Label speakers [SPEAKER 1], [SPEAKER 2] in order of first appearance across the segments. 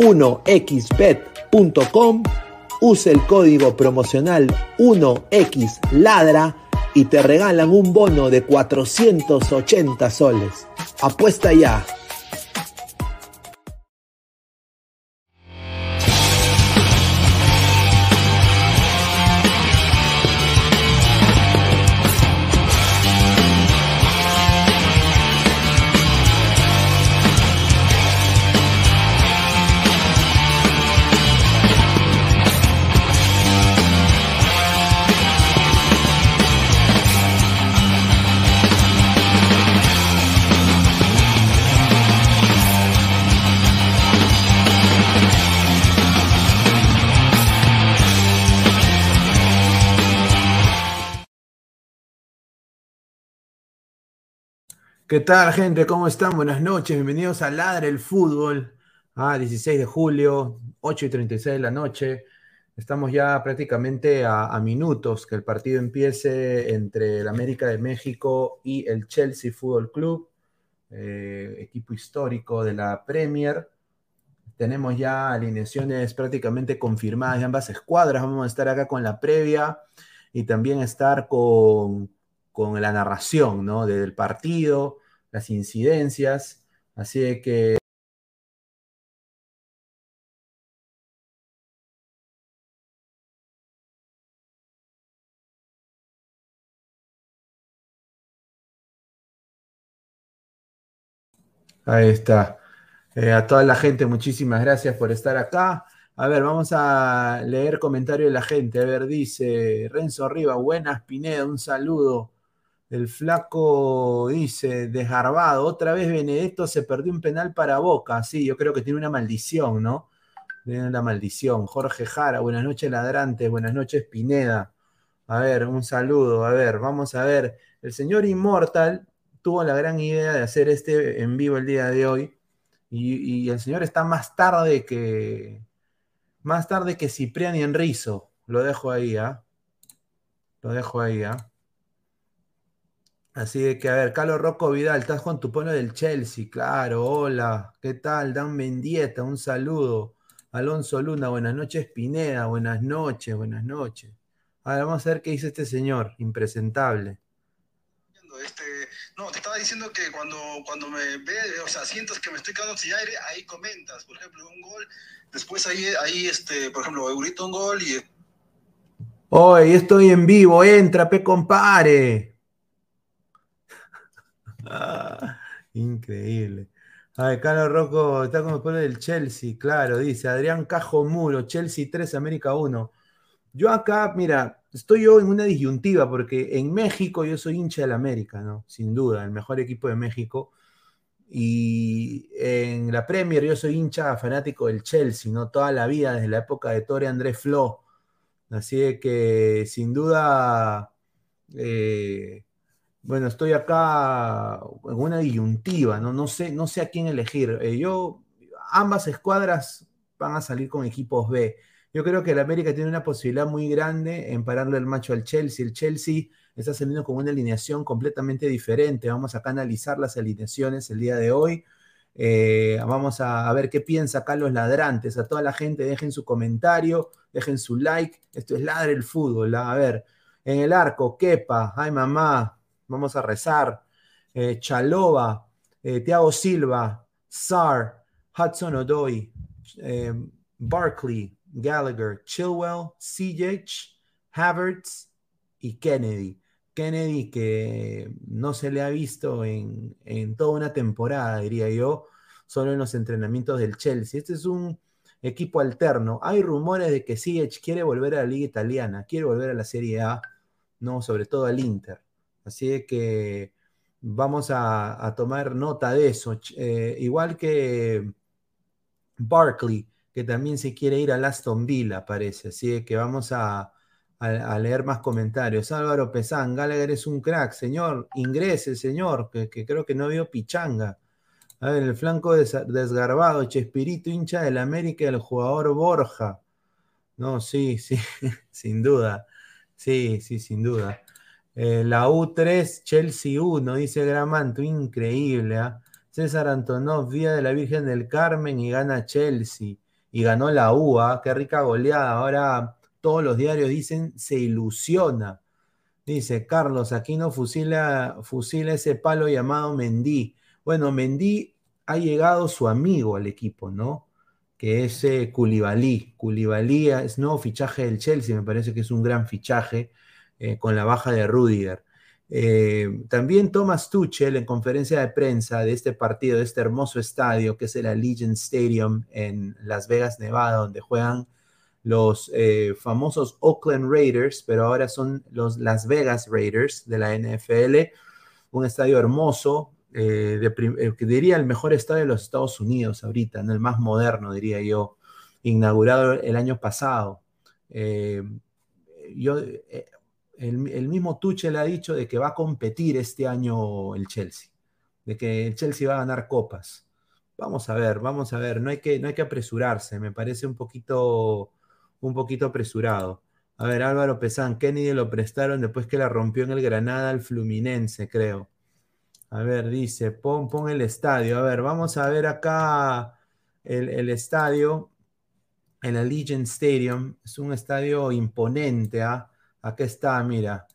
[SPEAKER 1] 1xbet.com, use el código promocional 1xladra y te regalan un bono de 480 soles. Apuesta ya. ¿Qué tal, gente? ¿Cómo están? Buenas noches. Bienvenidos a Ladre el Fútbol. Ah, 16 de julio, 8 y 36 de la noche. Estamos ya prácticamente a, minutos que el partido empiece entre el América de México y el Chelsea Fútbol Club, eh, equipo histórico de la Premier. Tenemos ya alineaciones prácticamente confirmadas de ambas escuadras. Vamos a estar acá con la previa y también estar con, con la narración ¿no? del partido las incidencias. Así que Ahí está. Eh, a toda la gente, muchísimas gracias por estar acá. A ver, vamos a leer comentario de la gente. A ver, dice Renzo Arriba, buenas Pineda, un saludo. El flaco dice, desgarbado, otra vez Benedetto se perdió un penal para Boca. Sí, yo creo que tiene una maldición, ¿no? Tiene una maldición. Jorge Jara, buenas noches ladrantes, buenas noches Pineda. A ver, un saludo. A ver, vamos a ver. El señor Inmortal tuvo la gran idea de hacer este en vivo el día de hoy. Y, el señor está más tarde que. Más tarde que Cipriani Enrizo. Lo dejo ahí, ¿ah? Lo dejo ahí, ¿ah? Así que, a ver, Carlos Rocco Vidal, estás con tu pueblo del Chelsea, claro, hola, ¿qué tal? Dan Mendieta, un saludo. Alonso Luna, buenas noches, Pineda, buenas noches, buenas noches. Ahora vamos a ver qué dice este señor, impresentable.
[SPEAKER 2] Este, no, te estaba diciendo que cuando, cuando me ve, o sea, sientes que me estoy quedando sin aire, ahí comentas, por ejemplo, un gol, después ahí, ahí este, por ejemplo, grito un gol y...
[SPEAKER 1] Hoy estoy en vivo, entra, pe compare. increíble. ver, Carlos Rocco está como el del Chelsea, claro, dice Adrián Cajo Muro, Chelsea 3, América 1. Yo acá, mira, estoy yo en una disyuntiva porque en México yo soy hincha del América, ¿no? Sin duda, el mejor equipo de México. Y en la Premier yo soy hincha fanático del Chelsea, ¿no? Toda la vida, desde la época de Torre Andrés Flo. Así que sin duda eh, bueno, estoy acá en una disyuntiva, ¿no? No sé, no sé a quién elegir. Eh, yo, ambas escuadras van a salir con equipos B. Yo creo que el América tiene una posibilidad muy grande en pararle el macho al Chelsea. El Chelsea está saliendo con una alineación completamente diferente. Vamos acá a analizar las alineaciones el día de hoy. Eh, vamos a, ver qué piensa acá los ladrantes. A toda la gente, dejen su comentario, dejen su like. Esto es Ladre el Fútbol. ¿ah? A ver, en el arco, Kepa, ay mamá, vamos a rezar. Eh, Chalova, eh, Silva, Sar, Hudson O'Doy, eh, Barkley, Gallagher, Chilwell, CJ, Havertz y Kennedy. Kennedy que no se le ha visto en, en, toda una temporada, diría yo, solo en los entrenamientos del Chelsea. Este es un equipo alterno. Hay rumores de que Ziyech quiere volver a la liga italiana, quiere volver a la Serie A, no, sobre todo al Inter. Así que vamos a, tomar nota de eso. Eh, igual que Barkley, que también se quiere ir a Aston Villa, parece. Así que vamos a, leer más comentarios. Álvaro Pesán, Gallagher es un crack, señor. Ingrese, señor, que, creo que no vio pichanga. A ver, el flanco desgarbado, Chespirito, hincha del América, el jugador Borja. No, sí, sí, sin duda. Sí, sí, sin duda. Eh, la U3, Chelsea 1, dice Gramanto, increíble. ¿ah? César Antonov, Vía de la Virgen del Carmen y gana Chelsea. Y ganó la U, ¿ah? qué rica goleada. Ahora todos los diarios dicen se ilusiona. Dice Carlos, aquí no fusila, fusila ese palo llamado Mendy. Bueno, Mendy ha llegado su amigo al equipo, ¿no? Que es eh, Koulibaly. es nuevo fichaje del Chelsea, me parece que es un gran fichaje eh, con la baja de Rudiger. Eh, también Thomas Tuchel en conferencia de prensa de este partido, de este hermoso estadio que es el Allegiant Stadium en Las Vegas, Nevada, donde juegan los eh, famosos Oakland Raiders, pero ahora son los Las Vegas Raiders de la NFL, un estadio hermoso, que diría el mejor estadio de los Estados Unidos ahorita, el más moderno, diría yo, inaugurado el año pasado. yo, el, mismo Tuchel ha dicho de que va a competir este año el Chelsea, de que el Chelsea va a ganar copas. Vamos a ver, vamos a ver, no hay que, no hay que apresurarse, me parece un poquito, un poquito apresurado. A ver, Álvaro Pesán, Kennedy lo prestaron después que la rompió en el Granada al Fluminense, creo. A ver, dice, pon, pon el estadio. A ver, vamos a ver acá el, el estadio, el Allegiant Stadium. Es un estadio imponente, ¿ah? Aquí está, mira.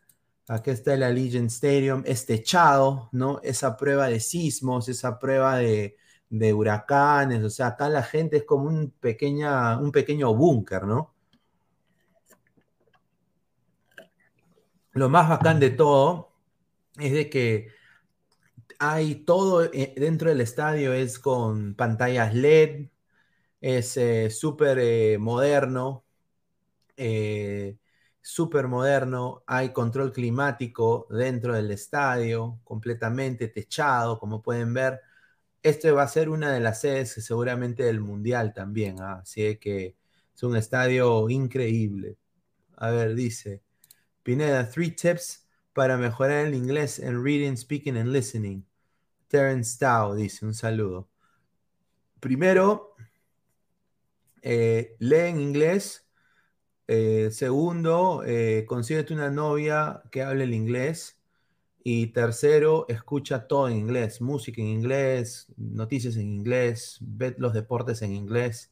[SPEAKER 1] Aquí está el Allegiant Stadium, es techado, ¿no? Esa prueba de sismos, esa prueba de, huracanes, o sea, acá la gente es como un, pequeña, un pequeño búnker, ¿no? Lo más bacán de todo es de que hay todo eh, dentro del estadio, es con pantallas LED, es eh, súper eh, moderno. Eh, súper moderno, hay control climático dentro del estadio, completamente techado, como pueden ver. Este va a ser una de las sedes seguramente del Mundial también, ¿ah? así que es un estadio increíble. A ver, dice Pineda, three tips para mejorar el inglés en reading, speaking and listening. Terence Tao dice, un saludo. Primero, eh, lee en inglés eh, segundo, eh, consíguete una novia que hable el inglés. Y tercero, escucha todo en inglés, música en inglés, noticias en inglés, ve los deportes en inglés,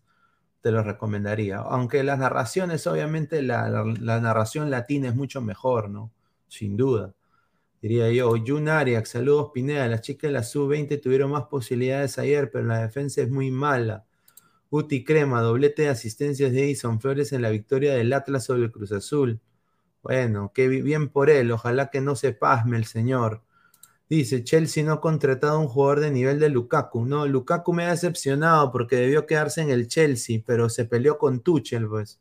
[SPEAKER 1] te lo recomendaría. Aunque las narraciones, obviamente la, narración latina es mucho mejor, ¿no? Sin duda. Diría yo, Jun Arias, saludos Pineda, las chicas de la sub-20 tuvieron más posibilidades ayer, pero la defensa es muy mala. Uti Crema, doblete de asistencias de Edison Flores en la victoria del Atlas sobre el Cruz Azul. Bueno, qué bien por él, ojalá que no se pasme el señor. Dice, Chelsea no ha contratado a un jugador de nivel de Lukaku. No, Lukaku me ha decepcionado porque debió quedarse en el Chelsea, pero se peleó con Tuchel, pues.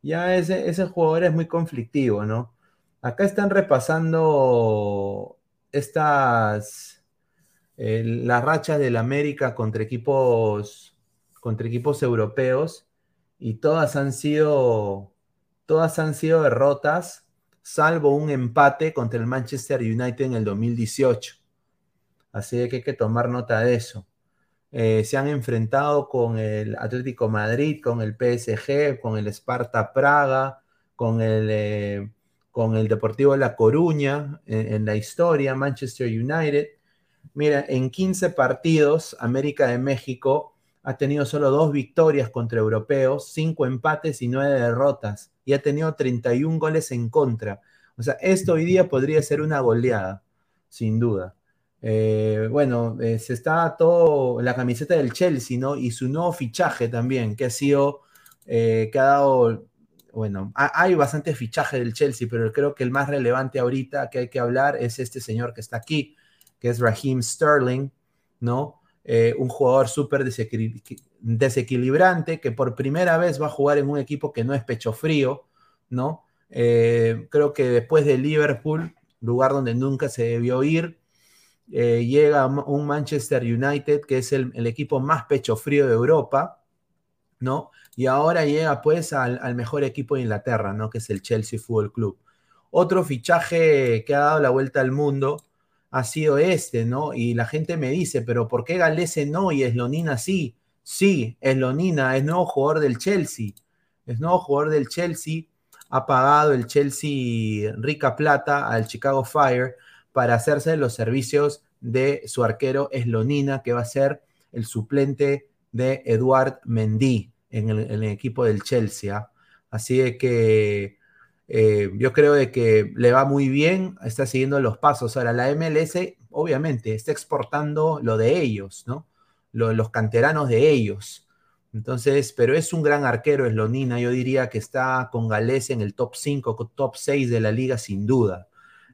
[SPEAKER 1] Ya ese, ese jugador es muy conflictivo, ¿no? Acá están repasando estas, eh, las rachas del América contra equipos contra equipos europeos y todas han sido, todas han sido derrotas, salvo un empate contra el Manchester United en el 2018. Así que hay que tomar nota de eso. Eh, se han enfrentado con el Atlético Madrid, con el PSG, con el Sparta Praga, con el, eh, con el Deportivo de La Coruña en, en, la historia, Manchester United. Mira, en 15 partidos, América de México ha tenido solo dos victorias contra europeos, cinco empates y nueve derrotas, y ha tenido 31 goles en contra. O sea, esto hoy día podría ser una goleada, sin duda. Eh, bueno, eh, se está todo la camiseta del Chelsea, ¿no? Y su nuevo fichaje también, que ha sido, que ha dado, bueno, hay bastante fichaje del Chelsea, pero creo que el más relevante ahorita que hay que hablar es este señor que está aquí, que es Raheem Sterling, ¿no? Un jugador súper desequilibrante que por primera vez va a jugar en un equipo que no es pecho frío, ¿no? Eh, creo que después de Liverpool, lugar donde nunca se debió ir, eh, llega un Manchester United, que es el, equipo más pecho frío de Europa, ¿no? Y ahora llega pues al, mejor equipo de Inglaterra, ¿no? Que es el Chelsea Football Club. Otro fichaje que ha dado la vuelta al mundo ha sido este, ¿no? Y la gente me dice, pero ¿por qué Galese no y Eslonina sí? Sí, Eslonina es nuevo jugador del Chelsea. Es nuevo jugador del Chelsea ha pagado el Chelsea rica plata al Chicago Fire para hacerse los servicios de su arquero Eslonina, que va a ser el suplente de Eduard Mendy en el, equipo del Chelsea. ¿ah? Así que eh, yo creo de que le va muy bien, está siguiendo los pasos. Ahora, la MLS obviamente está exportando lo de ellos, ¿no? los canteranos de ellos. Entonces, pero es un gran arquero, es Lonina. Yo diría que está con Gales en el top 5, top 6 de la liga, sin duda.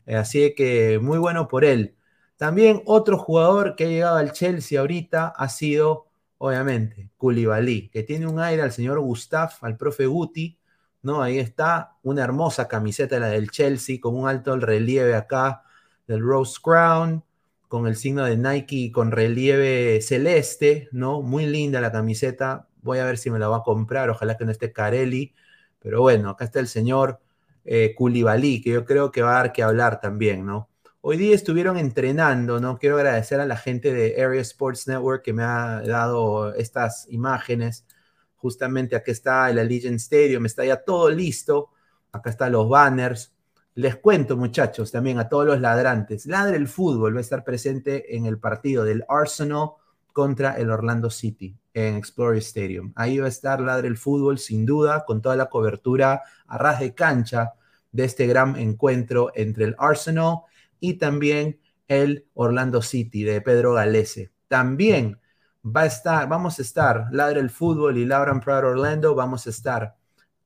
[SPEAKER 1] Eh, así que muy bueno por él. También otro jugador que ha llegado al Chelsea ahorita ha sido, obviamente, Koulibaly, que tiene un aire al señor Gustaf, al profe Guti, ¿no? Ahí está, una hermosa camiseta, la del Chelsea, con un alto relieve acá del Rose Crown, con el signo de Nike con relieve celeste, ¿no? Muy linda la camiseta, Voy a ver si me la va a comprar, ojalá que no esté Carelli. Pero bueno, acá está el señor eh, que yo creo que va a dar que hablar también, ¿no? Hoy día estuvieron entrenando, ¿no? Quiero agradecer a la gente de Area Sports Network que me ha dado estas imágenes. Justamente aquí está el Allegiant Stadium, está ya todo listo. Acá están los banners. Les cuento, muchachos, también a todos los ladrantes. Ladre el fútbol va a estar presente en el partido del Arsenal contra el Orlando City en Explorer Stadium. Ahí va a estar Ladre el Fútbol, sin duda, con toda la cobertura a ras de cancha de este gran encuentro entre el Arsenal y también el Orlando City de Pedro Galese. También va a estar, vamos a estar, Ladre el Fútbol y Lauren Proud Orlando, vamos a estar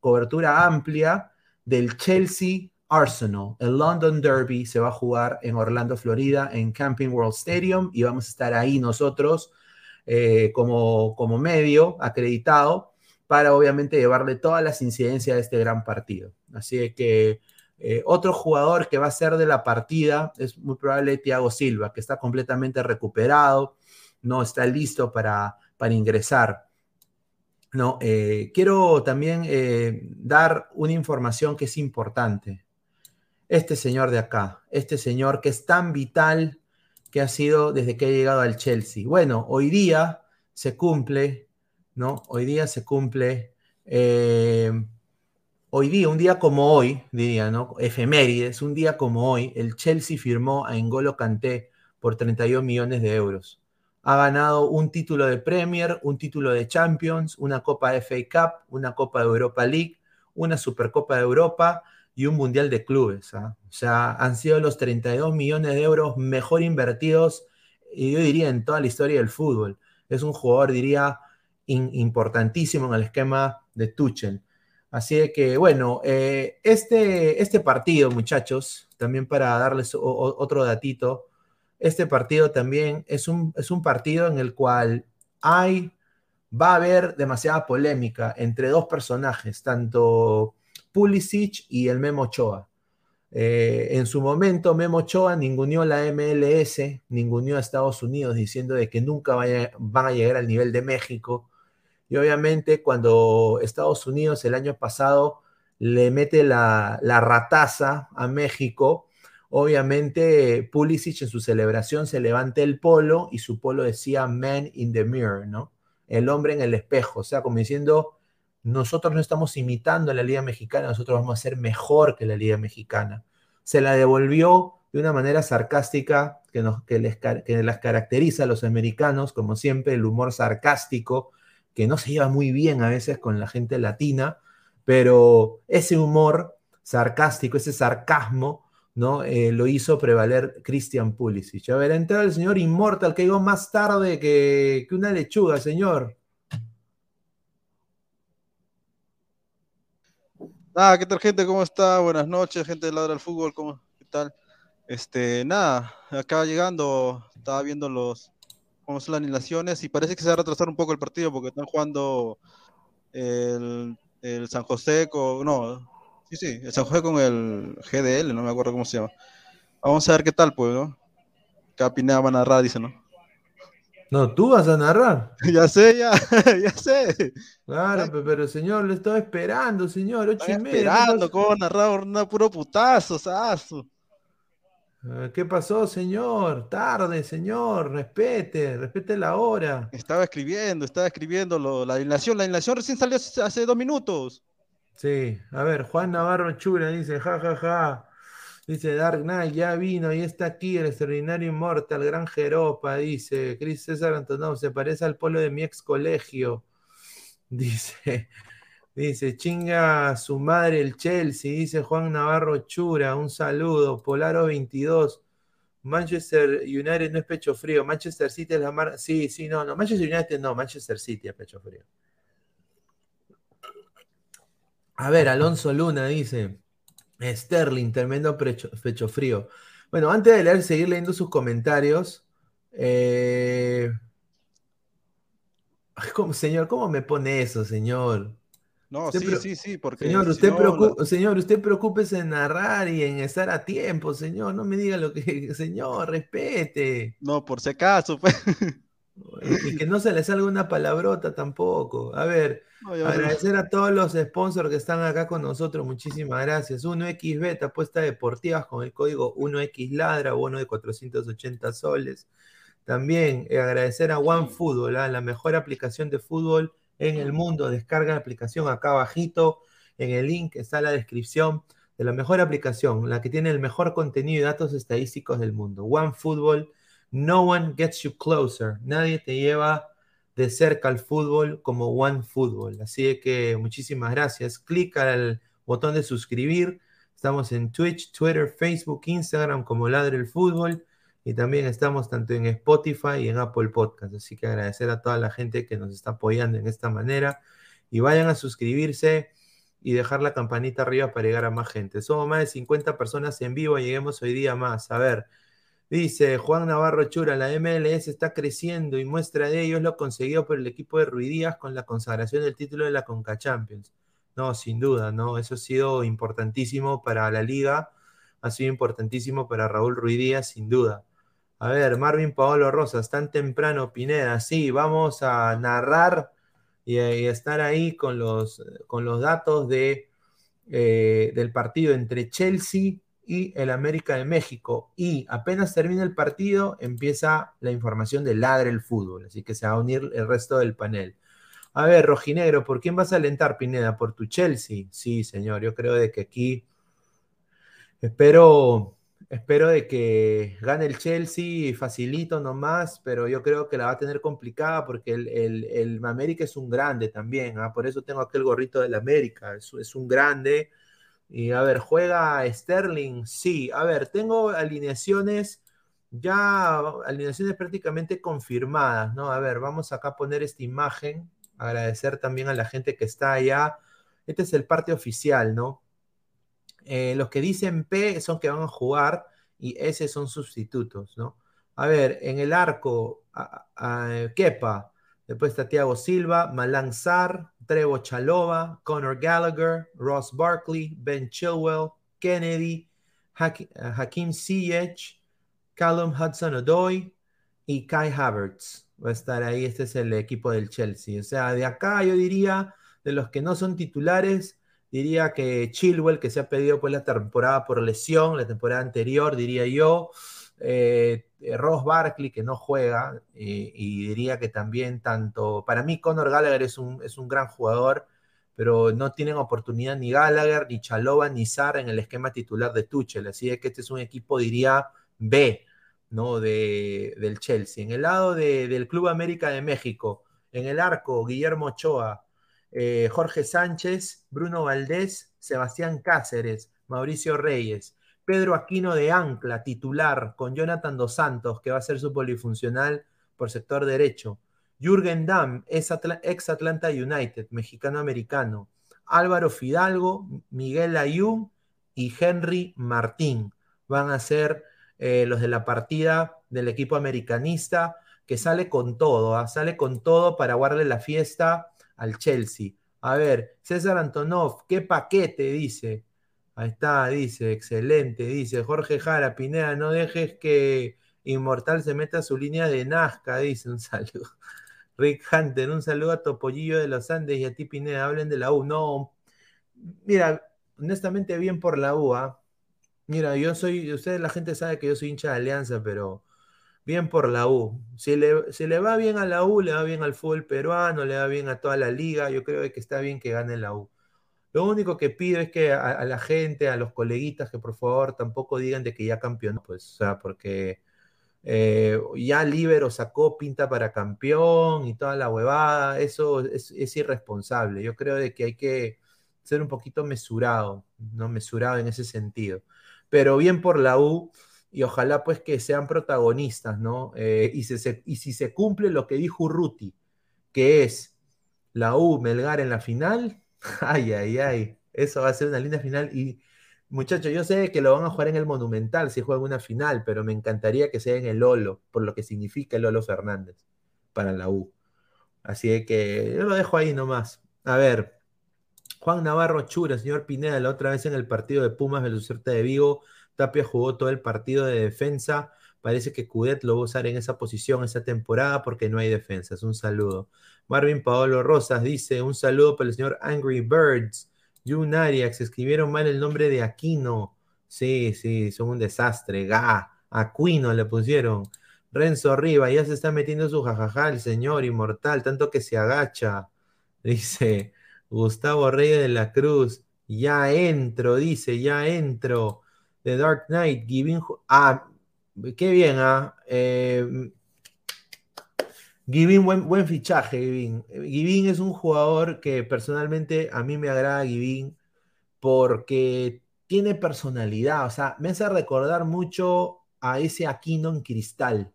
[SPEAKER 1] cobertura amplia del Chelsea Arsenal. El London Derby se va a jugar en Orlando, Florida, en Camping World Stadium y vamos a estar ahí nosotros eh, como, como medio acreditado para obviamente llevarle todas las incidencias de este gran partido. Así que eh, otro jugador que va a ser de la partida es muy probable Thiago Silva, que está completamente recuperado, no está listo para, para ingresar. No, eh, quiero también dar una información que es importante. Este señor de acá, este señor que es tan vital que ha sido desde que ha llegado al Chelsea. Bueno, hoy día se cumple, ¿no? Hoy día se cumple, eh, hoy día, un día como hoy, diría, ¿no? Efemérides, un día como hoy, el Chelsea firmó a Engolo Kanté por 31 millones de euros. Ha ganado un título de Premier, un título de Champions, una Copa FA Cup, una Copa de Europa League, una Supercopa de Europa y un Mundial de Clubes. ¿ah? O sea, han sido los 32 millones de euros mejor invertidos, yo diría, en toda la historia del fútbol. Es un jugador, diría, importantísimo en el esquema de Tuchel. Así que, bueno, eh, este, este partido, muchachos, también para darles otro datito, este partido también es un, es un partido en el cual hay, va a haber demasiada polémica entre dos personajes, tanto Pulisic y el Memo Ochoa. Eh, en su momento, Memo Ochoa ninguneó la MLS, ninguneó a Estados Unidos diciendo de que nunca van a llegar al nivel de México. Y obviamente cuando Estados Unidos el año pasado le mete la, la rataza a México, obviamente Pulisic en su celebración se levanta el polo y su polo decía Man in the Mirror, ¿no? El hombre en el espejo, o sea, como diciendo, nosotros no estamos imitando a la Liga Mexicana, nosotros vamos a ser mejor que la Liga Mexicana. Se la devolvió de una manera sarcástica que, nos, que, les, que las caracteriza a los americanos, como siempre, el humor sarcástico, que no se lleva muy bien a veces con la gente latina, pero ese humor sarcástico, ese sarcasmo, ¿no? Eh, lo hizo prevaler Christian Pulisic. A ver, entra el señor Immortal que llegó más tarde que, que una lechuga, señor.
[SPEAKER 2] Ah, ¿qué tal gente? ¿Cómo está? Buenas noches, gente de Ladra del Fútbol, ¿cómo, ¿qué tal? Este, nada, acá llegando, estaba viendo los, cómo son las alineaciones y parece que se va a retrasar un poco el partido porque están jugando el, el San José con, no, sí, sí, San José con el GDL, no me acuerdo cómo se llama. Vamos a ver qué tal, pues, ¿no? Cada Pineda va a narrar, dice, ¿no?
[SPEAKER 1] No, tú vas a narrar.
[SPEAKER 2] ya sé, ya, ya sé.
[SPEAKER 1] Claro, pero señor, lo estaba esperando, señor. Ocho y media.
[SPEAKER 2] Esperando, ¿cómo narrar? Una puro putazo, sazo.
[SPEAKER 1] Ah, ¿Qué pasó, señor? Tarde, señor. Respete, respete la hora.
[SPEAKER 2] Estaba escribiendo, estaba escribiendo lo, la alineación. La recién salió hace dos minutos.
[SPEAKER 1] Sí, a ver, Juan Navarro Chura dice, ja, ja, ja. Dice Dark Knight, ya vino y está aquí el extraordinario inmortal, gran Jeropa, dice. Cris César Antonov, se parece al polo de mi ex colegio. Dice, dice, chinga su madre el Chelsea, dice Juan Navarro Chura, un saludo. Polaro 22. Manchester United no es pecho frío, Manchester City es la marca. Sí, sí, no, no, Manchester United no, Manchester City es pecho frío. A ver, Alonso Luna dice, Sterling, tremendo pecho, frío. Bueno, antes de leer, seguir leyendo sus comentarios. Eh... señor, ¿cómo me pone eso, señor?
[SPEAKER 2] No, sí, sí, sí, porque.
[SPEAKER 1] Señor, usted, señor, usted preocúpese en narrar y en estar a tiempo, señor. No me diga lo que. Señor, respete.
[SPEAKER 2] No, por si acaso, pues.
[SPEAKER 1] Y que no se le salga una palabrota tampoco. A ver, agradecer a todos los sponsors que están acá con nosotros. Muchísimas gracias. 1xBet, apuesta deportivas con el código 1xladra, bono de 480 soles. También eh, agradecer a OneFootball, ¿ah? la mejor aplicación de fútbol en el mundo. Descarga la aplicación acá abajito. En el link está la descripción de la mejor aplicación, la que tiene el mejor contenido y datos estadísticos del mundo. OneFootball no one gets you closer. Nadie te lleva de cerca al fútbol como One Football. Así que muchísimas gracias. Clica al botón de suscribir. Estamos en Twitch, Twitter, Facebook, Instagram como Ladre el Fútbol. Y también estamos tanto en Spotify y en Apple Podcast. Así que agradecer a toda la gente que nos está apoyando en esta manera. Y vayan a suscribirse y dejar la campanita arriba para llegar a más gente. Somos más de 50 personas en vivo. Lleguemos hoy día más. A ver. Dice Juan Navarro Chura, la MLS está creciendo y muestra de ello es lo conseguido por el equipo de Ruidías con la consagración del título de la Conca Champions. No, sin duda, no, eso ha sido importantísimo para la liga, ha sido importantísimo para Raúl Ruidías, sin duda. A ver, Marvin Paolo Rosas, tan temprano, Pineda, sí, vamos a narrar y, estar ahí con los, con los datos de, eh, del partido entre Chelsea y el América de México. Y apenas termina el partido, empieza la información de Ladre el Fútbol. Así que se va a unir el resto del panel. A ver, Rojinegro, ¿por quién vas a alentar, Pineda? ¿Por tu Chelsea? Sí, señor, yo creo de que aquí espero, espero de que gane el Chelsea facilito nomás, pero yo creo que la va a tener complicada porque el, el, América es un grande también, ¿ah? por eso tengo aquel gorrito del América, es un grande y a ver, ¿juega Sterling? Sí. A ver, tengo alineaciones ya, alineaciones prácticamente confirmadas, ¿no? A ver, vamos acá a poner esta imagen. Agradecer también a la gente que está allá. Este es el parte oficial, ¿no? Eh, los que dicen P son que van a jugar y S son sustitutos, ¿no? A ver, en el arco, a, Kepa, Después está Thiago Silva, Malang Sar, Trevo Chalova, Conor Gallagher, Ross Barkley, Ben Chilwell, Kennedy, Hakim Ziyech, Callum Hudson-Odoi y Kai Havertz. Va a estar ahí, este es el equipo del Chelsea. O sea, de acá yo diría, de los que no son titulares, diría que Chilwell, que se ha pedido por la temporada por lesión, la temporada anterior, diría yo. Eh, eh, Ross Barkley, que no juega, eh, y diría que también tanto, para mí Conor Gallagher es un, es un gran jugador, pero no tienen oportunidad ni Gallagher, ni Chalova, ni Sar en el esquema titular de Tuchel, así que este es un equipo, diría, B, ¿no? De, del Chelsea. En el lado del Club América de México, en el arco, Guillermo Ochoa, Jorge Sánchez, Bruno Valdés, Sebastián Cáceres, Mauricio Reyes. Pedro Aquino de Ancla, titular, con Jonathan Dos Santos, que va a ser su polifuncional por sector derecho. Jürgen Damm, ex Atlanta United, mexicano-americano. Álvaro Fidalgo, Miguel Ayun y Henry Martín van a ser eh, los de la partida del equipo americanista que sale con todo, ¿ah? sale con todo para guardarle la fiesta al Chelsea. A ver, César Antonov, qué paquete, dice. Ahí está, dice, excelente, dice Jorge Jara, Pineda, no dejes que Inmortal se meta a su línea de Nazca, dice un saludo. Rick Hunter, un saludo a Topollillo de los Andes y a ti, Pineda, hablen de la U. No, mira, honestamente bien por la U, ¿ah? Mira, yo soy, ustedes, la gente sabe que yo soy hincha de Alianza, pero bien por la U. Si le, le va bien a la U, le va bien al fútbol peruano, le va bien a toda la liga, yo creo que está bien que gane la U. Lo único que pido es que a, la gente, a los coleguitas, que por favor tampoco digan de que ya campeón, pues, o sea, porque eh, ya Libero sacó pinta para campeón y toda la huevada, eso es, es, irresponsable. Yo creo de que hay que ser un poquito mesurado, no mesurado en ese sentido. Pero bien por la U, y ojalá pues que sean protagonistas, ¿no? Eh, y, y, si se cumple lo que dijo Ruti, que es la U Melgar en la final, ay, ay, ay, eso va a ser una linda final y muchachos, yo sé que lo van a jugar en el Monumental si juegan una final, pero me encantaría que sea en el Lolo, por lo que significa el Lolo Fernández para la U. Así que yo lo dejo ahí nomás. A ver, Juan Navarro Chura, señor Pineda, la otra vez en el partido de Pumas Velucerta de Vigo, Tapia jugó todo el partido de defensa. Parece que Cudet lo va a usar en esa posición esa temporada porque no hay defensas. Un saludo. Marvin Paolo Rosas dice: Un saludo para el señor Angry Birds. Jun Arias, escribieron mal el nombre de Aquino. Sí, sí, son un desastre. Ga, Aquino le pusieron. Renzo arriba, ya se está metiendo su jajaja el señor inmortal, tanto que se agacha. Dice Gustavo Reyes de la Cruz. Ya entro, dice, ya entro. The Dark Knight, Giving. Ah, qué bien, ¿ah? Eh, Giving, buen, fichaje, Giving. Giving es un jugador que personalmente a mí me agrada Giving porque tiene personalidad, o sea, me hace recordar mucho a ese Aquino en Cristal.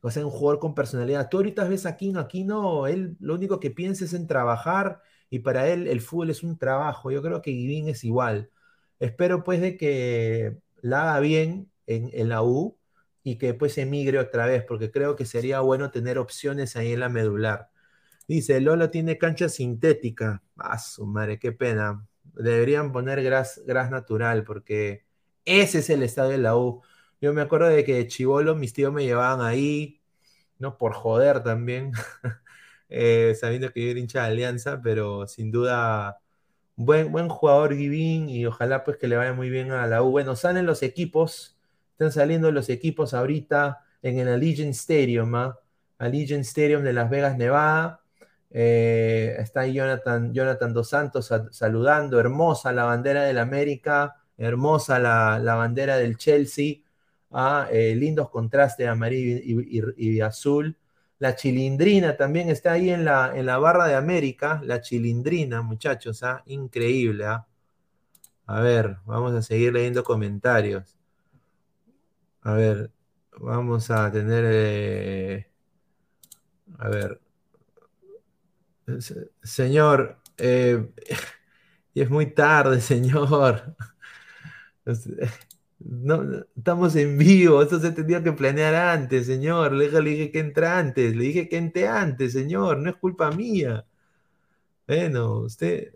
[SPEAKER 1] O sea, un jugador con personalidad. Tú ahorita ves a Aquino, Aquino, él lo único que piensa es en trabajar y para él el fútbol es un trabajo. Yo creo que Giving es igual. Espero pues de que la haga bien en, la U y que después emigre otra vez, porque creo que sería bueno tener opciones ahí en la medular. Dice, Lolo tiene cancha sintética. Ah, su madre, qué pena. Deberían poner gras, natural, porque ese es el estadio de la U. Yo me acuerdo de que de Chivolo mis tíos me llevaban ahí, no por joder también, eh, sabiendo que yo era hincha de Alianza, pero sin duda Buen, buen jugador Givín y ojalá pues que le vaya muy bien a la U. Bueno, salen los equipos, están saliendo los equipos ahorita en el Allegiant Stadium, ¿ah? Allegiant Stadium de Las Vegas, Nevada. Eh, está Jonathan, Jonathan Dos Santos saludando, hermosa la bandera del América, hermosa la, bandera del Chelsea, ¿ah? eh, lindos contrastes amarillo y azul. La chilindrina también está ahí en la, en la barra de América. La chilindrina, muchachos, ¿ah? increíble. ¿ah? A ver, vamos a seguir leyendo comentarios. A ver, vamos a tener. Eh, a ver. Señor, eh, es muy tarde, señor. No, estamos en vivo, eso se tendría que planear antes, señor. Le dije que entre antes, le dije que entre antes, señor, no es culpa mía. Bueno, usted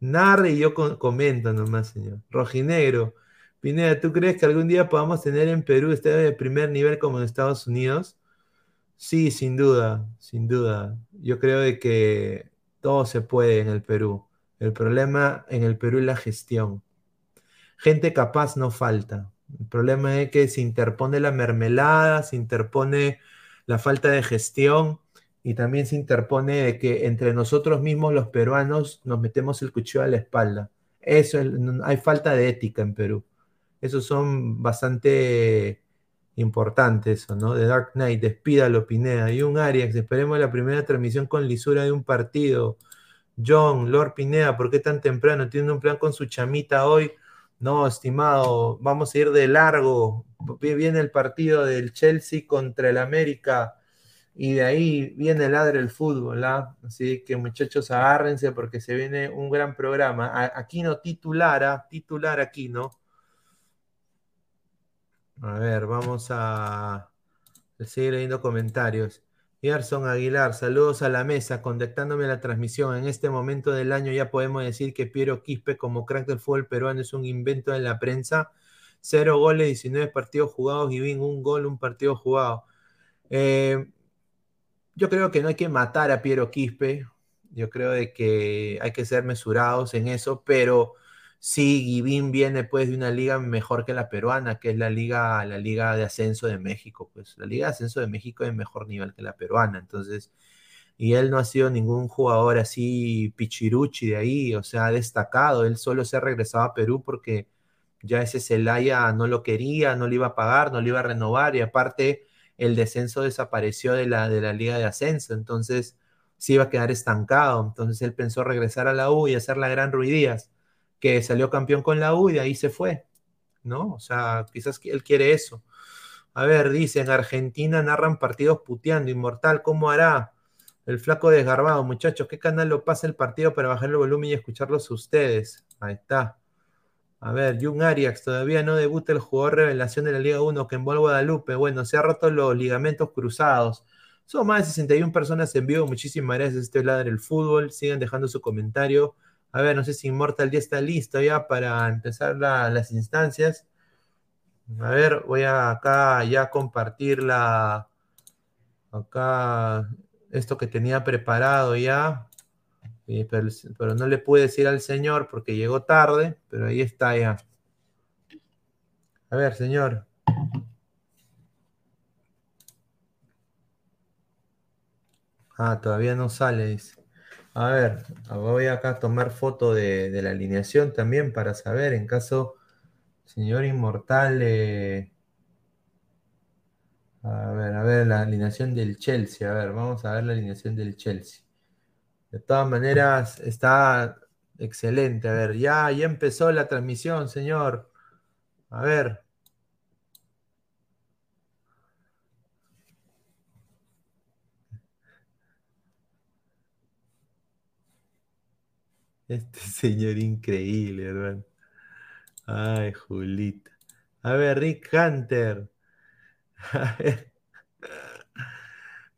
[SPEAKER 1] narre y yo comento nomás, señor. Rojinegro, Pineda, ¿tú crees que algún día podamos tener en Perú este de primer nivel como en Estados Unidos? Sí, sin duda, sin duda. Yo creo de que todo se puede en el Perú. El problema en el Perú es la gestión. Gente capaz no falta. El problema es que se interpone la mermelada, se interpone la falta de gestión y también se interpone de que entre nosotros mismos los peruanos nos metemos el cuchillo a la espalda. Eso hay falta de ética en Perú. Esos son bastante importantes, ¿no? De Dark Knight, despídalo, Pineda. Y un Arias, esperemos la primera transmisión con lisura de un partido. John, Lord Pineda, ¿por qué tan temprano? Tiene un plan con su chamita hoy No, estimado, vamos a ir de largo. Viene el partido del Chelsea contra el América y de ahí viene el ladre el fútbol. ¿ah? Así que muchachos, agárrense porque se viene un gran programa. Aquí no titulara, titular aquí, ¿no? A ver, vamos a seguir leyendo comentarios. Gerson Aguilar, saludos a la mesa, contactándome a la transmisión. En este momento del año ya podemos decir que Piero Quispe como crack del fútbol peruano es un invento de la prensa. Cero goles, 19 partidos jugados y bien un gol, un partido jugado. Eh, yo creo que no hay que matar a Piero Quispe. Yo creo de que hay que ser mesurados en eso, pero Sí, Givín viene pues de una liga mejor que la peruana, que es la liga, la liga de ascenso de México. Pues la liga de ascenso de México es mejor nivel que la peruana. Entonces, y él no ha sido ningún jugador así pichiruchi de ahí, o sea, ha destacado. Él solo se ha regresado a Perú porque ya ese Celaya no lo quería, no le iba a pagar, no le iba a renovar y aparte el descenso desapareció de la, de la liga de ascenso. Entonces, se iba a quedar estancado. Entonces él pensó regresar a la U y hacer la gran Ruidías que salió campeón con la U y de ahí se fue, ¿no? O sea, quizás él quiere eso. A ver, dice, en Argentina narran partidos puteando, inmortal, ¿cómo hará? El flaco desgarbado, muchachos, ¿qué canal lo pasa el partido para bajar el volumen y escucharlos ustedes? Ahí está. A ver, Jung Arias, todavía no debuta el jugador revelación de la Liga 1 que envuelve a Guadalupe. Bueno, se ha roto los ligamentos cruzados. Son más de 61 personas en vivo. Muchísimas gracias. Este lado del fútbol. Sigan dejando su comentario. A ver, no sé si Immortal ya está listo ya para empezar las instancias. A ver, voy a acá ya compartir la. Acá esto que tenía preparado ya. Pero, pero, no le pude decir al señor porque llegó tarde, pero ahí está ya. A ver, señor. Ah, todavía no sale, dice. A ver, voy acá a tomar foto de, la alineación también para saber en caso señor inmortal. a ver, a ver, la alineación del Chelsea. A ver, vamos a ver la alineación del Chelsea. De todas maneras, está excelente. A ver, ya, ya empezó la transmisión, señor. A ver. Este señor increíble, hermano. Ay, Julita. A ver, Rick Hunter. A ver.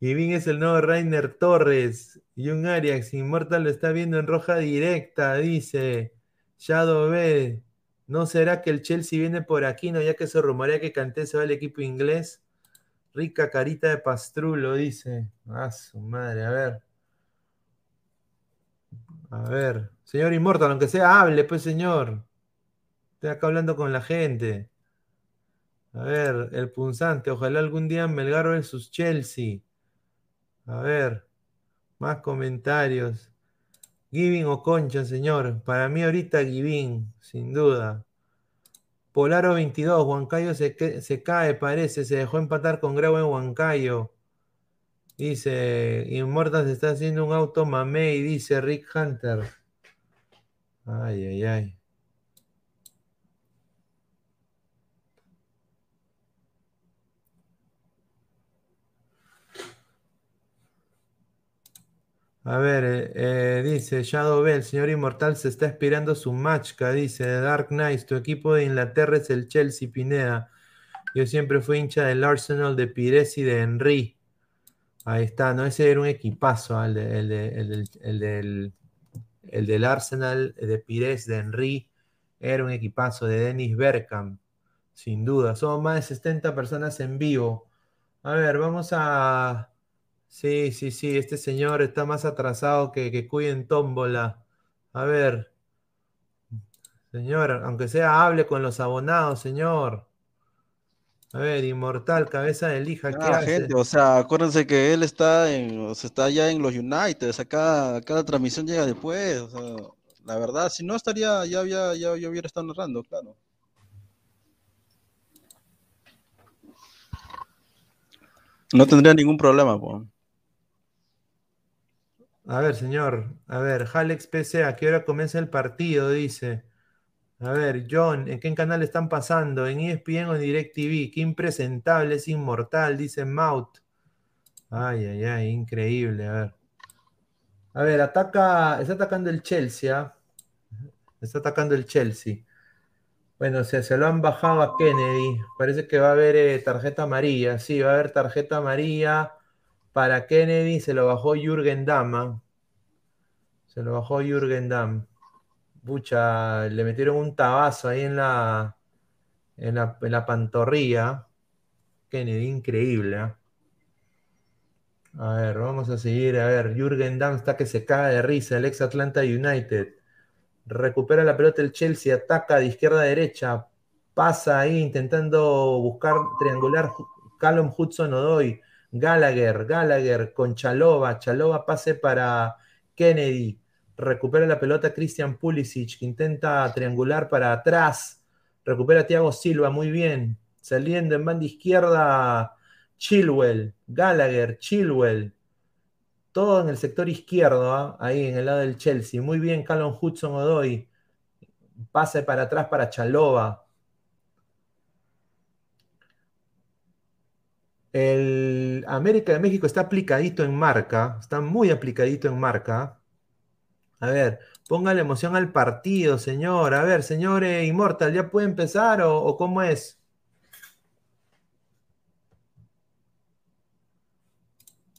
[SPEAKER 1] bien es el nuevo Rainer Torres. Y un Arias Inmortal lo está viendo en roja directa, dice. Shadow B. ¿No será que el Chelsea viene por aquí, no? Ya que se rumorea que Canté se va al equipo inglés. Rica carita de pastrulo, dice. Ah, su madre, a ver. A ver. Señor Inmortal, aunque sea, hable, pues, señor. Estoy acá hablando con la gente. A ver, el punzante. Ojalá algún día Melgar sus Chelsea. A ver, más comentarios. Giving o Concha, señor. Para mí ahorita Giving, sin duda. Polaro 22, Huancayo se, se cae, parece. Se dejó empatar con Grau en Huancayo. Dice, Inmortal se está haciendo un auto mamey, dice Rick Hunter. Ay, ay, ay. A ver, eh, eh, dice Shadow Bell, señor Inmortal se está esperando su matchka, dice Dark Knight, tu equipo de Inglaterra es el Chelsea Pineda. Yo siempre fui hincha del Arsenal de Pires y de Henry. Ahí está, no, ese era un equipazo, el, el del el del Arsenal de Pires, de Henry, era un equipazo de Dennis Bergkamp, sin duda. Somos más de 70 personas en vivo. A ver, vamos a... Sí, sí, sí, este señor está más atrasado que, que cuiden tómbola. A ver, señor, aunque sea, hable con los abonados, señor. A ver, Inmortal, cabeza de lija, ¿qué
[SPEAKER 2] ah, gente, o sea, acuérdense que él está en, o sea, está ya en los United, o sea, cada, transmisión llega después, o sea, la verdad, si no estaría, ya había, ya, hubiera estado narrando, claro. No tendría ningún problema.
[SPEAKER 1] A ver, señor, a ver, Halex PC, ¿a qué hora comienza el partido? Dice. A ver, John, ¿en qué canal están pasando? ¿En ESPN o en DirecTV? Qué impresentable, es inmortal, dice Maut. Ay, ay, ay, increíble. A ver. A ver, ataca, está atacando el Chelsea. ¿ah? Está atacando el Chelsea. Bueno, se, se lo han bajado a Kennedy. Parece que va a haber eh, tarjeta amarilla. Sí, va a haber tarjeta amarilla para Kennedy. Se lo bajó Jürgen Damm. ¿ah? Se lo bajó Jürgen Damm. Pucha, le metieron un tabazo ahí en la, en la, pantorrilla. Kennedy, increíble. ¿ah? A ver, vamos a seguir. A ver, Jürgen Damm está que se caga de risa. El ex Atlanta United. Recupera la pelota el Chelsea, ataca de izquierda a derecha. Pasa ahí intentando buscar triangular. Callum Hudson Odoy. Gallagher, Gallagher con Chalova. Chalova pase para Kennedy. Recupera la pelota Christian Pulisic, que intenta triangular para atrás. Recupera Thiago Silva, muy bien. Saliendo en banda izquierda, Chilwell, Gallagher, Chilwell. Todo en el sector izquierdo, ¿ah? ahí en el lado del Chelsea. Muy bien, Callum Hudson Odoy. Pase para atrás para Chalova. El América de México está aplicadito en marca, está muy aplicadito en marca. A ver, póngale emoción al partido, señor. A ver, señor eh, Inmortal, ¿ya puede empezar o, o cómo es?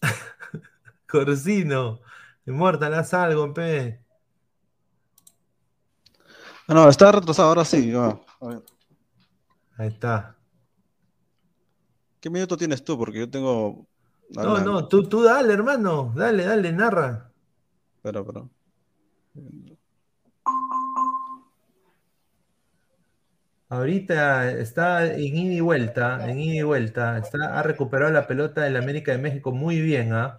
[SPEAKER 1] Corsino, Inmortal, haz algo, pe.
[SPEAKER 2] Ah, no, está retrasado, ahora sí. va, a ver.
[SPEAKER 1] Ahí está.
[SPEAKER 2] ¿Qué minuto tienes tú? Porque yo tengo.
[SPEAKER 1] No, no, tú, tú dale, hermano. Dale, dale, narra.
[SPEAKER 2] Espera, espera.
[SPEAKER 1] Ahorita está en ida y vuelta, en ida y vuelta. Está, ha recuperado la pelota del América de México muy bien, ¿ah?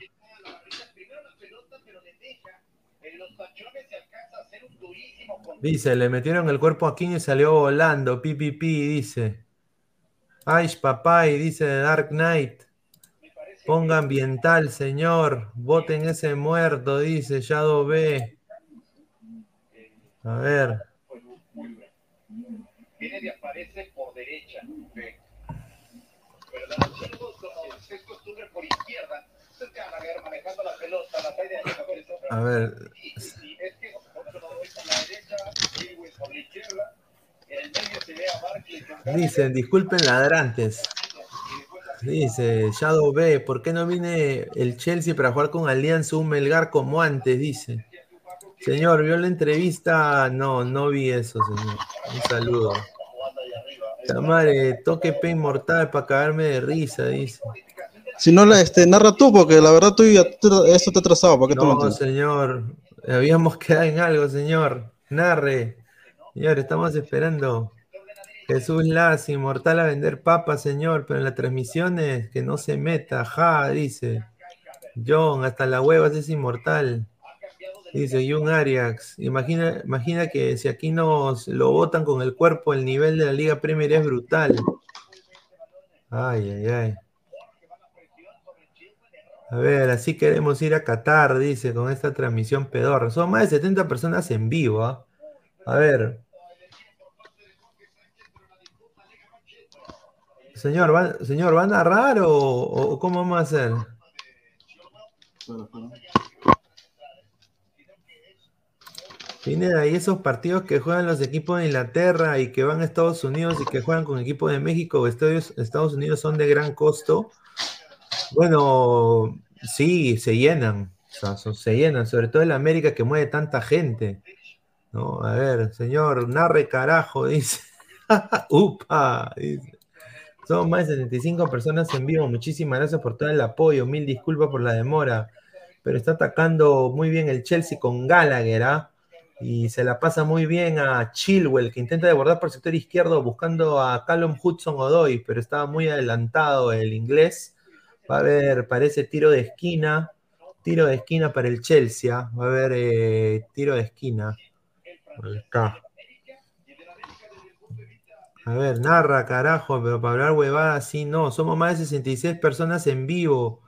[SPEAKER 1] Dice, le metieron el cuerpo aquí y salió volando. Pipipi, dice. Ay, papá, y dice Dark Knight. Ponga ambiental, señor. Voten ese muerto, dice Shadow B. A ver.
[SPEAKER 3] Kennedy aparece por derecha. Pero la es costumbre por izquierda. Gallagher manejando la pelota, la caída de
[SPEAKER 1] A ver.
[SPEAKER 3] Es que la derecha, por la izquierda. En el medio se ve a Barkley
[SPEAKER 1] Dicen, disculpen ladrantes. Dice Shadow B, ¿por qué no viene el Chelsea para jugar con Alianza un Melgar como antes? Dice. Señor, ¿vio la entrevista? No, no vi eso, señor. Un saludo. Tamare, toque P inmortal para cagarme de risa, dice.
[SPEAKER 2] Si no, este, narra tú, porque la verdad tú ya esto te ha atrasado. ¿Para qué
[SPEAKER 1] No, señor. Habíamos quedado en algo, señor. Narre. Señor, estamos esperando. Jesús Las, inmortal a vender papas, señor, pero en las transmisiones que no se meta. Ja, dice. John, hasta la hueva es inmortal. Dice Jung Arias. Imagina, imagina que si aquí nos lo botan con el cuerpo, el nivel de la Liga Premier es brutal. Ay, ay, ay. A ver, así queremos ir a Qatar, dice, con esta transmisión pedorra. Son más de 70 personas en vivo, ¿ah? A ver. Señor, ¿va, señor, ¿va a narrar o- o cómo vamos a hacer? Pineda, y esos partidos que juegan los equipos de Inglaterra y que van a Estados Unidos y que juegan con equipos de México Estados, Unidos son de gran costo. Bueno, sí, se llenan. Se llenan, sobre todo en América que mueve tanta gente. ¿no? A ver, señor, narre carajo, dice. Upa, dice. Son más de 75 personas en vivo. Muchísimas gracias por todo el apoyo. Mil disculpas por la demora. Pero está atacando muy bien el Chelsea con Gallagher, ¿ah? Y se la pasa muy bien a Chilwell, que intenta desbordar por el sector izquierdo buscando a Callum Hudson Odoy, pero estaba muy adelantado el inglés. Va a haber, parece tiro de esquina. Tiro de esquina para el Chelsea. Va a haber eh, tiro de esquina. A ver, narra, carajo, pero para hablar huevada, sí, no. Somos más de 66 personas en vivo.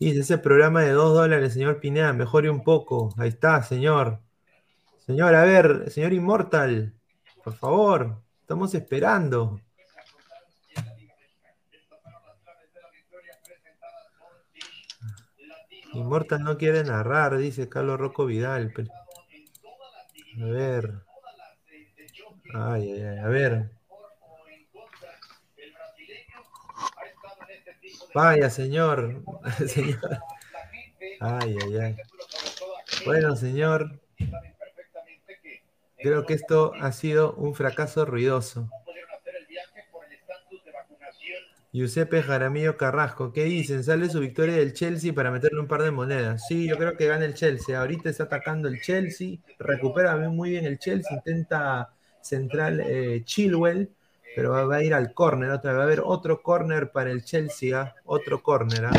[SPEAKER 1] Dice ese programa de 2 dólares, señor Pineda, mejore un poco. Ahí está, señor. Señor, a ver, señor Inmortal. por favor, estamos esperando. Immortal no quiere narrar, dice Carlos Rocco Vidal. A ver. Ay, ay, ay, a ver. Vaya, señor. señor. Ay, ay, ay. Bueno, señor. Creo que esto ha sido un fracaso ruidoso. Giuseppe Jaramillo Carrasco, ¿qué dicen? Sale su victoria del Chelsea para meterle un par de monedas. Sí, yo creo que gana el Chelsea. Ahorita está atacando el Chelsea, recupera muy bien el Chelsea, intenta central eh, Chilwell, pero va, a ir al córner otra Va a haber otro córner para el Chelsea, ¿ah? otro córner. ¿ah?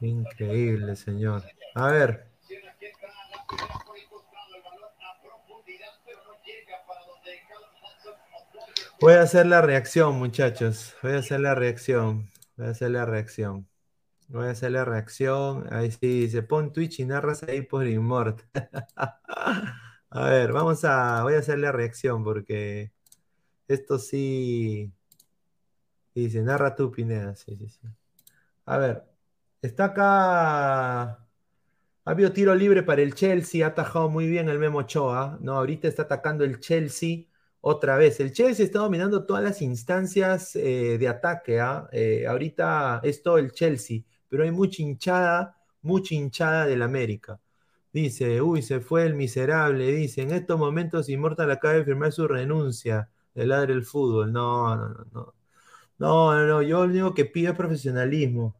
[SPEAKER 1] Increíble, señor. A ver. Voy a hacer la reacción, muchachos. Voy a hacer la reacción. Voy a hacer la reacción. Voy a hacer la reacción. Ahí sí, se pone Twitch y narras ahí por Immort. a ver, vamos a. Voy a hacer la reacción porque esto sí. Dice, narra tú, Pineda. Sí, sí, sí. A ver, está acá. Ha habido tiro libre para el Chelsea, ha atajado muy bien el Memo Ochoa. No, ahorita está atacando el Chelsea otra vez. El Chelsea está dominando todas las instancias eh, de ataque. ¿ah? Eh, ahorita es todo el Chelsea, pero hay mucha hinchada, mucha hinchada del América. Dice, uy, se fue el miserable. Dice, en estos momentos Immortal acaba de firmar su renuncia del ladre del fútbol. No, no, no. No, no, no. Yo lo único que pido es profesionalismo.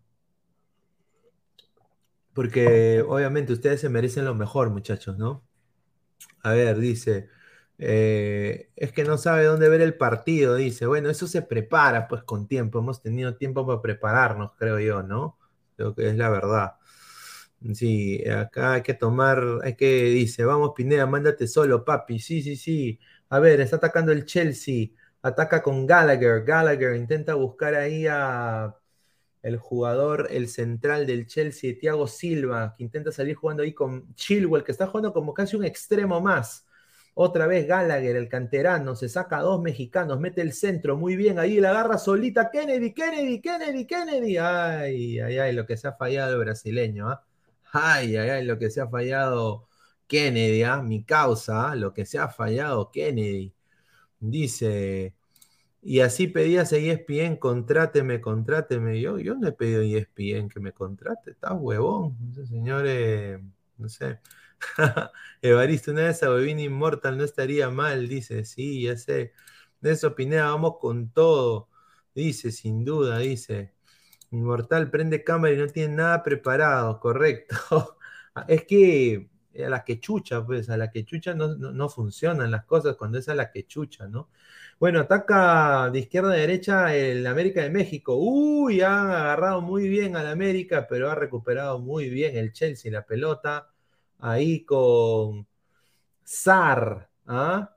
[SPEAKER 1] Porque obviamente ustedes se merecen lo mejor, muchachos, ¿no? A ver, dice. Eh, es que no sabe dónde ver el partido, dice. Bueno, eso se prepara pues con tiempo. Hemos tenido tiempo para prepararnos, creo yo, ¿no? Creo que es la verdad. Sí, acá hay que tomar, hay que, dice, vamos Pineda, mándate solo, papi. Sí, sí, sí. A ver, está atacando el Chelsea. Ataca con Gallagher. Gallagher intenta buscar ahí a el jugador, el central del Chelsea, Thiago Silva, que intenta salir jugando ahí con Chilwell, que está jugando como casi un extremo más. Otra vez Gallagher, el canterano, se saca a dos mexicanos, mete el centro muy bien, ahí la agarra solita Kennedy, Kennedy, Kennedy, Kennedy. Ay, ay, ay, lo que se ha fallado el brasileño, ¿ah? Ay, ay, ay, lo que se ha fallado Kennedy, ¿ah? Mi causa, ¿ah? lo que se ha fallado Kennedy. Dice, y así pedías a ESPN, contráteme, contráteme. Yo, yo no he pedido a ESPN que me contrate, está huevón. Ese señor, no sé. Evaristo, una vez a Bobina Inmortal no estaría mal, dice. Sí, ya sé. De eso Pineda, vamos con todo. Dice, sin duda, dice. Inmortal prende cámara y no tiene nada preparado, correcto. es que a la que chucha, pues, a la que chucha no, no, funcionan las cosas cuando es a la que chucha, ¿no? Bueno, ataca de izquierda a derecha el América de México. Uy, han agarrado muy bien al América, pero ha recuperado muy bien el Chelsea la pelota ahí con Sar, ¿ah?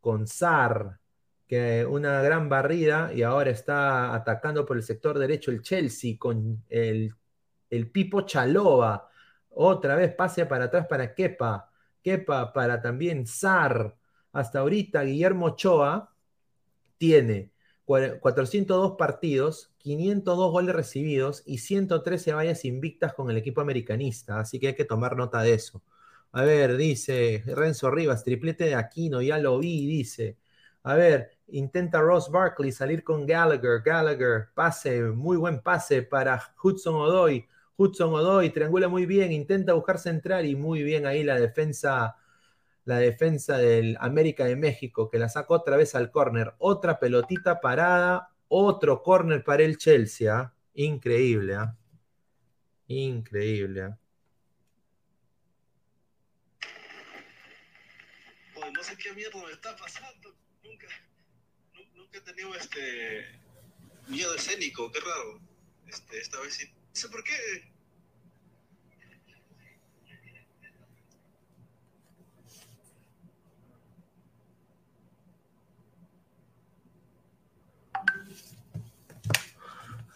[SPEAKER 1] con Sar, que una gran barrida y ahora está atacando por el sector derecho el Chelsea con el, el Pipo Chalova. Otra vez pase para atrás para Kepa. Kepa para también Sar. Hasta ahorita Guillermo Ochoa tiene 402 partidos, 502 goles recibidos y 113 vallas invictas con el equipo americanista. Así que hay que tomar nota de eso. A ver, dice Renzo Rivas, triplete de Aquino, ya lo vi, dice. A ver, intenta Ross Barkley salir con Gallagher. Gallagher, pase, muy buen pase para Hudson Odoy. Hudson Odoy triangula muy bien, intenta buscar central y muy bien ahí la defensa la defensa del América de México, que la sacó otra vez al córner. Otra pelotita parada, otro córner para el Chelsea. ¿ah? Increíble, ¿ah? Increíble. ¿ah?
[SPEAKER 4] no sé qué mierda me está pasando. Nunca, nunca he tenido este miedo escénico, qué raro. Este, esta vez sí. No sé por qué.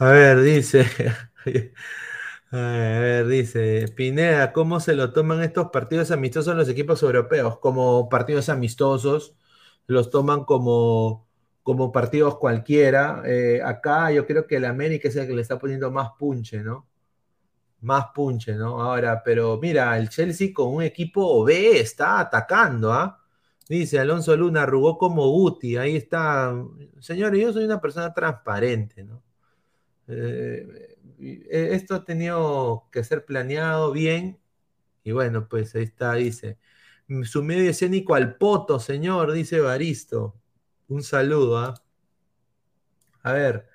[SPEAKER 1] A ver, dice. A ver, dice Pineda, ¿cómo se lo toman estos partidos amistosos los equipos europeos? Como partidos amistosos, los toman como, como partidos cualquiera. Eh, acá yo creo que el América es el que le está poniendo más punche, ¿no? Más punche, ¿no? Ahora, pero mira, el Chelsea con un equipo B está atacando, ¿ah? Dice Alonso Luna, arrugó como Guti, ahí está. Señores, yo soy una persona transparente, ¿no? Eh, esto ha tenido que ser planeado bien. Y bueno, pues ahí está, dice. Su medio escénico al poto, señor, dice Baristo. Un saludo, ¿ah? A ver,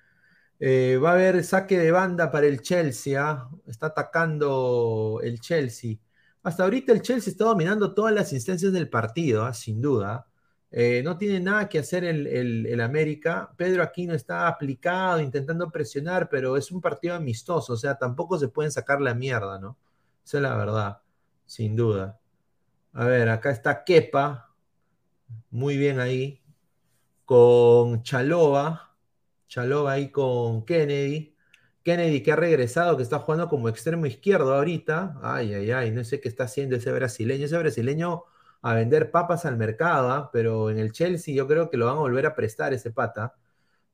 [SPEAKER 1] eh, va a haber saque de banda para el Chelsea, ¿ah? Está atacando el Chelsea. Hasta ahorita el Chelsea está dominando todas las instancias del partido, ¿ah? sin duda. Eh, no tiene nada que hacer el, América. Pedro Aquino está aplicado, intentando presionar, pero es un partido amistoso, o sea, tampoco se pueden sacar la mierda, ¿no? Esa es la verdad, sin duda. A ver, acá está Kepa, muy bien ahí, con Chalova, Chalova ahí con Kennedy. Kennedy que ha regresado, que está jugando como extremo izquierdo ahorita. Ay, ay, ay, no sé qué está haciendo ese brasileño. Ese brasileño a vender papas al mercado, ¿ah? pero en el Chelsea yo creo que lo van a volver a prestar ese pata.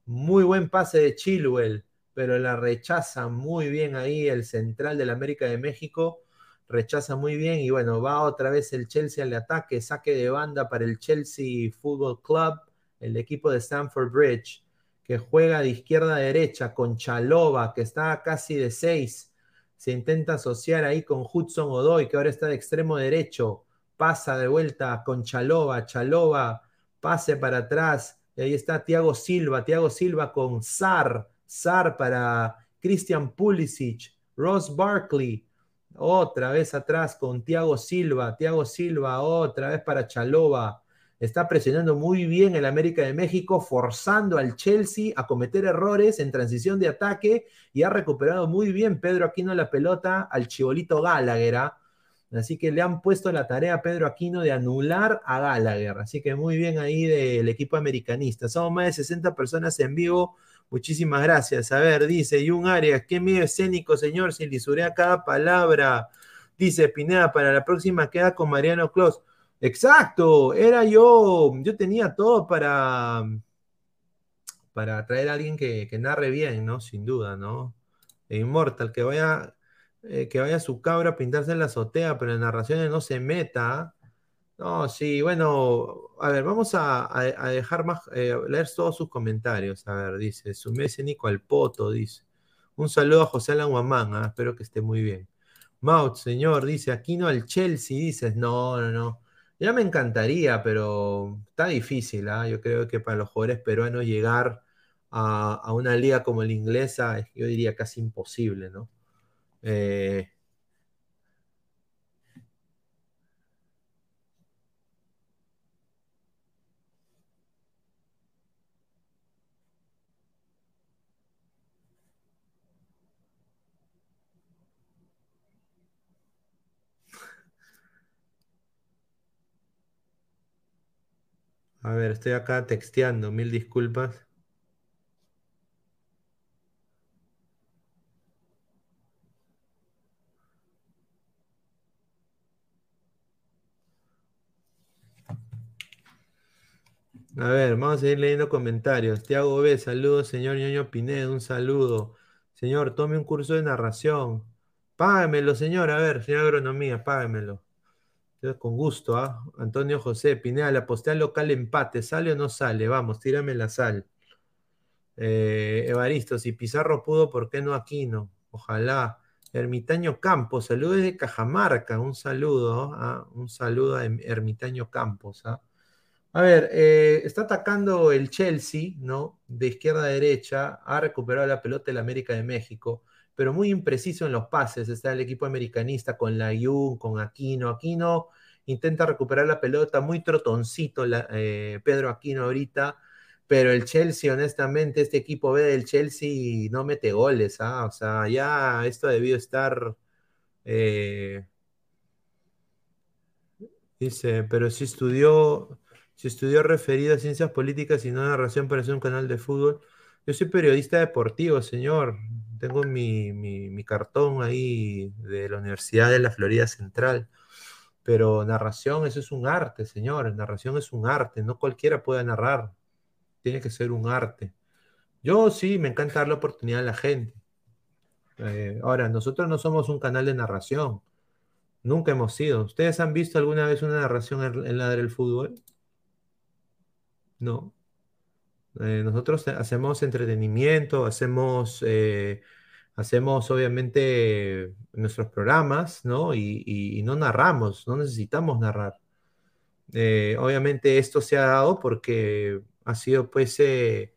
[SPEAKER 1] Muy buen pase de Chilwell, pero la rechaza muy bien ahí el central del América de México. Rechaza muy bien y bueno, va otra vez el Chelsea al ataque, saque de banda para el Chelsea Football Club, el equipo de Stamford Bridge, que juega de izquierda a derecha con Chalova, que está casi de seis. Se intenta asociar ahí con Hudson Odoy, que ahora está de extremo derecho pasa de vuelta con Chalova, Chalova, pase para atrás, y ahí está Thiago Silva, Thiago Silva con Sar, Sar para Christian Pulisic, Ross Barkley, otra vez atrás con Thiago Silva, Thiago Silva, otra vez para Chalova. Está presionando muy bien el América de México, forzando al Chelsea a cometer errores en transición de ataque y ha recuperado muy bien Pedro Aquino la pelota al chibolito Gallagher. ¿ah? Así que le han puesto la tarea a Pedro Aquino de anular a Gallagher. Así que muy bien ahí del equipo americanista. Somos más de 60 personas en vivo. Muchísimas gracias. A ver, dice Jun Arias, qué miedo escénico, señor, si lisurea cada palabra. Dice Pineda, para la próxima queda con Mariano Clos. Exacto, era yo, yo tenía todo para, para traer a alguien que, narre bien, ¿no? Sin duda, ¿no? E Immortal, que vaya, eh, que vaya su cabra a pintarse en la azotea, pero en narraciones no se meta. No, sí, bueno, a ver, vamos a, dejar más, eh, leer todos sus comentarios. A ver, dice, su mes Nico al Poto, dice. Un saludo a José Alan Guamán, ah, espero que esté muy bien. Maut, señor, dice, aquí no al Chelsea, dices, no, no, no. Ya me encantaría, pero está difícil, ¿ah? Yo creo que para los jugadores peruanos llegar a una liga como la inglesa, yo diría casi imposible, ¿no? Eh, a ver, estoy acá texteando, mil disculpas. A ver, vamos a seguir leyendo comentarios. Tiago B, saludos, señor ñoño Pinedo, un saludo. Señor, tome un curso de narración. Págamelo, señor, a ver, señor agronomía, págamelo. Con gusto, ¿ah? Antonio José, Pineda, la postea local empate, ¿sale o no sale? Vamos, tírame la sal. Eh, Evaristo, si Pizarro pudo, ¿por qué no Aquino? Ojalá. Ermitaño Campos, saludos desde Cajamarca, un saludo, ¿ah? un saludo a Ermitaño Campos. ¿ah? A ver, eh, está atacando el Chelsea, ¿no? De izquierda a derecha, ha recuperado la pelota el América de México, pero muy impreciso en los pases. Está el equipo americanista con la Jung, con Aquino. Aquino intenta recuperar la pelota, muy trotoncito eh, Pedro Aquino ahorita, pero el Chelsea, honestamente, este equipo B del Chelsea no mete goles, ¿ah? O sea, ya esto debió estar. Eh, dice, pero si estudió si estudió referido a ciencias políticas y no narración para ser un canal de fútbol. Yo soy periodista deportivo, señor. tengo mi, mi, cartón ahí de la Universidad de la Florida Central. Pero narración, eso es un arte, señores. Narración es un arte. No cualquiera puede narrar. Tiene que ser un arte. Yo sí, me encanta dar la oportunidad a la gente. Eh, ahora, nosotros no somos un canal de narración. Nunca hemos sido. ¿Ustedes han visto alguna vez una narración en, en la del fútbol? No. Eh, nosotros hacemos entretenimiento, hacemos, eh, hacemos obviamente nuestros programas, ¿no? Y, y- y no narramos, no necesitamos narrar. Eh, obviamente esto se ha dado porque ha sido pues eh,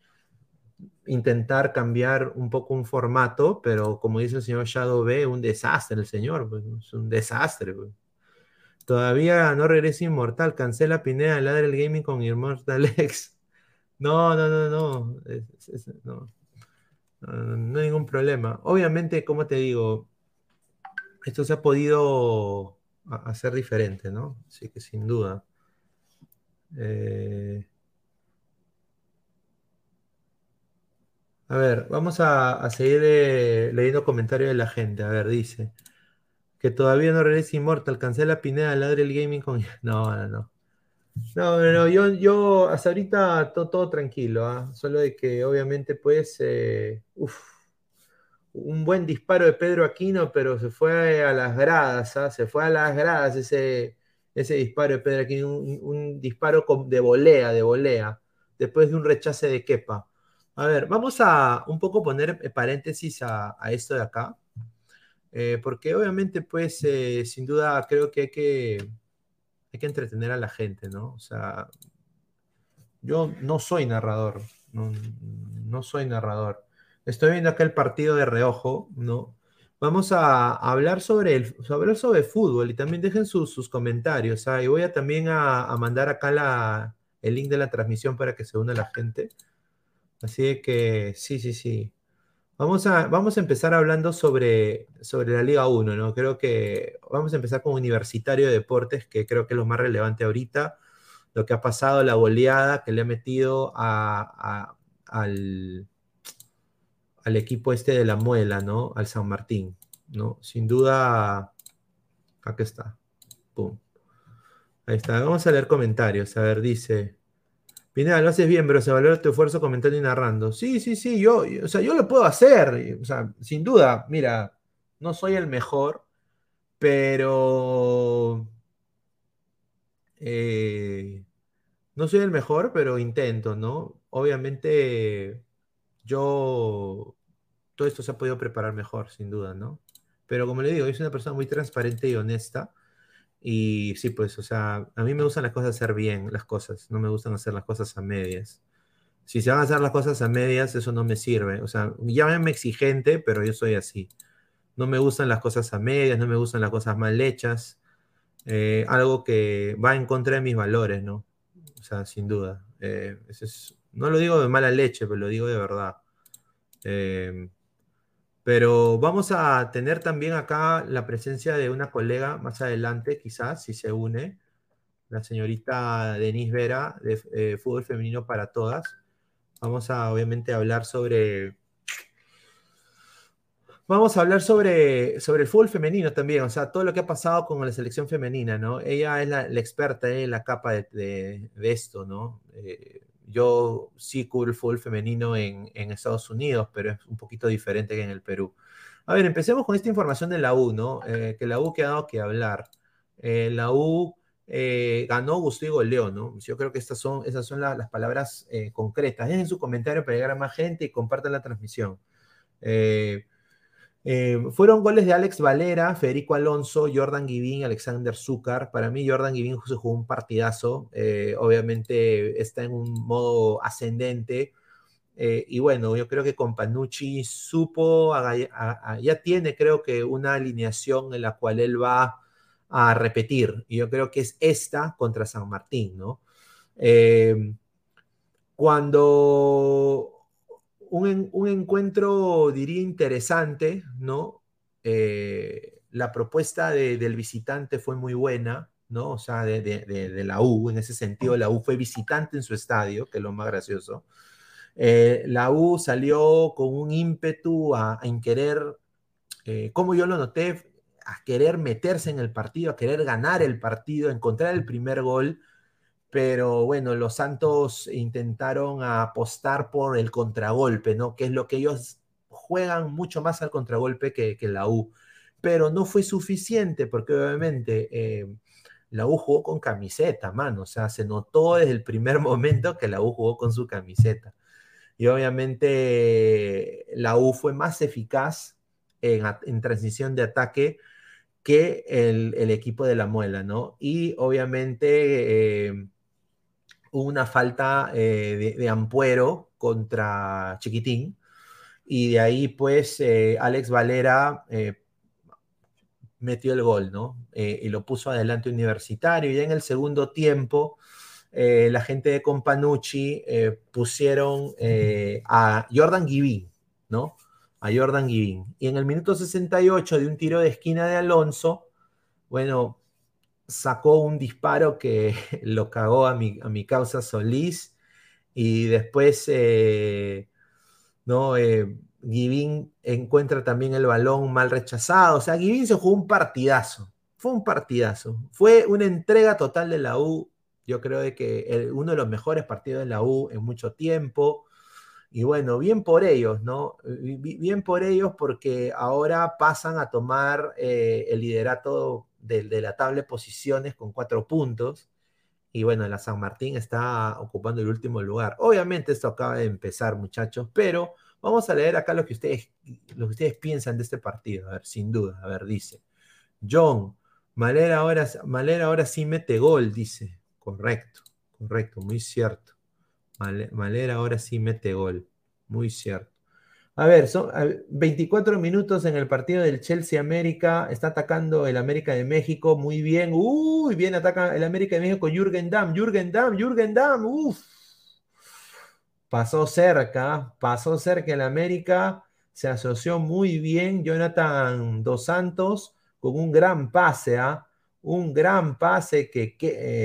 [SPEAKER 1] intentar cambiar un poco un formato, pero como dice el señor Shadow B, un desastre el señor, pues, es un desastre. pues. Todavía no regresa Inmortal, cancela Pineda, ladra el gaming con Immortal X. No, no, no, no. no. No, hay ningún problema. Obviamente, como te digo, esto se ha podido hacer diferente, ¿no? Así que sin duda. Eh, a ver, vamos a, a seguir eh, leyendo comentarios de la gente. A ver, dice que todavía no regresa Immortal, cancela Pineda, ladra el gaming con... No, no, no. No, no, yo, yo hasta ahorita to- todo, tranquilo, ¿ah? Solo de que obviamente pues, eh, uf, un buen disparo de Pedro Aquino, pero se fue a las gradas, ¿ah? Se fue a las gradas ese, ese disparo de Pedro Aquino, un, disparo de volea, de volea, después de un rechace de Kepa. A ver, vamos a un poco poner paréntesis a esto de acá, eh, porque obviamente pues, eh, sin duda creo que hay que hay que entretener a la gente, ¿no? O sea, yo no soy narrador, no, no soy narrador. Estoy viendo acá el partido de reojo, ¿no? Vamos a hablar sobre el sobre fútbol y también dejen sus, sus comentarios. ¿ah? Y voy a también a, a mandar acá la, el link de la transmisión para que se una la gente. Así que sí, sí, sí. Vamos a, vamos a empezar hablando sobre, sobre la Liga 1, ¿no? Creo que vamos a empezar con Universitario de Deportes, que creo que es lo más relevante ahorita. Lo que ha pasado, la goleada que le ha metido al, al equipo este de la Muela, ¿no? Al San Martín, ¿no? Sin duda, aquí está. Pum. Ahí está. Vamos a leer comentarios. A ver, dice. Pineda, lo haces bien, pero se valora tu esfuerzo comentando y narrando. Sí, sí, sí, yo, o sea, yo lo puedo hacer, o sea, sin duda, mira, no soy el mejor, pero eh, no soy el mejor, pero intento, ¿no? Obviamente, yo, todo esto se ha podido preparar mejor, sin duda, ¿no? Pero como le digo, yo soy una persona muy transparente y honesta. Y sí, pues, o sea, a mí me gustan las cosas hacer bien, las cosas, no me gustan hacer las cosas a medias. Si se van a hacer las cosas a medias, eso no me sirve. O sea, llámenme exigente, pero yo soy así. No me gustan las cosas a medias, no me gustan las cosas mal hechas. eh, algo que va en contra de mis valores, ¿no? O sea, sin duda. Eh, eso es- no lo digo de mala leche, pero lo digo de verdad. Eh, pero vamos a tener también acá la presencia de una colega más adelante, quizás, si se une, la señorita Denise Vera, de eh, Fútbol Femenino para Todas. Vamos a, obviamente, hablar sobre... Vamos a hablar sobre, sobre el fútbol femenino también, o sea, todo lo que ha pasado con la selección femenina, ¿no? Ella es la, la experta en la capa de, de- de esto, ¿no? Eh, yo sí cubro el femenino en, en Estados Unidos, pero es un poquito diferente que en el Perú. A ver, empecemos con esta información de la U, ¿no? Eh, que la U que ha dado que hablar. Eh, la U eh, ganó, gustó y goleó, ¿no? Yo creo que estas son, esas son la- las palabras concretas. Dejen su comentario para llegar a más gente y compartan la transmisión. Eh, fueron goles de Alex Valera, Federico Alonso, Jordan Givín, Alexander Zúcar. Para mí, Jordan Givín se jugó un partidazo. Eh, obviamente está en un modo ascendente. Eh, y bueno, yo creo que con Panucci supo, ya tiene creo que una alineación en la cual él va a repetir. Y yo creo que es esta contra San Martín, ¿no? Cuando un, un encuentro, diría, interesante, ¿no? Eh, la propuesta de- del visitante fue muy buena, ¿no? O sea, de, de- la U, en ese sentido, la U fue visitante en su estadio, que es lo más gracioso. Eh, la U salió con un ímpetu a, querer, eh, como yo lo noté, a querer meterse en el partido, a querer ganar el partido, encontrar el primer gol, pero bueno, los Santos intentaron apostar por el contragolpe, ¿no? Que es lo que ellos juegan mucho más al contragolpe que, que la U, pero no fue suficiente porque obviamente eh, la U jugó con camiseta, mano, o sea, se notó desde el primer momento que la U jugó con su camiseta. Y obviamente la U fue más eficaz en, transición de ataque que el, equipo de la muela, ¿no? Y obviamente eh, una falta eh, de, Ampuero contra Chiquitín, y de ahí pues eh, Alex Valera eh, metió el gol, ¿no? Y lo puso adelante Universitario, y en el segundo tiempo la gente de Companucci pusieron a Jordan Givín, ¿no? a Jordan Givín. Y en el minuto 68 de un tiro de esquina de Alonso, bueno, sacó un disparo que lo cagó a mi, a mi causa Solís y después, eh, ¿no? Eh, Givín encuentra también el balón mal rechazado. O sea, Givín se jugó un partidazo. Fue un partidazo. Fue una entrega total de la U. Yo creo de que uno de los mejores partidos de la U en mucho tiempo. Y bueno, bien por ellos, ¿no? Bien por ellos porque ahora pasan a tomar eh, el liderato de, de, la tabla de posiciones con cuatro puntos. Y bueno, la San Martín está ocupando el último lugar. Obviamente esto acaba de empezar, muchachos, pero vamos a leer acá lo que ustedes, lo que ustedes piensan de este partido. A ver, sin duda. A ver, dice. John, Malera ahora, Malera ahora sí mete gol, dice. Correcto, correcto, muy cierto. Malera ahora sí mete gol. Muy cierto. A ver, son 24 minutos en el partido del Chelsea América. Está atacando el América de México. Muy bien. Uy, bien ataca el América de México. Jürgen Damm, Jürgen Damm, Jürgen Damm. Uf. Pasó cerca, pasó cerca el América. Se asoció muy bien Jonathan Dos Santos con un gran pase, ¿ah? un gran pase que,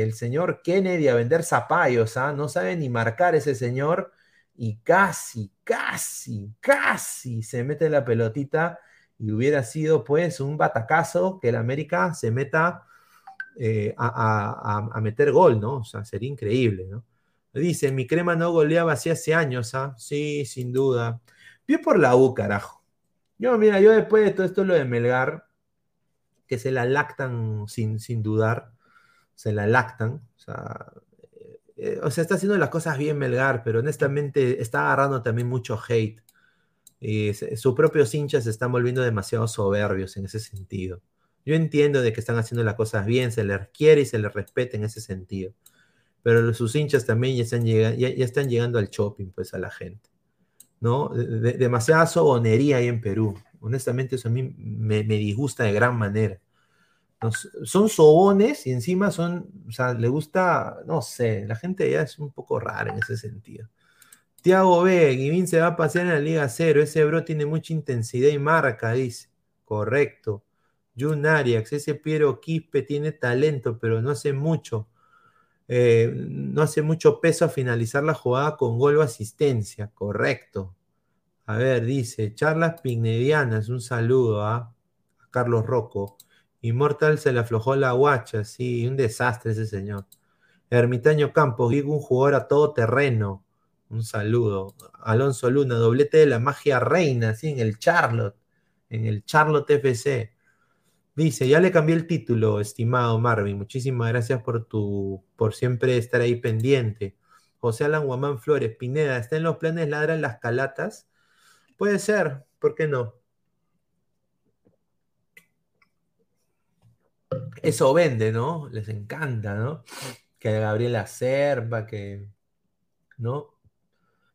[SPEAKER 1] el señor Kennedy a vender zapallos, ¿ah? no sabe ni marcar ese señor y casi, casi, casi se mete la pelotita y hubiera sido pues un batacazo que el América se meta eh, a, a, meter gol, ¿no? O sea, sería increíble, ¿no? Dice, mi crema no goleaba así hace años, ¿ah? Sí, sin duda. Bien por la U, carajo. Yo, mira, yo después de todo esto, lo de Melgar, que se la lactan sin, sin dudar, se la lactan, o sea, eh, o sea, está haciendo las cosas bien Melgar, pero honestamente está agarrando también mucho hate. Y sus propios hinchas se están volviendo demasiado soberbios en ese sentido. Yo entiendo de que están haciendo las cosas bien, se les quiere y se les respeta en ese sentido. Pero sus hinchas también ya están, llegando, ya, ya están llegando al shopping, pues, a la gente. ¿No? De, demasiada sobonería ahí en Perú. Honestamente, eso a mí me, me disgusta de gran manera son sobones y encima son, o sea, le gusta, no sé, la gente ya es un poco rara en ese sentido. Tiago B, Givín se va a pasear en la Liga Cero, ese bro tiene mucha intensidad y marca, dice. Correcto. Jun Arias, ese Piero Quispe tiene talento, pero no hace mucho. Eh, no hace mucho peso a finalizar la jugada con gol o asistencia. Correcto. A ver, dice, charlas pignedianas, un saludo ¿ah? a Carlos Rocco. Immortal se le aflojó la guacha, sí, un desastre ese señor. Ermitaño Campos, Gigo, un jugador a todo terreno. Un saludo. Alonso Luna, doblete de la magia reina, sí, en el Charlotte, en el Charlotte FC. Dice, ya le cambié el título, estimado Marvin. Muchísimas gracias por tu, por siempre estar ahí pendiente. José Alan Guamán Flores, Pineda, ¿está en los planes ladran las calatas? Puede ser, ¿por qué no? Eso vende, ¿no? Les encanta, ¿no? Que Gabriela Serpa, que. ¿No?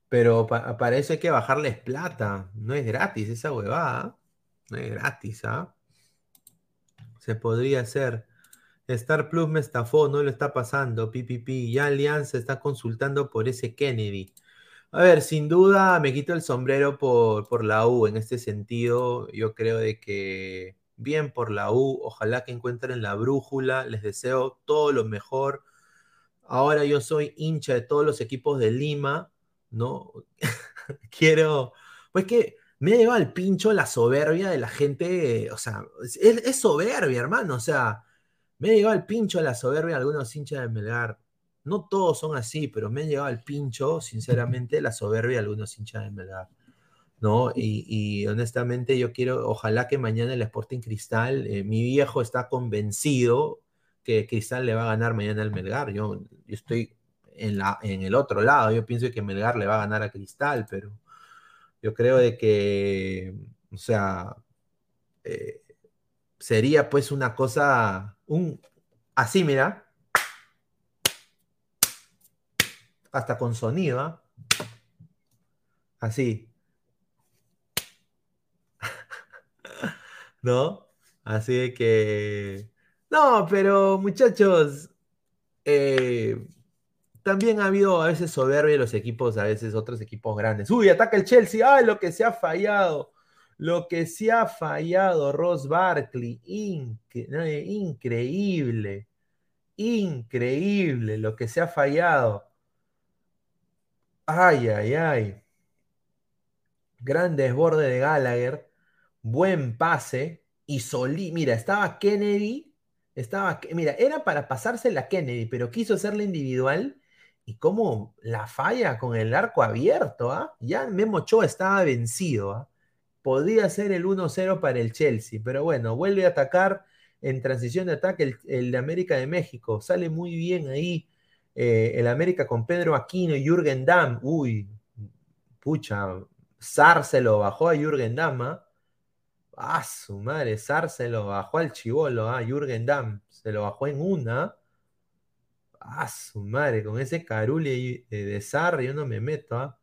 [SPEAKER 1] Pero pa para eso hay que bajarles plata. No es gratis esa huevada. No es gratis, ¿ah? Se podría hacer. Star Plus me estafó, no lo está pasando. PPP. Ya Alianza está consultando por ese Kennedy. A ver, sin duda me quito el sombrero por, por la U en este sentido. Yo creo de que bien por la U, ojalá que encuentren la brújula, les deseo todo lo mejor. Ahora yo soy hincha de todos los equipos de Lima, ¿no? quiero, pues que me ha llevado al pincho la soberbia de la gente, o sea, es, es soberbia, hermano, o sea, me ha llegado al pincho la soberbia de algunos hinchas de Melgar. No todos son así, pero me ha llegado al pincho, sinceramente, la soberbia de algunos hinchas de Melgar. ¿No? Y, honestamente yo quiero, ojalá que mañana el Sporting Cristal, eh, mi viejo está convencido que Cristal le va a ganar mañana al Melgar. Yo, estoy en, la, en el otro lado, yo pienso que Melgar le va a ganar a Cristal, pero yo creo de que, o sea, eh, sería pues una cosa, un, así, mira, hasta con sonido, ¿ah? así. ¿No? Así que... No, pero muchachos, eh, también ha habido a veces soberbia en los equipos, a veces otros equipos grandes. Uy, ataca el Chelsea, ay, lo que se ha fallado. Lo que se ha fallado, Ross Barkley, increíble, increíble lo que se ha fallado. Ay, ay, ay. Gran desborde de Gallagher, buen pase y Solí, mira, estaba Kennedy, estaba, mira, era para pasársela a Kennedy, pero quiso hacerla individual y como la falla con el arco abierto, ¿ah? Ya Memo estaba vencido, ¿ah? podría ser el 1-0 para el Chelsea, pero bueno, vuelve a atacar en transición de ataque el, de América de México. Sale muy bien ahí eh, el América con Pedro Aquino y Jürgen Damm. Uy, pucha, Sar bajó a Jürgen Damm. ¿ah? Ah, su madre, Sar se lo bajó al chivolo, ¿ah? Jürgen Damm se lo bajó en una. Ah, su madre, con ese carule de Sar yo no me meto, ¿ah?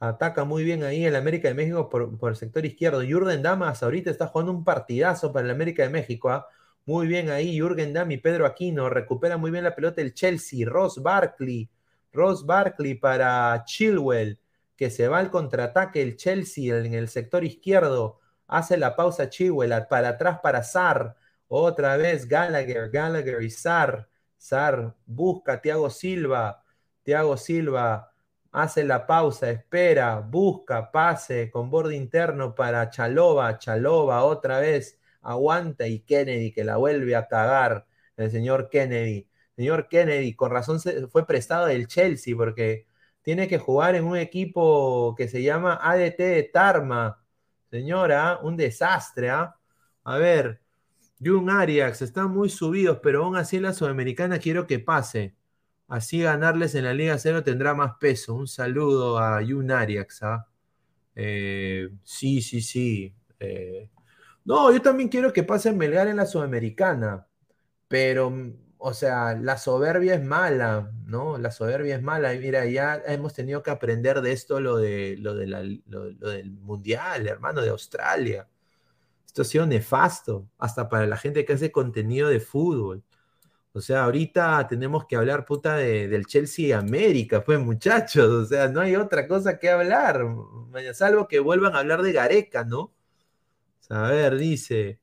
[SPEAKER 1] Ataca muy bien ahí el América de México por, el sector izquierdo. Jürgen Damas ahorita está jugando un partidazo para el América de México. ¿ah? Muy bien ahí, Jürgen Damm y Pedro Aquino. Recupera muy bien la pelota el Chelsea. Ross Barkley. Ross Barkley para Chilwell, que se va al contraataque el Chelsea en el sector izquierdo. Hace la pausa Chilwell para atrás para Sar. Otra vez Gallagher, Gallagher y Sar. Sar busca a Thiago Silva. Thiago Silva hace la pausa, espera, busca, pase con borde interno para Chalova, Chalova otra vez, aguanta y Kennedy que la vuelve a cagar, el señor Kennedy. Señor Kennedy, con razón se fue prestado del Chelsea porque tiene que jugar en un equipo que se llama ADT de Tarma. Señora, un desastre, ¿ah? A ver, Jun Arias, están muy subidos, pero aún así la Sudamericana quiero que pase. Así ganarles en la Liga Cero tendrá más peso. Un saludo a Yun Arias. ¿ah? Eh, sí, sí, sí. Eh, no, yo también quiero que pasen Melgar en la Sudamericana. Pero, o sea, la soberbia es mala, ¿no? La soberbia es mala. Y mira, ya hemos tenido que aprender de esto, lo, de, lo, de del Mundial, hermano, de Australia. Esto ha sido nefasto, hasta para la gente que hace contenido de fútbol. O sea, ahorita tenemos que hablar, puta, del Chelsea América, pues, muchachos. O sea, no hay otra cosa que hablar. Salvo que vuelvan a hablar de Gareca, ¿no? a ver, dice.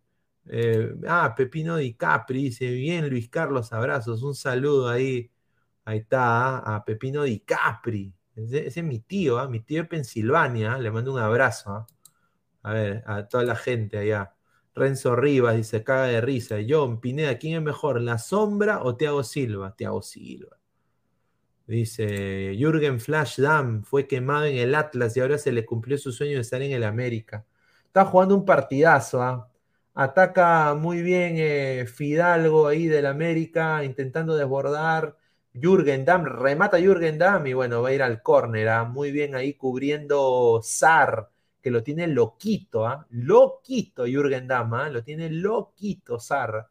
[SPEAKER 1] Eh, ah, Pepino Di Capri, dice. Bien, Luis Carlos, abrazos. Un saludo ahí. Ahí está, ¿ah? a Pepino Di Capri. Ese, es mi tío, ¿ah? mi tío de Pensilvania. Le mando un abrazo. ¿ah? A ver, a toda la gente allá. Renzo Rivas dice, caga de risa. John Pineda, ¿quién es mejor, La Sombra o Thiago Silva? Thiago Silva. Dice, Jürgen Flash Dam fue quemado en el Atlas y ahora se le cumplió su sueño de estar en el América. Está jugando un partidazo, ¿ah? Ataca muy bien eh, Fidalgo ahí del América, intentando desbordar. Jürgen Damm, remata Jürgen Damm y bueno, va a ir al córner, ¿ah? muy bien ahí cubriendo Sar que lo tiene loquito, ¿ah? Loquito Jürgen Dama, ¿ah? lo tiene loquito Sarra.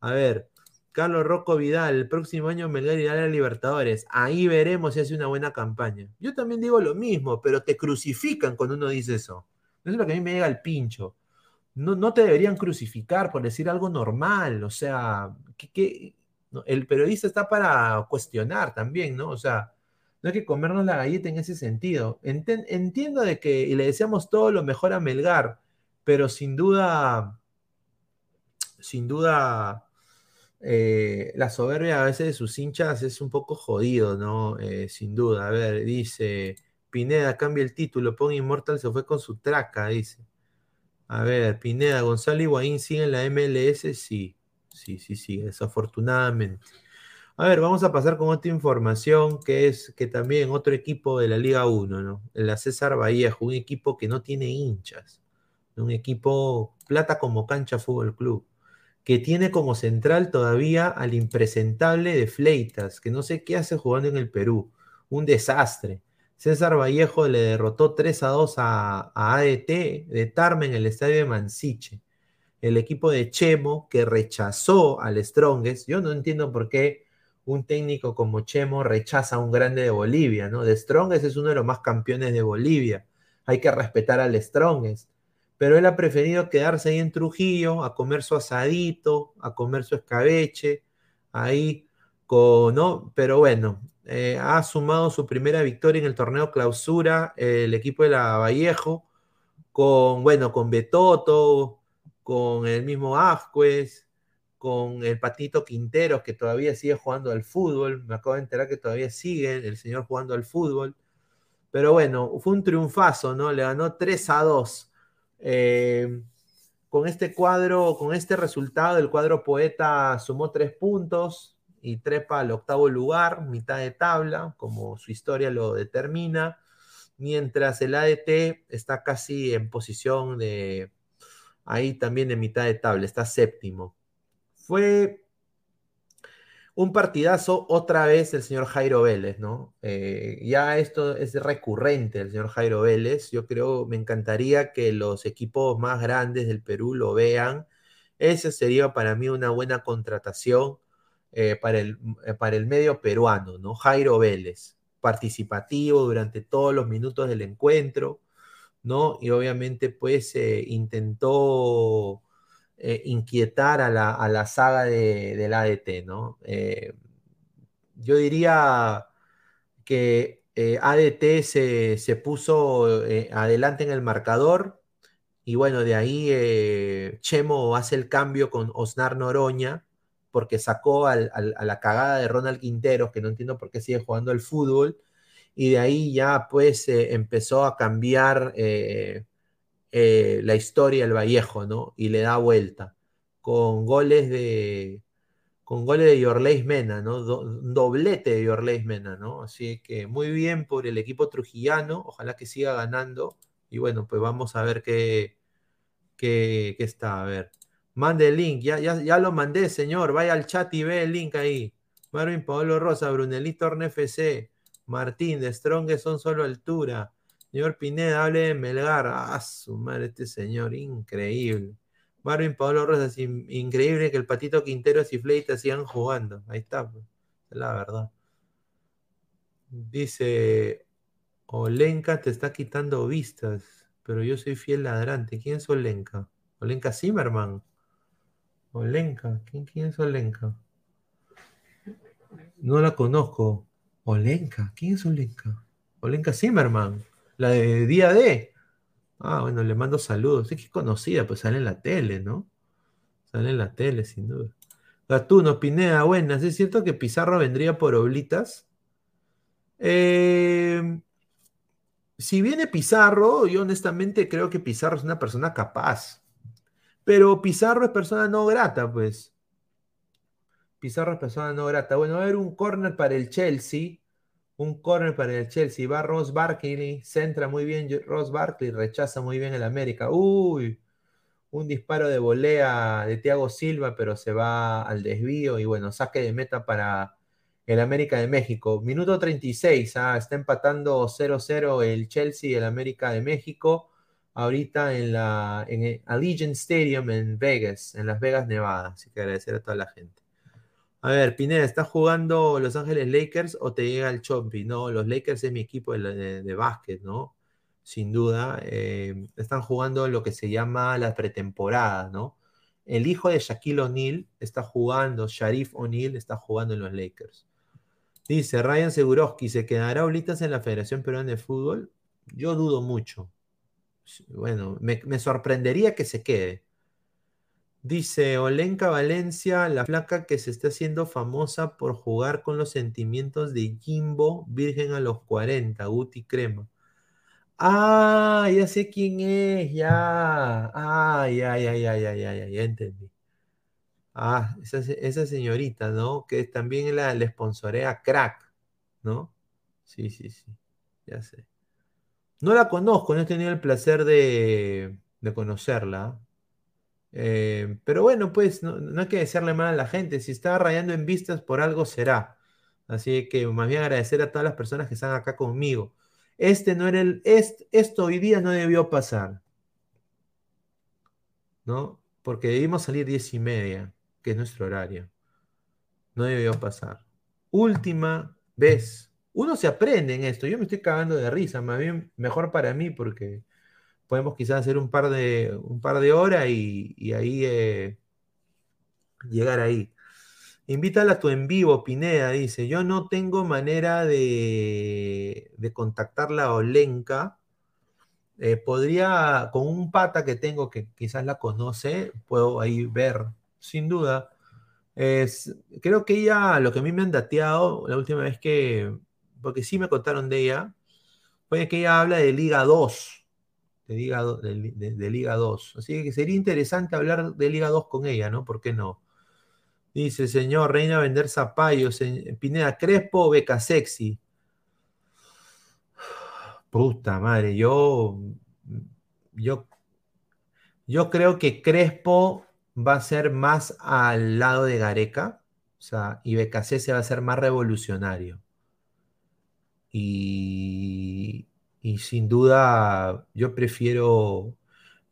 [SPEAKER 1] A ver, Carlos Rocco Vidal, el próximo año Melgar irá a Libertadores. Ahí veremos si hace una buena campaña. Yo también digo lo mismo, pero te crucifican cuando uno dice eso. Eso es lo que a mí me llega al pincho. No, no te deberían crucificar por decir algo normal. O sea, que, el periodista está para cuestionar también, ¿no? O sea, no hay que comernos la galleta en ese sentido. entiendo de que, y le deseamos todo lo mejor a Melgar, pero sin duda, sin duda, eh, la soberbia a veces de sus hinchas es un poco jodido, ¿no? Eh, sin duda. A ver, dice Pineda, cambia el título, pon Immortal, se fue con su traca, dice. A ver, Pineda, Gonzalo Higuaín sigue en la MLS, sí, sí, sí, sí, desafortunadamente. A ver, vamos a pasar con otra información que es que también otro equipo de la Liga 1, ¿no? La César Vallejo, un equipo que no tiene hinchas, un equipo plata como cancha Fútbol Club, que tiene como central todavía al impresentable de Fleitas, que no sé qué hace jugando en el Perú, un desastre. César Vallejo le derrotó 3 a 2 a, ADT de Tarma en el estadio de Mansiche. El equipo de Chemo que rechazó al Strongest, yo no entiendo por qué un técnico como Chemo rechaza a un grande de Bolivia, ¿no? De Strongest es uno de los más campeones de Bolivia. Hay que respetar al Strongest. Pero él ha preferido quedarse ahí en Trujillo, a comer su asadito, a comer su escabeche, ahí con, ¿no? Pero bueno, eh, ha sumado su primera victoria en el torneo clausura, el equipo de la Vallejo, con, bueno, con Betoto, con el mismo Ascuez, con el Patito Quinteros, que todavía sigue jugando al fútbol. Me acabo de enterar que todavía sigue el señor jugando al fútbol. Pero bueno, fue un triunfazo, ¿no? Le ganó 3 a 2. Eh, con este cuadro, con este resultado, el cuadro poeta sumó 3 puntos y trepa al octavo lugar, mitad de tabla, como su historia lo determina, mientras el ADT está casi en posición de, ahí también en mitad de tabla, está séptimo. Fue un partidazo otra vez el señor Jairo Vélez, ¿no? Eh, ya esto es recurrente el señor Jairo Vélez. Yo creo, me encantaría que los equipos más grandes del Perú lo vean. Ese sería para mí una buena contratación eh, para, el, eh, para el medio peruano, ¿no? Jairo Vélez, participativo durante todos los minutos del encuentro, ¿no? Y obviamente pues intentó eh, inquietar a la, a la saga de, del ADT, ¿no? Eh, yo diría que eh, ADT se, se puso adelante en el marcador y bueno, de ahí Chemo hace el cambio con Osnar Noroña porque sacó al, al, a la cagada de Ronald Quinteros, que no entiendo por qué sigue jugando el fútbol, y de ahí ya pues empezó a cambiar eh, la historia del Vallejo, ¿no? Y le da vuelta con goles de con goles de Yorleis Mena, ¿no? un doblete de Yorleis Mena, ¿no? Así que muy bien por el equipo trujillano, ojalá que siga ganando. Y bueno, pues vamos a ver qué, qué, qué está. A ver, mande el link, ya, ya, ya, lo mandé, señor. Vaya al chat y ve el link ahí. Marvin Pablo Rosa, Brunelito Ornfc, Martín, de Strong son solo altura. Señor Pineda, hable de Melgar. Ah, su madre, este señor, increíble. Marvin Pablo Rosas, increíble que el Patito Quintero y Fleita sigan jugando. Ahí está, pues, es la verdad. Dice, Olenka te está quitando vistas, pero yo soy fiel ladrante. ¿Quién es Olenka? Olenka Zimmerman. Olenka, ¿quién, quién es Olenka? No la conozco. Olenka, ¿quién es Olenka? Olenka Zimmerman. La de Día D. Ah, bueno, le mando saludos. Es que es conocida, pues sale en la tele, ¿no? Sale en la tele, sin duda. Gatuno, Pineda, buenas. ¿Es cierto que Pizarro vendría por Oblitas? Eh, si viene Pizarro, yo honestamente creo que Pizarro es una persona capaz. Pero Pizarro es persona no grata, pues. Pizarro es persona no grata. Bueno, va a haber un corner para el Chelsea. Un corner para el Chelsea. Va Ross Barkley. Centra muy bien Ross Barkley. Rechaza muy bien el América. Uy. Un disparo de volea de Thiago Silva, pero se va al desvío. Y bueno, saque de meta para el América de México. Minuto 36. Ah, está empatando 0-0 el Chelsea y el América de México. Ahorita en la el Allegiant Stadium en Vegas, en Las Vegas, Nevada. Así que agradecer a toda la gente. A ver, Pineda, ¿estás jugando Los Ángeles Lakers o te llega el Chompi? No, los Lakers es mi equipo de, de, básquet, ¿no? Sin duda. Eh, están jugando lo que se llama la pretemporada, ¿no? El hijo de Shaquille O'Neal está jugando, Sharif O'Neal está jugando en los Lakers. Dice Ryan Seguroski, ¿se quedará Olitas en la Federación Peruana de Fútbol? Yo dudo mucho. Bueno, me, sorprendería que se quede. Dice Olenka Valencia, la flaca que se está haciendo famosa por jugar con los sentimientos de Jimbo, virgen a los 40, Guti Crema. Ah, ya sé quién es, ya. Ah, ya, ya, ya, ya, ya, ya, ya entendí. Ah, esa señorita, ¿no? Que también la, le sponsorea Crack, ¿no? Sí, sí, sí, ya sé. No la conozco, no he tenido el placer de, de conocerla. Eh, pero bueno, pues no, no hay que desearle mal a la gente. Si está rayando en vistas, por algo será. Así que más bien agradecer a todas las personas que están acá conmigo. Este no era el. est- esto hoy día no debió pasar, ¿no? Porque debimos salir diez y media, que es nuestro horario. No debió pasar. Última vez. Uno se aprende en esto. Yo me estoy cagando de risa. Más bien, mejor para mí, porque podemos quizás hacer un par de, un par de horas y, ahí eh, llegar ahí. Invítala a tu en vivo, Pineda, dice. Yo no tengo manera de, de contactarla a Olenka. Eh, podría, con un pata que tengo que quizás la conoce, puedo ahí ver, sin duda. Es, creo que ella, lo que a mí me han dateado la última vez que, porque sí me contaron de ella, fue que ella habla de Liga 2, de Liga, de, Li- de- de Liga 2. Así que sería interesante hablar de Liga 2 con ella, ¿no? ¿Por qué no? Dice, señor, reina vender zapallos, se- Pineda Crespo o Beca Sexy. Puta madre, yo, yo, yo creo que Crespo va a ser más al lado de Gareca, o sea, y BKC va a ser más revolucionario. Y, sin duda, yo prefiero,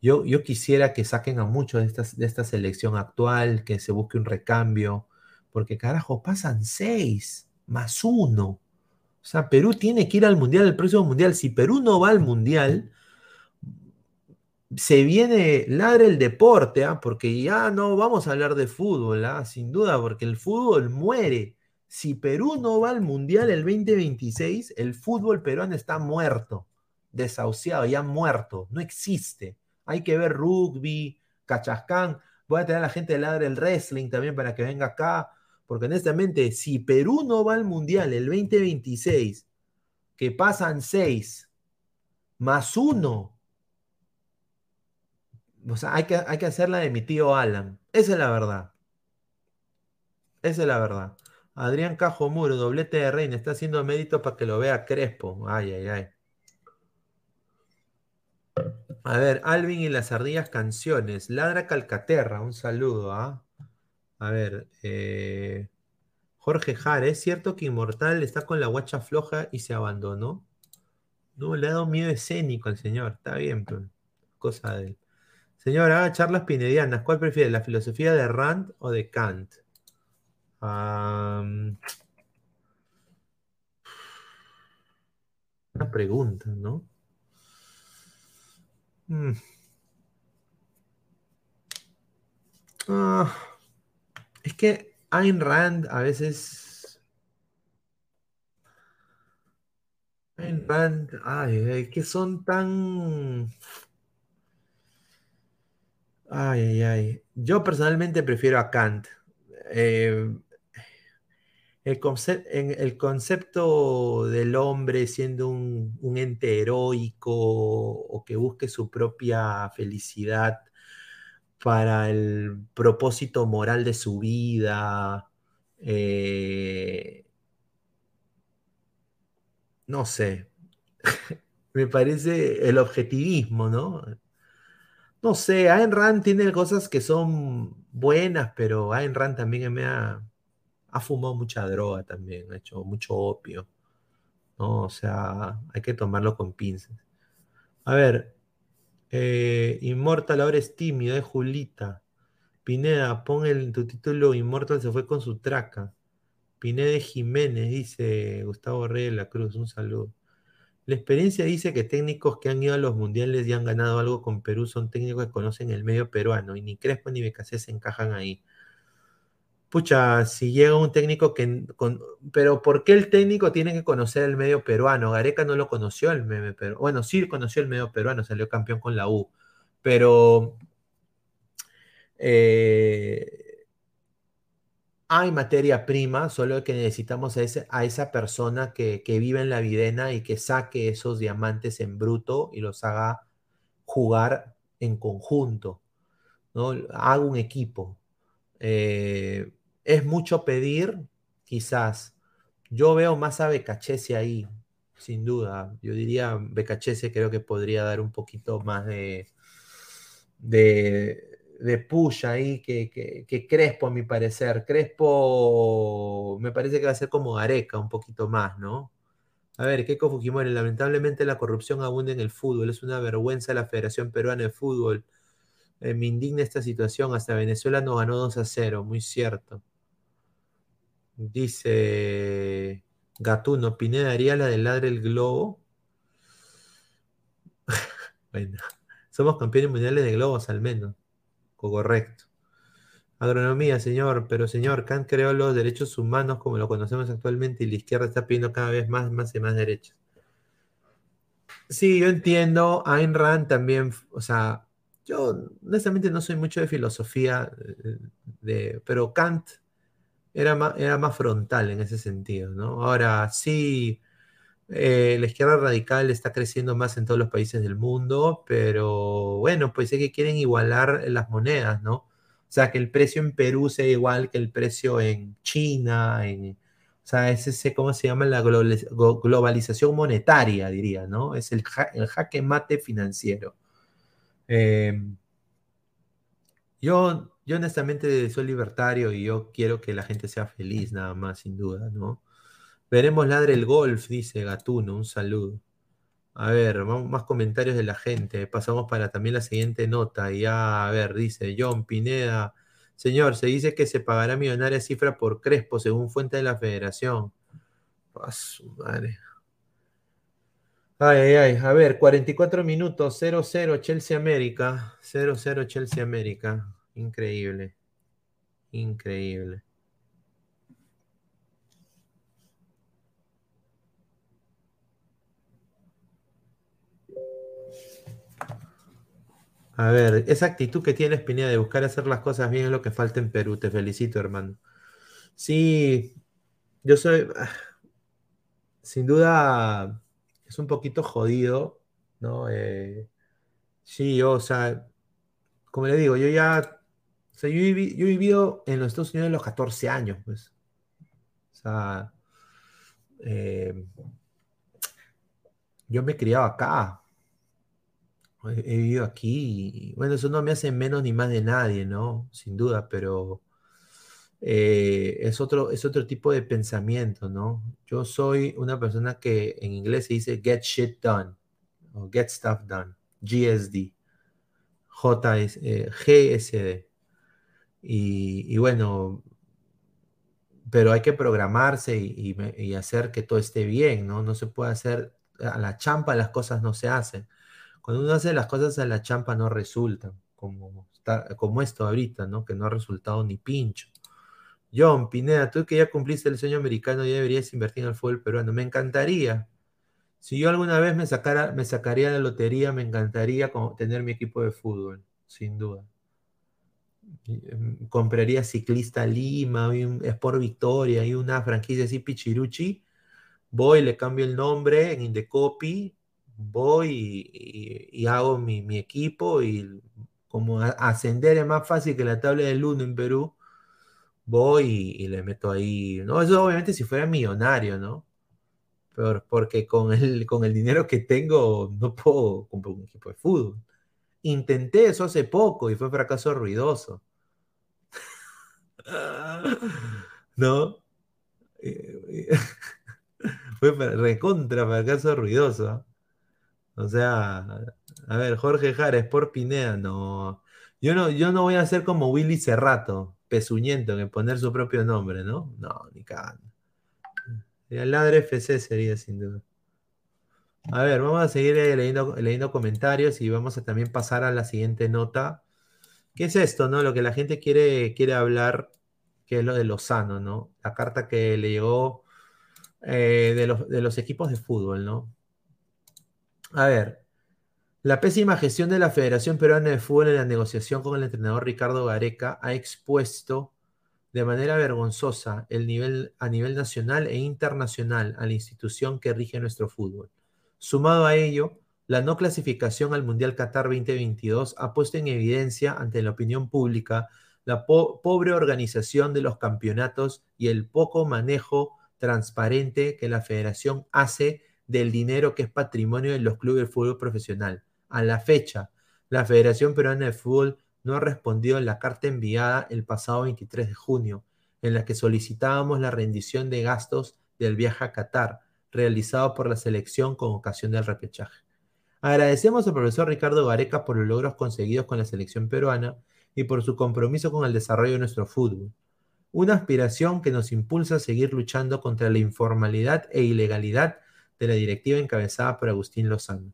[SPEAKER 1] yo, yo quisiera que saquen a muchos de, de esta selección actual, que se busque un recambio, porque carajo, pasan seis más uno. O sea, Perú tiene que ir al mundial, el próximo mundial. Si Perú no va al mundial, se viene, ladra el deporte, ¿ah? porque ya no vamos a hablar de fútbol, ¿ah? sin duda, porque el fútbol muere. Si Perú no va al Mundial el 2026, el fútbol peruano está muerto, desahuciado, ya muerto, no existe. Hay que ver rugby, cachascán. Voy a tener a la gente de ladra el wrestling también para que venga acá, porque honestamente, si Perú no va al Mundial el 2026, que pasan seis más uno, o sea, hay que, hay que hacerla de mi tío Alan. Esa es la verdad. Esa es la verdad. Adrián Cajo Muro, doblete de reina, está haciendo mérito para que lo vea Crespo. Ay, ay, ay. A ver, Alvin y las ardillas canciones. Ladra Calcaterra, un saludo, ¿ah? A ver, eh, Jorge Jara, ¿es cierto que Inmortal está con la guacha floja y se abandonó? No, le ha dado miedo escénico al señor. Está bien, pero cosa de él. Señor, charlas pinedianas. ¿Cuál prefiere, la filosofía de Rand o de Kant? Una pregunta, ¿no? Mm. Ah, es que Ayn Rand a veces. Ayn Rand, ay, ay, que son tan. Ay, ay, ay. Yo personalmente prefiero a Kant. Eh, el, concepto del hombre siendo un, un ente heroico o que busque su propia felicidad para el propósito moral de su vida, eh, no sé, me parece el objetivismo, ¿no? No sé, Ayn Rand tiene cosas que son buenas, pero Ayn Rand también me ha, ha fumado mucha droga también, ha hecho mucho opio, ¿no? O sea, hay que tomarlo con pinzas. A ver, eh, Immortal ahora es tímido, es Julita. Pineda, pon el, tu título Immortal se fue con su traca. Pineda Jiménez, dice Gustavo Reyes de la Cruz, un saludo. La experiencia dice que técnicos que han ido a los mundiales y han ganado algo con Perú son técnicos que conocen el medio peruano y ni Crespo ni Becasé se encajan ahí. Pucha, si llega un técnico que... Pero ¿por qué el técnico tiene que conocer el medio peruano? Gareca no lo conoció el medio peruano. Bueno, sí conoció el medio peruano, salió campeón con la U. Pero... eh, hay materia prima, solo que necesitamos a esa persona que, que vive en la videna y que saque esos diamantes en bruto y los haga jugar en conjunto, ¿no? Haga un equipo. Eh, es mucho pedir, quizás. Yo veo más a Becachese ahí, sin duda. Yo diría Becachese creo que podría dar un poquito más de, de, de push ahí que, que, Crespo, a mi parecer. Crespo me parece que va a ser como Gareca, un poquito más, ¿no? A ver, Keiko Fujimori, lamentablemente la corrupción abunda en el fútbol. Es una vergüenza la Federación Peruana de Fútbol. Eh, me indigna esta situación. Hasta Venezuela nos ganó 2 a 0, muy cierto. Dice Gatuno, Pineda haría la del ladre el globo. bueno, somos campeones mundiales de globos al menos. Correcto. Agronomía, señor, pero señor, Kant creó los derechos humanos como lo conocemos actualmente y la izquierda está pidiendo cada vez más, más y más derechos. Sí, yo entiendo. Ayn Rand también, o sea, yo honestamente no soy mucho de filosofía, eh, de, pero Kant era más, era más frontal en ese sentido, ¿no? Ahora, sí, eh, la izquierda radical está creciendo más en todos los países del mundo, pero bueno, pues es que quieren igualar las monedas, ¿no? O sea, que el precio en Perú sea igual que el precio en China, en, o sea, es ese, ¿cómo se llama? La globalización monetaria, diría, ¿no? Es el jaque mate financiero. Eh, yo, yo honestamente soy libertario y yo quiero que la gente sea feliz, nada más, sin duda, ¿no? Veremos ladre el golf, dice Gatuno, un saludo. A ver, más comentarios de la gente. Pasamos para también la siguiente nota. Ya, a ver, dice John Pineda. Señor, se dice que se pagará millonaria cifra por Crespo, según fuente de la federación. A su madre. Ay, ay, ay. A ver, 44 minutos, 0-0 Chelsea América. 0-0 Chelsea América. Increíble. Increíble. A ver, esa actitud que tienes, Pineda, de buscar hacer las cosas bien es lo que falta en Perú. Te felicito, hermano. Sí, yo soy, ah, sin duda, es un poquito jodido, ¿no? Eh, sí, o sea, como le digo, yo ya, o sea, yo, he vivido en los Estados Unidos a los 14 años, pues. O sea, eh, yo me he criado acá. He, he vivido aquí y bueno, eso no me hace menos ni más de nadie, ¿no? Sin duda, pero eh, es otro, es otro tipo de pensamiento, ¿no? Yo soy una persona que en inglés se dice get shit done o get stuff done, GSD, JS, eh, GSD. Y, y bueno, pero hay que programarse y, hacer que todo esté bien, ¿no? No se puede hacer a la champa, las cosas no se hacen. Cuando uno hace las cosas a la champa no resultan, como, como esto ahorita, ¿no? Que no ha resultado ni pincho. John, Pineda, tú que ya cumpliste el sueño americano, ya deberías invertir en el fútbol peruano. Me encantaría. Si yo alguna vez me sacara, me sacaría la lotería, me encantaría tener mi equipo de fútbol, sin duda. Em, Compraría Ciclista Lima, un Sport Victoria y una franquicia así Pichiruchi. Voy, le cambio el nombre en Indecopy, voy y, hago mi, equipo y como ascender es más fácil que la tabla del 1 en Perú, voy y, le meto ahí. No, eso obviamente si fuera millonario, ¿no? Pero porque con el, con el dinero que tengo no puedo comprar un equipo de fútbol. Intenté eso hace poco y fue fracaso ruidoso. ¿No? Eh, eh, Fue recontra fracaso ruidoso. O sea, a ver, Jorge Jara, Sport Pineda, no. Yo no, yo no voy a ser como Willy Cerrato, pezuñento, que poner su propio nombre, ¿no? No, ni cagando. El Ladre FC sería sin duda. A ver, vamos a seguir eh, leyendo, leyendo comentarios y vamos a también pasar a la siguiente nota. ¿Qué es esto, no? Lo que la gente quiere, quiere hablar, que es lo de Lozano, ¿no? La carta que le llegó eh, de, los, de los equipos de fútbol, ¿no? A ver, la pésima gestión de la Federación Peruana de Fútbol en la negociación con el entrenador Ricardo Gareca ha expuesto de manera vergonzosa el nivel, a nivel nacional e internacional a la institución que rige nuestro fútbol. Sumado a ello, la no clasificación al Mundial Qatar 2022 ha puesto en evidencia ante la opinión pública la pobre organización de los campeonatos y el poco manejo transparente que la federación hace del dinero que es patrimonio de los clubes de fútbol profesional. A la fecha, la Federación Peruana de Fútbol no ha respondido en la carta enviada el pasado 23 de junio, en la que solicitábamos la rendición de gastos del viaje a Qatar, realizado por la selección con ocasión del repechaje. Agradecemos al profesor Ricardo Gareca por los logros conseguidos con la selección peruana y por su compromiso con el desarrollo de nuestro fútbol. Una aspiración que nos impulsa a seguir luchando contra la informalidad e ilegalidad de la directiva encabezada por Agustín Lozano.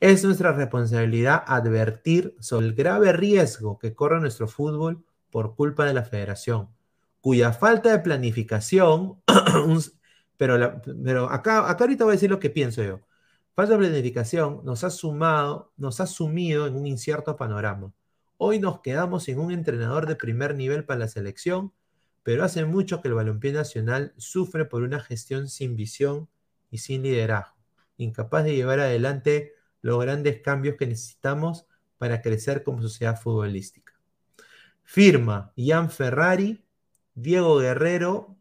[SPEAKER 1] Es nuestra responsabilidad advertir sobre el grave riesgo que corre nuestro fútbol por culpa de la federación, cuya falta de planificación, pero, pero acá, acá ahorita voy a decir lo que pienso yo, falta de planificación nos ha sumado, nos ha sumido en un incierto panorama. Hoy nos quedamos sin un entrenador de primer nivel para la selección, pero hace mucho que el balompié nacional sufre por una gestión sin visión y sin liderazgo, incapaz de llevar adelante los grandes cambios que necesitamos para crecer como sociedad futbolística. Firma Ian Ferrari, Diego Guerrero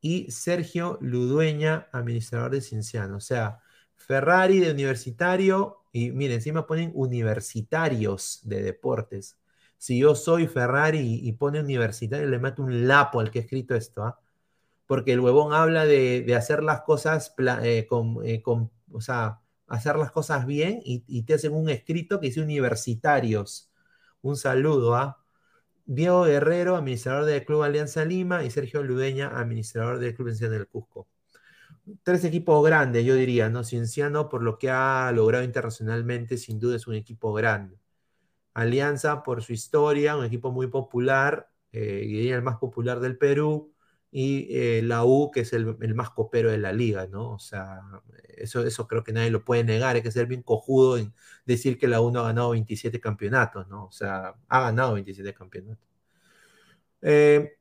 [SPEAKER 1] y Sergio Ludueña, administrador de Cienciano. O sea, Ferrari de universitario y miren, encima ponen universitarios de deportes. Si yo soy Ferrari y pone universitario, le meto un lapo al que ha escrito esto, ¿ah? porque el huevón habla de, hacer las cosas eh, eh, con, o sea, hacer las cosas bien y, te hacen un escrito que dice universitarios. Un saludo a Diego Guerrero, administrador del Club Alianza Lima, y Sergio Ludeña, administrador del Club Cienciano del Cusco. Tres equipos grandes, yo diría, ¿no? Cienciano, por lo que ha logrado internacionalmente, sin duda es un equipo grande. Alianza, por su historia, un equipo muy popular, eh, diría el más popular del Perú y eh, la U, que es el, más copero de la liga, ¿no? O sea, eso, eso creo que nadie lo puede negar, hay que ser bien cojudo en decir que la U no ha ganado 27 campeonatos, ¿no? O sea, ha ganado 27 campeonatos. Eh,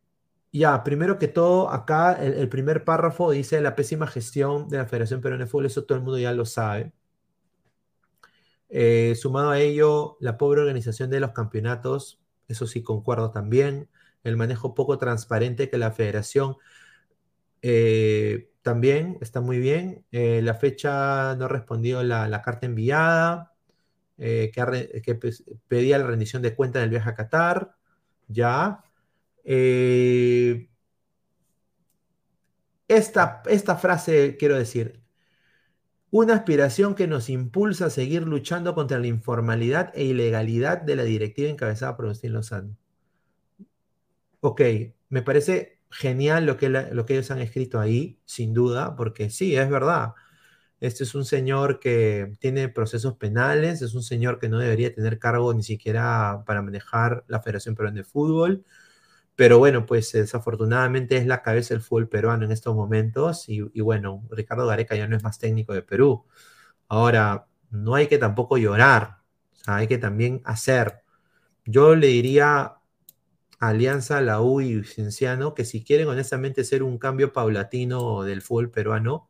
[SPEAKER 1] ya, primero que todo, acá el, primer párrafo dice la pésima gestión de la Federación Peruana de Fútbol, eso todo el mundo ya lo sabe. Eh, sumado a ello, la pobre organización de los campeonatos, eso sí concuerdo también el manejo poco transparente que la federación eh, también está muy bien. Eh, la fecha no respondió la, la carta enviada, eh, que, pues, pedía la rendición de cuenta del viaje a Qatar. Ya. Esta, esta frase, quiero decir, una aspiración que nos impulsa a seguir luchando contra la informalidad e ilegalidad de la directiva encabezada por Agustín Lozano ok, me parece genial lo que, lo que ellos han escrito ahí, sin duda, porque sí, es verdad. Este es un señor que tiene procesos penales, es un señor que no debería tener cargo ni siquiera para manejar la Federación Peruana de Fútbol. Pero bueno, pues desafortunadamente es la cabeza del fútbol peruano en estos momentos. Y, y, bueno, Ricardo Gareca ya no es más técnico de Perú. Ahora, no hay que tampoco llorar, hay que también hacer. Yo le diría Alianza, la U y Cienciano, que si quieren honestamente hacer un cambio paulatino del fútbol peruano,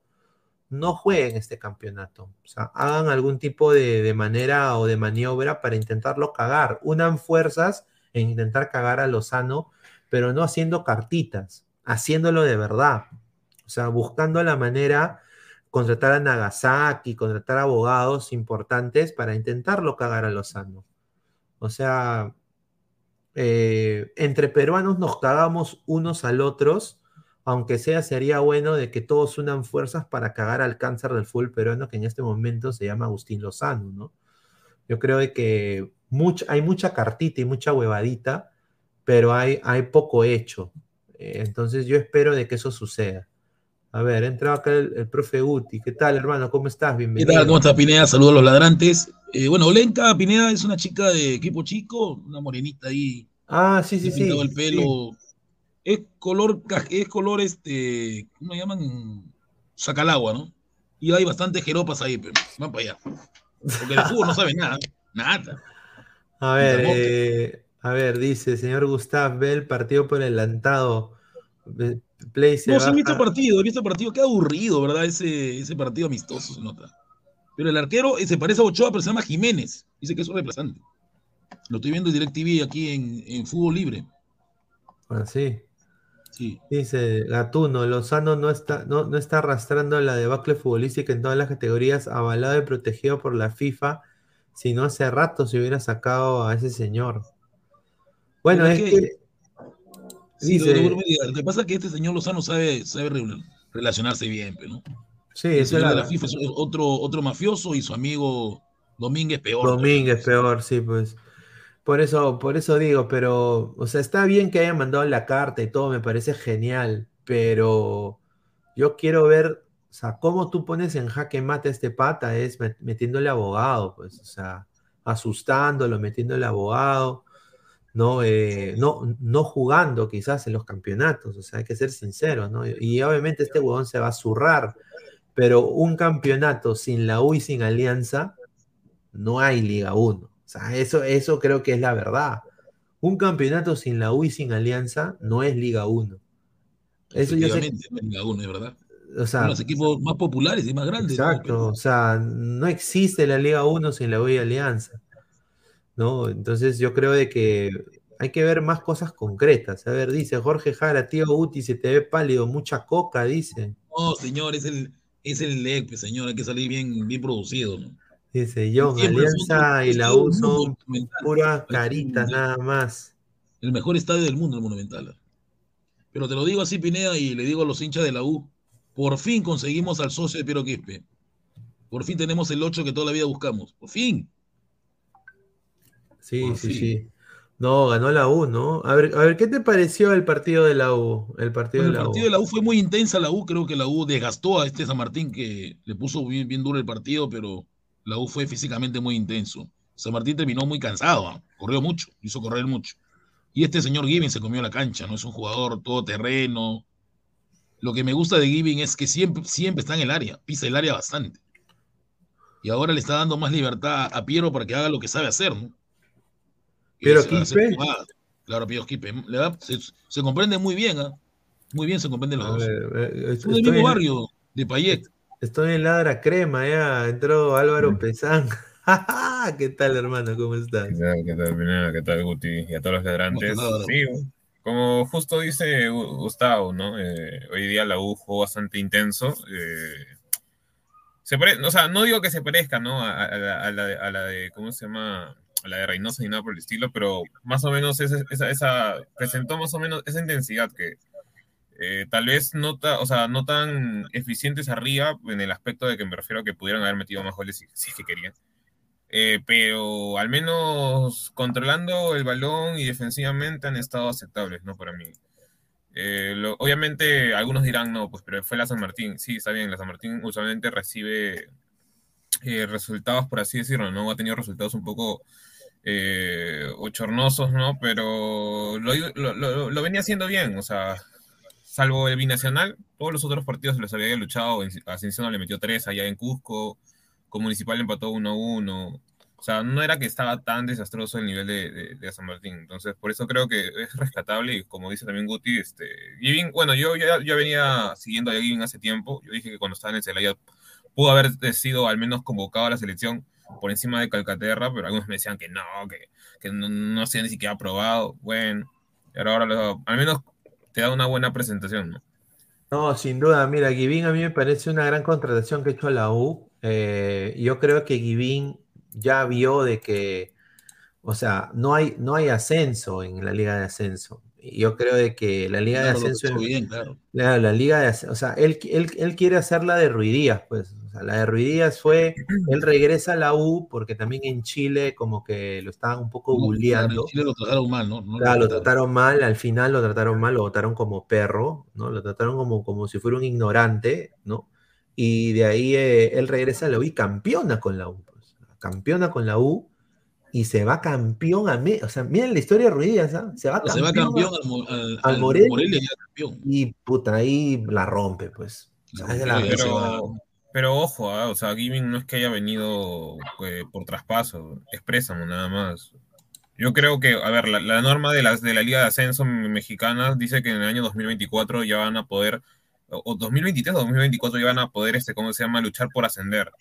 [SPEAKER 1] no jueguen este campeonato. O sea, hagan algún tipo de, manera o de maniobra para intentarlo cagar. Unan fuerzas en intentar cagar a Lozano, pero no haciendo cartitas, haciéndolo de verdad. O sea, buscando la manera, contratar a Nagasaki, contratar abogados importantes para intentarlo cagar a Lozano. O sea, eh, entre peruanos nos cagamos unos al otros, aunque sea sería bueno de que todos unan fuerzas para cagar al cáncer del fútbol peruano que en este momento se llama Agustín Lozano, ¿no? Yo creo que hay mucha cartita y mucha huevadita, pero hay, hay poco hecho. Eh, entonces yo espero de que eso suceda. A ver, entra acá el, profe Uti. ¿Qué tal, hermano? ¿Cómo estás?
[SPEAKER 5] Bienvenido. ¿Qué tal? ¿Cómo estás, Pineda? Saludos a los ladrantes. Eh, bueno, Olenka Pineda es una chica de equipo chico, una morenita ahí
[SPEAKER 1] Ah, sí, sí, sí.
[SPEAKER 5] el pelo. Es color, es color, este, ¿cómo llaman? Sacalagua, ¿no? Y hay bastantes jeropas ahí, pero van para allá. Porque de fútbol no sabe nada, nada.
[SPEAKER 1] A ver, eh, A ver, dice, señor Gustav, ve el partido por adelantado. Play se
[SPEAKER 5] No, sí he visto
[SPEAKER 1] baja.
[SPEAKER 5] partido, he visto partido. Qué aburrido, ¿verdad? Ese, ese partido amistoso se nota. Pero el arquero eh, se parece a Ochoa, pero se llama Jiménez. Dice que es un reemplazante. Lo estoy viendo en DirecTV aquí en, en Fútbol Libre.
[SPEAKER 1] Ah, sí.
[SPEAKER 5] Sí.
[SPEAKER 1] Dice Gatuno, Lozano no está, no, no está arrastrando la debacle futbolística en todas las categorías, avalado y protegido por la FIFA, si no hace rato se hubiera sacado a ese señor. Bueno, es que-
[SPEAKER 5] Sí, lo, que pasa es que este señor Lozano sabe, sabe re- relacionarse bien, pero ¿no?
[SPEAKER 1] sí,
[SPEAKER 5] El señor de la FIFA es otro, otro mafioso y su amigo Domínguez peor.
[SPEAKER 1] Domínguez peor, sí, pues. Por eso, por eso digo, pero, o sea, está bien que hayan mandado la carta y todo, me parece genial, pero yo quiero ver, o sea, cómo tú pones en jaque mate a este pata es met- metiéndole abogado, pues, o sea, asustándolo, metiéndole abogado, no, Eh, no, no jugando quizás en los campeonatos, o sea, hay que ser sinceros, ¿no? Y obviamente este huevón se va a zurrar, pero un campeonato sin la U y sin Alianza, no hay Liga 1. O sea, eso, eso creo que es la verdad. Un campeonato sin la U y sin Alianza no es Liga 1. Eso yo sé,
[SPEAKER 5] Efectivamente, no es Liga uno, es verdad.
[SPEAKER 1] o sea,
[SPEAKER 5] Son los equipos más populares y más grandes. ¿no?
[SPEAKER 1] exacto, o sea, no existe la Liga 1 sin la U y Alianza. ¿No? Entonces yo creo de que hay que ver más cosas concretas. A ver, dice Jorge Jara, tío Uti, se te ve pálido, mucha coca, dice.
[SPEAKER 5] No, señor, es el, es el LEC, pues, señor, hay que salir bien, bien producido, ¿no?
[SPEAKER 1] Dice John,
[SPEAKER 5] Siempre
[SPEAKER 1] Alianza y la U son puras
[SPEAKER 5] Parece
[SPEAKER 1] caritas nada más.
[SPEAKER 5] El mejor estadio del mundo, el Monumental. Pero te lo digo así, Pineda, y le digo a los hinchas de la U, por fin conseguimos al socio de Piero Quispe. Por fin tenemos el 8 que toda la vida buscamos. Por fin.
[SPEAKER 1] Sí,
[SPEAKER 5] Por
[SPEAKER 1] sí,
[SPEAKER 5] fin.
[SPEAKER 1] sí. No, ganó la U, ¿no? A ver, a ver, ¿qué te pareció el partido de la U? El partido
[SPEAKER 5] Bueno,
[SPEAKER 1] de
[SPEAKER 5] el
[SPEAKER 1] la
[SPEAKER 5] partido
[SPEAKER 1] U.
[SPEAKER 5] de la U fue muy intensa, la U, creo que la U desgastó a este San Martín que le puso bien, bien duro el partido, pero la U fue físicamente muy intenso. San Martín terminó muy cansado, ¿ah? corrió mucho, hizo correr mucho. Y este señor Giving se comió la cancha, ¿no? Es un jugador todoterreno. Lo que me gusta de Giving es que siempre, siempre está en el área, pisa el área bastante. Y ahora le está dando más libertad a Piero para que haga lo que sabe hacer, ¿no? Que
[SPEAKER 1] ¿Piero
[SPEAKER 5] es hacer
[SPEAKER 1] Quispe?
[SPEAKER 5] Claro, Piero Quispe. Le da- se, se comprende muy bien, ¿ah? Muy bien se comprenden los
[SPEAKER 1] A
[SPEAKER 5] dos.
[SPEAKER 1] eh, est-
[SPEAKER 5] Son del
[SPEAKER 1] estoy,
[SPEAKER 5] mismo
[SPEAKER 1] en,
[SPEAKER 5] barrio de Payet.
[SPEAKER 1] estoy en Ladra Crema, ya entró Álvaro Pesán. ¿Qué tal, hermano? ¿Cómo estás?
[SPEAKER 6] ¿Qué tal, qué tal? ¿Qué tal, Guti? Y a todos los ladrantes.
[SPEAKER 5] ¿Cómo estás,
[SPEAKER 6] Sí, como justo dice Gu- Gustavo, ¿no? Eh, hoy día la U jugó bastante intenso. eh, se pare- o sea, no digo que se parezca, ¿no? A, a la, a la de, a la de- ¿cómo se llama? La de Reynosa ni nada por el estilo, pero más o menos esa, presentó más o menos esa intensidad que eh, tal vez no, ta- o sea, no tan eficientes arriba en el aspecto de que me refiero a que pudieran haber metido más goles si, si es que querían. Eh, pero al menos controlando el balón y defensivamente han estado aceptables, ¿no? Para mí. Eh, obviamente algunos dirán, no, pues pero fue la San Martín. Sí, está bien, la San Martín usualmente recibe resultados, por así decirlo, ¿no? Ha tenido resultados un poco eh, ochornosos, ¿no? Pero lo, lo- lo- lo venía haciendo bien, o sea, salvo el binacional, todos los otros partidos los había luchado. Ascensión le metió tres allá en Cusco, con Municipal empató 1-1. O sea, no era que estaba tan desastroso el nivel de, San Martín. Entonces, por eso creo que es rescatable. Y como dice también Guti, este, Giving, bueno, yo ya venía siguiendo a Giving hace tiempo. Yo dije que cuando estaba en el Celaya pudo haber sido al menos convocado a la selección por encima de Calcaterra, pero algunos me decían que no, que, que no, no se ni siquiera aprobado. Bueno, pero ahora lo- al menos te da una buena presentación, ¿no?
[SPEAKER 1] No, sin duda, mira, Givín a mí me parece una gran contratación que ha hecho la U. Eh, yo creo que Givín ya vio de que, o sea, no hay, no hay ascenso en la Liga de Ascenso. Y yo creo de que la Liga
[SPEAKER 5] Claro,
[SPEAKER 1] de
[SPEAKER 5] lo
[SPEAKER 1] Ascenso,
[SPEAKER 5] bien, claro.
[SPEAKER 1] la, la Liga de Ascenso, o sea, él, él, él quiere hacerla de Ruidías, pues. Sea, la de Ruidías fue, él regresa a la U porque también en Chile como que lo estaban un poco
[SPEAKER 5] No,
[SPEAKER 1] bulleando.
[SPEAKER 5] en Chile lo trataron mal, ¿no? No lo
[SPEAKER 1] trataron mal, al final lo trataron mal, lo trataron como perro, ¿no? Lo trataron como, como si fuera un ignorante, ¿no? Y de ahí eh, él regresa a la U y campeona con la U, pues. Campeona con la U y se va campeón a mí. O sea, miren la historia de Ruidías, ¿ah? Se va
[SPEAKER 5] No, se va
[SPEAKER 1] campeón,
[SPEAKER 5] campeón
[SPEAKER 1] a-
[SPEAKER 5] al, Mo- al,
[SPEAKER 1] al
[SPEAKER 5] al
[SPEAKER 1] Morelia.
[SPEAKER 5] Campeón.
[SPEAKER 1] y puta, ahí la rompe, pues. O sea,
[SPEAKER 5] La.
[SPEAKER 6] Pero, pero ojo, ah, o sea, Giving no es que haya venido eh, por traspaso, es préstamo nada más. Yo creo que, a ver, la, la norma de, las, de la Liga de Ascenso Mexicana dice que en el año 2024 ya van a poder, o o 2023 o 2024 ya van a poder, este, ¿cómo se llama?, luchar por ascender,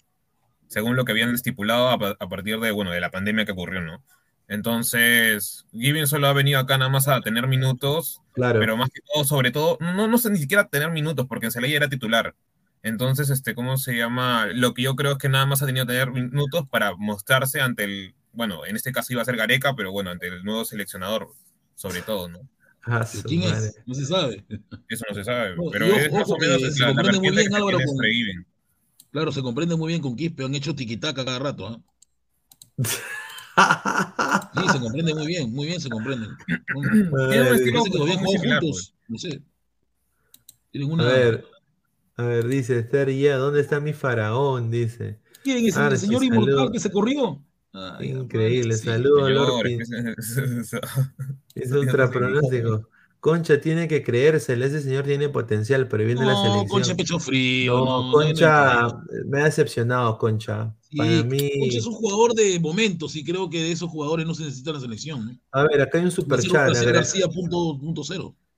[SPEAKER 6] según lo que habían estipulado a, pa- a partir de, bueno, de la pandemia que ocurrió, ¿no? Entonces, Gibbon solo ha venido acá nada más a tener minutos,
[SPEAKER 1] Claro.
[SPEAKER 6] pero más que todo, sobre todo, no, no sé ni siquiera tener minutos, porque en Celaya era titular. Entonces, este, ¿cómo se llama? Lo que yo creo es que nada más ha tenido que tener minutos para mostrarse ante el, bueno, en este caso iba a ser Gareca, pero bueno, ante el nuevo seleccionador, sobre todo, ¿no?
[SPEAKER 1] Ah,
[SPEAKER 5] ¿Pero
[SPEAKER 1] su
[SPEAKER 5] ¿Quién
[SPEAKER 1] madre.
[SPEAKER 5] es? No se sabe.
[SPEAKER 6] Eso no se sabe,
[SPEAKER 5] No,
[SPEAKER 6] pero es más o menos
[SPEAKER 5] que
[SPEAKER 6] es
[SPEAKER 5] se
[SPEAKER 6] la, la
[SPEAKER 5] comprende muy bien,
[SPEAKER 6] que
[SPEAKER 5] Álvaro, con-. Claro, se comprende muy bien con Quispe, han hecho tiquitaca cada rato. ¿ah? Sí, se comprende muy bien, muy bien se comprenden.
[SPEAKER 6] Un estilo
[SPEAKER 5] juntos, no sé. Tienen
[SPEAKER 1] A
[SPEAKER 5] una...
[SPEAKER 1] ver, a ver, dice Esther ya, ¿dónde está mi faraón? Dice.
[SPEAKER 5] ¿Quién es el
[SPEAKER 1] Arce,
[SPEAKER 5] señor inmortal que se corrió? Ay,
[SPEAKER 1] Increíble,
[SPEAKER 5] sí.
[SPEAKER 1] saludos, Lorpi.
[SPEAKER 6] es
[SPEAKER 1] ultra pronóstico. Concha tiene que creérsele, ese señor tiene potencial, pero viene la
[SPEAKER 5] No,
[SPEAKER 1] selección.
[SPEAKER 5] Concha pecho frío.
[SPEAKER 1] No,
[SPEAKER 5] No, no,
[SPEAKER 1] Concha, me ha decepcionado, Concha.
[SPEAKER 5] Sí,
[SPEAKER 1] Para mí.
[SPEAKER 5] Concha es un jugador de momentos y creo que de esos jugadores no se necesita la selección. ¿no?
[SPEAKER 1] A ver, acá hay un superchat.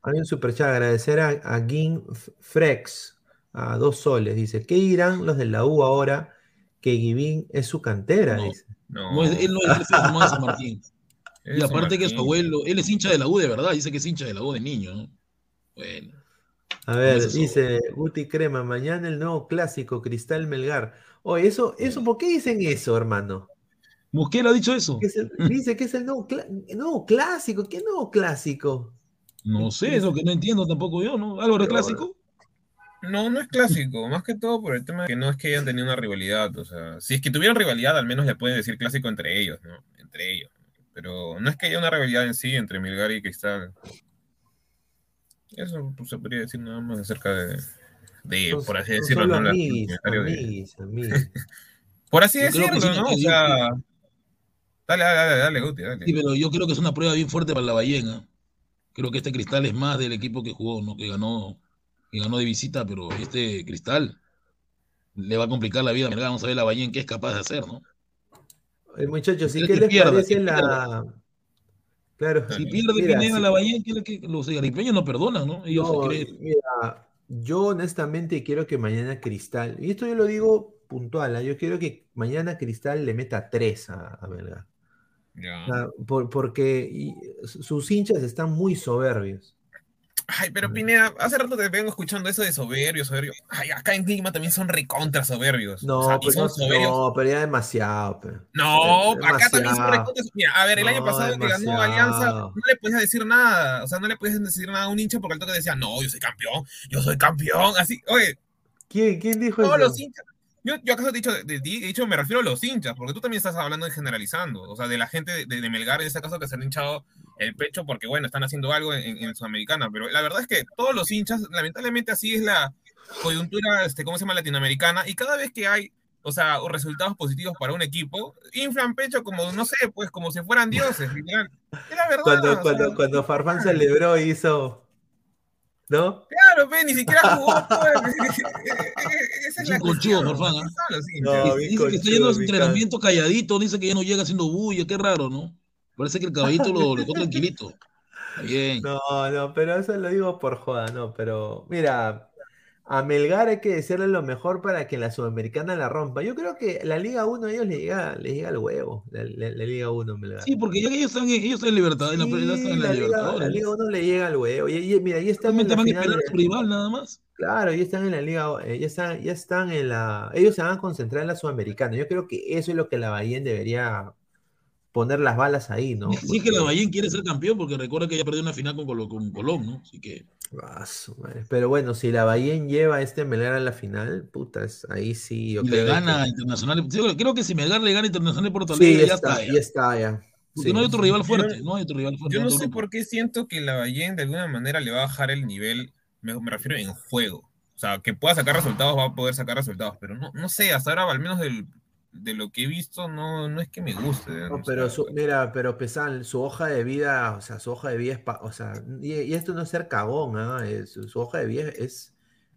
[SPEAKER 1] Hay un superchat. Agradecer a, a Gin Frex a dos soles. Dice: ¿Qué dirán los de la U ahora que Givín es su cantera?
[SPEAKER 5] No.
[SPEAKER 1] Dice.
[SPEAKER 6] No,
[SPEAKER 5] No es- él no es el formado de San Martín.
[SPEAKER 6] es
[SPEAKER 5] Y aparte que su abuelo, él es hincha de la U de verdad, dice que es hincha de la U de niño. ¿no? Bueno,
[SPEAKER 1] A ver,
[SPEAKER 5] eso
[SPEAKER 1] dice Guti Crema, mañana el nuevo clásico, Cristal Melgar. Oye, eso, eso, ¿por qué dicen eso, hermano?
[SPEAKER 5] Mosquera ha dicho eso.
[SPEAKER 1] Que es el- dice que es el nuevo, nuevo clásico. ¿Qué nuevo clásico?
[SPEAKER 5] No sé, es lo que no entiendo tampoco yo, ¿no? Álvaro es clásico.
[SPEAKER 6] No, no es clásico, más que todo por el tema de que no es que hayan tenido una rivalidad, o sea, si es que tuvieran rivalidad, al menos le pueden decir clásico entre ellos, ¿no? Entre ellos. Pero no es que haya una rivalidad en sí entre Milgar y Cristal. Eso pues, se podría decir nada más acerca de, por así decirlo, ¿no? La- de-. Por así decirlo,
[SPEAKER 5] sí,
[SPEAKER 6] ¿no?
[SPEAKER 5] que
[SPEAKER 6] O sea, dale, dale, dale, dale, Guti, dale.
[SPEAKER 5] Sí, pero yo creo que es una prueba bien fuerte para la ballena. Creo que este cristal es más del equipo que jugó, ¿no? Que ganó, que ganó de visita, pero este cristal le va a complicar la vida. Vamos a ver la ballena qué es capaz de hacer, ¿no?
[SPEAKER 1] Eh, muchachos, ¿y
[SPEAKER 5] Que
[SPEAKER 1] qué les
[SPEAKER 5] pierda,
[SPEAKER 1] parece
[SPEAKER 5] que
[SPEAKER 1] la. Claro,
[SPEAKER 5] Si pierde
[SPEAKER 1] mira,
[SPEAKER 5] Pineda
[SPEAKER 1] sí.
[SPEAKER 5] la ballena, que, que los garipeños no perdonan, ¿no? Ellos
[SPEAKER 1] No,
[SPEAKER 5] se creen.
[SPEAKER 1] mira, yo honestamente quiero que mañana Cristal, y esto yo lo digo puntual, ¿ah? yo quiero que mañana Cristal le meta tres a, a Melgar.
[SPEAKER 6] Ya.
[SPEAKER 1] O sea, por- porque y- sus hinchas están muy soberbios.
[SPEAKER 6] Ay, pero Pineda, hace rato te vengo escuchando eso de soberbio, soberbio. Ay, acá en Lima también son recontra soberbios.
[SPEAKER 1] No,
[SPEAKER 6] o sea,
[SPEAKER 1] pero,
[SPEAKER 6] son soberbios.
[SPEAKER 1] no, pero ya demasiado. pe.
[SPEAKER 6] No, acá también son recontra. Mira, a ver, el año pasado que ganó. Alianza, no le podías decir nada. O sea, no le podías decir nada a un hincha porque al toque decía, no, yo soy campeón, yo soy campeón. Así, oye,
[SPEAKER 1] ¿Quién, quién dijo
[SPEAKER 6] todos
[SPEAKER 1] eso?
[SPEAKER 6] los hinchas. Yo, yo acaso he dicho de, de dicho, me refiero a los hinchas, porque tú también estás hablando de generalizando, o sea, de la gente de, de Melgar, en este caso, que se han hinchado el pecho porque, bueno, están haciendo algo en, en Sudamericana, pero la verdad es que todos los hinchas, lamentablemente así es la coyuntura, este, ¿cómo se llama?, latinoamericana, y cada vez que hay, o sea, resultados positivos para un equipo, inflan pecho como, no sé, pues, como si fueran dioses, literal. Es la verdad.
[SPEAKER 1] Cuando,
[SPEAKER 6] sea,
[SPEAKER 1] cuando, cuando Farfán celebró y hizo. ¿No?
[SPEAKER 6] Claro, pe, ni siquiera jugó, pues. Esa
[SPEAKER 5] Es
[SPEAKER 6] la
[SPEAKER 5] un conchudo, Dice- que está yendo a su
[SPEAKER 1] mi
[SPEAKER 5] entrenamiento calladito, dice que ya no llega haciendo bulla, qué raro, ¿no? Parece que el caballito lo dejó tranquilito. Bien.
[SPEAKER 1] No, no, pero eso lo digo por joda, no, pero mira, a Melgar hay que decirle lo mejor para que la Sudamericana la rompa. Yo creo que la Liga 1 a ellos les llega, les llega el huevo, la, la- la Liga 1 Melgar.
[SPEAKER 5] Sí, porque ya que ellos están, en- ellos están en libertad, en la,
[SPEAKER 1] Sí,
[SPEAKER 5] ya están en la,
[SPEAKER 1] la Liga,
[SPEAKER 5] Libertadores.
[SPEAKER 1] la. Liga 1 le llega el huevo. Y, y- mira, ya están en la
[SPEAKER 5] van a esperar a su rival nada más.
[SPEAKER 1] Claro, ya están en la Liga, eh, ya están, ya están en la, ellos se van a concentrar en la Sudamericana. Yo creo que eso es lo que la Bahía debería poner las balas ahí, ¿no?
[SPEAKER 5] Sí que la Ballén quiere ser campeón porque recuerda que ya perdió una final con, con Colón, ¿no? Así que
[SPEAKER 1] Ah, su madre. Pero bueno, si la Bahía lleva a este Melgar a la final, putas, ahí sí yo
[SPEAKER 5] y le
[SPEAKER 1] creo que-
[SPEAKER 5] gana a Internacional. Sí, Creo que si Melgar le gana a Internacional por
[SPEAKER 1] Sí,
[SPEAKER 5] Alegre,
[SPEAKER 1] ya
[SPEAKER 5] ya
[SPEAKER 1] está,
[SPEAKER 5] ya.
[SPEAKER 1] está, ya.
[SPEAKER 5] Porque
[SPEAKER 1] Sí.
[SPEAKER 5] no hay otro rival
[SPEAKER 6] Yo-
[SPEAKER 5] fuerte, no hay otro rival fuerte.
[SPEAKER 6] Yo
[SPEAKER 5] en
[SPEAKER 6] no
[SPEAKER 5] otro
[SPEAKER 6] sé
[SPEAKER 5] grupo.
[SPEAKER 6] por qué siento que la Ballén de alguna manera le va a bajar el nivel, me, me refiero en juego. O sea, que pueda sacar resultados, va a poder sacar resultados, pero no, no sé, hasta ahora, al menos del- de lo que he visto, no, no es que me guste.
[SPEAKER 1] No,
[SPEAKER 6] o
[SPEAKER 1] pero su- mira, pero Pesan, su hoja de vida, o sea, su hoja de vida es, o sea, y, y esto no es ser cagón, ¿ah? Es- su, su hoja de vida es,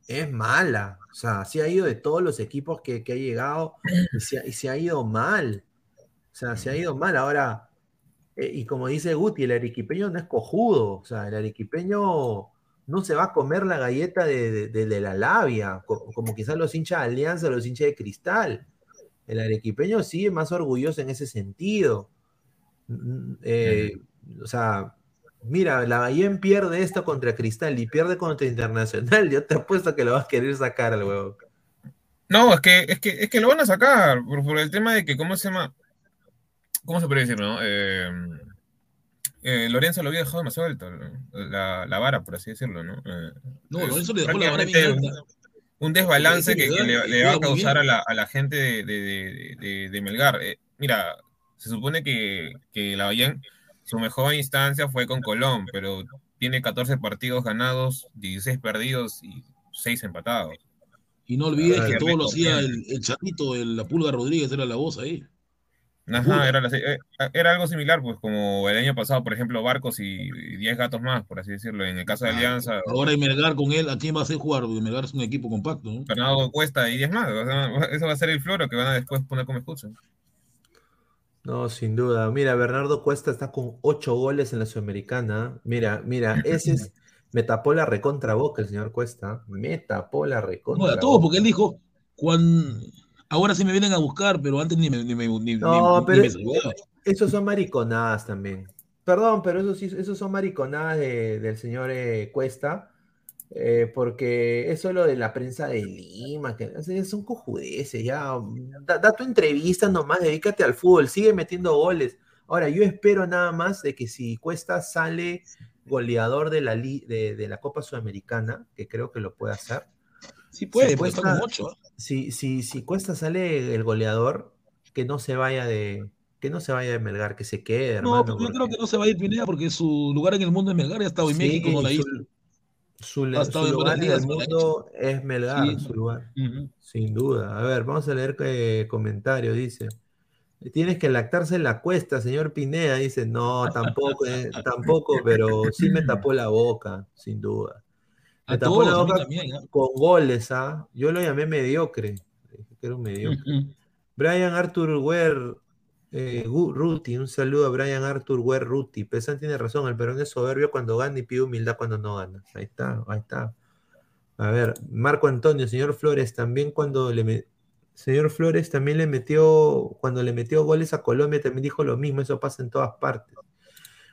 [SPEAKER 1] es mala, o sea, sí ha ido de todos los equipos que, que ha llegado y se, ha- y se ha ido mal, o sea, se ha ido mal. Ahora, eh, y como dice Guti, el arequipeño no es cojudo, o sea, el arequipeño no se va a comer la galleta de, de- la labia, co- como quizás los hinchas de Alianza, los hinchas de Cristal. El arequipeño sí es más orgulloso en ese sentido. Mm, eh, O sea, mira, la Bahía pierde esto contra Cristal y pierde contra Internacional. Yo te apuesto que lo vas a querer sacar al huevo.
[SPEAKER 6] No, es que, es que, es que lo van a sacar por, por el tema de que, ¿cómo se llama? ¿Cómo se puede decir, no? Eh, eh, Lorenzo lo había dejado demasiado alto, la, la vara, por así decirlo, ¿no? Eh,
[SPEAKER 5] No, Lorenzo le dejó la vara bien alta.
[SPEAKER 6] Un, desbalance que, le, va a causar a la, a la gente de, de- de- Melgar. Eh, mira, se supone que, que la Bahía, su mejor instancia fue con Colón, pero tiene 14 partidos ganados, 16 perdidos y 6 empatados.
[SPEAKER 5] Y no olvides que todo lo hacía el, el chatito, el, la Pulga Rodríguez, era la voz ahí.
[SPEAKER 6] Ajá, era, la- eh, era algo similar, pues como el año pasado, por ejemplo, Barcos y, y 10 gatos más, por así decirlo. En el caso de Alianza,
[SPEAKER 5] Ahora hay Melgar con él, ¿a quién va a hacer jugar? Porque Melgar es un equipo compacto, ¿no?
[SPEAKER 6] Fernando Cuesta y 10 más. o sea, eso va a ser el floro que van a después poner como escucha.
[SPEAKER 1] No, sin duda. Mira, Bernardo Cuesta está con ocho goles en la Sudamericana. Mira, mira, ese es. Me tapó la recontra boca el señor Cuesta. Me tapó la
[SPEAKER 5] No,
[SPEAKER 1] recontra
[SPEAKER 5] a todos, porque él dijo, cuan... ahora sí me vienen a buscar, pero antes ni me, ni me, ni-
[SPEAKER 1] No,
[SPEAKER 5] ni-
[SPEAKER 1] pero
[SPEAKER 5] ni me
[SPEAKER 1] esos son mariconadas también. Perdón, pero esos sí, esos son mariconadas de- del señor eh, Cuesta. eh, porque eso es lo de la prensa de Lima, que son cojudeces, ya. Da, da tu entrevista nomás, dedícate al fútbol, sigue metiendo goles. Ahora, yo espero nada más de que si Cuesta sale goleador de la, li- de, de la Copa Sudamericana, que creo que lo puede hacer.
[SPEAKER 5] Sí puede,
[SPEAKER 1] si
[SPEAKER 5] está
[SPEAKER 1] Cuesta-
[SPEAKER 5] con. ¿ah?
[SPEAKER 1] si, si, si Cuesta sale el goleador, que no se vaya de, que no se vaya de Melgar, que se quede,
[SPEAKER 5] No,
[SPEAKER 1] hermano.
[SPEAKER 5] pero yo
[SPEAKER 1] porque-
[SPEAKER 5] creo que no se va a ir Pineda porque su lugar en el mundo es Melgar, ya ha estado en
[SPEAKER 1] Sí,
[SPEAKER 5] México, no la
[SPEAKER 1] su-
[SPEAKER 5] hizo.
[SPEAKER 1] Su, lugar en el
[SPEAKER 5] no
[SPEAKER 1] mundo es Melgar,
[SPEAKER 5] Sí.
[SPEAKER 1] su lugar. Sin duda. A ver, vamos a leer qué comentario dice. Tienes que lactarse en la cuesta, señor Pineda. Dice, no, tampoco, eh, tampoco, pero sí me tapó la boca, sin duda. Me
[SPEAKER 5] A
[SPEAKER 1] tapó la
[SPEAKER 5] todos, a mí
[SPEAKER 1] boca
[SPEAKER 5] también. ¿ah?
[SPEAKER 1] con goles, ¿ah? Yo lo llamé mediocre. Era un mediocre.
[SPEAKER 5] Ujú.
[SPEAKER 1] Brian Arthur Weir eh, Ruti, un saludo a Brian Arthur Weir Ruti. Pesan tiene razón, el perón es soberbio cuando gana y pide humildad cuando no gana. Ahí está, ahí está. A ver, Marco Antonio, señor Flores, también cuando le me- señor Flores también le metió, cuando le metió goles a Colombia, también dijo lo mismo, eso pasa en todas partes.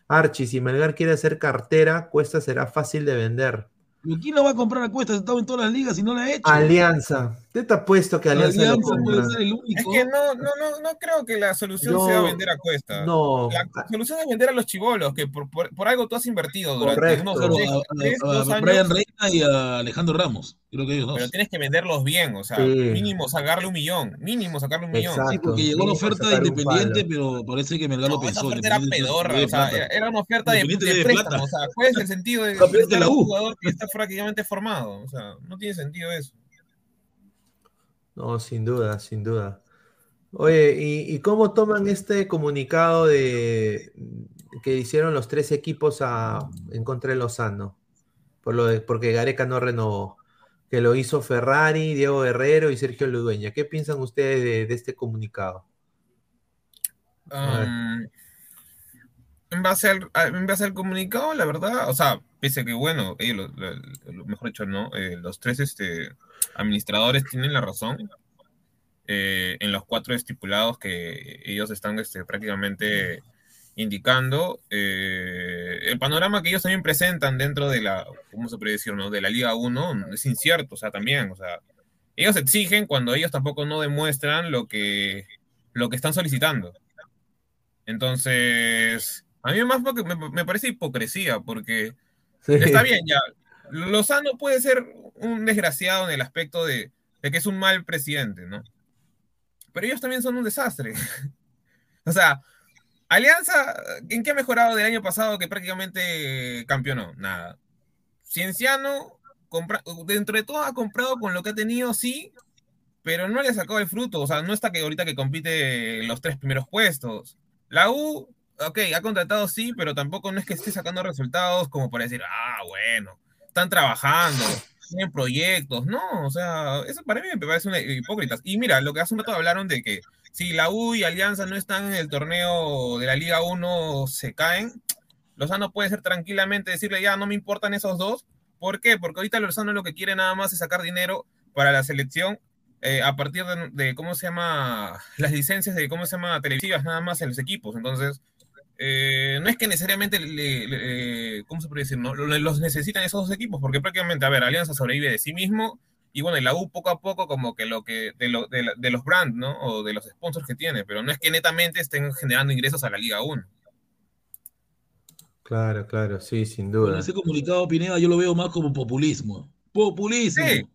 [SPEAKER 1] Archie, si Melgar quiere hacer cartera, Cuesta será fácil de vender.
[SPEAKER 5] ¿Pero ¿Quién la va a comprar a cuesta? Ha estado en todas las ligas y no la ha hecho.
[SPEAKER 1] Alianza, te te apuesto que Alianza, lo
[SPEAKER 5] Alianza puede
[SPEAKER 1] compra.
[SPEAKER 5] ser el
[SPEAKER 6] Es
[SPEAKER 5] único.
[SPEAKER 6] que no, no, no, no creo que la solución
[SPEAKER 1] No,
[SPEAKER 6] sea vender a Cuesta.
[SPEAKER 1] No,
[SPEAKER 6] La solución es vender a los chivolos, que por, por, por algo tú has invertido durante
[SPEAKER 1] Correcto.
[SPEAKER 6] unos tres,
[SPEAKER 5] a, a- a
[SPEAKER 6] años,
[SPEAKER 5] Brian Reina y a Alejandro Ramos. Creo que ellos dos.
[SPEAKER 6] pero tienes que venderlos bien, o sea,
[SPEAKER 1] Sí.
[SPEAKER 6] mínimo sacarle un millón, mínimo sacarle un millón.
[SPEAKER 1] Exacto.
[SPEAKER 5] Sí, porque llegó la oferta de Independiente, pero parece que Melgar lo
[SPEAKER 6] No, esa
[SPEAKER 5] pensó.
[SPEAKER 6] oferta era pedorra, o sea, era, una oferta de, de
[SPEAKER 5] debe
[SPEAKER 6] préstamo,
[SPEAKER 5] plata.
[SPEAKER 6] o sea, ¿cuál es el sentido de,
[SPEAKER 5] de
[SPEAKER 6] de
[SPEAKER 5] la
[SPEAKER 6] un
[SPEAKER 5] U.
[SPEAKER 6] jugador que está prácticamente formado? O sea, no tiene sentido eso.
[SPEAKER 1] No, sin duda, sin duda. Oye, ¿y, y cómo toman este comunicado de que hicieron los tres equipos a, en contra de Lozano? Por lo de- porque Gareca no renovó. Que lo hizo Ferrari, Diego Guerrero y Sergio Ludueña. ¿Qué piensan ustedes de, de este comunicado? A ver.
[SPEAKER 6] Um, en, base al, en base al comunicado, la verdad, o sea, pese a que, bueno, ellos, lo, lo- lo- mejor dicho, ¿no? Eh, los tres este, administradores tienen la razón eh, en los cuatro estipulados que ellos están este, prácticamente indicando. eh, el panorama que ellos también presentan dentro de la, ¿cómo se puede decir, no? De la Liga 1 es incierto, o sea, también, o sea, ellos exigen cuando ellos tampoco no demuestran lo que, lo que están solicitando. Entonces, a mí más me, me parece hipocresía, porque
[SPEAKER 1] Sí.
[SPEAKER 6] está bien ya. Lozano puede ser un desgraciado en el aspecto de, de que es un mal presidente, ¿no? Pero ellos también son un desastre. o sea, Alianza, ¿en qué ha mejorado del año pasado que prácticamente campeonó? Nada. Cienciano, compra- dentro de todo ha comprado con lo que ha tenido, sí, pero no le ha sacado el fruto. O sea, no está que ahorita que compite los tres primeros puestos. La U, ok, ha contratado sí, pero tampoco no es que esté sacando resultados como para decir, ah, bueno, están trabajando, tienen proyectos. No, o sea, eso para mí me parece una hipócrita. Y mira, lo que hace un rato hablaron de que si la U y Alianza no están en el torneo de la Liga 1, se caen, Lozano puede ser tranquilamente decirle, ya no me importan esos dos. ¿Por qué? Porque ahorita Lozano lo que quiere nada más es sacar dinero para la selección eh, a partir de, de, ¿cómo se llama? Las licencias de, ¿cómo se llama? Televisivas nada más en los equipos. Entonces, eh, no es que necesariamente, le, le, ¿cómo se puede decir? No? Los necesitan esos dos equipos, porque prácticamente, a ver, Alianza sobrevive de sí mismo y bueno, y la U poco a poco como que lo que, de, lo, de, de los brands, ¿no? O de los sponsors que tiene, pero no es que netamente estén generando ingresos a la Liga 1.
[SPEAKER 1] Claro, claro, sí, sin duda.
[SPEAKER 5] Bueno, ese comunicado, Pineda, yo lo veo más como populismo. Populismo. Sí.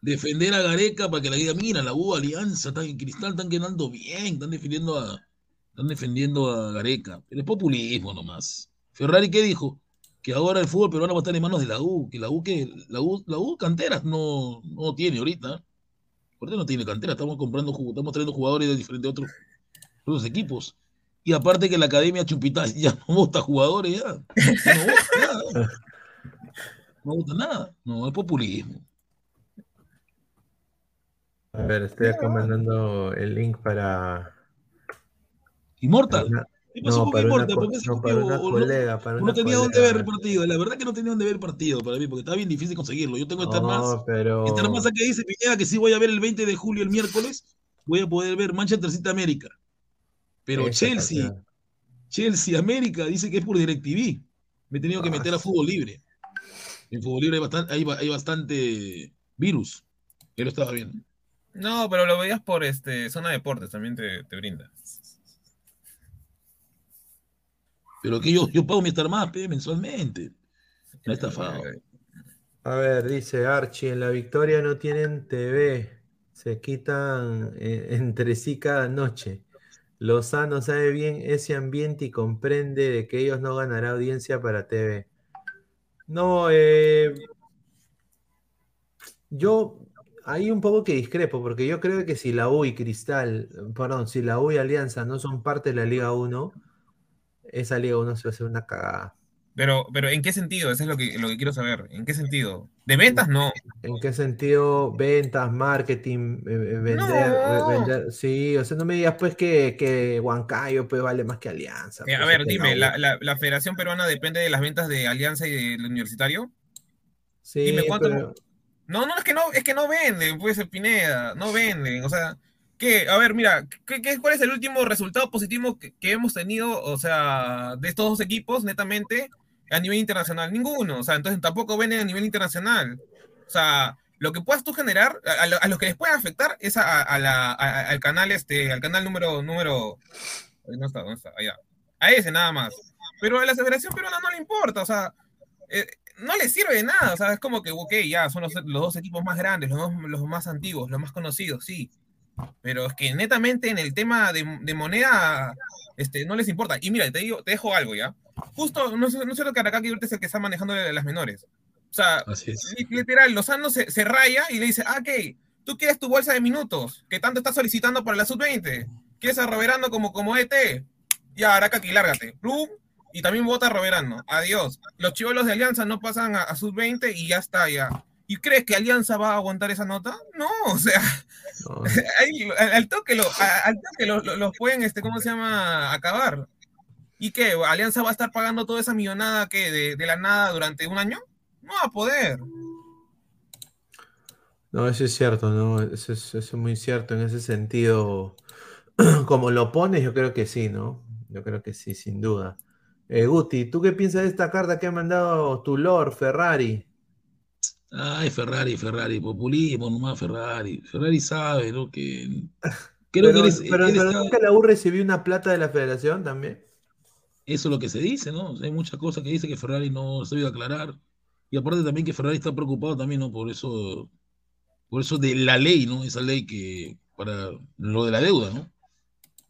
[SPEAKER 5] Defender a Gareca para que la diga, mira, la U Alianza, están en Cristal, están quedando bien, están defendiendo a, están defendiendo a Gareca. Pero es populismo nomás. Ferrari, ¿qué dijo? Que ahora el fútbol peruano va a estar en manos de la U, que la U, que la U, la U canteras no, no tiene ahorita. Ahorita no tiene cantera, estamos comprando, estamos trayendo jugadores de diferentes otros, otros equipos. Y aparte que la Academia Chupital ya no vota jugadores, ya no vota nada. No vota nada. No, es populismo.
[SPEAKER 1] A ver, estoy acá mandando el link para.
[SPEAKER 5] Immortal.
[SPEAKER 1] Una-
[SPEAKER 5] ¿Qué pasó
[SPEAKER 1] no,
[SPEAKER 5] con
[SPEAKER 1] para una,
[SPEAKER 5] Immortal?
[SPEAKER 1] co-
[SPEAKER 5] ¿Por qué se
[SPEAKER 1] no, para una colega, para
[SPEAKER 5] No tenía dónde ver el partido. La verdad que no tenía dónde ver el partido para mí, porque estaba bien difícil conseguirlo. Yo tengo Más.
[SPEAKER 1] No, pero.
[SPEAKER 5] Star Más que dice Pineda que sí voy a ver el 20 de julio, el miércoles. Voy a poder ver Manchester City América. Pero
[SPEAKER 1] Esa
[SPEAKER 5] Chelsea,
[SPEAKER 1] cantidad.
[SPEAKER 5] Chelsea América dice que es por DirecTV. Me he tenido que
[SPEAKER 1] Ah,
[SPEAKER 5] meter a fútbol libre. En fútbol libre hay bastante, hay, hay bastante virus. Él lo estaba viendo.
[SPEAKER 6] No, pero lo veías por este zona de deportes, también te, te brinda.
[SPEAKER 5] Pero que yo, yo pago mi Star Más pe, mensualmente. Me ha estafado.
[SPEAKER 1] A ver, dice Archie, en la victoria no tienen TV. Se quitan eh, entre sí cada noche. Lozano sabe bien ese ambiente y comprende de que ellos no ganará audiencia para TV. No, eh, yo ahí un poco que discrepo, porque yo creo que si la U y Cristal, perdón, si la U y Alianza no son parte de la Liga 1, esa Liga 1 se va a hacer una cagada.
[SPEAKER 6] Pero, pero ¿en qué sentido? Eso es lo que, lo que quiero saber. ¿En qué sentido? ¿De ventas? No.
[SPEAKER 1] ¿En qué sentido? Ventas, marketing, eh, eh, vender,
[SPEAKER 6] No.
[SPEAKER 1] eh, vender- Sí, o sea, no me digas pues que, que Huancayo pues vale más que Alianza.
[SPEAKER 6] Eh, a
[SPEAKER 1] pues,
[SPEAKER 6] ver,
[SPEAKER 1] que
[SPEAKER 6] dime. ¿la, la, la Federación Peruana depende de las ventas de Alianza y del Universitario?
[SPEAKER 1] Sí,
[SPEAKER 6] dime cuánto-
[SPEAKER 1] pero-
[SPEAKER 6] No, no, es que no, es que no venden, puede ser Pineda, no venden, o sea, ¿qué? A ver, mira, ¿qué, qué- cuál es el último resultado positivo que, que hemos tenido, o sea, de estos dos equipos, netamente, a nivel internacional? Ninguno, o sea, entonces tampoco venden a nivel internacional. O sea, lo que puedas tú generar, a, a lo- a los que les puede afectar es a, al canal, este, al canal número, número, no está, ¿dónde está? Allá. A ese nada más. Pero a la Federación Peruana no le importa, o sea, eh, no le sirve de nada, o sea, es como que, ok, ya, son los, los dos equipos más grandes, los, los más antiguos, los más conocidos, sí. Pero es que netamente en el tema de, de moneda, este, no les importa. Y mira, te digo, te dejo algo ya. Justo, no sé, no sé lo que Aracaki ahorita es el que está manejando las menores. O sea, literal, Lozano se, se raya y le dice, ah, ok, tú quieres tu bolsa de minutos, que tanto estás solicitando para la sub-20. ¿Quieres a Roberano como, como ET? Ya, Aracaki, lárgate. Plum, y también vota Roberano. Adiós. Los chivolos de Alianza no pasan a, a sub-20 y ya está, ya. ¿Y crees que Alianza va a aguantar esa nota? No, o sea,
[SPEAKER 1] no,
[SPEAKER 6] ahí, al, al toque, lo, a- al toque lo- lo- los pueden, este, ¿cómo se llama? Acabar. ¿Y qué? ¿Alianza va a estar pagando toda esa millonada que de, de la nada durante un año? No va a poder.
[SPEAKER 1] no, eso es cierto, ¿no? Eso es, eso es muy cierto en ese sentido. Como lo pones, yo creo que sí, ¿no? Yo creo que sí, sin duda. Eh, Guti, ¿tú qué piensas de esta carta que ha mandado tu Lord Ferrari?
[SPEAKER 5] Ay, Ferrari, Ferrari, populismo nomás, Ferrari. Ferrari sabe, ¿no? Que creo
[SPEAKER 1] Pero,
[SPEAKER 5] que eres-
[SPEAKER 1] pero, ¿no que la U recibió una plata de la federación también?
[SPEAKER 5] Eso es lo que se dice, ¿no? O sea, hay muchas cosas que dice que Ferrari no se debe aclarar. Y aparte también que Ferrari está preocupado también, ¿no? Por eso, por eso de la ley, ¿no? Esa ley que, para lo de la deuda, ¿no?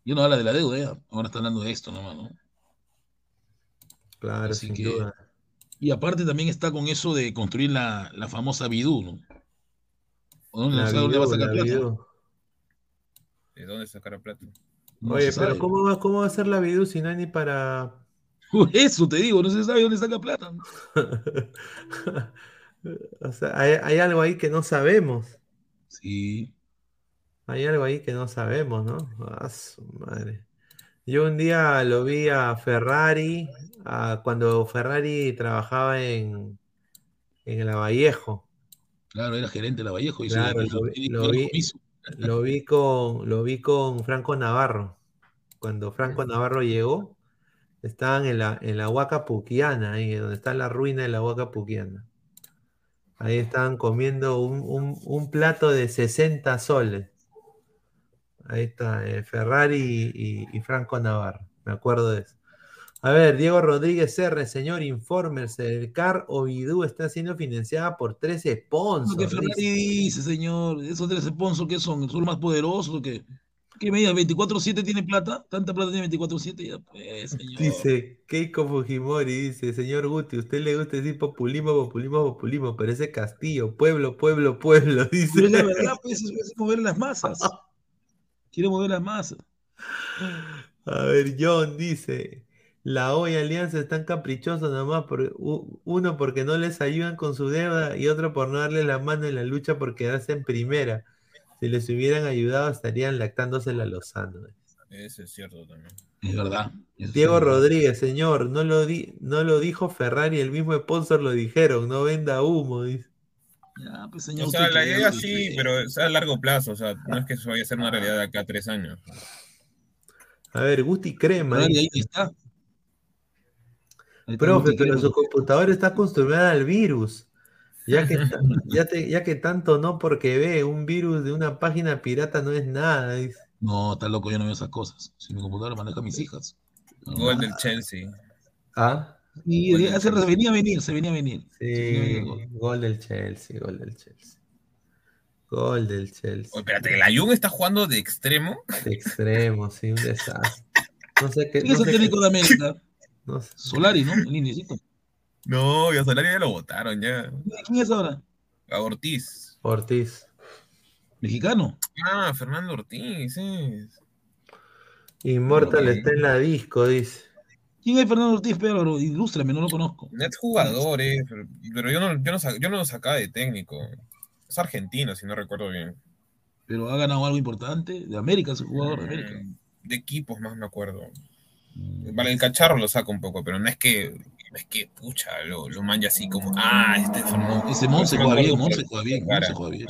[SPEAKER 5] Yo no habla de la deuda ya, ahora está hablando de esto nomás, ¿no?
[SPEAKER 1] Claro,
[SPEAKER 5] Así
[SPEAKER 1] sin
[SPEAKER 5] que-
[SPEAKER 1] duda.
[SPEAKER 5] Y aparte también está con eso de construir la, la famosa Bidú, ¿no? ¿O ¿Dónde,
[SPEAKER 1] La
[SPEAKER 5] no dónde va a sacar
[SPEAKER 1] la
[SPEAKER 5] plata?
[SPEAKER 1] Bidú.
[SPEAKER 6] ¿De dónde sacar plata?
[SPEAKER 5] No
[SPEAKER 1] Oye, pero. ¿cómo va, cómo va a ser la Bidú si no hay ni para...
[SPEAKER 5] Eso te digo, no se sabe dónde saca plata. ¿no?
[SPEAKER 1] O sea, hay, hay algo ahí que no sabemos.
[SPEAKER 5] Sí.
[SPEAKER 1] Hay algo ahí que no sabemos, ¿no? Ah, su madre. Yo un día lo vi a Ferrari, a- cuando Ferrari trabajaba en, en el Vallejo.
[SPEAKER 5] Claro, era gerente de la Vallejo y
[SPEAKER 1] Claro, lo, vi, lo vi con, lo vi con Franco Navarro. Cuando Franco Navarro llegó, estaban en la, en la Huaca Puquiana, ahí donde está la ruina de la Huaca Puquiana. Ahí estaban comiendo un, un- un plato de 60 soles. Ahí está, eh, Ferrari y, y Franco Navarro. Me acuerdo de eso. A ver, Diego Rodríguez R, señor, infórmese. El CAR Ovidú está siendo financiada por 13
[SPEAKER 5] Lo que
[SPEAKER 1] sponsors.
[SPEAKER 5] Ferrari
[SPEAKER 1] dice.
[SPEAKER 5] dice, señor, esos tres sponsors que son, son los más poderosos. ¿Qué medida? ¿24-7 tiene plata? ¿Tanta plata tiene 24-7? Ya pues, señor.
[SPEAKER 1] Dice Keiko Fujimori, dice, señor Guti, usted le gusta decir populismo, populismo, populismo, parece Castillo, pueblo, pueblo, pueblo,
[SPEAKER 5] Pero
[SPEAKER 1] dice.
[SPEAKER 5] es la verdad, pues, es, es mover las masas. Quiere mover las masas.
[SPEAKER 1] A ver, John dice, la O y Alianza están caprichosos nomás, por, uno porque no les ayudan con su deuda y otro por no darle la mano en la lucha por quedarse en primera. Si les hubieran ayudado estarían lactándose la Lozano.
[SPEAKER 6] Eso es cierto también.
[SPEAKER 5] Es verdad.
[SPEAKER 1] Diego Rodríguez, señor, no lo, di- no lo dijo Ferrari, el mismo sponsor lo dijeron, no venda humo, dice.
[SPEAKER 5] Ya, pues, señor.
[SPEAKER 6] O sea, la idea sí, pero es a largo plazo. O sea, no es que eso vaya a ser una realidad de acá a tres años.
[SPEAKER 1] A ver, Gusti Crema.
[SPEAKER 5] Ahí está. Ahí está
[SPEAKER 1] Profe,
[SPEAKER 5] Guti
[SPEAKER 1] pero
[SPEAKER 5] Crema.
[SPEAKER 1] su computadora está acostumbrada al virus. Ya que, ya, te- ya que tanto no porque ve un virus de una página pirata no es nada. dice.
[SPEAKER 5] No, está loco, yo no veo esas cosas. Si mi computadora maneja a mis hijas.
[SPEAKER 6] Gol del Chelsea.
[SPEAKER 1] Ah,
[SPEAKER 5] Y
[SPEAKER 6] Gol del
[SPEAKER 5] hace- se venía a venir, se venía a venir. Venía
[SPEAKER 1] sí,
[SPEAKER 5] el gol.
[SPEAKER 1] gol del Chelsea, gol del Chelsea. Gol del Chelsea.
[SPEAKER 6] Oye, espérate, ¿la Jun está jugando de extremo?
[SPEAKER 1] De extremo, sí, un desastre. No sé qué.
[SPEAKER 5] ¿Quién es
[SPEAKER 1] No
[SPEAKER 5] el
[SPEAKER 1] sé qué-
[SPEAKER 5] técnico de América?
[SPEAKER 1] no sé.
[SPEAKER 5] Solari, ¿no? El indiecito.
[SPEAKER 6] No, y a Solari ya lo votaron ya.
[SPEAKER 5] ¿Quién es ahora?
[SPEAKER 6] A Ortiz.
[SPEAKER 1] Ortiz.
[SPEAKER 5] ¿Mexicano?
[SPEAKER 6] Ah, Fernando Ortiz, sí.
[SPEAKER 1] Immortal
[SPEAKER 6] Ok.
[SPEAKER 1] está en la disco, dice.
[SPEAKER 5] ¿Quién es Fernando Ortiz Pedro? Ilústrame, no lo conozco.
[SPEAKER 6] Net jugador, eh, pero, pero yo, no, yo, no, sa- yo no lo sacaba de técnico. Es argentino, si no recuerdo bien.
[SPEAKER 5] Pero ha ganado algo importante. De América, es un jugador de América.
[SPEAKER 6] Mm, De equipos más me acuerdo.
[SPEAKER 5] Mm.
[SPEAKER 6] Vale, el cacharro lo saca un poco, pero no es que, no es que pucha, lo, lo manja así como, ah, este es Fernando.
[SPEAKER 5] Ese Monse juega bien, Monse juega bien. Monse juega bien.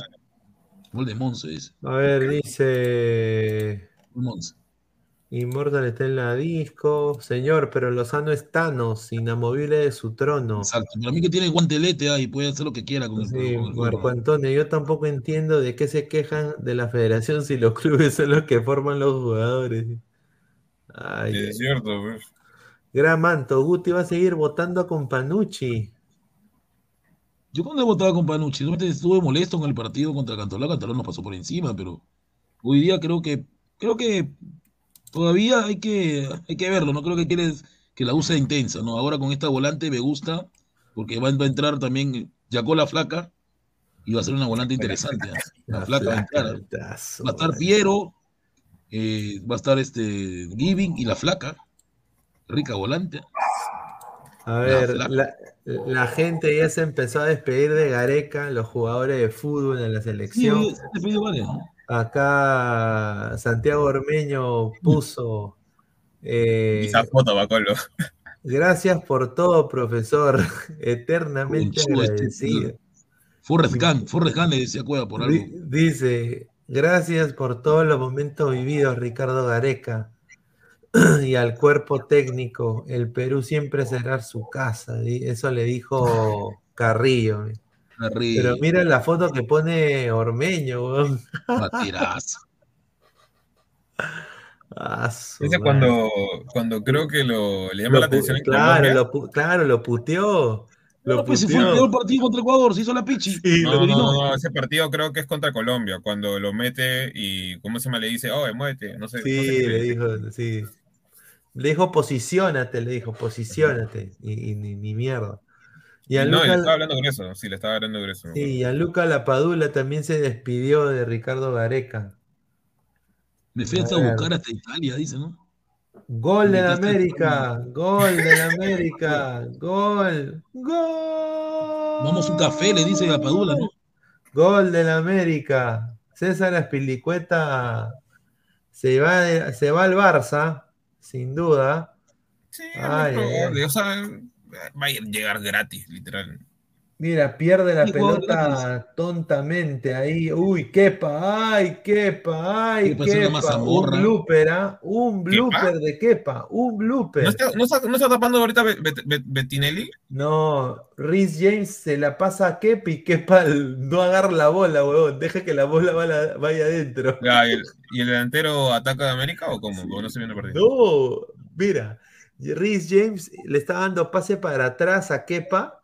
[SPEAKER 5] Gol de Monse ese.
[SPEAKER 1] A ver, dice.
[SPEAKER 5] Monse.
[SPEAKER 1] Immortal está en la disco. Señor, pero Lozano es Thanos, inamovible de su trono.
[SPEAKER 5] Exacto. Para mí que tiene guantelete ah, y puede hacer lo que quiera con el,
[SPEAKER 1] Sí,
[SPEAKER 5] con el
[SPEAKER 1] Marco. Antonio, yo tampoco entiendo de qué se quejan de la federación si los clubes son los que forman los jugadores. Ay,
[SPEAKER 6] es cierto, pues.
[SPEAKER 1] Gran manto, Guti va a seguir votando con Panucci.
[SPEAKER 5] Yo cuando he votado con Panucci, realmente estuve molesto con el partido contra Cantolao. Cantolao nos pasó por encima, pero hoy día creo que creo que todavía hay que, hay que verlo. No creo que quieres que la use intensa, ¿no? Ahora con esta volante me gusta, porque va, a entrar también Yacó la flaca y va a ser una volante interesante. La, flaca, va a entrar. ¿ah?
[SPEAKER 1] altazo,
[SPEAKER 5] Va a estar. Piero, eh, va a estar este Giving y la flaca. Rica volante.
[SPEAKER 1] A ver, la, la gente ya se empezó a despedir de Gareca, los jugadores de fútbol en la
[SPEAKER 5] Sí,
[SPEAKER 1] selección.
[SPEAKER 5] se ha despedido varios, ¿no?
[SPEAKER 1] Acá Santiago Ormeño puso. eh,
[SPEAKER 6] Esa foto, Bacolo.
[SPEAKER 1] gracias por todo, profesor. Eternamente
[SPEAKER 5] Conchudo este,
[SPEAKER 1] agradecido.
[SPEAKER 5] Forrest Gump, Forrest Gump le decía Cueva por algo.
[SPEAKER 1] Di- Dice, gracias por todos los momentos vividos, Ricardo Gareca, y al cuerpo técnico. El Perú siempre será su casa. Eso le dijo Carrillo. Pero mira la foto que pone Ormeño, weón. Ah,
[SPEAKER 6] Ese cuando, cuando creo que lo, le llama
[SPEAKER 1] Lo
[SPEAKER 6] la atención en
[SPEAKER 1] claro, lo, claro, lo puteó. Lo
[SPEAKER 5] No, pues si fue el peor partido contra Ecuador, se hizo la pichi.
[SPEAKER 1] Sí,
[SPEAKER 6] No,
[SPEAKER 5] Lo
[SPEAKER 6] no, ese partido creo que es contra Colombia, cuando lo mete y, ¿cómo se llama? Le dice, oh, muévete, no sé. no sé
[SPEAKER 1] Sí, le dijo, sí. Le dijo, posiciónate, le dijo, posiciónate. Y, y ni, ni mierda. Y a
[SPEAKER 6] no, le
[SPEAKER 1] Luca,
[SPEAKER 6] estaba hablando con eso, sí, le estaba hablando con eso.
[SPEAKER 1] sí, y a Luca Lapadula también se despidió de Ricardo Gareca.
[SPEAKER 5] Me fui hasta
[SPEAKER 1] A
[SPEAKER 5] a buscar hasta Italia, dice, ¿no?
[SPEAKER 1] Gol de la
[SPEAKER 5] a
[SPEAKER 1] América, gol de la América, gol, gol.
[SPEAKER 5] Vamos un café, le dice a Padula, ¿no?
[SPEAKER 1] Gol de la América. César Aspilicueta se va, de- se va al Barça, sin duda.
[SPEAKER 6] Sí,
[SPEAKER 1] Ay, ay.
[SPEAKER 6] o sea, va a llegar gratis, literal.
[SPEAKER 1] Mira, pierde la
[SPEAKER 5] Sí,
[SPEAKER 1] pelota tontamente ahí. Uy, Kepa, ay, Kepa, ay,
[SPEAKER 5] Kepa es una
[SPEAKER 1] Kepa. Un blooper, ¿ah? Un
[SPEAKER 6] ¿Kepa?
[SPEAKER 1] blooper de Kepa, un blooper.
[SPEAKER 6] ¿No está, no está- no está tapando ahorita Bet- Bet- Bet- Bettinelli?
[SPEAKER 1] No, Rhys James se la pasa a Kepa y Kepa no agarra la bola, huevón. Deja que la bola vaya, vaya adentro.
[SPEAKER 6] ¿y, el, y el delantero ataca de América o cómo? Porque no se viene a perder.
[SPEAKER 1] No, mira, Rhys James le está dando pase para atrás a Kepa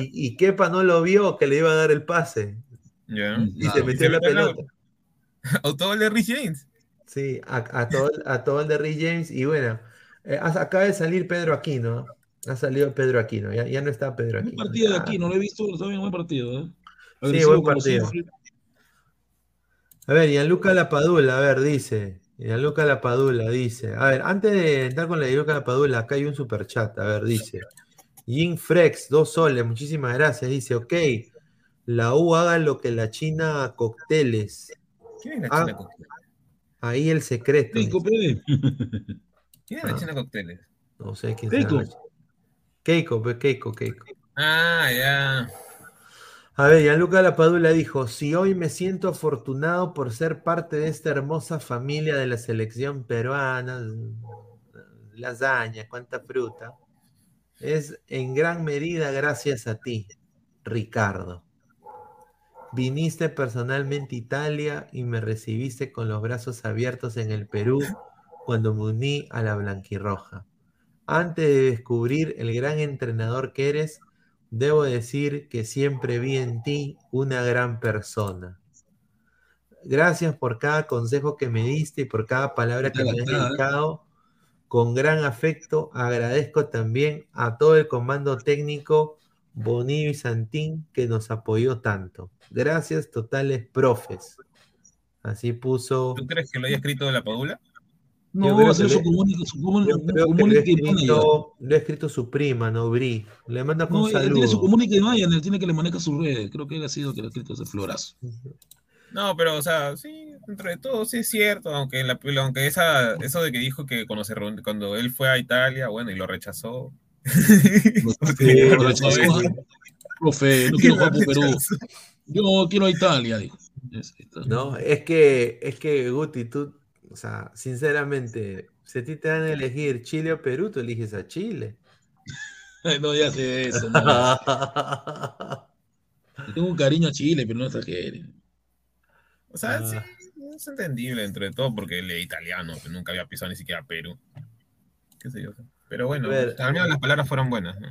[SPEAKER 1] y, y Kepa no lo vio que le iba a dar el pase y se
[SPEAKER 5] y
[SPEAKER 1] metió en la
[SPEAKER 6] metió en la-
[SPEAKER 1] pelota.
[SPEAKER 6] Autogol de Rhys James.
[SPEAKER 1] Sí, a, a todo, a todo el de Rhys James y bueno, eh, acaba de salir Pedro Aquino, ha salido Pedro Aquino, ya, ya no está Pedro
[SPEAKER 5] Buen
[SPEAKER 1] Aquino.
[SPEAKER 5] partido de
[SPEAKER 1] ya.
[SPEAKER 5] aquí, no lo he visto, está bien, buen partido. ¿eh?
[SPEAKER 1] Sí, buen partido.
[SPEAKER 5] siempre.
[SPEAKER 1] A ver, Gianluca Lapadula, a ver, dice. Gianluca Lapadula dice. A ver, antes de entrar con la Gianluca Lapadula, acá hay un superchat. A ver, dice. Jim Frex, dos soles, muchísimas gracias. Dice, ok, la U haga lo que la China cócteles.
[SPEAKER 6] ¿Quién es la
[SPEAKER 1] Ah,
[SPEAKER 6] China Cócteles?
[SPEAKER 1] Ahí el secreto.
[SPEAKER 5] Pérez.
[SPEAKER 6] ¿Quién es la
[SPEAKER 1] Ah.
[SPEAKER 6] China Cócteles?
[SPEAKER 1] No sé quién
[SPEAKER 5] Keiko.
[SPEAKER 1] será. Keiko, pues, Keiko, Keiko.
[SPEAKER 6] Ah, ya.
[SPEAKER 1] A ver, Gianluca Lapadula dijo, si hoy me siento afortunado por ser parte de esta hermosa familia de la selección peruana, lasaña, cuánta fruta, es en gran medida gracias a ti, Ricardo. Viniste personalmente a Italia y me recibiste con los brazos abiertos en el Perú cuando me uní a la blanquirroja. Antes de descubrir el gran entrenador que eres, debo decir que siempre vi en ti una gran persona. Gracias por cada consejo que me diste y por cada palabra que me has
[SPEAKER 5] ¿eh?
[SPEAKER 1] dedicado. Con gran afecto agradezco también a todo el comando técnico Bonillo y Santín que nos apoyó tanto. Gracias totales profes. Así puso.
[SPEAKER 6] ¿Tú crees que lo haya escrito la Padula?
[SPEAKER 5] No,
[SPEAKER 1] que
[SPEAKER 5] su
[SPEAKER 1] le-
[SPEAKER 5] comunica- su comun-
[SPEAKER 1] Yo creo que lo ha
[SPEAKER 5] comunique manager.
[SPEAKER 1] escrito, lo ha escrito su prima, no Bri. Le manda con
[SPEAKER 5] No,
[SPEAKER 1] un
[SPEAKER 5] él tiene su
[SPEAKER 1] saludo.
[SPEAKER 5] comunique manager, él tiene que le maneja sus redes. Creo que él ha sido que le ha escrito ese florazo.
[SPEAKER 6] No, pero, o sea, sí, dentro de todo sí es cierto, aunque, la, aunque esa, eso de que dijo que cuando, se reun- cuando él fue a Italia, bueno, y lo rechazó.
[SPEAKER 1] Sí,
[SPEAKER 5] Lo rechazó. Profe, no quiero jugar por Perú. Yo quiero a Italia, dijo.
[SPEAKER 1] No, es que, es que Guti, tú, o sea, sinceramente, si a ti te dan a elegir Chile o Perú, tú eliges a Chile.
[SPEAKER 5] No, ya sé eso. no. Yo Tengo un cariño a Chile, pero no es tragedia.
[SPEAKER 6] O sea,
[SPEAKER 1] Ah.
[SPEAKER 6] sí, es entendible dentro de todo, porque él es italiano, que nunca había pisado ni siquiera Perú. Qué sé yo. Pero bueno, al menos las palabras fueron buenas, ¿no?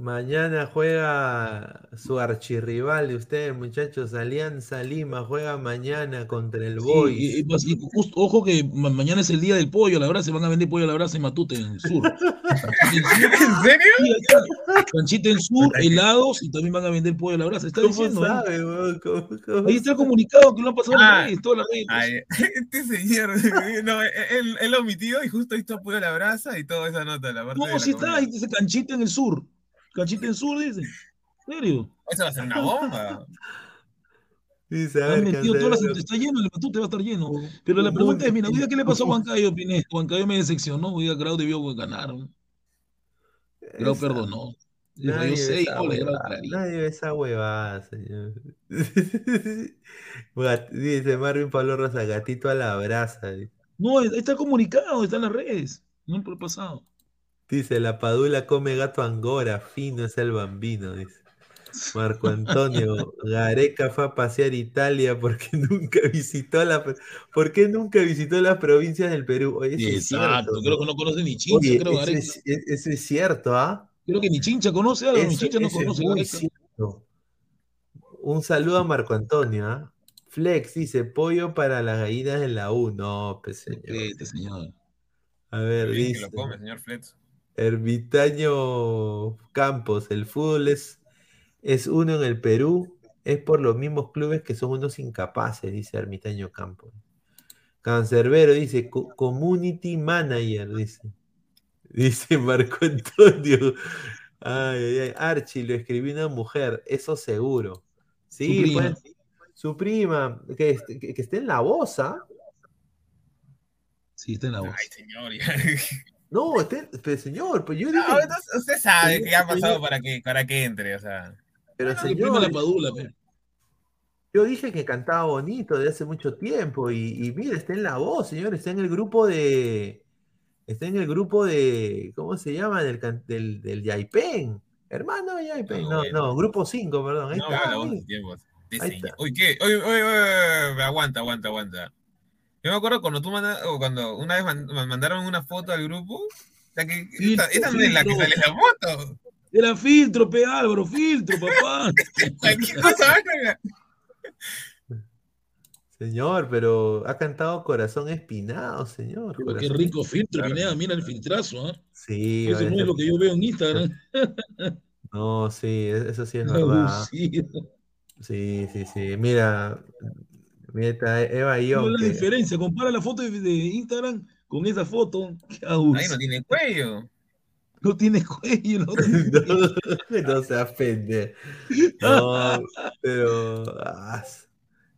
[SPEAKER 1] Mañana juega su archirrival de ustedes, muchachos, Alianza Lima, juega mañana contra el
[SPEAKER 5] Sí,
[SPEAKER 1] Boys.
[SPEAKER 5] y- y pues, y justo- ojo que ma- mañana es el día del pollo, la verdad, se van a vender pollo a la brasa en Matute, en el sur.
[SPEAKER 6] ¿En serio?
[SPEAKER 5] Canchita en sur, helados y también van a vender pollo a la brasa. Está
[SPEAKER 1] ¿Cómo
[SPEAKER 5] diciendo, ¿eh?
[SPEAKER 1] sabe, cómo
[SPEAKER 5] Ahí está el comunicado que lo han pasado en
[SPEAKER 6] Ah,
[SPEAKER 5] las redes, todas las redes.
[SPEAKER 6] Ay, este señor, no, él, él lo omitió y justo hizo apoyo a la brasa y toda esa nota, la parte de
[SPEAKER 5] No,
[SPEAKER 6] la
[SPEAKER 5] sí está,
[SPEAKER 6] comida.
[SPEAKER 5] ahí dice canchita en el sur. Canchita en sur, dice. ¿En serio?
[SPEAKER 6] Eso va a ser una bomba.
[SPEAKER 1] Dice, a ver,
[SPEAKER 5] metido todas las,
[SPEAKER 1] Canserbero.
[SPEAKER 5] está lleno, el Matute va a estar lleno. Pero la
[SPEAKER 1] un
[SPEAKER 5] pregunta es, mira, ¿qué le pasó a Huancayo, Pinés? Huancayo me decepcionó, hoy día Grau debió ganar. ¿no? Grau
[SPEAKER 1] Esa-
[SPEAKER 5] perdonó.
[SPEAKER 1] Nadie
[SPEAKER 5] sé,
[SPEAKER 1] esa nadie ve esa huevada, señor. Dice Marvin Pablo Rosa, gatito a la brasa. dice.
[SPEAKER 5] No, está comunicado, está en las redes. No por el pasado.
[SPEAKER 1] Dice, la padula come gato angora, fino es el bambino, dice. Marco Antonio, Gareca fue a pasear Italia porque nunca visitó la ¿por qué nunca visitó las provincias del Perú? Oye, eso es
[SPEAKER 5] Exacto,
[SPEAKER 1] cierto,
[SPEAKER 5] creo que no conoce ni Chincha,
[SPEAKER 1] Oye,
[SPEAKER 5] creo,
[SPEAKER 1] eso
[SPEAKER 5] Gareca.
[SPEAKER 1] es, es- eso es cierto, ¿ah?
[SPEAKER 5] Creo que ni Chincha conoce algo, ni Chincha no conoce
[SPEAKER 1] muy cierto. Un saludo a Marco Antonio, ¿ah? Flex dice, pollo para las gallinas de la U. No, pues señor.
[SPEAKER 5] Este señor.
[SPEAKER 1] A ver,
[SPEAKER 6] que
[SPEAKER 1] dice.
[SPEAKER 6] lo come, señor Fletz.
[SPEAKER 1] Ermitaño Campos, el fútbol es, es uno en el Perú, es por los mismos clubes que son unos incapaces, dice Ermitaño Campos. Cancerbero dice, "Co- community manager, dice. Dice Marco Antonio. Ay, ay, ay, Archie, lo escribió una mujer, eso seguro.
[SPEAKER 5] Su
[SPEAKER 1] Sí,
[SPEAKER 5] prima.
[SPEAKER 1] pues, su prima, que, est- que, que esté en la voz, ¿ah?
[SPEAKER 5] Sí, está en la voz.
[SPEAKER 6] Ay, señor.
[SPEAKER 1] No, esté, pero señor, pues yo dije,
[SPEAKER 6] No, entonces usted sabe que ha pasado para que, para que entre, o sea.
[SPEAKER 1] pero
[SPEAKER 5] de la
[SPEAKER 1] señor,
[SPEAKER 5] Padula, pe.
[SPEAKER 1] yo dije que cantaba bonito de hace mucho tiempo y, y mira, está en la voz, señor, está en el grupo de, está en el grupo de, ¿cómo se llama? Del, del, del Yaipen, hermano Yaipen,
[SPEAKER 6] Ah,
[SPEAKER 1] no,
[SPEAKER 6] bueno.
[SPEAKER 1] no, grupo 5, perdón, ahí
[SPEAKER 6] No,
[SPEAKER 1] está,
[SPEAKER 6] la voz
[SPEAKER 1] mira.
[SPEAKER 6] de tiempo.
[SPEAKER 1] Ahí está.
[SPEAKER 6] Uy, ¿qué? Uy, uy, uy, uy, uy, aguanta, aguanta, aguanta. Yo me acuerdo cuando tú mandas, o cuando una vez mandaron una foto al grupo, o sea que esta, esta no es la que sale la foto.
[SPEAKER 5] Era filtro, pe Álvaro, filtro, papá.
[SPEAKER 6] Cualquier cosa.
[SPEAKER 1] Señor, pero ha cantado Corazón Espinado, señor.
[SPEAKER 5] Pero qué rico filtro. Pineda, mira el filtrazo, ¿ah?
[SPEAKER 1] Sí,
[SPEAKER 5] Eso no es lo que yo veo en Instagram.
[SPEAKER 1] No, sí, e- eso sí es verdad. Sí, sí, sí. Mira, mira, está Eva
[SPEAKER 5] No
[SPEAKER 1] Ion,
[SPEAKER 5] es la
[SPEAKER 1] que-
[SPEAKER 5] diferencia, compara la foto de, de Instagram con esa foto. Qué
[SPEAKER 6] Ahí no tiene cuello.
[SPEAKER 5] No tiene cuello, la otra tiene cuello.
[SPEAKER 1] No, no se ofende. No, pero. ah,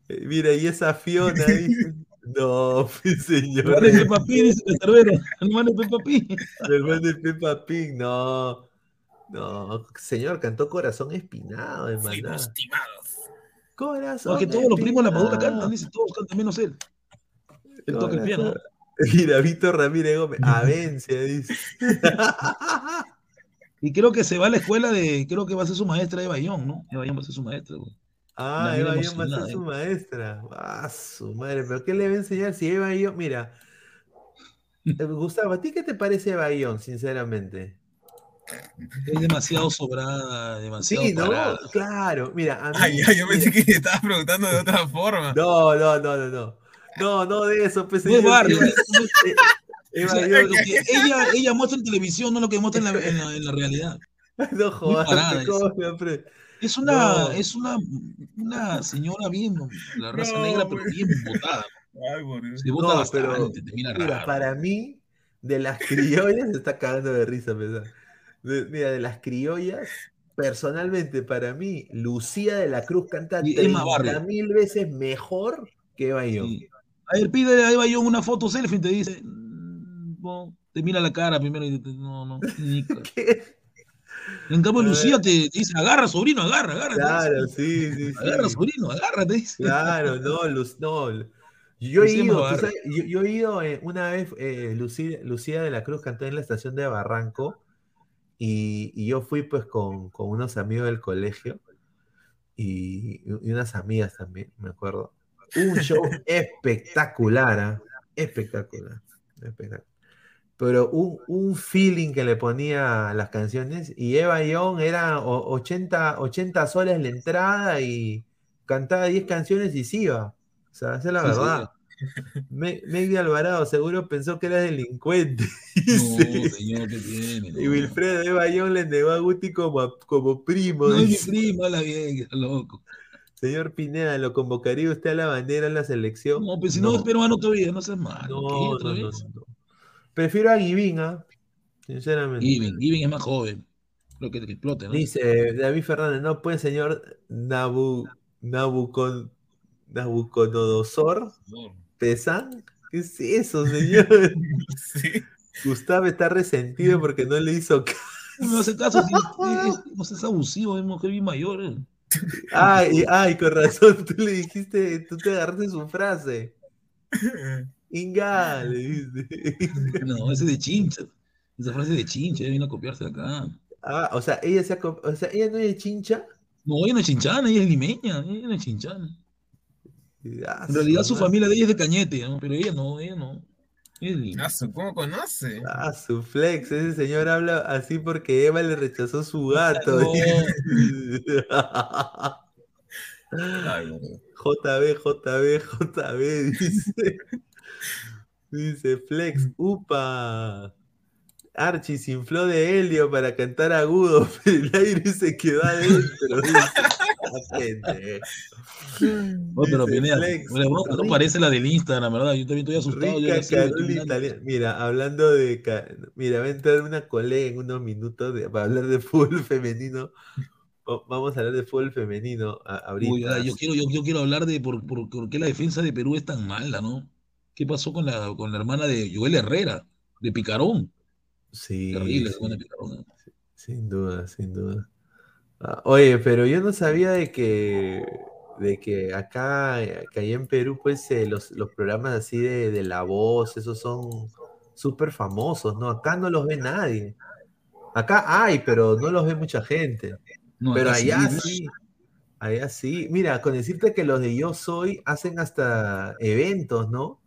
[SPEAKER 1] eh, mira, y esa Fiona dice. No, mi señor.
[SPEAKER 5] Hermano de Peppa Pig, dice el cerbero. Hermano de Peppa Pig.
[SPEAKER 1] El hermano de Peppa Pig, no. No, señor, cantó Corazón Espinado, hermano.
[SPEAKER 6] Fuimos timados.
[SPEAKER 1] Corazón.
[SPEAKER 5] Porque todos los primos de la
[SPEAKER 1] Espinado.
[SPEAKER 5] cantan, dice, todos cantan menos él. Él toca el piano.
[SPEAKER 1] Mira, Víctor Ramírez Gómez, Avencia, dice.
[SPEAKER 5] Y creo que se va a la escuela de, creo que va a ser su maestra Eva Ion, ¿no? Eva Ion va a ser su maestra. güey.
[SPEAKER 1] Ah,
[SPEAKER 5] Una
[SPEAKER 1] Eva Ion va a ser su
[SPEAKER 5] ¿eh?
[SPEAKER 1] maestra. Ah, su madre, pero ¿qué le va a enseñar si Eva Ion? Mira, eh, Gustavo, ¿a ti qué te parece Eva Ion, sinceramente?
[SPEAKER 5] Es demasiado sobrada, demasiado
[SPEAKER 1] Sí, ¿no?
[SPEAKER 5] parada.
[SPEAKER 1] Claro, mira, a mí.
[SPEAKER 6] Ay, ay, yo pensé
[SPEAKER 1] mira,
[SPEAKER 6] que te estabas preguntando de otra forma.
[SPEAKER 1] No, no, no, no, no. No, no de eso, pues,
[SPEAKER 5] No es
[SPEAKER 1] señor,
[SPEAKER 5] Barbie.
[SPEAKER 1] Eva-
[SPEAKER 5] O
[SPEAKER 1] Eva
[SPEAKER 5] sea,
[SPEAKER 1] Ion-
[SPEAKER 5] lo que ella, ella muestra en televisión, no lo que muestra en la, en la- en la realidad.
[SPEAKER 1] no jodas,
[SPEAKER 5] Es una,
[SPEAKER 1] No.
[SPEAKER 5] es una, una señora bien, la raza
[SPEAKER 6] No,
[SPEAKER 5] negra, pero bien botada.
[SPEAKER 6] Ay, por Dios.
[SPEAKER 5] Se vota
[SPEAKER 1] No,
[SPEAKER 5] bastante,
[SPEAKER 1] pero,
[SPEAKER 5] te mira
[SPEAKER 1] Mira,
[SPEAKER 5] raro.
[SPEAKER 1] para mí, de las criollas, se está cagando de risa, pesar. De- mira, de las criollas, personalmente, para mí, Lucía de la Cruz canta
[SPEAKER 5] Y Emma
[SPEAKER 1] 30
[SPEAKER 5] Barrio.
[SPEAKER 1] mil veces mejor que Eva Ion.
[SPEAKER 5] Sí. A ver, pídele a Eva Ion una foto selfie y te dice, "Mm, no, te mira la cara primero y te, no, no, nica".
[SPEAKER 1] ¿Qué?
[SPEAKER 5] En cambio,
[SPEAKER 1] A
[SPEAKER 5] Lucía te dice, agarra, sobrino, agarra, agarra.
[SPEAKER 1] Claro, sí, sí,
[SPEAKER 5] Agarra,
[SPEAKER 1] sí.
[SPEAKER 5] sobrino, agarra, te dice.
[SPEAKER 1] Claro, no, Luz, no. Yo he ido, sabes, yo, yo he ido eh, una vez, eh, Lucía, Lucía de la Cruz cantó en la estación de Barranco y, y yo fui pues con, con unos amigos del colegio y, y unas amigas también, me acuerdo. Un show espectacular, ¿ah? espectacular, espectacular. Pero un, un feeling que le ponía a las canciones y Eva Ion era o- 80, 80 soles la entrada y cantaba 10 canciones y se iba. O sea, esa es la
[SPEAKER 5] Sí, sí.
[SPEAKER 1] Me- Megdi Alvarado seguro pensó que era delincuente.
[SPEAKER 5] No, señor, ¿qué tiene?
[SPEAKER 1] Y
[SPEAKER 5] No.
[SPEAKER 1] Wilfredo Eva Ion le negó a Guti como, como primo.
[SPEAKER 5] No es mi prima, la vieja, loco.
[SPEAKER 1] Señor Pineda, ¿lo convocaría usted a la bandera en la selección?
[SPEAKER 5] No, pues si no, es peruano todavía, no seas malo.
[SPEAKER 1] No,
[SPEAKER 5] ¿Qué
[SPEAKER 1] no, no, no. Prefiero a Givín, ¿ah? Sinceramente.
[SPEAKER 5] Given, Given es más joven. Lo que, que explote, ¿no?
[SPEAKER 1] Dice David Fernández, no puede, señor Nabu, Nabucon, Nabucodonosor Pesan. ¿Qué es eso, señor?
[SPEAKER 6] Sí.
[SPEAKER 1] Gustavo está resentido porque no le hizo caso.
[SPEAKER 5] No hace caso, si, es, seas abusivo, es mujer bien mayor. eh.
[SPEAKER 1] Ay, ay, con razón, tú le dijiste, tú te agarraste su frase. Inga, le dice.
[SPEAKER 5] No, ese es de chincha. Esa frase es de chincha, ella vino a copiarse de acá.
[SPEAKER 1] Ah, o sea, ella se ha o sea, ella no es de chincha.
[SPEAKER 5] No, ella no es chinchana, ella es limeña, ella no es chinchana.
[SPEAKER 1] Ah,
[SPEAKER 5] En realidad su familia de ella es de Cañete, ¿no? pero ella no, ella no.
[SPEAKER 6] Ah, ¿Cómo conoce?
[SPEAKER 1] Ah, su flex, ese señor habla así porque Eva le rechazó su gato.
[SPEAKER 5] No.
[SPEAKER 1] JB, JB, JB, dice. Dice Flex, upa. Archie se infló de helio para cantar agudo, pero el aire se quedó adentro. dice. Pendejo.
[SPEAKER 5] No, Pineda, parece la del Instagram, ¿verdad? Yo también estoy asustado. yo
[SPEAKER 1] Rica Carol italiana. Mira, hablando de. Mira, va a entrar una colega en unos minutos de- para hablar de fútbol femenino. Va- Vamos a hablar de fútbol femenino a- ahorita.
[SPEAKER 5] Uy, ah, yo, quiero, yo, yo quiero hablar de por, por, por qué la defensa de Perú es tan mala, ¿no? ¿Qué pasó con la, con la hermana de Joel Herrera, de Picarón?
[SPEAKER 1] Sí,
[SPEAKER 5] Terrible,
[SPEAKER 1] sí, sin duda, sin duda. Ah, oye, pero yo no sabía de que, de que acá, eh, que allá en Perú, pues eh, los, los programas así de, de La Voz, esos son súper famosos, ¿no? Acá no los ve nadie. Acá hay, pero no los ve mucha gente.
[SPEAKER 5] No,
[SPEAKER 1] Pero
[SPEAKER 5] sí,
[SPEAKER 1] allá
[SPEAKER 5] ¿no?
[SPEAKER 1] sí, allá sí. Mira, con decirte que los de Yo Soy hacen hasta eventos, ¿no?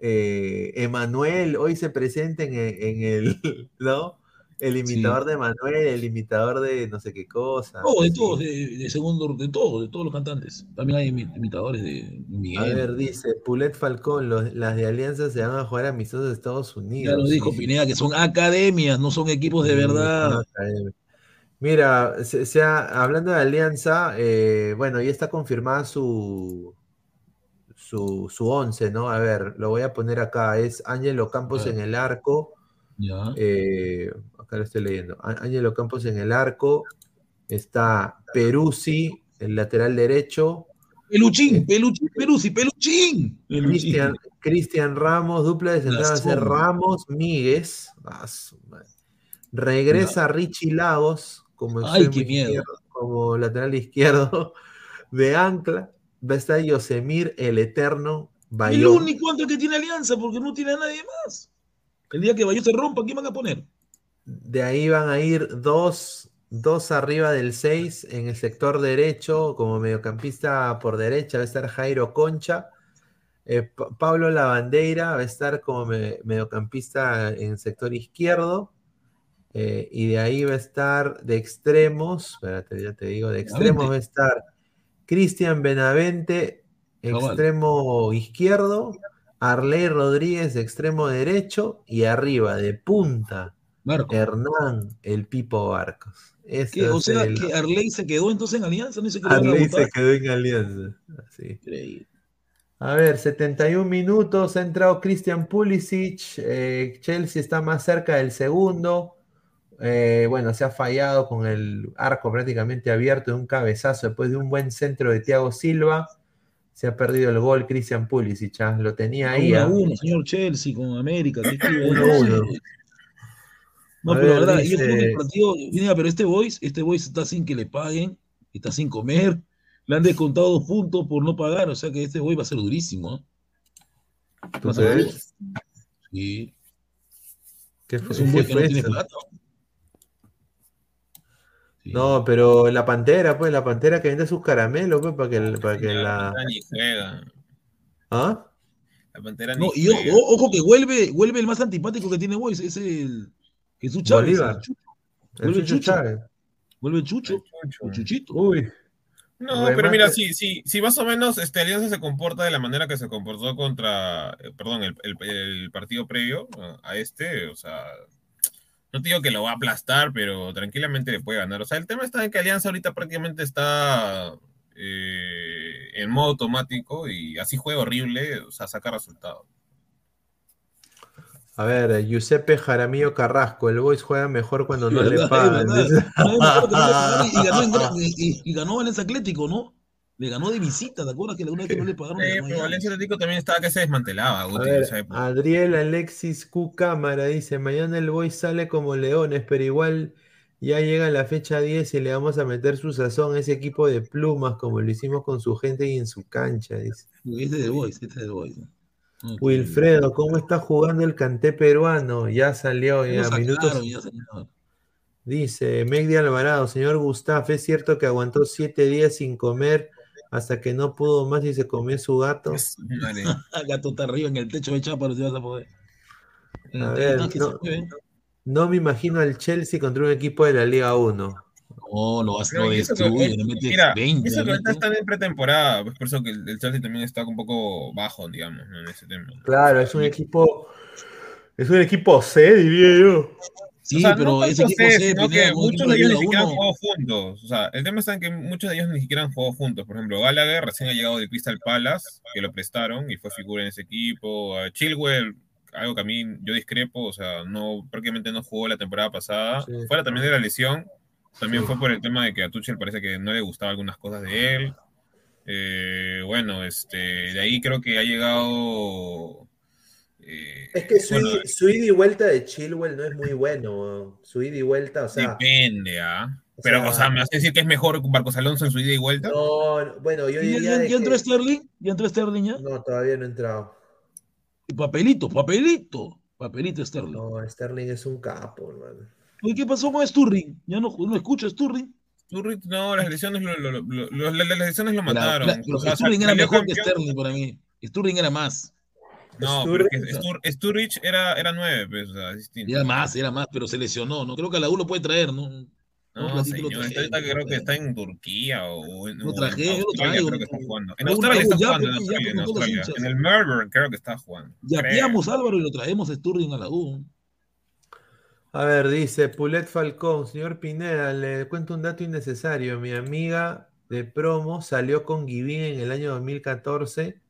[SPEAKER 1] Eh, Emanuel hoy se presenta en, e- en el, ¿no? El imitador de Emanuel, el imitador de no sé qué cosa.
[SPEAKER 5] No, de todos, de, de segundo, de todos, de todos los cantantes. También hay imi- imitadores de
[SPEAKER 1] A
[SPEAKER 5] Miguel.
[SPEAKER 1] ver, dice Pulet Falcón, los- las de Alianza se van a jugar amistosos de Estados Unidos.
[SPEAKER 5] Ya lo dijo Pineda, que son academias, no son equipos de
[SPEAKER 1] Sí,
[SPEAKER 5] verdad.
[SPEAKER 1] Mira, se, se ha- hablando de Alianza, eh, bueno, ya está confirmada su, su, su once, ¿no? A ver, lo voy a poner acá. Es Ángelo Campos en el arco.
[SPEAKER 5] Ya.
[SPEAKER 1] eh, acá lo estoy leyendo. Ángelo Campos en el arco. Está Peruzzi, el lateral derecho.
[SPEAKER 5] Peluchín, peluchín, peluchi, peluchín.
[SPEAKER 1] Cristian, Cristian Ramos, dupla de central va a ser
[SPEAKER 5] sombra.
[SPEAKER 1] Ramos, Míguez. Ah. Regresa Richie Lagos como
[SPEAKER 5] Ay,
[SPEAKER 1] extremo
[SPEAKER 5] qué miedo.
[SPEAKER 1] izquierdo, como lateral izquierdo de ancla. Va a estar Yosemir, el eterno
[SPEAKER 5] El
[SPEAKER 1] Bayón.
[SPEAKER 5] único antes que tiene alianza, porque no tiene a nadie más. El día que Bayón se rompa, ¿quién van a poner?
[SPEAKER 1] De ahí van a ir dos, dos arriba del 6 en el sector derecho, como mediocampista por derecha, va a estar Jairo Concha. Eh, Pa- Pablo Lavandeira va a estar como me- mediocampista en el sector izquierdo. Eh, y de ahí va a estar de extremos, espérate, ya te digo, de extremos va a estar Cristian Benavente, extremo izquierdo, Arley Rodríguez, extremo derecho, y arriba de punta,
[SPEAKER 5] Marco.
[SPEAKER 1] Hernán, el Pipo Barcos.
[SPEAKER 5] O sea,
[SPEAKER 1] el-
[SPEAKER 5] que Arley se quedó entonces en alianza, no dice que lo van a
[SPEAKER 1] Arley
[SPEAKER 5] votar.
[SPEAKER 1] se quedó en alianza. Así.
[SPEAKER 5] Increíble.
[SPEAKER 1] A ver, 71 minutos, ha entrado Christian Pulisic, eh, Chelsea está más cerca del segundo, eh, bueno, se ha fallado con el arco prácticamente abierto de un cabezazo después de un buen centro de Thiago Silva, se ha perdido el gol Christian Pulisic, ah, lo tenía ahí.
[SPEAKER 5] Uno a
[SPEAKER 1] ah.
[SPEAKER 5] uno, señor Chelsea con América.
[SPEAKER 1] Uno.
[SPEAKER 5] No,
[SPEAKER 1] A
[SPEAKER 5] pero
[SPEAKER 1] ver,
[SPEAKER 5] la verdad, yo
[SPEAKER 1] dice-
[SPEAKER 5] creo que el partido, mira, pero este boys, este boys está sin que le paguen, está sin comer, le han descontado dos puntos por no pagar, o sea que este boy va a ser durísimo. ¿eh?
[SPEAKER 1] ¿Tú
[SPEAKER 5] durísimo. Sí,
[SPEAKER 1] ¿Qué fue,
[SPEAKER 5] es un
[SPEAKER 1] qué
[SPEAKER 5] boy que no
[SPEAKER 1] fue
[SPEAKER 5] tiene
[SPEAKER 1] eso?
[SPEAKER 5] plata. Sí.
[SPEAKER 1] No, pero la pantera, pues, la pantera que vende sus caramelos, pues, para que, para que
[SPEAKER 6] La
[SPEAKER 1] la.
[SPEAKER 6] Pantera ni juega.
[SPEAKER 1] ¿Ah?
[SPEAKER 6] La pantera
[SPEAKER 5] No,
[SPEAKER 6] ni
[SPEAKER 5] y ojo,
[SPEAKER 6] juega.
[SPEAKER 5] ojo que vuelve, vuelve el más antipático que tiene Boys, es el Jesús Chávez.
[SPEAKER 1] Bolívar.
[SPEAKER 5] el Chucho.
[SPEAKER 1] El
[SPEAKER 5] Vuelve
[SPEAKER 1] Chucho
[SPEAKER 5] Chucho.
[SPEAKER 1] Chávez.
[SPEAKER 5] Vuelve Chucho,
[SPEAKER 6] Chucho.
[SPEAKER 5] o Chuchito.
[SPEAKER 1] Uy.
[SPEAKER 6] No, pero mira, si, si, si más o menos este, Alianza se comporta de la manera que se comportó contra, eh, perdón, el, el- el partido previo a este, o sea, no te digo que lo va a aplastar, pero tranquilamente le puede ganar. O sea, el tema está en que Alianza ahorita prácticamente está eh, en modo automático y así juega horrible, o sea, saca resultados.
[SPEAKER 1] A ver, eh, Giuseppe Jaramillo Carrasco, el Boys juega mejor cuando no le pagan.
[SPEAKER 5] y ganó Valencia Atlético, ¿no? Le ganó de visita, ¿te acuerdas que la una vez que no le pagaron?
[SPEAKER 6] Eh, pero? Valencia Atlético también estaba que se desmantelaba,
[SPEAKER 1] A
[SPEAKER 6] Guti, en
[SPEAKER 1] ver,
[SPEAKER 6] esa época.
[SPEAKER 1] Adriel Alexis Q Cámara dice, mañana el Boys sale como leones, pero igual ya llega la fecha 10 y le vamos a meter su sazón a ese equipo de plumas como lo hicimos con su gente y en su cancha, dice.
[SPEAKER 5] Este es de Boys, este es de Boys. ¿no? Ok.
[SPEAKER 1] Wilfredo, ¿cómo está jugando el canté peruano? Ya salió,
[SPEAKER 5] Ya
[SPEAKER 1] minutos.
[SPEAKER 5] ya salió.
[SPEAKER 1] Dice Megdi Alvarado, señor Gustaf, ¿es cierto que aguantó siete días sin comer hasta que no pudo más y se comió su gato?
[SPEAKER 5] Ah, Gato está arriba en el techo de Chapa, no te vas a poder.
[SPEAKER 1] A ver,
[SPEAKER 5] está
[SPEAKER 1] no. me imagino al Chelsea contra un equipo de la Liga 1.
[SPEAKER 5] No, lo, destruye, le mete
[SPEAKER 6] Mira,
[SPEAKER 5] 20.
[SPEAKER 6] y eso que ahorita están en pretemporada, pues por eso que el, el Chelsea también está un poco bajo, digamos, ¿no? en ese tema.
[SPEAKER 1] Claro, es un equipo. Es un equipo C, diría yo.
[SPEAKER 5] Sí,
[SPEAKER 6] o sea,
[SPEAKER 5] pero
[SPEAKER 6] no
[SPEAKER 5] ese equipo
[SPEAKER 6] que
[SPEAKER 5] con un
[SPEAKER 6] muchos de ellos ni siquiera han jugado juntos. O sea, el tema está en que muchos de ellos ni siquiera han jugado juntos. Por ejemplo, Gallagher recién ha llegado de Crystal Palace, que lo prestaron y fue figura en ese equipo. A Chilwell, algo que a mí yo discrepo, o sea, no prácticamente no jugó la temporada pasada.
[SPEAKER 1] Sí.
[SPEAKER 6] Fuera también de la lesión, También
[SPEAKER 1] Sí.
[SPEAKER 6] fue por el tema de que a Tuchel parece que no le gustaban algunas cosas de él. Eh, bueno, este, de ahí creo que ha llegado. Eh,
[SPEAKER 1] Es que su,
[SPEAKER 6] bueno,
[SPEAKER 1] ida- su ida y vuelta de Chilwell no es muy bueno. Su ida y vuelta, o sea.
[SPEAKER 6] depende, ¿ah?
[SPEAKER 1] o
[SPEAKER 6] Pero,
[SPEAKER 1] sea-
[SPEAKER 6] o sea, ¿me vas a decir que es mejor Marcos Alonso en su ida y vuelta?
[SPEAKER 1] No, no, bueno, yo
[SPEAKER 5] ¿Ya,
[SPEAKER 1] diría.
[SPEAKER 5] ya-
[SPEAKER 1] de
[SPEAKER 5] ya entró
[SPEAKER 1] que-
[SPEAKER 5] Sterling? ¿Ya entró Sterling ya?
[SPEAKER 1] No, todavía no ha entrado.
[SPEAKER 5] Y papelito, papelito. Papelito Sterling.
[SPEAKER 1] No, Sterling es un capo, hermano.
[SPEAKER 5] Oye, ¿qué pasó con Sturring? Ya no, no escucho Sturring.
[SPEAKER 6] Sturridge, no, las lesiones lo, lo- lo- lo- las lesiones lo
[SPEAKER 5] Pero-
[SPEAKER 6] mataron. O sea,
[SPEAKER 5] Sturring era mejor que. Sterling para mí. Sturring era más.
[SPEAKER 6] No,
[SPEAKER 1] Sturridge-
[SPEAKER 6] Stur- Sturridge era, era nueve, pues, o sea, es distinto.
[SPEAKER 5] Era más, era más, pero se lesionó. No creo que a la U lo puede traer, ¿no? Lo traje,
[SPEAKER 6] creo que está en Turquía o en,
[SPEAKER 5] Lo
[SPEAKER 6] en
[SPEAKER 5] traje, lo
[SPEAKER 6] Australia,
[SPEAKER 5] traigo.
[SPEAKER 6] creo que está jugando. En Australia está jugando, en Australia, Australia. el Melbourne creo que está jugando.
[SPEAKER 5] Ya
[SPEAKER 6] creo.
[SPEAKER 5] pillamos Álvaro y lo traemos a Sturring a la U.
[SPEAKER 1] A ver, dice Pulet Falcón, señor Pineda, le cuento un dato innecesario. Mi amiga de promo salió con Givín en el año 2014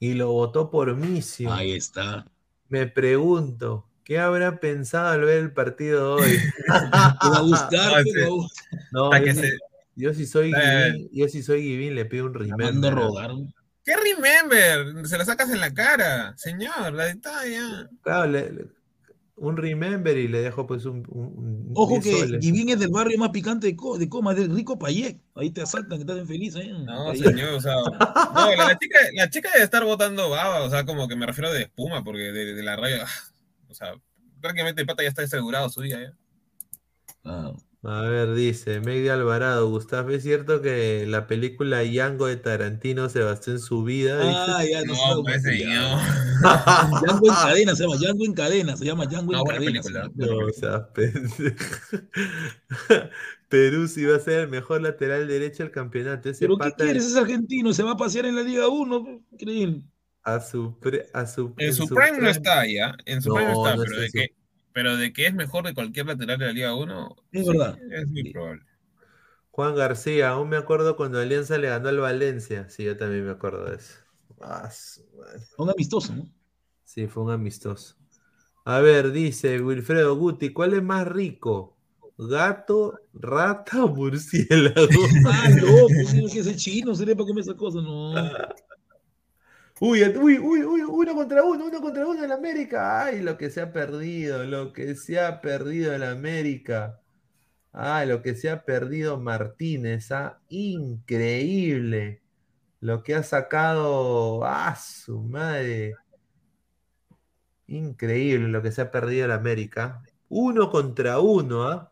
[SPEAKER 1] y lo votó por misio.
[SPEAKER 5] Ahí está.
[SPEAKER 1] Me pregunto, ¿qué habrá pensado al ver el partido hoy?
[SPEAKER 5] Te va a gustar,
[SPEAKER 6] Ah, sí.
[SPEAKER 5] va a gustar.
[SPEAKER 1] No, yo,
[SPEAKER 6] se-
[SPEAKER 1] yo si soy
[SPEAKER 6] Eh.
[SPEAKER 1] Givín, yo si soy Givín le pido un remember.
[SPEAKER 6] ¿Qué remember? Se la sacas en la cara, señor, la detalle.
[SPEAKER 1] Claro, le- le- un remember y le dejo pues un, un-
[SPEAKER 5] Ojo
[SPEAKER 1] 10
[SPEAKER 5] que
[SPEAKER 1] soles.
[SPEAKER 5] Givín es del barrio más picante de, Co- de Coma, es del rico Payet. Ahí te asaltan, que estás feliz. ¿eh?
[SPEAKER 6] No,
[SPEAKER 5] Payet.
[SPEAKER 6] señor, o sea, no, la, la chica, la chica debe estar botando baba, o sea, como que me refiero de espuma, porque de, de la raya, o sea, prácticamente el pata ya está asegurado su día, ¿ya?
[SPEAKER 5] Ah,
[SPEAKER 1] A ver, dice Megdi Alvarado, Gustavo, ¿es cierto que la película Yango de Tarantino se basó en su vida?
[SPEAKER 5] Ah, ya no,
[SPEAKER 6] No,
[SPEAKER 5] sé,
[SPEAKER 6] pues, señor.
[SPEAKER 5] Django en cadena se llama, Django en cadena, se llama Django
[SPEAKER 6] No,
[SPEAKER 5] en
[SPEAKER 6] buena
[SPEAKER 5] cadena.
[SPEAKER 6] película.
[SPEAKER 1] No, o sea. Perú sí va a ser el mejor lateral derecho del campeonato. Ese
[SPEAKER 5] Pero ¿qué quieres? Es argentino, se va a pasear en la Liga 1. Increíble.
[SPEAKER 1] a su, pre- a su
[SPEAKER 6] En su prime no está ya, en su
[SPEAKER 1] No,
[SPEAKER 6] prime no está,
[SPEAKER 1] no
[SPEAKER 6] pero,
[SPEAKER 1] está
[SPEAKER 6] de
[SPEAKER 1] en su-
[SPEAKER 6] que, pero de que es mejor de cualquier lateral de la Liga 1,
[SPEAKER 5] Es verdad.
[SPEAKER 6] es muy probable.
[SPEAKER 1] Juan García, aún me acuerdo cuando Alianza le ganó al Valencia. Sí, yo también me acuerdo de eso. Ah.
[SPEAKER 5] Un amistoso, ¿no?
[SPEAKER 1] Sí, fue un amistoso. A ver, dice Wilfredo Guti, ¿cuál es más rico? ¿Gato, rata o murciélago?
[SPEAKER 5] Ah, loco, sí, que es el chino, sería para comer esa cosa, no.
[SPEAKER 1] Uy, uy, uy, uy, uno contra uno, uno contra uno en América. Ay, lo que se ha perdido, lo que se ha perdido en América. Ay, lo que se ha perdido Martínez, ah, increíble. Lo que ha sacado, ah, su madre. Increíble lo que se ha perdido en América. Uno contra uno, ¿ah?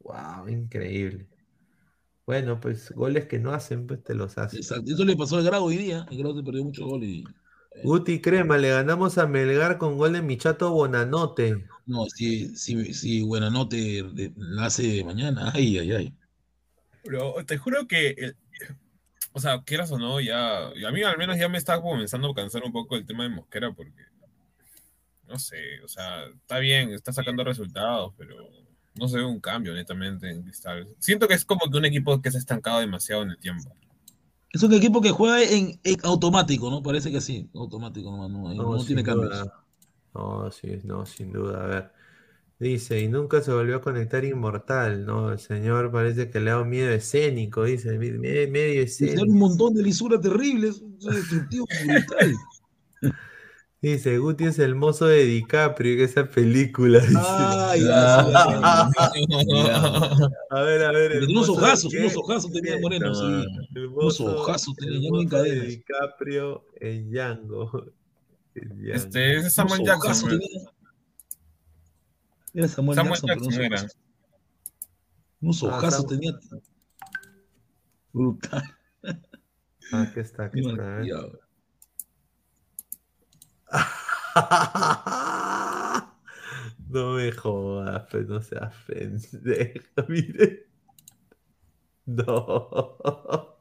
[SPEAKER 1] Wow, increíble. Bueno, pues goles que no hacen, pues te los hacen.
[SPEAKER 5] Exacto. Eso le pasó al Grado hoy día. El Grado se perdió mucho gol y.
[SPEAKER 1] Guti Crema, le ganamos a Melgar con gol de Michato Bonanote.
[SPEAKER 5] No, si, si, si la hace mañana. Ay, ay, ay.
[SPEAKER 6] Pero te juro que, el- o sea, quieras o no, ya, y a mí al menos ya me está comenzando a cansar un poco el tema de Mosquera porque, no sé, o sea, está bien, está sacando resultados, pero no se ve un cambio netamente en Cristal. Siento que es como que un equipo que se ha estancado demasiado en el tiempo.
[SPEAKER 5] Es un equipo que juega en, en automático, ¿no? Parece que sí, automático no, no,
[SPEAKER 1] sin
[SPEAKER 5] tiene cambios.
[SPEAKER 1] duda. No, sí, no, sin duda. A ver. Dice, y nunca se volvió a conectar Inmortal, ¿no? El señor parece que le da un miedo escénico, dice, me- me- medio
[SPEAKER 5] tiene un
[SPEAKER 1] escénico.
[SPEAKER 5] montón de lisuras terribles, es destructivo brutal.
[SPEAKER 1] Dice, Guti es el mozo de DiCaprio en esa película. dice.
[SPEAKER 5] Ah, ya, sí, ya, ya.
[SPEAKER 1] A ver, a ver.
[SPEAKER 5] Unos ojazos,
[SPEAKER 1] qué?
[SPEAKER 5] unos ojazos tenía Moreno,
[SPEAKER 1] No,
[SPEAKER 5] sí.
[SPEAKER 1] El
[SPEAKER 5] Unos
[SPEAKER 1] mozo-
[SPEAKER 5] ojazos tenía Django en cadenas.
[SPEAKER 1] DiCaprio en Django.
[SPEAKER 6] Este, ese es Samuel
[SPEAKER 5] Unos
[SPEAKER 6] Jackson.
[SPEAKER 5] ojazos
[SPEAKER 6] ¿no?
[SPEAKER 5] tenía. Era Samuel,
[SPEAKER 6] Samuel
[SPEAKER 5] Jackson, pero
[SPEAKER 6] era.
[SPEAKER 5] ojazos. Unos
[SPEAKER 1] Ah,
[SPEAKER 5] ojazos tenía. Brutal.
[SPEAKER 1] Ah, aquí está, aquí
[SPEAKER 5] Qué
[SPEAKER 1] está. A. No me jodas, pues no seas pendejo, mire. No.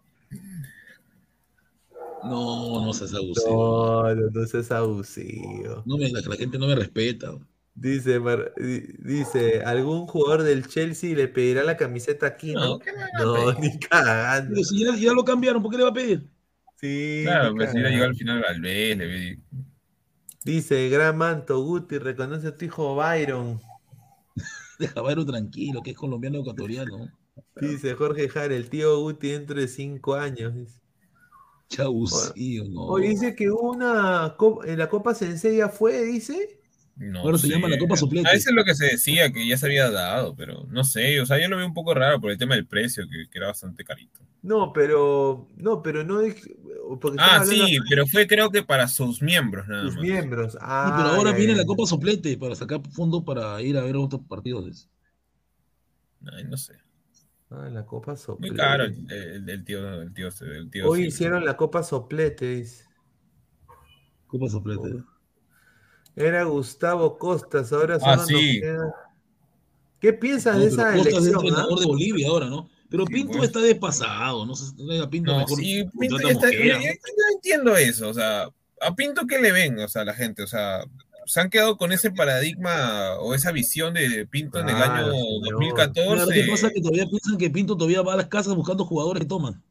[SPEAKER 5] No, no seas abusivo.
[SPEAKER 1] No, no, no seas abusivo.
[SPEAKER 5] No me, la, la gente no me respeta.
[SPEAKER 1] Dice, Mar- dice, ¿algún jugador del Chelsea le pedirá la camiseta aquí?
[SPEAKER 6] No,
[SPEAKER 1] No,
[SPEAKER 6] ¿qué me van a
[SPEAKER 1] ni cagando.
[SPEAKER 5] Pero si ya, ya lo cambiaron, ¿por qué le va a pedir?
[SPEAKER 1] Sí,
[SPEAKER 6] Claro, pues si hubiera
[SPEAKER 1] cagando.
[SPEAKER 6] llegado al final Valdés, le vi-
[SPEAKER 1] Dice, gran manto, Guti, reconoce a tu hijo Byron.
[SPEAKER 5] Deja a Byron tranquilo, que es colombiano ecuatoriano.
[SPEAKER 1] Dice Jorge Jara, el tío Guti dentro de cinco años. dice.
[SPEAKER 5] Chabucillo, no.
[SPEAKER 1] Oye, dice que una en la Copa Sensei ya fue, dice.
[SPEAKER 6] No
[SPEAKER 5] Ahora se llama la Copa Suplente.
[SPEAKER 6] A veces es lo que se decía, que ya se había dado, pero no sé, o sea, yo lo veo un poco raro por el tema del precio, que, que era bastante carito.
[SPEAKER 1] No, pero no, pero no porque
[SPEAKER 6] Ah,
[SPEAKER 1] hablando
[SPEAKER 6] sí, pero fue creo que para sus miembros nada
[SPEAKER 1] sus
[SPEAKER 6] más.
[SPEAKER 1] miembros. Ah,
[SPEAKER 5] pero ahora
[SPEAKER 1] ya,
[SPEAKER 5] viene la Copa Soplete para sacar fondos para ir a ver otros partidos.
[SPEAKER 6] Ay, no sé.
[SPEAKER 1] Ah, la Copa
[SPEAKER 6] Muy
[SPEAKER 1] Soplete.
[SPEAKER 6] caro el, el- el tío, el tío, el tío.
[SPEAKER 1] Hoy
[SPEAKER 6] sí.
[SPEAKER 1] hicieron la Copa Soplete, dice.
[SPEAKER 5] Copa Soplete.
[SPEAKER 1] Era Gustavo Costas, ahora
[SPEAKER 6] Ah,
[SPEAKER 1] solo
[SPEAKER 6] sí.
[SPEAKER 1] nos queda- ¿Qué piensas
[SPEAKER 5] No,
[SPEAKER 1] de esa
[SPEAKER 5] Costa es
[SPEAKER 1] elección?
[SPEAKER 5] entrenador
[SPEAKER 1] ah?
[SPEAKER 5] de Bolivia ahora, ¿no? Pero
[SPEAKER 6] Sí,
[SPEAKER 5] Pinto
[SPEAKER 6] pues.
[SPEAKER 5] está desfasado, no sé, Pinto
[SPEAKER 6] No,
[SPEAKER 5] mejor
[SPEAKER 6] sí, Pinto está-
[SPEAKER 5] Mosquera,
[SPEAKER 6] yo- entiendo eso, o sea, a Pinto qué le ven, o sea, la gente, o sea, se han quedado con ese paradigma o esa visión de Pinto en el año
[SPEAKER 1] señor.
[SPEAKER 6] 2014.
[SPEAKER 5] Claro, ¿qué pasa? Que todavía piensan que Pinto todavía va a las casas buscando jugadores que toman.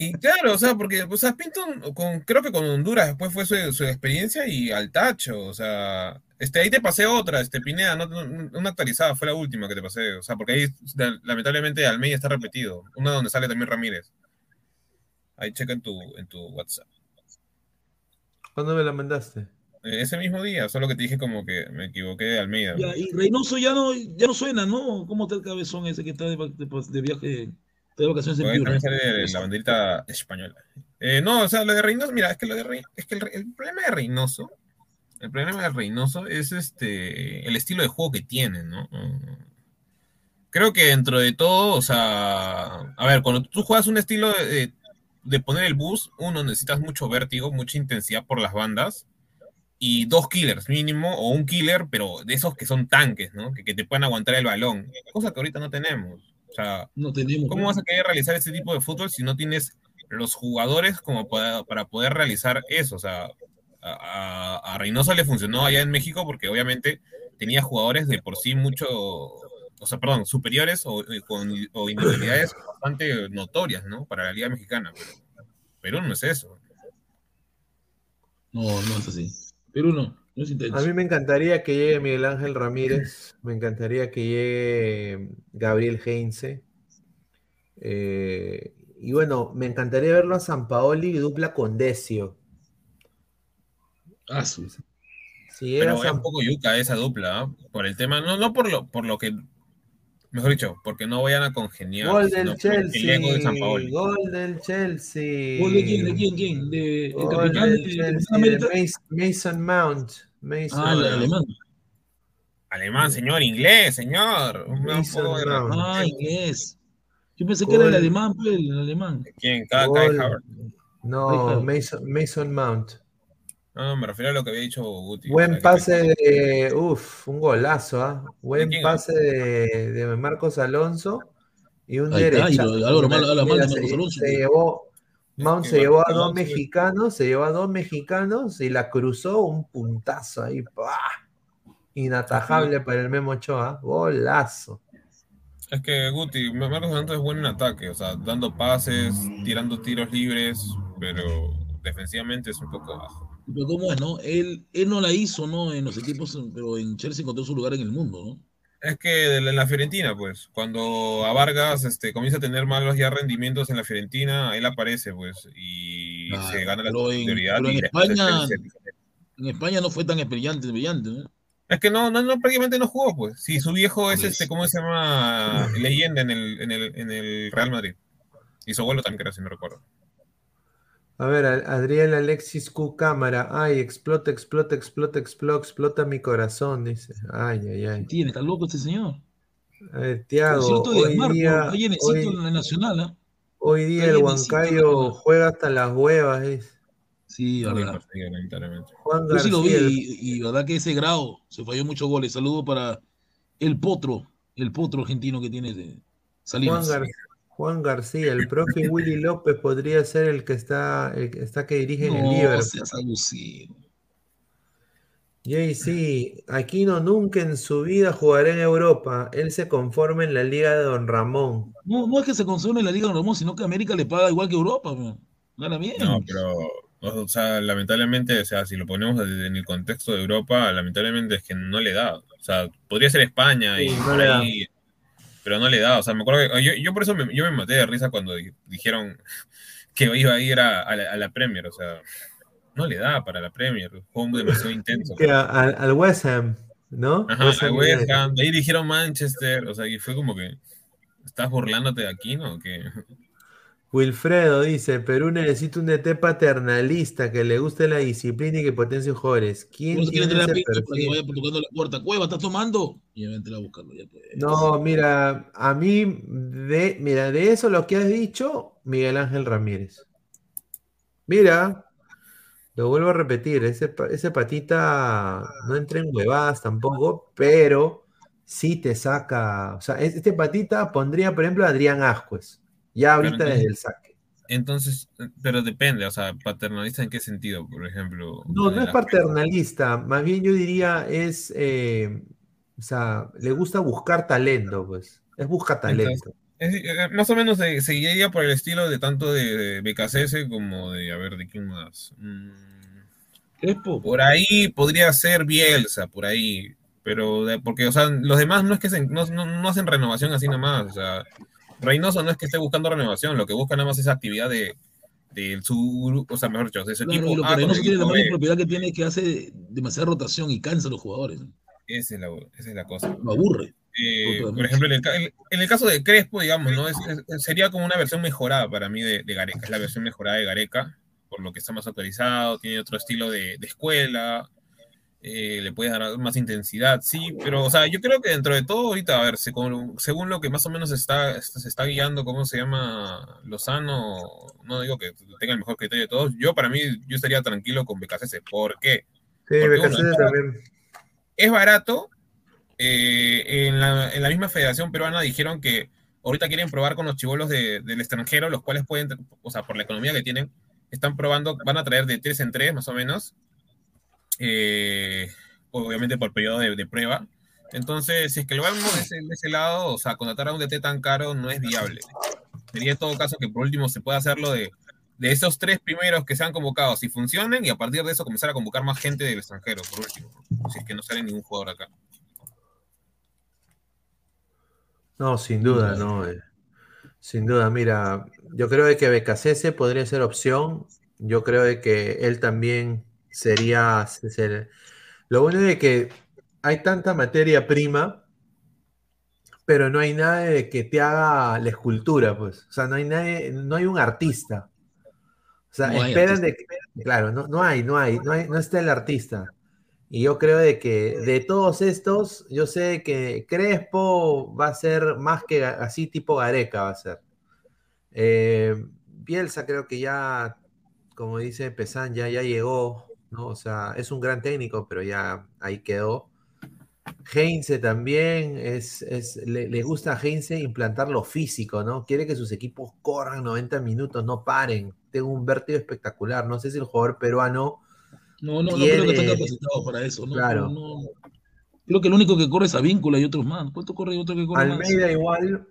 [SPEAKER 6] Y claro, o sea, porque o sea, Pinto, con, creo que con Honduras después fue su, su experiencia y al tacho, o sea, este, ahí te pasé otra, este, Pineda, no, no- una actualizada, fue la última que te pasé, o sea, porque ahí la- lamentablemente Almeida está repetido, una donde sale también Ramírez. Ahí checa en tu, en tu WhatsApp.
[SPEAKER 1] ¿Cuándo me la mandaste?
[SPEAKER 6] Eh, Ese mismo día, solo que te dije como que me equivoqué de Almeida.
[SPEAKER 5] Ya, y Reynoso ya no, ya no suena, ¿no? ¿Cómo está el cabezón ese que está de, de- de viaje, de vacaciones en Piura?
[SPEAKER 6] la banderita española. Eh, no, o sea, lo de Reynoso, mira, es que lo de Rey- es que el, el problema de Reynoso, el problema de Reynoso es este el estilo de juego que tiene, ¿no? Creo que dentro de todo, o sea, a ver, cuando tú juegas un estilo de, de poner el bus, uno necesitas mucho vértigo, mucha intensidad por las bandas y dos killers mínimo o un killer, pero de esos que son tanques, ¿no? Que, que te puedan aguantar el balón, cosa que ahorita no tenemos. O sea,
[SPEAKER 5] No tenemos.
[SPEAKER 6] ¿Cómo vas a querer realizar este tipo de fútbol si no tienes los jugadores como para, para poder realizar eso? O sea, a, a- Reynoso le funcionó allá en México porque obviamente tenía jugadores de por sí mucho, o sea, perdón, superiores o, eh, con, o individualidades bastante notorias, ¿no? Para la Liga Mexicana. Pero Perú no es eso.
[SPEAKER 5] No, no es así. Perú no,
[SPEAKER 1] A mí me encantaría que llegue Miguel Ángel Ramírez, me encantaría que llegue Gabriel Heinze. eh, y bueno, me encantaría verlo a San Paoli dupla con Decio.
[SPEAKER 5] Ah, su-
[SPEAKER 1] Si
[SPEAKER 6] Pero es
[SPEAKER 1] San-
[SPEAKER 6] un poco yuca esa dupla, ¿ah? por el tema, no, no por lo, por lo que, mejor dicho, porque no vayan a congeniar.
[SPEAKER 1] Gol del
[SPEAKER 6] el
[SPEAKER 1] Chelsea,
[SPEAKER 6] ego de San
[SPEAKER 1] gol del Chelsea.
[SPEAKER 5] ¿Gol de quién? ¿De quién? ¿Quién? ¿De, ¿El capitán
[SPEAKER 1] del
[SPEAKER 5] de, de
[SPEAKER 1] Mason Mount. Mason
[SPEAKER 5] Ah, el
[SPEAKER 1] Mount.
[SPEAKER 5] alemán.
[SPEAKER 6] Alemán, señor, inglés, señor. Un
[SPEAKER 1] Mason Mount.
[SPEAKER 5] Ah, inglés. Yo pensé que era el alemán, pues, el alemán.
[SPEAKER 6] ¿Quién? Kai Havertz.
[SPEAKER 1] No, Mason, Mason Mount.
[SPEAKER 6] No, no, me refiero a lo que había dicho Guti.
[SPEAKER 1] Buen pase de. Uf, un golazo, ¿ah? Buen pase de, de Marcos Alonso y un
[SPEAKER 5] Ahí está, y
[SPEAKER 1] derechazo.
[SPEAKER 5] lo- algo lo malo- habla mal de
[SPEAKER 1] Mira,
[SPEAKER 5] Marcos
[SPEAKER 1] se-
[SPEAKER 5] Alonso,
[SPEAKER 1] Se
[SPEAKER 5] tío.
[SPEAKER 1] llevó. Mount se llevó a dos mexicanos, se llevó a dos mexicanos y la cruzó un puntazo ahí. ¡pah! Inatajable para el Memo Ochoa. Golazo.
[SPEAKER 6] Es que Guti, Marcos Alonso es bueno en ataque, o sea, dando pases, tirando tiros libres, pero defensivamente es un poco bajo.
[SPEAKER 5] Pero cómo es, ¿no? Él, él no la hizo, ¿no? En los equipos, pero en Chelsea encontró su lugar en el mundo, ¿no?
[SPEAKER 6] Es que en la Fiorentina, pues, cuando a Vargas este, comienza a tener malos ya rendimientos en la Fiorentina, él aparece, pues, y
[SPEAKER 5] Claro,
[SPEAKER 6] se gana la
[SPEAKER 5] en-
[SPEAKER 6] titularidad.
[SPEAKER 5] en
[SPEAKER 6] después
[SPEAKER 5] España- En España no fue tan brillante, brillante, ¿no?
[SPEAKER 6] Es que no, no, no, prácticamente no jugó, pues. Sí, su viejo es
[SPEAKER 5] Por
[SPEAKER 6] este. ¿cómo se llama? Leyenda en el, en el, en el Real Madrid. Y su abuelo también, creo, si me recuerdo.
[SPEAKER 1] A ver, Adriel Alexis Q cámara. Ay, explota, explota, explota, explota, explota mi corazón, dice. Ay, ay, ay.
[SPEAKER 5] Tiene, está loco este señor.
[SPEAKER 1] A ver, Tiago, hoy día, hoy,
[SPEAKER 5] en la Nacional, ¿ah?
[SPEAKER 1] hoy día el Huancayo juega hasta las huevas, dice.
[SPEAKER 5] Sí, verdad.
[SPEAKER 1] Juan
[SPEAKER 5] Yo sí lo vi y, y verdad que ese grado se falló muchos goles. Saludo para el potro, el potro argentino que tiene de
[SPEAKER 1] Juan. Gar- Juan García, el profe Willy López podría ser el que está, el que está que dirige en el
[SPEAKER 5] No
[SPEAKER 1] Liverpool.
[SPEAKER 5] seas abusivo.
[SPEAKER 1] JC, Aquino nunca en su vida jugará en Europa. Él se conforma en la liga de Don Ramón.
[SPEAKER 5] No, no es que se consuma en la Liga de Ramón, sino que América le paga igual que Europa. man. Gana bien.
[SPEAKER 6] No, pero, O sea, lamentablemente, o sea, si lo ponemos desde- en el contexto de Europa, lamentablemente es que no le da. O sea, podría ser España y
[SPEAKER 1] Sí, no
[SPEAKER 6] por
[SPEAKER 1] le da.
[SPEAKER 6] ahí, pero no le da. O sea, me acuerdo que yo, yo por eso me, yo me maté de risa cuando di- dijeron que iba a ir a, a la, a la Premier. O sea, no le da para la Premier. Juego demasiado intenso.
[SPEAKER 1] Al, al West Ham, ¿no?
[SPEAKER 6] Ajá,
[SPEAKER 1] West
[SPEAKER 6] al West. Ham, de ahí dijeron Manchester. O sea, y fue como que estás burlándote de aquí, ¿no? Que
[SPEAKER 1] Wilfredo dice, Perú necesita un DT paternalista que le guste la disciplina y que potencie jugadores. ¿Quién
[SPEAKER 5] No quiere entrar a que
[SPEAKER 1] perfil?
[SPEAKER 5] vaya tocando la puerta. Cueva, ¿estás tomando? Y ya a buscarlo. Ya pues.
[SPEAKER 1] No, mira, a mí, de, mira, de eso lo que has dicho, Miguel Ángel Ramírez. Mira, lo vuelvo a repetir, ese, ese patita no entra en huevadas tampoco, pero sí te saca, o sea, es- este patita pondría, por ejemplo, a Adrián Ascuez, ya ahorita
[SPEAKER 6] entonces-
[SPEAKER 1] desde el saque.
[SPEAKER 6] Entonces, pero depende, o sea, paternalista en qué sentido, por ejemplo.
[SPEAKER 1] No, no es paternalista, más bien yo diría es, eh, o sea, le gusta buscar talento, pues, es busca talento.
[SPEAKER 6] Es- eh, más o menos se seguiría por el estilo de tanto de, de BKCS como de, a ver, ¿de quién más? Mm,
[SPEAKER 5] Crespo.
[SPEAKER 6] por ahí podría ser Bielsa, por ahí. Pero, de- porque, o sea, los demás no es que se- no, no- no hacen renovación así nomás. O sea, Reynoso no es que esté buscando renovación, lo que busca nada más es actividad de, de su grupo, o sea, mejor dicho, de
[SPEAKER 5] Claro,
[SPEAKER 6] equipo
[SPEAKER 5] y lo
[SPEAKER 6] A
[SPEAKER 5] que
[SPEAKER 6] con
[SPEAKER 5] no
[SPEAKER 6] el
[SPEAKER 5] se tiene la mala propiedad que tiene que hace demasiada rotación y cansa a los jugadores.
[SPEAKER 6] Esa es la, esa es la cosa.
[SPEAKER 5] Lo aburre.
[SPEAKER 6] Eh, por ejemplo, en el, en- en el caso de Crespo, digamos, ¿no? Es, es- sería como una versión mejorada para mí de, de Gareca. Es la versión mejorada de Gareca, por lo que está más actualizado, tiene otro estilo de, de escuela, eh, le puede dar más intensidad, sí, pero, o sea, yo creo que dentro de todo, ahorita, a ver, según lo que más o menos está, se está guiando, ¿cómo se llama? Lozano, no digo que tenga el mejor criterio de todos, yo para mí, yo estaría tranquilo con BKCS. ¿Por qué?
[SPEAKER 1] Sí,
[SPEAKER 6] Porque uno,
[SPEAKER 1] también.
[SPEAKER 6] es barato. eh, en, la, en la misma Federación Peruana dijeron que ahorita quieren probar con los chivolos de- del extranjero, los cuales pueden, o sea, por la economía que tienen, están probando, van a traer de tres en tres más o menos, eh, obviamente por periodo de, de prueba. Entonces, si es que lo vemos de ese, de ese lado, o sea, contratar a un DT tan caro no es viable. Sería en todo caso que por último se pueda hacerlo de, de esos tres primeros que sean convocados y funcionen, y a partir de eso comenzar a convocar más gente del extranjero, por último, si es que no sale ningún jugador acá.
[SPEAKER 1] No, sin duda, no. eh. Sin duda, mira, yo creo de que BKCS podría ser opción. Yo creo de que él también sería. ser- Lo bueno es de que hay tanta materia prima, pero no hay nada de que te haga la escultura, pues. O sea, no hay nadie, no hay un artista. O sea,
[SPEAKER 5] No
[SPEAKER 1] esperan de que, claro, no, no hay, no hay, no hay, no está el artista. Y yo creo de que de todos estos, yo sé que Crespo va a ser más que así tipo Gareca va a ser. Eh, Bielsa creo que ya, como dice Pesan, ya, ya llegó, ¿no? O sea, es un gran técnico, pero ya ahí quedó. Heinze también, es, es, le, le gusta a Heinze implantar lo físico, ¿no? Quiere que sus equipos corran 90 minutos, no paren. Tengo un vértigo espectacular. No sé si el jugador peruano
[SPEAKER 5] No, no, no creo que están
[SPEAKER 1] Quiere-
[SPEAKER 5] capacitados para eso. No,
[SPEAKER 1] Claro.
[SPEAKER 5] no, no. Creo que el único que corre es Avíncula y otros más. ¿Cuánto corre y otro que corre más?
[SPEAKER 1] Almeida igual.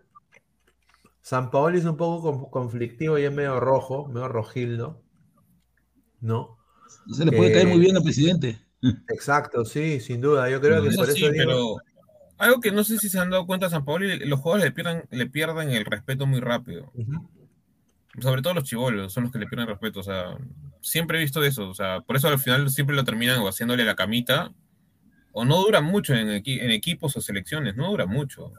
[SPEAKER 1] San Paolo es un poco con- conflictivo y es medio rojo, medio rojildo. ¿No?
[SPEAKER 5] Se le puede
[SPEAKER 1] Eh,
[SPEAKER 5] caer muy bien al presidente.
[SPEAKER 1] Exacto, sí, sin duda. Yo creo que
[SPEAKER 6] Eso
[SPEAKER 1] por
[SPEAKER 6] sí,
[SPEAKER 1] eso digo-
[SPEAKER 6] pero algo que no sé si se han dado cuenta San Paolo, los jugadores le pierden, le pierden el respeto muy rápido. Sobre todo los chivolos son los que le pierden respeto. O sea, siempre he visto eso. O sea, por eso al final siempre lo terminan o haciéndole la camita. O no dura mucho en, equi- en equipos o selecciones, no dura mucho.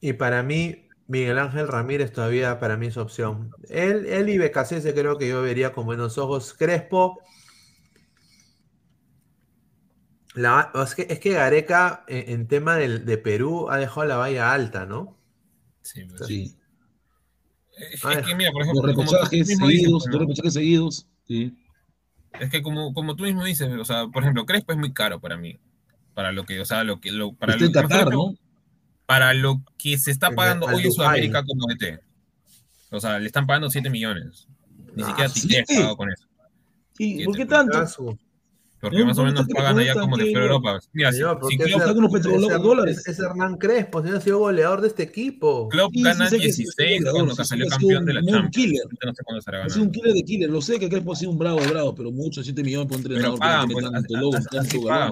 [SPEAKER 1] Y para mí, Miguel Ángel Ramírez todavía para mí es opción. Él, él y Becasese creo que yo vería con buenos ojos. Crespo. La, es, que, es que Gareca en, en tema del- de Perú ha dejado la valla alta, ¿no?
[SPEAKER 6] Sí, pues.
[SPEAKER 5] Sí.
[SPEAKER 6] Es, que mira, por ejemplo, como tú
[SPEAKER 5] repechajes
[SPEAKER 6] mismo dices,
[SPEAKER 5] seguidos, dos
[SPEAKER 6] ¿no?
[SPEAKER 5] repechajes seguidos. Sí.
[SPEAKER 6] Es que como, como tú mismo dices, o sea, por ejemplo, Crespo es muy caro para mí. Para lo que, o sea, lo que, lo, para lo,
[SPEAKER 5] Qatar, ¿no?
[SPEAKER 6] Para lo que se está pagando hoy en. Sudamérica como DT. O sea, le están pagando 7 millones. Ni
[SPEAKER 1] Ah,
[SPEAKER 6] siquiera
[SPEAKER 5] ¿sí?
[SPEAKER 6] Piqué ha pagado con eso.
[SPEAKER 5] ¿Y
[SPEAKER 6] Sí,
[SPEAKER 5] por
[SPEAKER 6] te
[SPEAKER 5] qué tanto?
[SPEAKER 1] Caso.
[SPEAKER 6] Porque
[SPEAKER 5] No,
[SPEAKER 6] más o
[SPEAKER 5] no,
[SPEAKER 6] menos pagan allá como de fuera de Europa. Mira, si, si Klopp,
[SPEAKER 1] ese Hernán Crespo, señor, ha sido goleador de este equipo.
[SPEAKER 6] Klopp
[SPEAKER 5] Sí, sí,
[SPEAKER 6] gana
[SPEAKER 5] sé que sí,
[SPEAKER 6] 16
[SPEAKER 5] sí,
[SPEAKER 6] cuando
[SPEAKER 5] sí, sí,
[SPEAKER 6] salió campeón de la
[SPEAKER 5] un- un
[SPEAKER 6] Champions.
[SPEAKER 5] killer.
[SPEAKER 6] No cuándo estará
[SPEAKER 5] Ha sido un killer de killer. Lo sé que Crespo ha sido un bravo de bravo, pero mucho, 7 millones por un
[SPEAKER 6] Pero
[SPEAKER 5] entrenador que
[SPEAKER 6] pagan,
[SPEAKER 5] no
[SPEAKER 6] pues,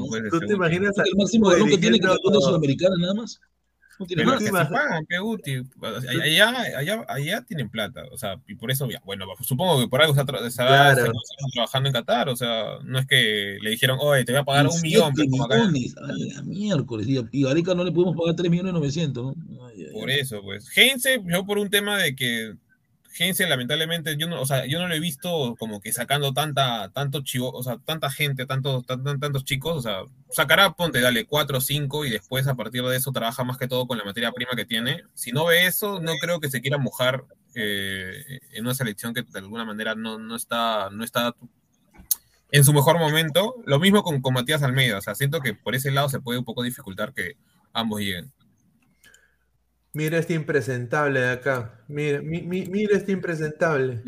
[SPEAKER 6] pues,
[SPEAKER 1] ¿Tú te imaginas
[SPEAKER 5] el máximo galón que tiene que la Sudamericana nada más.
[SPEAKER 6] Pero pagan, pe Guti. Allá, allá, allá tienen plata. O sea, y por eso, ya, bueno, supongo que por algo está, tra-
[SPEAKER 1] Claro.
[SPEAKER 6] trabajando en Qatar. O sea, no es que le dijeron, oye, te voy a pagar un
[SPEAKER 5] 7
[SPEAKER 6] millón, pe, como acá.
[SPEAKER 5] A miércoles. Y a no le podemos pagar 3 millones 900, ¿no? Ay, ay,
[SPEAKER 6] Por eso, pues. Heinze, yo por un tema de que Lamentablemente, yo no, o sea, yo no lo he visto como que sacando tanta, tanto chivo, o sea, tanta gente, tantos, tan- tan- tantos chicos, o sea, sacará, ponte, dale, cuatro o cinco y después a partir de eso trabaja más que todo con la materia prima que tiene. Si no ve eso, no creo que se quiera mojar eh, en una selección que de alguna manera no, no está, no está en su mejor momento. Lo mismo con, con Matías Almeida, o sea, siento que por ese lado se puede un poco dificultar que ambos lleguen.
[SPEAKER 1] Mira este impresentable de acá. Mira, mi- mi- mira este impresentable.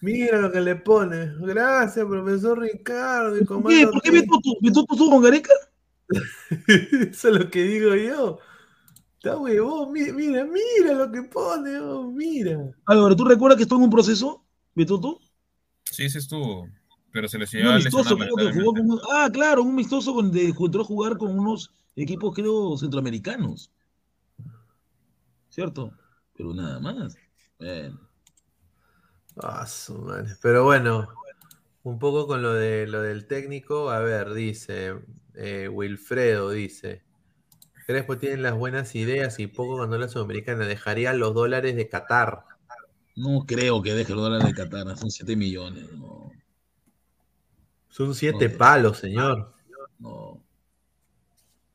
[SPEAKER 1] Mira, lo que le pone. Gracias, profesor Ricardo. y
[SPEAKER 5] ¿Por qué? ¿Por qué Beto estuvo con Gareca?
[SPEAKER 1] Eso es lo que digo yo. Está huevón. Mira, mira, mira lo que pone. oh, mira.
[SPEAKER 5] Álvaro, ¿tú recuerdas que estuvo en un proceso? ¿Betoto?
[SPEAKER 6] Sí, sí estuvo. Pero se les
[SPEAKER 5] Un
[SPEAKER 6] llegó
[SPEAKER 5] amistoso, que jugó con un- Ah, claro, un amistoso donde entró a jugar con unos equipos, creo, centroamericanos. ¿Cierto? Pero nada más. Bueno.
[SPEAKER 1] Ah, su madre. Pero bueno, un poco con lo de lo del técnico. A ver, dice eh, Wilfredo, dice. Crespo tiene las buenas ideas y poco cuando la sudamericana dejaría los dólares de Qatar.
[SPEAKER 5] No creo que deje los dólares de Qatar, son 7 millones. No,
[SPEAKER 1] Son siete
[SPEAKER 5] No.
[SPEAKER 1] palos, señor.
[SPEAKER 5] no.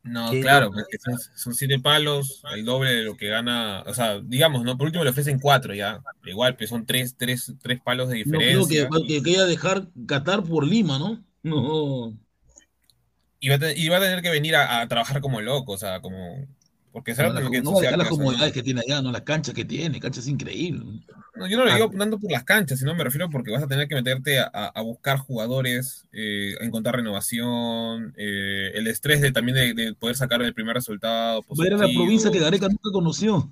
[SPEAKER 6] No,
[SPEAKER 1] ¿Quién
[SPEAKER 6] claro, porque son, son siete palos, el doble de lo que gana. O sea, digamos, ¿no? Por último le ofrecen cuatro ya. Igual, pues son tres, tres, tres palos de
[SPEAKER 5] No creo
[SPEAKER 6] diferencia.
[SPEAKER 5] que, que, que vaya a dejar Qatar por Lima, ¿no? No.
[SPEAKER 6] Y, va a y va a tener que venir a, a trabajar como loco, o sea, como. Porque será
[SPEAKER 5] No, la-
[SPEAKER 6] que
[SPEAKER 5] no va a dejar las comodidades que tiene allá, no las canchas que tiene, canchas increíbles.
[SPEAKER 6] No, yo no le
[SPEAKER 1] Ah.
[SPEAKER 6] digo tanto por las canchas, sino me refiero porque vas a tener que meterte a, a- buscar jugadores, eh, a encontrar renovación, eh, el estrés de también de, de poder sacar el primer resultado.
[SPEAKER 5] A ir a la
[SPEAKER 6] positivo.
[SPEAKER 5] provincia que Gareca nunca conoció.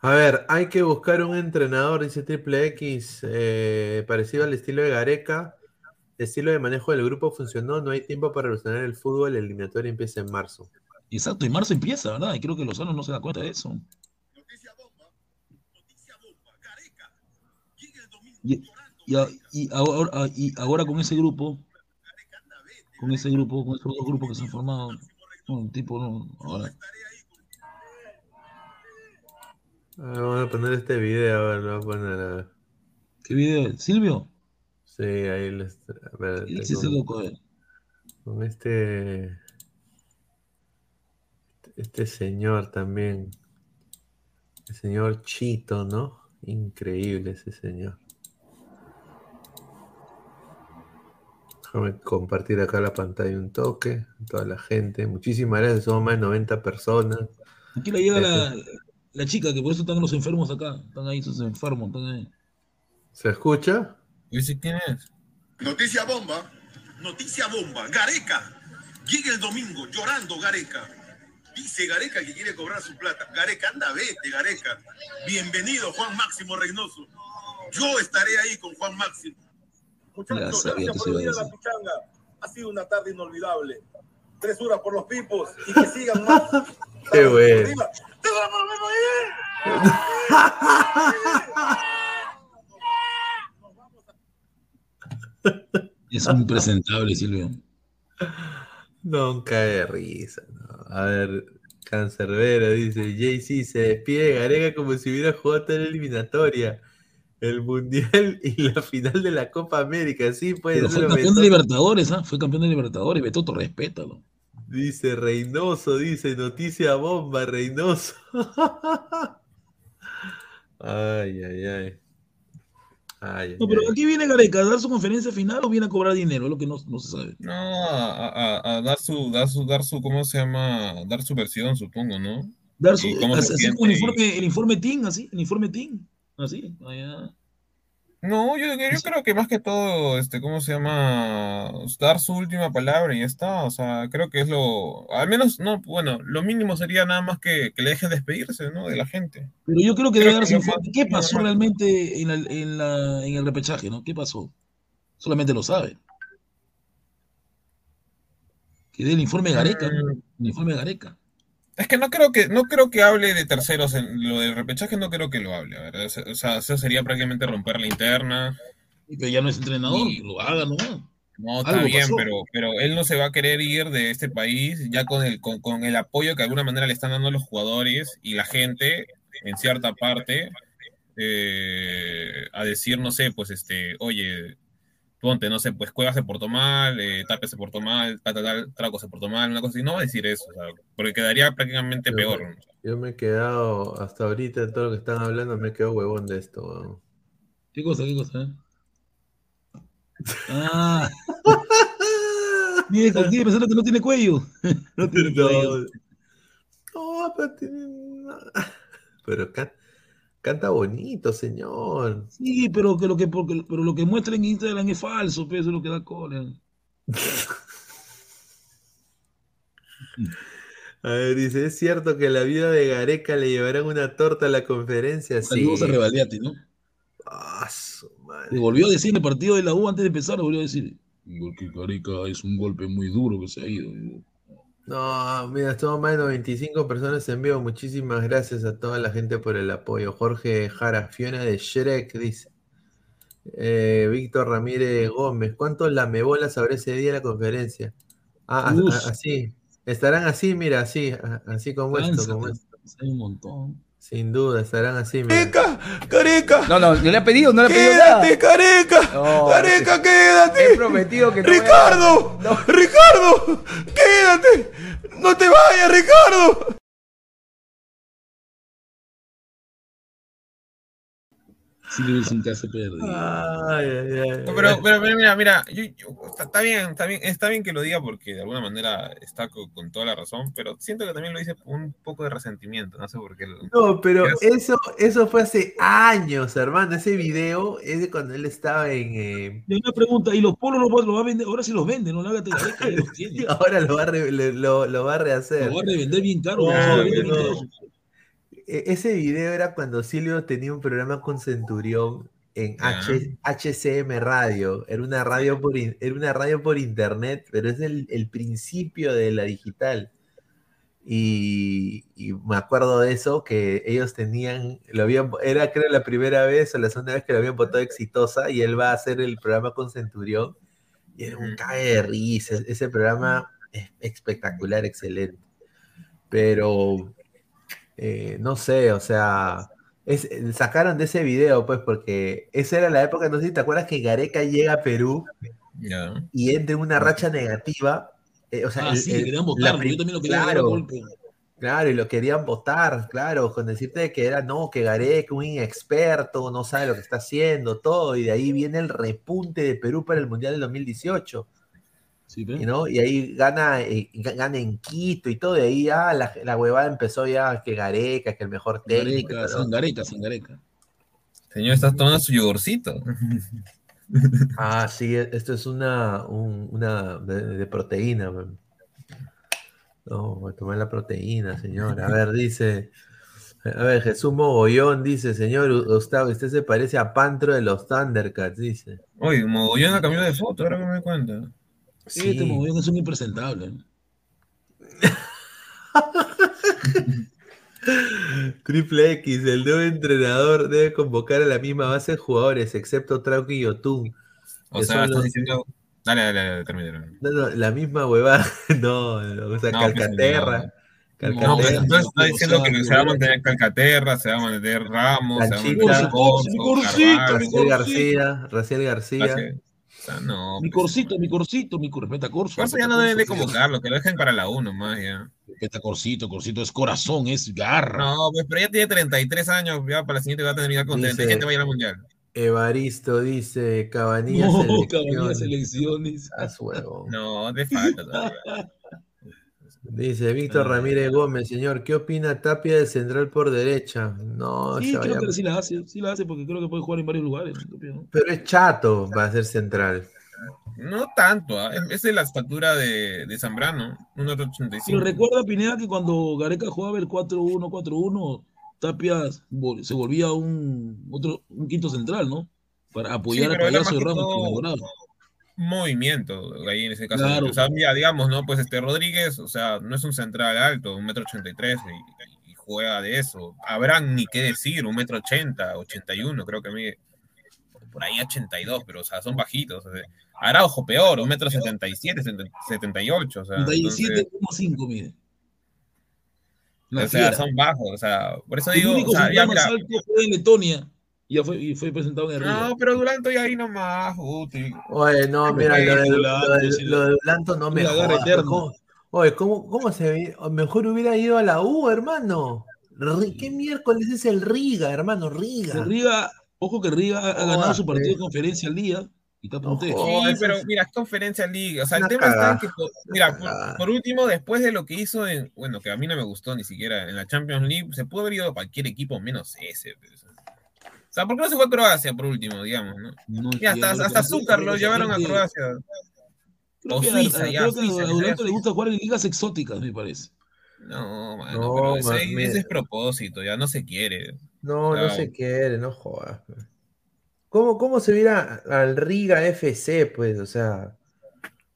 [SPEAKER 1] A ver, hay que buscar un entrenador, dice Triple X, eh, parecido al estilo de Gareca. El estilo de manejo del grupo funcionó, no hay tiempo para revolucionar el fútbol, el eliminatorio empieza en marzo.
[SPEAKER 5] Exacto, y marzo empieza, ¿verdad? Y creo que Lozano no se da cuenta de eso.
[SPEAKER 7] Noticia bomba. Noticia bomba. Gareca. Llega el domingo
[SPEAKER 5] Y, y a- y ahora, y ahora con ese grupo, con ese grupo, con esos dos grupos que se han formado, un tipo, no, ahora,
[SPEAKER 1] Ah, vamos a poner este video, a ver, lo voy a poner. a ver.
[SPEAKER 5] ¿qué video? ¿Silvio?
[SPEAKER 1] Sí, ahí les. A ver,
[SPEAKER 5] ¿Qué dice ese loco? eh?
[SPEAKER 1] con este. Este señor también. El señor Chito, ¿no? Increíble ese señor. Déjame compartir acá la pantalla un toque. Toda la gente. Muchísimas gracias. Somos más de 90 personas.
[SPEAKER 5] Aquí le llega la, la chica, que por eso están los enfermos acá. Están ahí esos enfermos, están ahí.
[SPEAKER 1] ¿Se escucha?
[SPEAKER 6] ¿Ese quién es?
[SPEAKER 7] Noticia bomba. Noticia bomba. Gareca. Llega el domingo llorando Gareca. Dice Gareca que quiere cobrar su plata. Gareca, anda, vete, Gareca. Bienvenido, Juan Máximo Reynoso. Yo estaré ahí con Juan Máximo.
[SPEAKER 8] Muchachos, gracias
[SPEAKER 5] que
[SPEAKER 8] por
[SPEAKER 5] a
[SPEAKER 8] venir a la pichanga. Ha sido una tarde inolvidable. Tres horas por los pipos y que sigan más.
[SPEAKER 1] Qué bueno.
[SPEAKER 8] Arriba. ¡Te vamos, Memo,
[SPEAKER 5] Es un impresentable, Silvio.
[SPEAKER 1] No cae de risa. A ver, Cancerbero dice: JC se despide de Gareca como si hubiera jugado toda la eliminatoria. El Mundial y la final de la Copa América. Sí, puede
[SPEAKER 5] Pero
[SPEAKER 1] ser.
[SPEAKER 5] fue campeón de. Libertadores, ¿ah? Fue campeón de Libertadores. Betoto, respétalo.
[SPEAKER 1] Dice Reynoso, dice noticia bomba, Reynoso. ay, ay, ay. Ay,
[SPEAKER 5] No, pero aquí viene Gareca a dar su conferencia final o viene a cobrar dinero, es lo que no, no se sabe.
[SPEAKER 6] No, a, a- a dar su, dar su, dar su, ¿cómo se llama? Dar su versión, supongo, ¿no?
[SPEAKER 5] Dar su,
[SPEAKER 6] ¿Y cómo se
[SPEAKER 5] así como el informe, el informe TIN, así, el informe TIN, así, allá.
[SPEAKER 6] No, yo, yo creo que más que todo, este, ¿cómo se llama? Dar su última palabra y ya está. O sea, creo que es lo. Al menos, no, bueno, lo mínimo sería nada más que, que le dejen despedirse, ¿no? De la gente.
[SPEAKER 5] Pero yo creo que
[SPEAKER 6] Creo
[SPEAKER 5] debe darse informe. ¿Qué pasó realmente en, el- en la- en el repechaje, no? ¿Qué pasó? Solamente lo sabe. Que dé el informe de Gareca, ¿no? El informe de Gareca.
[SPEAKER 6] Es que no creo que, no creo que hable de terceros en lo del repechaje, no creo que lo hable. a ver, o sea, eso sería prácticamente romper la interna.
[SPEAKER 5] Pero ya no es entrenador,
[SPEAKER 6] Y-
[SPEAKER 5] que lo haga, ¿no?
[SPEAKER 6] No, está bien,
[SPEAKER 5] pasó.
[SPEAKER 6] pero, pero él no se va a querer ir de este país ya con el, con, con el apoyo que de alguna manera le están dando los jugadores y la gente, en cierta parte, eh, a decir, no sé, pues este, oye, ponte, no sé, pues Cueva se portó mal, eh, Tapia se portó mal, tal, tal, tal, Traco se portó mal, una cosa así. No va a decir eso, o sea, porque quedaría prácticamente
[SPEAKER 1] Yo
[SPEAKER 6] peor.
[SPEAKER 1] Yo me he quedado, hasta ahorita, todo lo que están hablando, me he quedado huevón de esto. weón.
[SPEAKER 5] ¿Qué cosa, qué cosa? eh? Ah. Mire, tiene pensando que no tiene cuello. No tiene cuello.
[SPEAKER 1] No, pero tiene- Pero can- canta bonito, señor.
[SPEAKER 5] Sí, pero que lo que, porque- pero lo que muestra en Instagram es falso, pues, eso es lo que da cola.
[SPEAKER 1] A ver, dice, ¿es cierto que la vida de Gareca le llevarán una torta a la conferencia? Sí.
[SPEAKER 5] Saludos a Rebaliati, ¿no?
[SPEAKER 1] Ah, su madre.
[SPEAKER 5] Le volvió a decir en el partido de la U antes de empezar, le volvió a decir. Porque Gareca es un golpe muy duro que se ha ido.
[SPEAKER 1] No, mira, estamos más de 95 personas en vivo. Muchísimas gracias a toda la gente por el apoyo. Jorge Jara, Fiona de Shrek, dice. Eh, Víctor Ramírez Gómez, ¿cuántos lamebolas habrá ese día en la conferencia? Ah, a-
[SPEAKER 5] Uf.
[SPEAKER 1] a- así. Estarán así, mira, así, a- así como esto, como esto.
[SPEAKER 5] un montón.
[SPEAKER 1] Sin duda, estarán así, mira.
[SPEAKER 9] ¡Careca! No, no, no le ha pedido, no le ha pedido nada.
[SPEAKER 1] ¡Quédate,
[SPEAKER 9] careca!
[SPEAKER 1] ¡Careca,
[SPEAKER 9] quédate! He prometido que no a-
[SPEAKER 1] ¡Ricardo! ¡Ricardo! ¡No te vayas, Ricardo!
[SPEAKER 5] Silvio sin casa pierde.
[SPEAKER 1] Ay, ay, ay.
[SPEAKER 6] No, pero, pero, pero mira, mira, yo- yo- está, está bien, está bien, está bien que lo diga porque de alguna manera está co- con, toda la razón, pero siento que también lo dice con un poco de resentimiento, no sé por qué. lo-
[SPEAKER 1] No, pero
[SPEAKER 6] Es-
[SPEAKER 1] eso, eso fue hace años, hermano. Ese video es de cuando él estaba en. eh,
[SPEAKER 5] Y una pregunta, ¿y los polos los los va a vender? Ahora sí los vende, no la
[SPEAKER 1] ahora lo va a, re- lo, lo va a rehacer.
[SPEAKER 5] Lo va a revender bien caro.
[SPEAKER 1] No, Ese video era cuando Silvio tenía un programa con Centurión en. H- HCM Radio. Era una radio por, in- era una radio por internet, pero es el, el principio de la digital. Y, y me acuerdo de eso, que ellos tenían, lo habían, era creo la primera vez o la segunda vez que lo habían votado exitosa y él va a hacer el programa con Centurión. Y era un cague de risa. Ese programa es espectacular, excelente. Pero eh, no sé, o sea, es- eh, sacaron de ese video, pues, porque esa era la época, no sé si te acuerdas que Gareca llega a Perú y entra en una racha negativa. eh, o sea,
[SPEAKER 5] Ah,
[SPEAKER 1] el-
[SPEAKER 5] sí,
[SPEAKER 1] el-
[SPEAKER 5] querían
[SPEAKER 1] prim-
[SPEAKER 5] Yo también lo quería
[SPEAKER 1] claro,
[SPEAKER 5] golpe.
[SPEAKER 1] claro, y lo querían votar, claro, con decirte que era, no, que Gareca, un inexperto, no sabe lo que está haciendo, todo, y de ahí viene el repunte de Perú para el Mundial del 2018. Y, ¿no? y ahí gana, eh, ga- gana en Quito y todo, y ahí ya la, la huevada empezó ya que Gareca, que el mejor técnico.
[SPEAKER 5] Gareca,
[SPEAKER 1] todo.
[SPEAKER 5] sin Gareca, Gareca.
[SPEAKER 6] Señor, estás tomando su yogurcito.
[SPEAKER 1] Ah, sí, e- esto es una, un- una de, de proteína. man. No, voy a tomar la proteína, señor. A ver, dice. A ver, Jesús Mogollón dice, señor Gustavo, usted se parece a Pantro de los Thundercats, dice.
[SPEAKER 6] Oye, mogollón ha cambiado de foto, ahora que me doy cuenta.
[SPEAKER 5] Sí. Este mogollón es un impresentable.
[SPEAKER 1] Triple X, el nuevo entrenador debe convocar a la misma base de jugadores, excepto Trauco y Yotun.
[SPEAKER 6] O sea, estás
[SPEAKER 1] los-
[SPEAKER 6] diciendo. Dale, dale, dale, termina.
[SPEAKER 1] No, no, la misma huevada. No, no, o sea,
[SPEAKER 6] No, pues,
[SPEAKER 1] Calcaterra.
[SPEAKER 6] No,
[SPEAKER 1] Calcaterra.
[SPEAKER 6] pero entonces está
[SPEAKER 5] o
[SPEAKER 6] diciendo
[SPEAKER 5] sea,
[SPEAKER 6] que se va a
[SPEAKER 5] no,
[SPEAKER 6] mantener Calcaterra, se va a mantener Ramos, se va a mantener Corso,
[SPEAKER 1] Raciel García, Raciel García.
[SPEAKER 6] Sea, no.
[SPEAKER 5] Mi
[SPEAKER 6] pues,
[SPEAKER 5] corsito, mi corsito, mi cor- respeta Corso.
[SPEAKER 6] Corso ya no deben de convocarlo, que lo dejen para la 1 más ya.
[SPEAKER 5] Respeta Corsito, Corsito es corazón, es garra.
[SPEAKER 6] No, pues pero ya tiene 33 años, ya para la siguiente va a terminar con
[SPEAKER 1] Dice-
[SPEAKER 6] 37, va a ir al mundial.
[SPEAKER 1] Evaristo dice Cabanillas
[SPEAKER 5] No,
[SPEAKER 1] selección.
[SPEAKER 5] Cabanillas selecciones.
[SPEAKER 1] Haz huevo.
[SPEAKER 6] No, de falta todavía.
[SPEAKER 1] Dice Víctor
[SPEAKER 5] Ah.
[SPEAKER 1] Ramírez Gómez, señor, ¿qué opina Tapia del central por derecha? No,
[SPEAKER 5] Sí,
[SPEAKER 1] se
[SPEAKER 5] creo
[SPEAKER 1] vaya-
[SPEAKER 5] que sí la hace, sí la hace porque creo que puede jugar en varios lugares. ¿no?
[SPEAKER 1] pero es chato para ser central.
[SPEAKER 6] No tanto, ¿ah? es, de la estatura de, de Zambrano, 1.85.
[SPEAKER 5] Pero recuerda, Pineda, que cuando Gareca jugaba el 4-1, 4-1, Tapia se volvía un, otro, un quinto central, ¿no? Para apoyar
[SPEAKER 6] Sí,
[SPEAKER 5] a Payaso y Ramos.
[SPEAKER 6] todo. Movimiento ahí en ese caso.
[SPEAKER 5] Claro.
[SPEAKER 6] O sea, ya digamos, ¿no? Pues este Rodríguez, o sea, no es un central alto, un metro ochenta y tres y, y juega de eso. Habrán ni qué decir, un metro ochenta, ochenta y uno, creo que mide por ahí 82, pero o sea, son bajitos. o sea, Araujo peor, un metro setenta y siete, setenta y ocho, o sea, entonces,
[SPEAKER 5] 37,5 mide. Una
[SPEAKER 6] o sea, son bajos, o sea, por eso
[SPEAKER 5] El
[SPEAKER 6] digo,
[SPEAKER 5] único
[SPEAKER 6] o sea, ya mira,
[SPEAKER 5] alto fue en Letonia y, ya fue, y fue presentado en el Río.
[SPEAKER 6] no, pero Duranto ya ahí nomás, útil.
[SPEAKER 1] Oye, no, mira, lo de,
[SPEAKER 5] Dulanto,
[SPEAKER 1] lo de- lo de Dulanto no me jodas. Oye, ¿cómo, cómo se ve? Mejor hubiera ido a la U, hermano. ¿Qué miércoles es el Riga, hermano? Riga.
[SPEAKER 5] El Riga, ojo que Riga ha, ha ganado su partido de conferencia al día y está.
[SPEAKER 1] Oh,
[SPEAKER 6] Sí, pero mira, es conferencia liga. O sea, el tema está
[SPEAKER 1] cagada,
[SPEAKER 6] que, mira, por último, después de lo que hizo en, bueno, que a mí no me gustó ni siquiera en la Champions League, se pudo haber ido a cualquier equipo menos ese. pues. O sea, ¿por qué no se fue a Croacia por último, digamos, no?
[SPEAKER 5] No
[SPEAKER 6] Y hasta, Azúcar
[SPEAKER 5] lo
[SPEAKER 6] llevaron a Croacia.
[SPEAKER 5] Creo
[SPEAKER 6] O Suiza,
[SPEAKER 5] a-
[SPEAKER 6] ya,
[SPEAKER 5] creo que
[SPEAKER 6] Suiza,
[SPEAKER 5] a
[SPEAKER 6] sea
[SPEAKER 5] le gusta jugar en ligas exóticas, me parece.
[SPEAKER 6] No, mano,
[SPEAKER 1] No,
[SPEAKER 6] pero ese,
[SPEAKER 1] man,
[SPEAKER 6] ese
[SPEAKER 1] mira.
[SPEAKER 6] es propósito, ya no se quiere.
[SPEAKER 1] No, no se quiere, no jodas. ¿Cómo, cómo se viera al Riga FC, pues? O sea,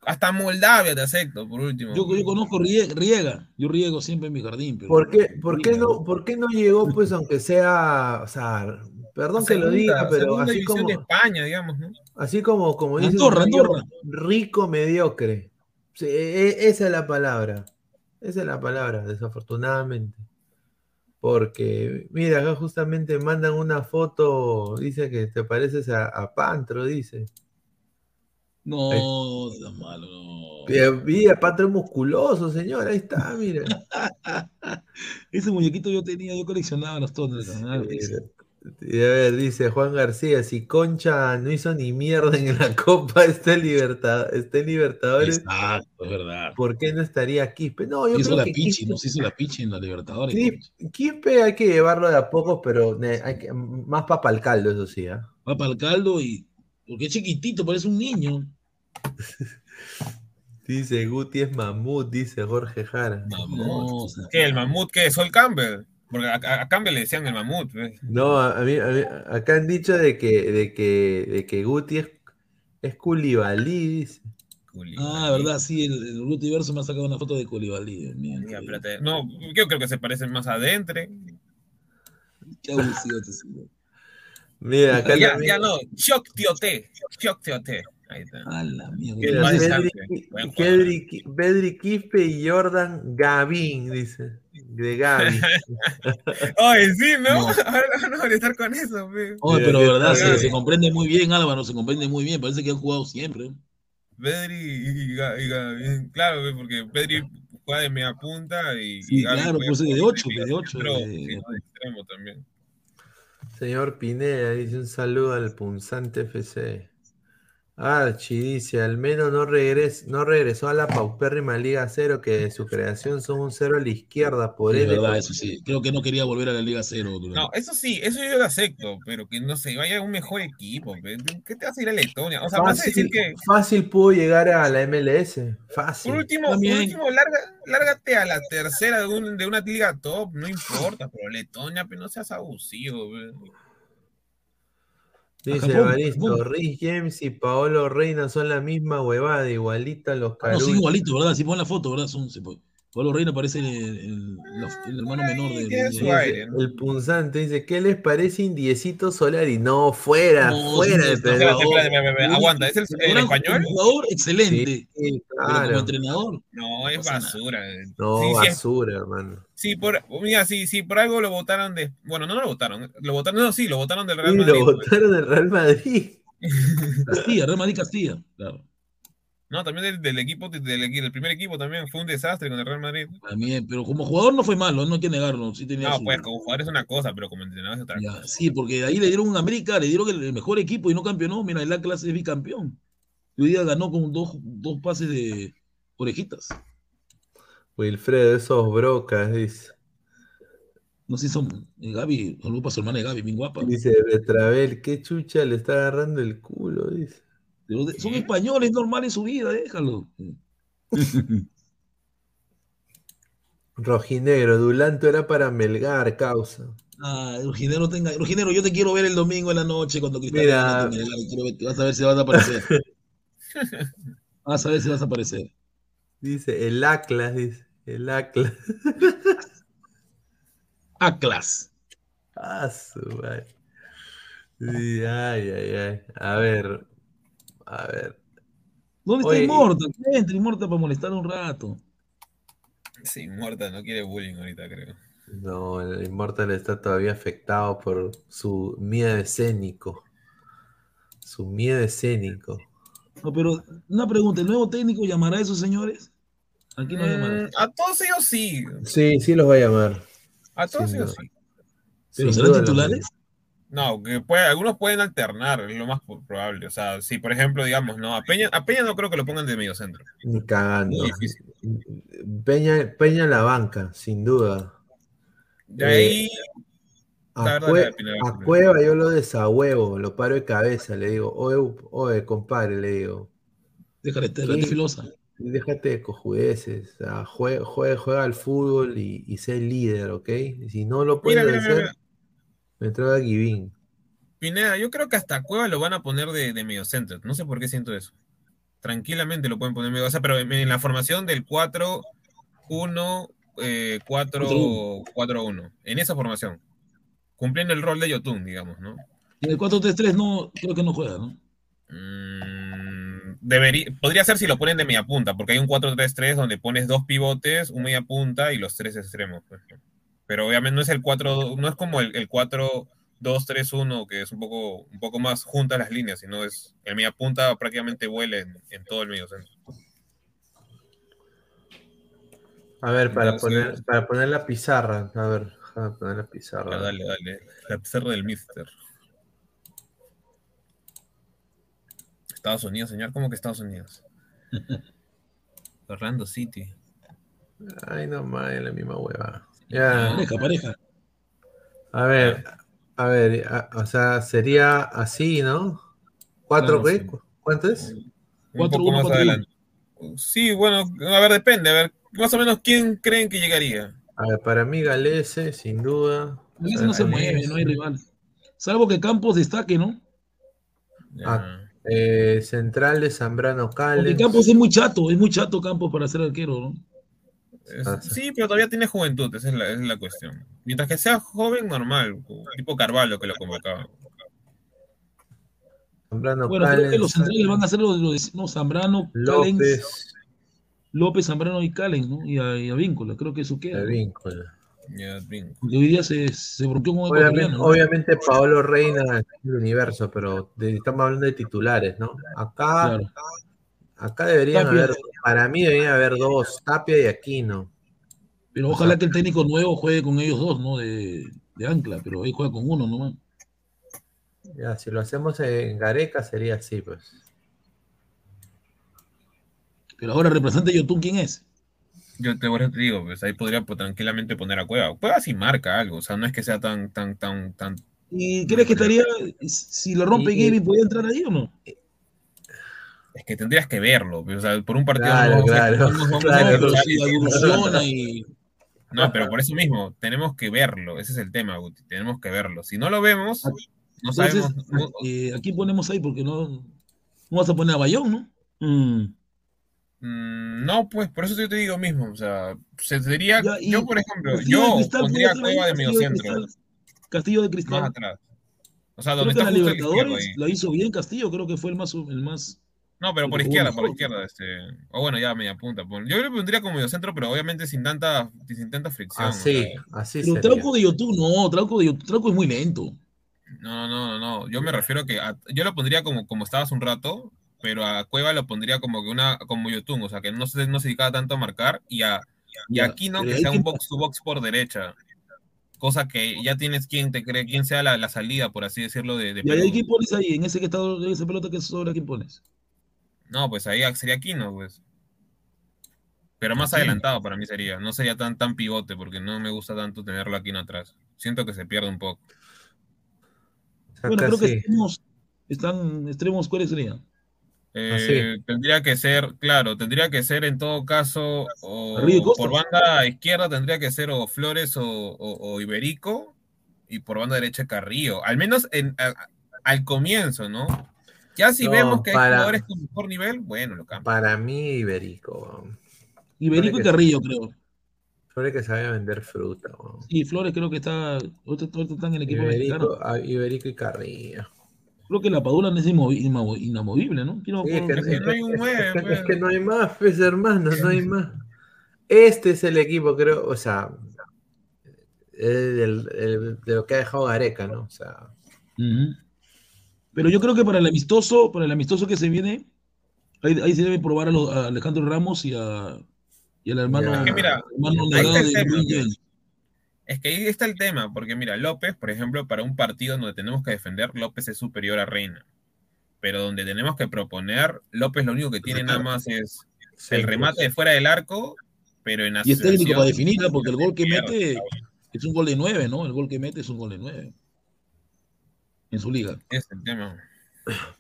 [SPEAKER 6] Hasta Moldavia te acepto, por último.
[SPEAKER 5] Yo, yo conozco Rie- Riega, yo riego siempre en mi jardín. Pero
[SPEAKER 1] ¿por qué, por qué no, por qué no llegó, pues, aunque sea, o sea, perdón que lo diga, pero así como,
[SPEAKER 6] de España, digamos, ¿no?
[SPEAKER 1] así como, como dice
[SPEAKER 5] Andorra, Andorra.
[SPEAKER 1] rico mediocre. Sí, e- e- esa es la palabra. Esa es la palabra, desafortunadamente. Porque, mira, acá justamente mandan una foto, dice que te pareces a, a Pantro, dice.
[SPEAKER 5] No, está malo, no.
[SPEAKER 1] Mira, Pantro es musculoso, señor, ahí está, mira.
[SPEAKER 5] Ese muñequito yo tenía, yo coleccionaba los tonos.
[SPEAKER 1] Y a ver, dice Juan García, si Concha no hizo ni mierda en la Copa, está en, Libertad, está en Libertadores,
[SPEAKER 5] Exacto, es verdad.
[SPEAKER 1] ¿por qué no estaría Quispe? No, yo
[SPEAKER 5] hizo
[SPEAKER 1] creo
[SPEAKER 5] la
[SPEAKER 1] que
[SPEAKER 5] pichi,
[SPEAKER 1] Quispe-
[SPEAKER 5] nos hizo la pichi en la Libertadores.
[SPEAKER 1] Quispe, Quispe hay que llevarlo de a pocos, pero hay que, más papa al caldo, eso sí, ¿ah?
[SPEAKER 5] Va para el caldo y. Porque es chiquitito, parece un niño.
[SPEAKER 1] Dice Guti es mamut, dice Jorge Jara.
[SPEAKER 5] No,
[SPEAKER 6] ¿Qué? ¿El mamut qué? ¿Sol Campbell? Porque a, a- Campbell le decían el mamut. ¿ves?
[SPEAKER 1] No, a, a mí, a mí- acá han dicho de que, de que, de que Guti es, es Culibalí, dice.
[SPEAKER 5] Ah, verdad, sí, el, el multiverso me ha sacado una foto de Colibali.
[SPEAKER 6] Ya, espérate. No, yo creo que se parecen más adentro.
[SPEAKER 5] Qué abusivo.
[SPEAKER 1] Mira, acá
[SPEAKER 6] Ya,
[SPEAKER 1] también-
[SPEAKER 6] ya no. Shock Tiote. Shock Tiote. Ahí está.
[SPEAKER 5] A la mierda.
[SPEAKER 1] Bedri, Quispe y Jordan Gavín, dice. De Gaby.
[SPEAKER 6] Oye, sí, ¿no?
[SPEAKER 5] No.
[SPEAKER 6] Ahora no van a estar con eso.
[SPEAKER 5] Oye,
[SPEAKER 1] Mira,
[SPEAKER 5] pero verdad, se, se comprende muy bien, Álvaro, se comprende muy bien. Parece que han jugado siempre.
[SPEAKER 6] Pedri y, Ga- y Gaby. Claro, porque Pedri juega de media punta y,
[SPEAKER 5] Sí,
[SPEAKER 6] y Gaby
[SPEAKER 5] claro, pues, de
[SPEAKER 6] como
[SPEAKER 5] ocho,
[SPEAKER 6] media
[SPEAKER 5] de ocho,
[SPEAKER 6] centro,
[SPEAKER 5] de-
[SPEAKER 6] sí, de extremo también.
[SPEAKER 1] Señor Pineda dice un saludo al punzante FC. Archie dice, al menos no, regres, no regresó a la paupérrima Liga Cero, que de su creación son un cero a la izquierda, por
[SPEAKER 5] Sí, es
[SPEAKER 1] él.
[SPEAKER 5] verdad, eso sí. Creo que no quería volver a la Liga Cero. durante-
[SPEAKER 6] No, eso sí, eso yo lo acepto, pero que no se vaya a un mejor equipo. ¿Qué te vas a ir a Letonia? O sea, vas a decir
[SPEAKER 1] Fácil,
[SPEAKER 6] que
[SPEAKER 1] fácil pudo llegar a la MLS. Fácil.
[SPEAKER 6] por último, por último larga, lárgate a la tercera de, un- de una liga top, no importa, pero Letonia, pero no seas abusivo. pe.
[SPEAKER 1] Dice Evaristo. Rhys James y Paolo Reina son la misma huevada, igualita los
[SPEAKER 5] Ah, no, sí, igualito, ¿verdad? Si pon la foto, ¿verdad? Son, se puede. Pablo Reina parece el, el- hermano menor de.
[SPEAKER 6] tiene
[SPEAKER 5] de-
[SPEAKER 6] su
[SPEAKER 5] de-
[SPEAKER 6] aire, ¿no?
[SPEAKER 1] El punzante dice, ¿qué les parece Indiecito Solari? No, fuera,
[SPEAKER 5] No,
[SPEAKER 1] fuera
[SPEAKER 5] sí,
[SPEAKER 6] espérate, aguanta, ¿es el, el español?
[SPEAKER 5] jugador, excelente.
[SPEAKER 1] Sí,
[SPEAKER 5] Pero como
[SPEAKER 1] claro.
[SPEAKER 5] entrenador,
[SPEAKER 6] No, es basura.
[SPEAKER 1] No,
[SPEAKER 6] Sí, sí, es-
[SPEAKER 1] basura, hermano.
[SPEAKER 6] Sí, por, mira, sí, sí, por algo lo votaron de. Bueno, no, no lo votaron. Lo votaron, no, sí, lo votaron del Real
[SPEAKER 1] Sí,
[SPEAKER 6] Madrid.
[SPEAKER 1] lo votaron del Real Madrid.
[SPEAKER 5] Castilla, Real Madrid Castilla. Claro.
[SPEAKER 6] No, también del, del equipo, del, primer equipo también fue un desastre con el Real Madrid.
[SPEAKER 5] También, pero como jugador no fue malo, no hay que negarlo. Sí tenía
[SPEAKER 6] No,
[SPEAKER 5] su-
[SPEAKER 6] pues como jugador es una cosa, pero como entrenador es otra
[SPEAKER 5] Ya,
[SPEAKER 6] cosa.
[SPEAKER 5] sí, porque ahí le dieron un América, le dieron el, el mejor equipo y no campeonó. Mira, el Atlas es bicampeón. Y hoy día ganó con dos, dos pases de orejitas.
[SPEAKER 1] Wilfredo, esos brocas, dice.
[SPEAKER 5] No sé si son eh, Gaby, saludos para su hermana de Gaby, bien guapa.
[SPEAKER 1] Dice Betravel, qué chucha le está agarrando el culo, dice.
[SPEAKER 5] Son españoles, normal en su vida, déjalo.
[SPEAKER 1] Rojinegro, Dulanto era para Melgar, causa.
[SPEAKER 5] Ah, Rujinero, tenga, Rujinero, yo te quiero ver el domingo en la noche cuando Cristal
[SPEAKER 1] Mira.
[SPEAKER 5] Melgar, vas a ver si vas a aparecer. Vas a ver si vas a aparecer.
[SPEAKER 1] Dice, el Atlas, dice. El Atlas.
[SPEAKER 5] Atlas.
[SPEAKER 1] Ah, su madre. Sí, ay, ay, ay. A ver. A ver.
[SPEAKER 5] ¿Dónde está
[SPEAKER 1] Oye,
[SPEAKER 5] Inmortal? Que entre Inmortal para molestar un rato.
[SPEAKER 6] Sí, muerta, no quiere bullying ahorita, creo.
[SPEAKER 1] No, el Immortal está todavía afectado por su miedo escénico. Su miedo escénico.
[SPEAKER 5] No, pero una pregunta, ¿el nuevo técnico llamará a esos señores? Aquí no llamará.
[SPEAKER 6] Mm, a todos ellos sí.
[SPEAKER 1] Sí, sí los va a llamar.
[SPEAKER 6] A todos ellos sí.
[SPEAKER 5] ¿Pero serán titulares?
[SPEAKER 6] No, que puede- algunos pueden alternar, es lo más probable. O sea, si por ejemplo, digamos, no, a Peña, a Peña no creo que lo pongan de medio centro.
[SPEAKER 1] Ni cagando. Peña, Peña en la banca, sin duda.
[SPEAKER 6] De
[SPEAKER 1] Eh,
[SPEAKER 6] ahí,
[SPEAKER 1] A,
[SPEAKER 6] La verdad,
[SPEAKER 1] Cue-
[SPEAKER 6] la opinión,
[SPEAKER 1] a Cueva yo lo desahuevo, lo paro de cabeza, le digo, oye, oye, compadre, le digo,
[SPEAKER 5] déjale
[SPEAKER 1] Sí.
[SPEAKER 5] filosa.
[SPEAKER 1] déjate de cojudeces, o sea, jue- jue- juega, al fútbol y, y sé líder, ¿ok? Si no lo puedes
[SPEAKER 6] Mira, mira, mira,
[SPEAKER 1] hacer,
[SPEAKER 6] mira.
[SPEAKER 1] Me entrega a Givín.
[SPEAKER 6] Pineda, yo creo que hasta Cueva lo van a poner de, de medio centro. No sé por qué siento eso. Tranquilamente lo pueden poner medio. O sea, pero en, en la formación del 4, 1, eh, 4, 4, 1. En esa formación. Cumpliendo el rol de Yotun, digamos, ¿no?
[SPEAKER 5] Y en el 4-3-3 no, creo que no juega, ¿no?
[SPEAKER 6] Mm, debería, podría ser si lo ponen de media punta, porque hay un 4-3-3 donde pones dos pivotes, un media punta y los tres extremos. pues, ¿no? Pero obviamente no es el 4, no es como el, el 4-2-3-1, que es un poco, un poco más juntas las líneas, sino es el media punta prácticamente vuela en, en todo el medio centro.
[SPEAKER 1] A ver, para
[SPEAKER 6] Entonces-
[SPEAKER 1] poner, para poner la pizarra, a ver, déjame poner la pizarra.
[SPEAKER 6] Ah, dale, dale. La pizarra del Mister. Estados Unidos, señor, ¿cómo que Estados Unidos? Orlando City.
[SPEAKER 1] Ay, no mames, la misma hueva. Ya,
[SPEAKER 5] Pareja, pareja.
[SPEAKER 1] a ver, a ver, a- o sea, sería así, ¿no? ¿Cuatro. ¿Cu- ¿Cuánto es?
[SPEAKER 6] Un
[SPEAKER 5] Cuatro,
[SPEAKER 6] poco
[SPEAKER 5] uno,
[SPEAKER 6] más
[SPEAKER 5] cuatro,
[SPEAKER 6] adelante. Sí, bueno, a ver, depende. A ver, más o menos, ¿quién creen que llegaría?
[SPEAKER 1] A ver, para mí Galese, sin duda.
[SPEAKER 5] Ese no se mueve, no hay rival. Salvo que Campos destaque, ¿no?
[SPEAKER 1] Ah, eh, central de Zambrano
[SPEAKER 5] Porque
[SPEAKER 1] Cales.
[SPEAKER 5] Campos es muy chato, es muy chato Campos para ser arquero, ¿no?
[SPEAKER 6] Es-
[SPEAKER 1] Ah,
[SPEAKER 6] sí, pero todavía tiene juventud, esa es la, esa es la cuestión. Mientras que sea joven, normal, tipo Carvalho que lo convocaba.
[SPEAKER 1] Zambrano
[SPEAKER 5] Bueno, creo que los centrales van a ser los, los- no, Zambrano,
[SPEAKER 1] López,
[SPEAKER 5] López, Zambrano y Callens, ¿no? Y a, y a Víncula, creo que eso queda.
[SPEAKER 6] Ya, bien.
[SPEAKER 5] Porque hoy día se, se bronqueó con un
[SPEAKER 1] Obviamente,
[SPEAKER 5] ¿no?
[SPEAKER 1] obviamente Paolo Reina es el universo, pero de- estamos hablando de titulares, ¿no? Acá,
[SPEAKER 5] Claro.
[SPEAKER 1] acá deberían
[SPEAKER 5] Tapia.
[SPEAKER 1] haber, para mí deberían haber dos, Tapia y Aquino.
[SPEAKER 5] Pero ojalá que el técnico nuevo juegue con ellos dos, ¿no? De, de ancla, pero él juega con uno nomás.
[SPEAKER 1] Ya, si lo hacemos en Gareca sería así, pues.
[SPEAKER 5] Pero ahora, representante de Yotun, ¿quién es?
[SPEAKER 6] Yo te, te digo, pues ahí podría pues, tranquilamente poner a Cueva. Cueva sí marca algo, o sea, no es que sea tan, tan, tan, tan.
[SPEAKER 5] ¿Y crees que estaría, si lo rompe
[SPEAKER 1] Y-
[SPEAKER 5] Gaby, podría entrar ahí o no?
[SPEAKER 6] Es que tendrías que verlo, pues, o sea, por un partido
[SPEAKER 1] Claro,
[SPEAKER 6] no
[SPEAKER 1] claro,
[SPEAKER 6] no
[SPEAKER 1] claro.
[SPEAKER 5] Pero
[SPEAKER 6] y- No, por eso mismo, tenemos que verlo, ese es el tema, Guti, tenemos que verlo. Si no lo vemos, no
[SPEAKER 5] Entonces,
[SPEAKER 6] sabemos. no-
[SPEAKER 5] eh, aquí ponemos ahí porque no, no vas a poner a Bayón, ¿no? Mm.
[SPEAKER 6] Mm, No, pues por eso yo te digo mismo, o sea, se sería,
[SPEAKER 5] Ya, y
[SPEAKER 6] yo por ejemplo, yo
[SPEAKER 5] Cristal
[SPEAKER 6] pondría Cueva de medio
[SPEAKER 5] Castillo de
[SPEAKER 6] centro.
[SPEAKER 5] Castillo de Cristal.
[SPEAKER 6] más atrás. O sea, donde
[SPEAKER 5] que
[SPEAKER 6] está
[SPEAKER 5] en la Libertadores la hizo bien Castillo, creo que fue el más, el más
[SPEAKER 6] No, pero por izquierda, por izquierda, este. O bueno, ya media punta. Yo le pondría como medio centro, pero obviamente sin tanta, sin tanta fricción. o
[SPEAKER 1] Así,
[SPEAKER 6] sea,
[SPEAKER 1] así
[SPEAKER 5] Pero
[SPEAKER 1] sería.
[SPEAKER 5] Trauco de Yotun, no, Trauco de Yotun, Trauco es muy lento.
[SPEAKER 6] No, no, no, no. Yo me refiero que a- yo lo pondría como, como estabas un rato, pero a Cueva lo pondría como que una, como Yotun, o sea que no se, no se dedicaba tanto a marcar, y a, y
[SPEAKER 5] Ya,
[SPEAKER 6] aquí no,
[SPEAKER 5] pero
[SPEAKER 6] que
[SPEAKER 5] hay
[SPEAKER 6] sea un box to box por derecha. Cosa que ya tienes quien te cree, quien sea la, la salida, por así decirlo, de, de
[SPEAKER 5] Y ahí,
[SPEAKER 6] Perú.
[SPEAKER 5] ¿quién pones ahí? En ese que está en esa pelota que sobra, ¿quién pones?
[SPEAKER 6] No, pues ahí sería Aquino, pues. Pero más
[SPEAKER 5] Sí.
[SPEAKER 6] adelantado para mí sería. No sería tan, tan pivote porque no me gusta tanto tenerlo aquí en atrás. Siento que se pierde un poco.
[SPEAKER 5] Bueno, creo que extremos, están extremos, ¿cuáles serían?
[SPEAKER 6] Eh, tendría que ser, claro, tendría que ser en todo caso, o por banda izquierda tendría que ser o Flores o, o- o Iberico, y por banda derecha Carrillo. Al menos en, a- al comienzo, ¿no? Ya si
[SPEAKER 1] No,
[SPEAKER 6] vemos que hay jugadores con mejor nivel, bueno, lo cambio.
[SPEAKER 1] Para mí, Iberico.
[SPEAKER 5] Iberico y Carrillo, creo.
[SPEAKER 1] Flores que sabe vender fruta.
[SPEAKER 5] Sí, Flores creo que está, ahorita, ahorita está en el equipo mexicano.
[SPEAKER 1] Iberico, ah, Iberico y Carrillo.
[SPEAKER 5] Creo que la Padula es inamovible, ¿no? ¿Quién no-
[SPEAKER 1] Sí, es que,
[SPEAKER 6] Es que no hay un
[SPEAKER 1] es- que-
[SPEAKER 6] pues.
[SPEAKER 1] es que no hay más, pues, hermano, no hay más. Este es el equipo, creo, o sea, el- el- el- de lo que ha dejado Gareca, ¿no? O sea.
[SPEAKER 5] Pero yo creo que para el amistoso, para el amistoso que se viene, ahí, ahí se debe probar a, los- a Alejandro Ramos y, a, y al hermano.
[SPEAKER 1] Es que
[SPEAKER 6] mira,
[SPEAKER 5] hermano
[SPEAKER 6] ahí está el tema. Es que ahí está el tema, porque mira, López, por ejemplo, para un partido donde tenemos que defender, López es superior a Reina. Pero donde tenemos que proponer, López lo único que tiene nada más es el remate de fuera del arco, pero en
[SPEAKER 5] Y es técnico para definir, porque el gol que mete es un gol de nueve, ¿no? El gol que mete es un gol de nueve. En su liga.
[SPEAKER 6] Es el tema.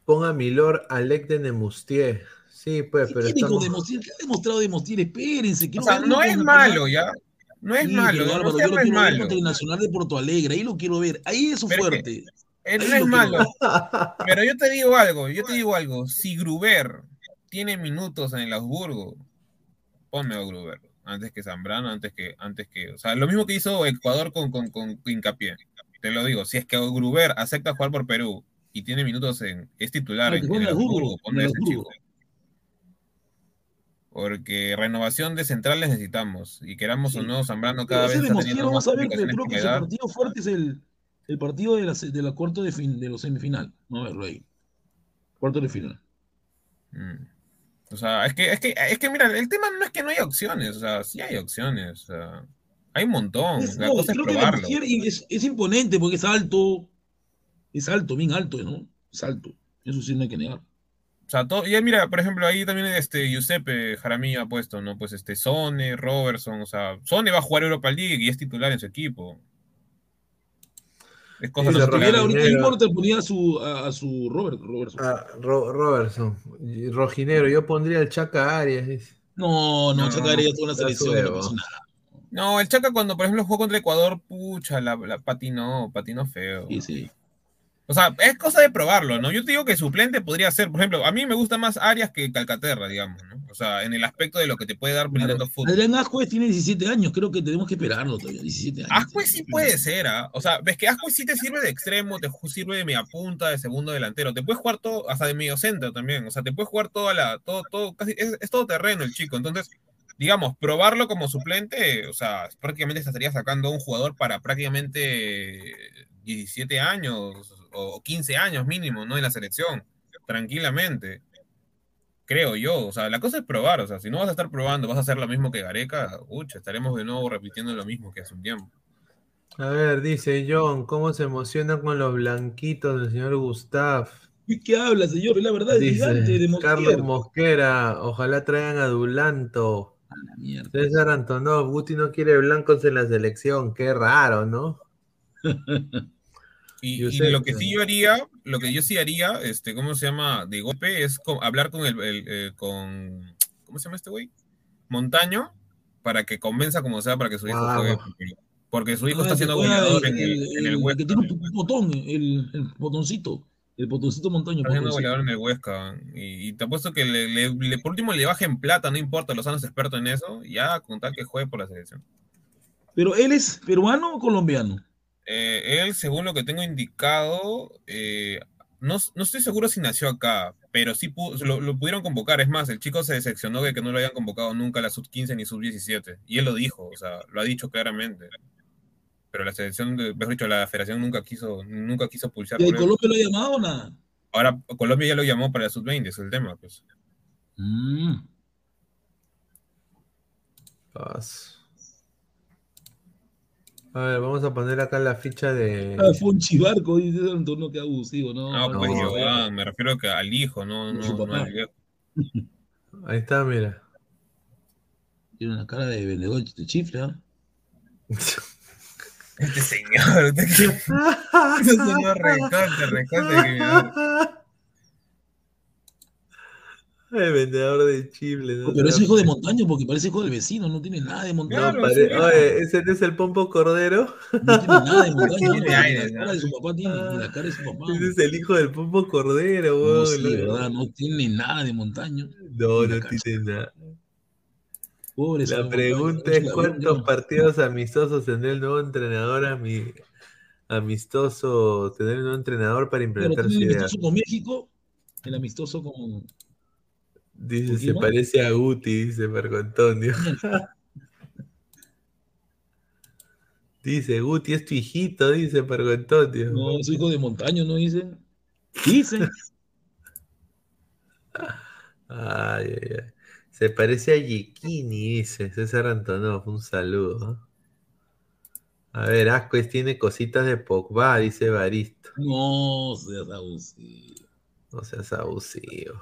[SPEAKER 1] ponga Milor Alec de Nemustier. Sí, pues, pero
[SPEAKER 5] ¿Qué con
[SPEAKER 1] estamos...
[SPEAKER 5] Demostier? ¿Qué ha demostrado Demostier? Espérense.
[SPEAKER 6] O
[SPEAKER 5] quiero
[SPEAKER 6] sea, no es
[SPEAKER 5] con-
[SPEAKER 6] malo, ya. No es
[SPEAKER 5] Sí,
[SPEAKER 6] malo,
[SPEAKER 5] pero,
[SPEAKER 6] no
[SPEAKER 5] Álvaro, yo lo
[SPEAKER 6] no es
[SPEAKER 5] quiero ver
[SPEAKER 6] malo.
[SPEAKER 5] contra el Nacional de Porto Alegre. Ahí lo quiero ver. Ahí es su
[SPEAKER 6] Pero es que-
[SPEAKER 5] fuerte.
[SPEAKER 6] No es malo.
[SPEAKER 5] ver.
[SPEAKER 6] Pero yo te digo algo, yo te digo algo. Si Gruber tiene minutos en el Augsburgo, ponme a Gruber. Antes que Zambrano, antes que, antes que. O sea, lo mismo que hizo Ecuador con, con, con Hincapié. Te lo digo, si es que Gruber acepta jugar por Perú y tiene minutos en. es titular en,
[SPEAKER 5] que
[SPEAKER 6] el
[SPEAKER 5] el el
[SPEAKER 6] ese chico. Porque renovación de centrales necesitamos. Y queramos o no, Zambrano cada vez está teniendo más
[SPEAKER 5] a ver, pero
[SPEAKER 6] complicaciones
[SPEAKER 5] creo
[SPEAKER 6] con
[SPEAKER 5] que su
[SPEAKER 6] edad.
[SPEAKER 5] partido fuerte es el, el partido de la, de la cuarto de, fin, de los semifinal. Vamos a verlo ahí. Cuarto de final.
[SPEAKER 6] Mm. O sea, es que, es que, es que mira, el tema no es que no haya opciones, o sea, sí hay opciones, o sea, hay un montón,
[SPEAKER 5] Es-
[SPEAKER 6] la
[SPEAKER 5] no,
[SPEAKER 6] cosa es
[SPEAKER 5] creo que es, es imponente porque es alto. Es alto, bien alto, ¿no? Es alto. Eso sí no hay que negar.
[SPEAKER 6] O sea, todo, y mira, por ejemplo, ahí también este Giuseppe Jaramillo ha puesto, ¿no? Pues este Sone, Robertson, o sea, Sone va a jugar Europa League y es titular en su equipo. Es cosa
[SPEAKER 1] Sí,
[SPEAKER 6] de
[SPEAKER 5] tuviera ahorita importa, ponía a su, a, a su Robert, Robertson.
[SPEAKER 1] Ah, Ro- Robertson, Rojinero, yo pondría el Chaca Arias.
[SPEAKER 5] No, no,
[SPEAKER 6] No,
[SPEAKER 5] Chaca toda la
[SPEAKER 1] está
[SPEAKER 5] selección. no pasó nada.
[SPEAKER 6] No, el Chaca cuando, por ejemplo, jugó contra Ecuador, pucha, la, la patinó, patinó feo.
[SPEAKER 5] Sí, sí.
[SPEAKER 6] O sea, es cosa de probarlo, ¿no? Yo te digo que suplente podría ser, por ejemplo, a mí me gusta más Arias que Calcaterra, digamos, ¿no? O sea, en el aspecto de lo que te puede dar brindando fútbol.
[SPEAKER 5] Adrián Ascuez tiene 17 años, creo que tenemos que esperarlo todavía, 17 años.
[SPEAKER 6] Ascuez sí puede ser, ¿ah? O sea, ves que Ascuez sí te sirve de extremo, te sirve de media punta, de segundo delantero. Te puedes jugar todo, hasta de medio centro también. O sea, te puedes jugar toda la, todo, todo, casi, es, es todo terreno el chico. Entonces, digamos, probarlo como suplente, o sea, prácticamente te estaría sacando a un jugador para prácticamente 17 años o 15 años mínimo, ¿no? En la selección, tranquilamente. Creo yo, o sea, la cosa es probar, o sea, si no vas a estar probando, vas a hacer lo mismo que Gareca, ucha, estaremos de nuevo repitiendo lo mismo que hace un tiempo.
[SPEAKER 1] A ver, dice John, ¿cómo se emociona con los blanquitos del señor Gustav?
[SPEAKER 5] ¿Y ¿Qué habla, señor? La verdad, es gigante
[SPEAKER 1] Dice
[SPEAKER 5] de Montiel.
[SPEAKER 1] Carlos Mosquera, ojalá traigan a Dulanto.
[SPEAKER 5] A la mierda.
[SPEAKER 1] César Antonov, Guti no quiere blancos en la selección, qué raro, ¿no?
[SPEAKER 6] Y, lo que sí yo haría, lo que yo sí haría, este, ¿cómo se llama? De golpe, es hablar con el, el, eh, con, ¿cómo se llama este güey? Montaño, para que convenza como sea para que su hijo juegue. Porque, su hijo está siendo goleador
[SPEAKER 5] el,
[SPEAKER 6] en el,
[SPEAKER 5] el-
[SPEAKER 6] en el
[SPEAKER 5] el
[SPEAKER 6] Huesca.
[SPEAKER 5] que tiene un botón, el, el botoncito. El botoncito montaño.
[SPEAKER 6] Está siendo goleador en el Huesca. Y, y te apuesto que le, le- le- por último le bajen plata, no importa, los años expertos en eso, ya con tal que juegue por la selección.
[SPEAKER 5] Pero él es peruano o colombiano.
[SPEAKER 6] Eh, él, según lo que tengo indicado, eh, no, no estoy seguro si nació acá, pero sí pu- lo, lo pudieron convocar. Es más, el chico se decepcionó de que no lo hayan convocado nunca a la sub-15 ni sub-17. Y él lo dijo, o sea, lo ha dicho claramente. Pero la selección, de- mejor dicho, la federación nunca quiso, nunca quiso pulsar
[SPEAKER 5] ¿Y. Colombia lo ha llamado o nada?
[SPEAKER 6] Ahora Colombia ya lo llamó para la sub-20, es el tema, pues.
[SPEAKER 5] Mm.
[SPEAKER 1] Paz. A ver, vamos a poner acá la ficha de.
[SPEAKER 5] Ah, fue un chivarco, dice Antonio, que abusivo, ¿no?
[SPEAKER 6] No,
[SPEAKER 1] no,
[SPEAKER 6] pues
[SPEAKER 1] no.
[SPEAKER 6] Giovanni, me refiero que al hijo, no, no, al viejo.
[SPEAKER 1] Ahí está, mira.
[SPEAKER 5] Tiene una cara de vendedor de chifle, ¿ah?
[SPEAKER 6] Este señor, usted que- este señor recorte, recorte que me-
[SPEAKER 1] El vendedor de chifles. ¿no?
[SPEAKER 5] Pero es hijo de montaño porque parece hijo del vecino, no tiene nada de montaño.
[SPEAKER 1] No, pare- Oye, ¿ese no es el Pompo Cordero?
[SPEAKER 5] No tiene nada de montaño.
[SPEAKER 6] Tiene
[SPEAKER 5] ni
[SPEAKER 6] aire,
[SPEAKER 5] la cara de su papá tiene, ni la cara de su papá.
[SPEAKER 1] Ese es el hijo del Pompo Cordero,
[SPEAKER 5] No,
[SPEAKER 1] weón.
[SPEAKER 5] sí, verdad, no tiene nada de montaño.
[SPEAKER 1] No, no tiene nada.
[SPEAKER 5] Pobre
[SPEAKER 1] La pregunta es cuántos partidos amistosos tendrá el nuevo entrenador ami- amistoso, tendrá el nuevo entrenador para implementar su
[SPEAKER 5] el
[SPEAKER 1] idea.
[SPEAKER 5] amistoso con México, el amistoso con.
[SPEAKER 1] Dice,
[SPEAKER 5] ¿Con
[SPEAKER 1] se parece a Guti, dice Marco Antonio. dice, Guti es tu hijito, dice Marco Antonio.
[SPEAKER 5] No, es hijo de montaño, ¿no dicen? Dicen.
[SPEAKER 1] Ay, ay, ay. Se parece a Yekini, dice César Antonov. Un saludo. A ver, Ascuez tiene cositas de Pogba, dice Baristo.
[SPEAKER 5] No seas abusivo.
[SPEAKER 1] No seas abusivo.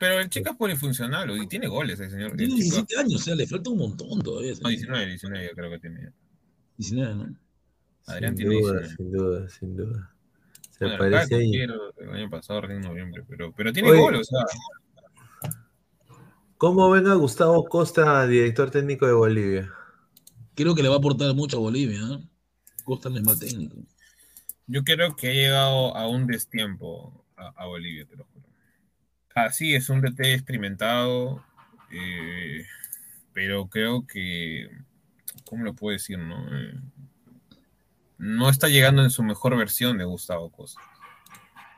[SPEAKER 6] Pero el chico es polifuncional y tiene goles el señor.
[SPEAKER 5] Tiene
[SPEAKER 6] el chico.
[SPEAKER 5] 17 años, o sea, le falta un montón todavía.
[SPEAKER 6] No, 19, 19 yo creo que tiene.
[SPEAKER 5] 19, ¿no?
[SPEAKER 6] Adrián
[SPEAKER 1] sin
[SPEAKER 6] tiene
[SPEAKER 1] duda,
[SPEAKER 6] 19.
[SPEAKER 1] sin duda, sin duda. Se
[SPEAKER 6] Bueno,
[SPEAKER 1] parece ahí.
[SPEAKER 6] el año pasado, recién en noviembre, pero, pero tiene
[SPEAKER 1] Oye.
[SPEAKER 6] gol, o sea.
[SPEAKER 1] ¿Cómo ven a Gustavo Costa, director técnico de Bolivia?
[SPEAKER 5] Creo que le va a aportar mucho a Bolivia. ¿eh? Costa no es mal técnico.
[SPEAKER 6] Yo creo que ha llegado a un destiempo a, a Bolivia, te lo juro. Así es un DT experimentado, eh, pero creo que, ¿cómo lo puedo decir? No? Eh, no está llegando en su mejor versión de Gustavo Costa.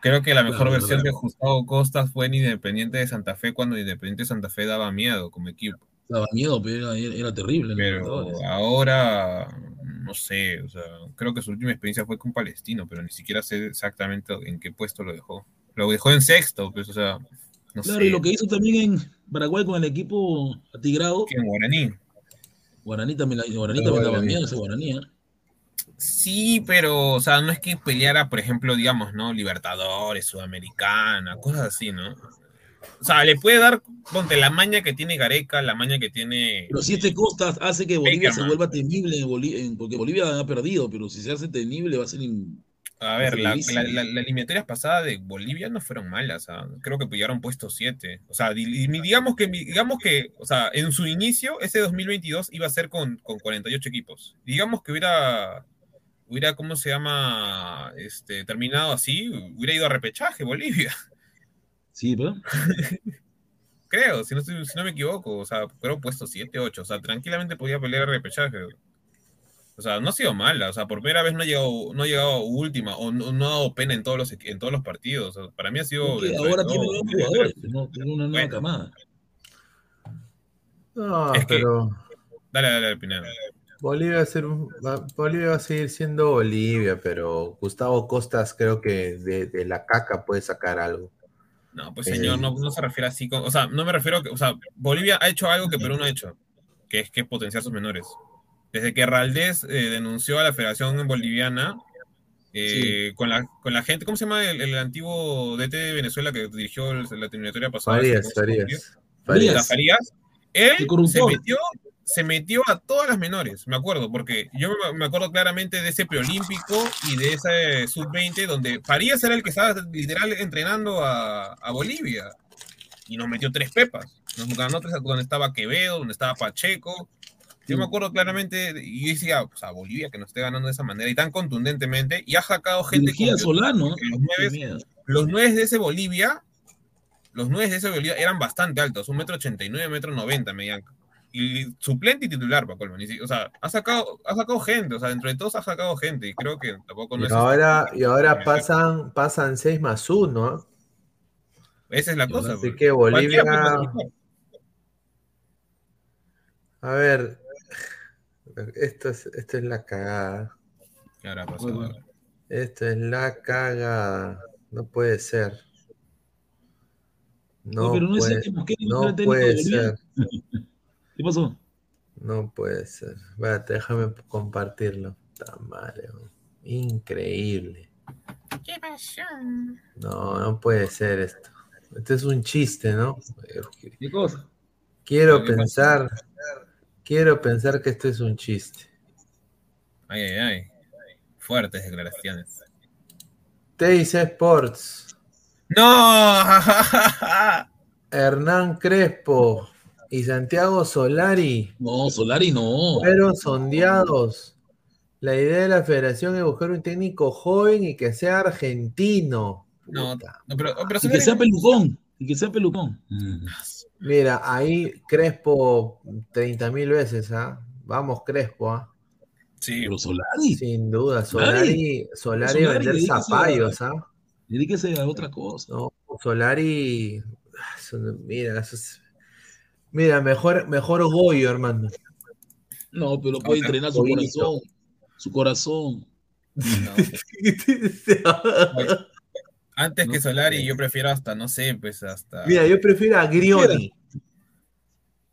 [SPEAKER 6] Creo que la mejor
[SPEAKER 5] Claro,
[SPEAKER 6] versión de. Gustavo Costa fue en Independiente de Santa Fe cuando Independiente de Santa Fe daba miedo como equipo.
[SPEAKER 5] Daba miedo, pero era, era terrible.
[SPEAKER 6] Pero
[SPEAKER 5] Libertadores.
[SPEAKER 6] ahora, no sé, o sea, creo que su última experiencia fue con Palestino, pero ni siquiera sé exactamente en qué puesto lo dejó. Lo dejó en sexto, pues, o sea, no
[SPEAKER 5] Claro,
[SPEAKER 6] sé.
[SPEAKER 5] y lo que hizo también en Paraguay con el equipo atigrado.
[SPEAKER 6] Que en Guaraní.
[SPEAKER 5] Guaraní también, la- Guaraní también daba miedo ese Guaraní. ¿eh?
[SPEAKER 6] Sí, pero, o sea, no es que peleara, por ejemplo, digamos, ¿no? Libertadores, Sudamericana, cosas así, ¿no? O sea, le puede dar, ponte, la maña que tiene Gareca, la maña que tiene...
[SPEAKER 5] Pero si este Costa hace que Bolivia se vuelva temible, en Boli- en- porque Bolivia ha perdido, pero si se hace temible va a ser... in-
[SPEAKER 6] A ver, la, la, la, las eliminatorias pasadas de Bolivia no fueron malas, ah, creo que pillaron puesto 7. O sea, di- di- digamos que, digamos que, o sea, en su inicio, ese 2022 iba a ser con, con 48 equipos. Digamos que hubiera, hubiera, ¿cómo se llama? Este, terminado así, hubiera ido a repechaje Bolivia,
[SPEAKER 5] Sí, pero...
[SPEAKER 6] creo, si no, si no me equivoco. O sea, creo puesto 7, 8. O sea, tranquilamente podía pelear a repechaje. O sea, no ha sido mala. O sea, por primera vez no ha llegado, no ha llegado última o no, no ha dado pena en todos los, en todos los partidos. O sea, para mí ha sido.
[SPEAKER 5] Porque ahora tiene nuevos jugadores. ¿no? tiene una nueva
[SPEAKER 6] Bueno.
[SPEAKER 5] camada.
[SPEAKER 1] No,
[SPEAKER 6] Es que-
[SPEAKER 1] pero
[SPEAKER 6] Dale, dale, Pineda.
[SPEAKER 1] Bolivia va, a ser un- Bolivia va a seguir siendo Bolivia, pero Gustavo Costas creo que de, de la caca puede sacar algo.
[SPEAKER 6] No, pues
[SPEAKER 1] Eh.
[SPEAKER 6] señor, no, no se refiere así. con- o sea, no me refiero a que. O sea, Bolivia ha hecho algo que Perú no ha hecho, que es que potenciar sus menores. Desde que Raldés eh, denunció a la Federación Boliviana. eh, con, la, con la gente, ¿cómo se llama el, el antiguo DT de Venezuela que dirigió la eliminatoria pasada?
[SPEAKER 1] Farías. Farías.
[SPEAKER 5] Farías.
[SPEAKER 6] Él se metió, se metió a todas las menores, me acuerdo, porque yo me- me acuerdo claramente de ese preolímpico y de ese sub-20 donde Farías era el que estaba literal entrenando a, a Bolivia y nos metió tres pepas. Nos ganó tres donde estaba Quevedo, donde estaba Pacheco. Yo me acuerdo claramente y yo decía, pues a Bolivia que nos esté ganando de esa manera y tan contundentemente y ha sacado gente
[SPEAKER 5] Dirigía
[SPEAKER 6] como-
[SPEAKER 5] Solano.
[SPEAKER 6] que los nueves los nueve de ese Bolivia, los nueve de ese Bolivia eran bastante altos, un metro ochenta y nueve, metro noventa, medían. Y suplente y titular, si- O sea, ha sacado, ha sacado gente, o sea, dentro de todos ha sacado gente, y creo que tampoco no
[SPEAKER 1] Y
[SPEAKER 6] es.
[SPEAKER 1] ahora, y ahora pasan, pasan 6 más 1.
[SPEAKER 6] Esa es la cosa.
[SPEAKER 1] Así
[SPEAKER 6] pues.
[SPEAKER 1] que Bolivia. A ver. Esto es, esto es la cagada.
[SPEAKER 6] ¿Qué habrá pasado?
[SPEAKER 1] Esto es la cagada. No puede ser. No,
[SPEAKER 5] No, pero no
[SPEAKER 1] puede,
[SPEAKER 5] Mosquera no
[SPEAKER 1] puede ser.
[SPEAKER 5] ¿Qué pasó?
[SPEAKER 1] No puede ser. Espérate, déjame compartirlo. Está madre. weón. Increíble.
[SPEAKER 6] ¿Qué pasó?
[SPEAKER 1] No, no puede ser esto. Este es un chiste, ¿no?
[SPEAKER 5] ¿Qué cosa?
[SPEAKER 1] Quiero
[SPEAKER 6] ¿Qué pasó?
[SPEAKER 1] Quiero pensar que esto es un chiste.
[SPEAKER 6] Ay, ay, ay. Fuertes declaraciones.
[SPEAKER 1] TIC Sports.
[SPEAKER 6] ¡No!
[SPEAKER 1] Hernán Crespo y Santiago Solari
[SPEAKER 5] No, Solari no.
[SPEAKER 1] fueron sondeados. La idea de la federación es buscar un técnico joven y que sea argentino.
[SPEAKER 6] No, pero, pero
[SPEAKER 5] Y que sea pelucón. Y que sea pelucón. Mm.
[SPEAKER 1] Mira, ahí Crespo 30 mil veces, ¿ah? Vamos, Crespo, ¿ah?
[SPEAKER 6] Sí,
[SPEAKER 5] Pero Solari.
[SPEAKER 1] Sin duda.
[SPEAKER 5] Solari.
[SPEAKER 1] Solari, Solari vender zapallos, ¿ah?
[SPEAKER 5] Dedíquese a otra cosa.
[SPEAKER 1] No, Solari. no- mira, eso es- Mira, mejor, mejor Goyo, hermano.
[SPEAKER 5] No, pero puede entrenar su corazón. Su corazón.
[SPEAKER 6] Antes
[SPEAKER 5] No
[SPEAKER 6] que
[SPEAKER 5] sé.
[SPEAKER 6] Solari, yo prefiero hasta, no sé, pues hasta.
[SPEAKER 1] Mira, yo prefiero a Grioni.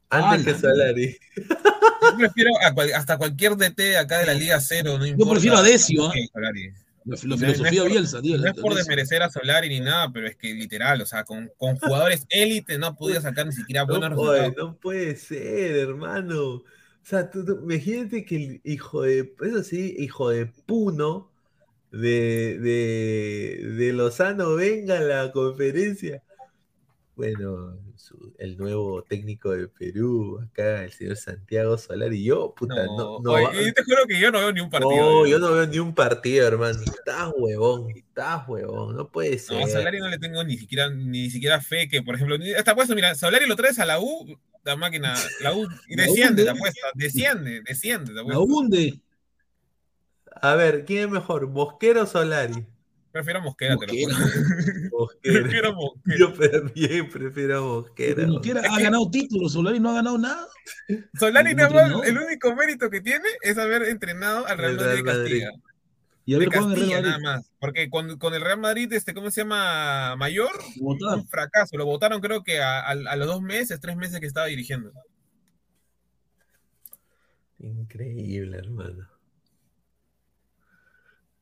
[SPEAKER 1] Antes
[SPEAKER 5] Ala.
[SPEAKER 1] que Solari.
[SPEAKER 6] Yo prefiero a cual- hasta cualquier DT acá de la Liga Cero, no importa.
[SPEAKER 5] prefiero a Decio,
[SPEAKER 6] que Solari.
[SPEAKER 5] La,
[SPEAKER 6] No
[SPEAKER 5] la filosofía
[SPEAKER 6] por-
[SPEAKER 5] Bielsa, tío.
[SPEAKER 6] No es por desmerecer a Solari ni nada, pero es que literal, o sea, con, con jugadores élite no podido sacar ni siquiera buenos
[SPEAKER 1] No,
[SPEAKER 6] resultados.
[SPEAKER 1] no puede ser, hermano. O sea, tú, tú- imagínate que el hijo de, eso sí, hijo de Puno de, de, de Lozano venga a la conferencia. Bueno, su- el nuevo técnico de Perú, acá, el señor Santiago Solari. Yo, puta, no, no,
[SPEAKER 6] Oye,
[SPEAKER 1] va-
[SPEAKER 6] y te juro que yo no veo ni un partido.
[SPEAKER 1] no,
[SPEAKER 6] de-
[SPEAKER 1] yo no veo ni un partido, hermano. Estás huevón, estás huevón, no puede ser.
[SPEAKER 6] No, a Solari no le tengo ni siquiera, ni siquiera fe que, por ejemplo, hasta puesto, mira, Solari lo traes a la U, la máquina, la U, y
[SPEAKER 5] La
[SPEAKER 6] desciende, la apuesta, desciende, desciende, la
[SPEAKER 5] La
[SPEAKER 6] apuesta.
[SPEAKER 5] hunde.
[SPEAKER 1] A ver, ¿quién es mejor, Mosquera o Solari?
[SPEAKER 6] Prefiero Mosquera, te lo juro.
[SPEAKER 1] Mosquera.
[SPEAKER 6] Prefiero Mosquera.
[SPEAKER 1] Yo también prefiero a Mosquera.
[SPEAKER 6] Es
[SPEAKER 5] ha ganado títulos. Solari no ha ganado nada.
[SPEAKER 6] Solari nada más, el único mérito que tiene es haber entrenado al Real Madrid de
[SPEAKER 1] Real Madrid.
[SPEAKER 6] Castilla.
[SPEAKER 5] Y a ver,
[SPEAKER 6] Castilla nada más. Porque con, con el Real Madrid, este, ¿cómo se llama? Mayor,
[SPEAKER 5] Lo votaron.
[SPEAKER 6] un fracaso. Lo votaron creo que a, a- a los dos meses, tres meses que estaba dirigiendo.
[SPEAKER 1] Increíble, hermano.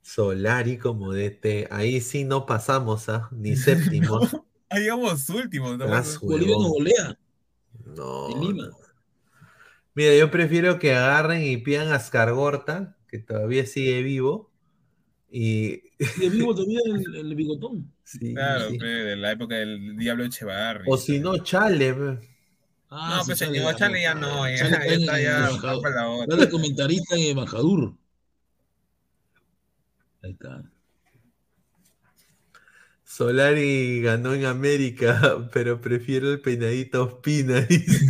[SPEAKER 1] Solari como DT. Ahí sí no pasamos, ¿ah? Ni séptimo.
[SPEAKER 6] Ahí vamos últimos. ¿no?
[SPEAKER 1] Ah,
[SPEAKER 5] Bolivia nos
[SPEAKER 1] huevón.
[SPEAKER 5] golea.
[SPEAKER 1] No,
[SPEAKER 5] En Lima.
[SPEAKER 1] no. Mira, yo prefiero que agarren y pidan a Scargorta, que todavía sigue vivo. Y.
[SPEAKER 5] Y vivo todavía el, el bigotón.
[SPEAKER 1] sí,
[SPEAKER 6] Claro,
[SPEAKER 1] sí.
[SPEAKER 6] pe, de la época del Diablo Echevarri.
[SPEAKER 1] O si no, Chale.
[SPEAKER 5] Ah,
[SPEAKER 6] No,
[SPEAKER 5] sí,
[SPEAKER 6] pues
[SPEAKER 5] Chale
[SPEAKER 6] señor, Chale
[SPEAKER 5] no.
[SPEAKER 6] ya no, ya,
[SPEAKER 5] Chale
[SPEAKER 6] ya
[SPEAKER 5] está
[SPEAKER 6] ya, otra.
[SPEAKER 5] Era de comentarista en Embajador. Ahí está.
[SPEAKER 1] Solari ganó en América, pero prefiero el peinadito Ospina. dice.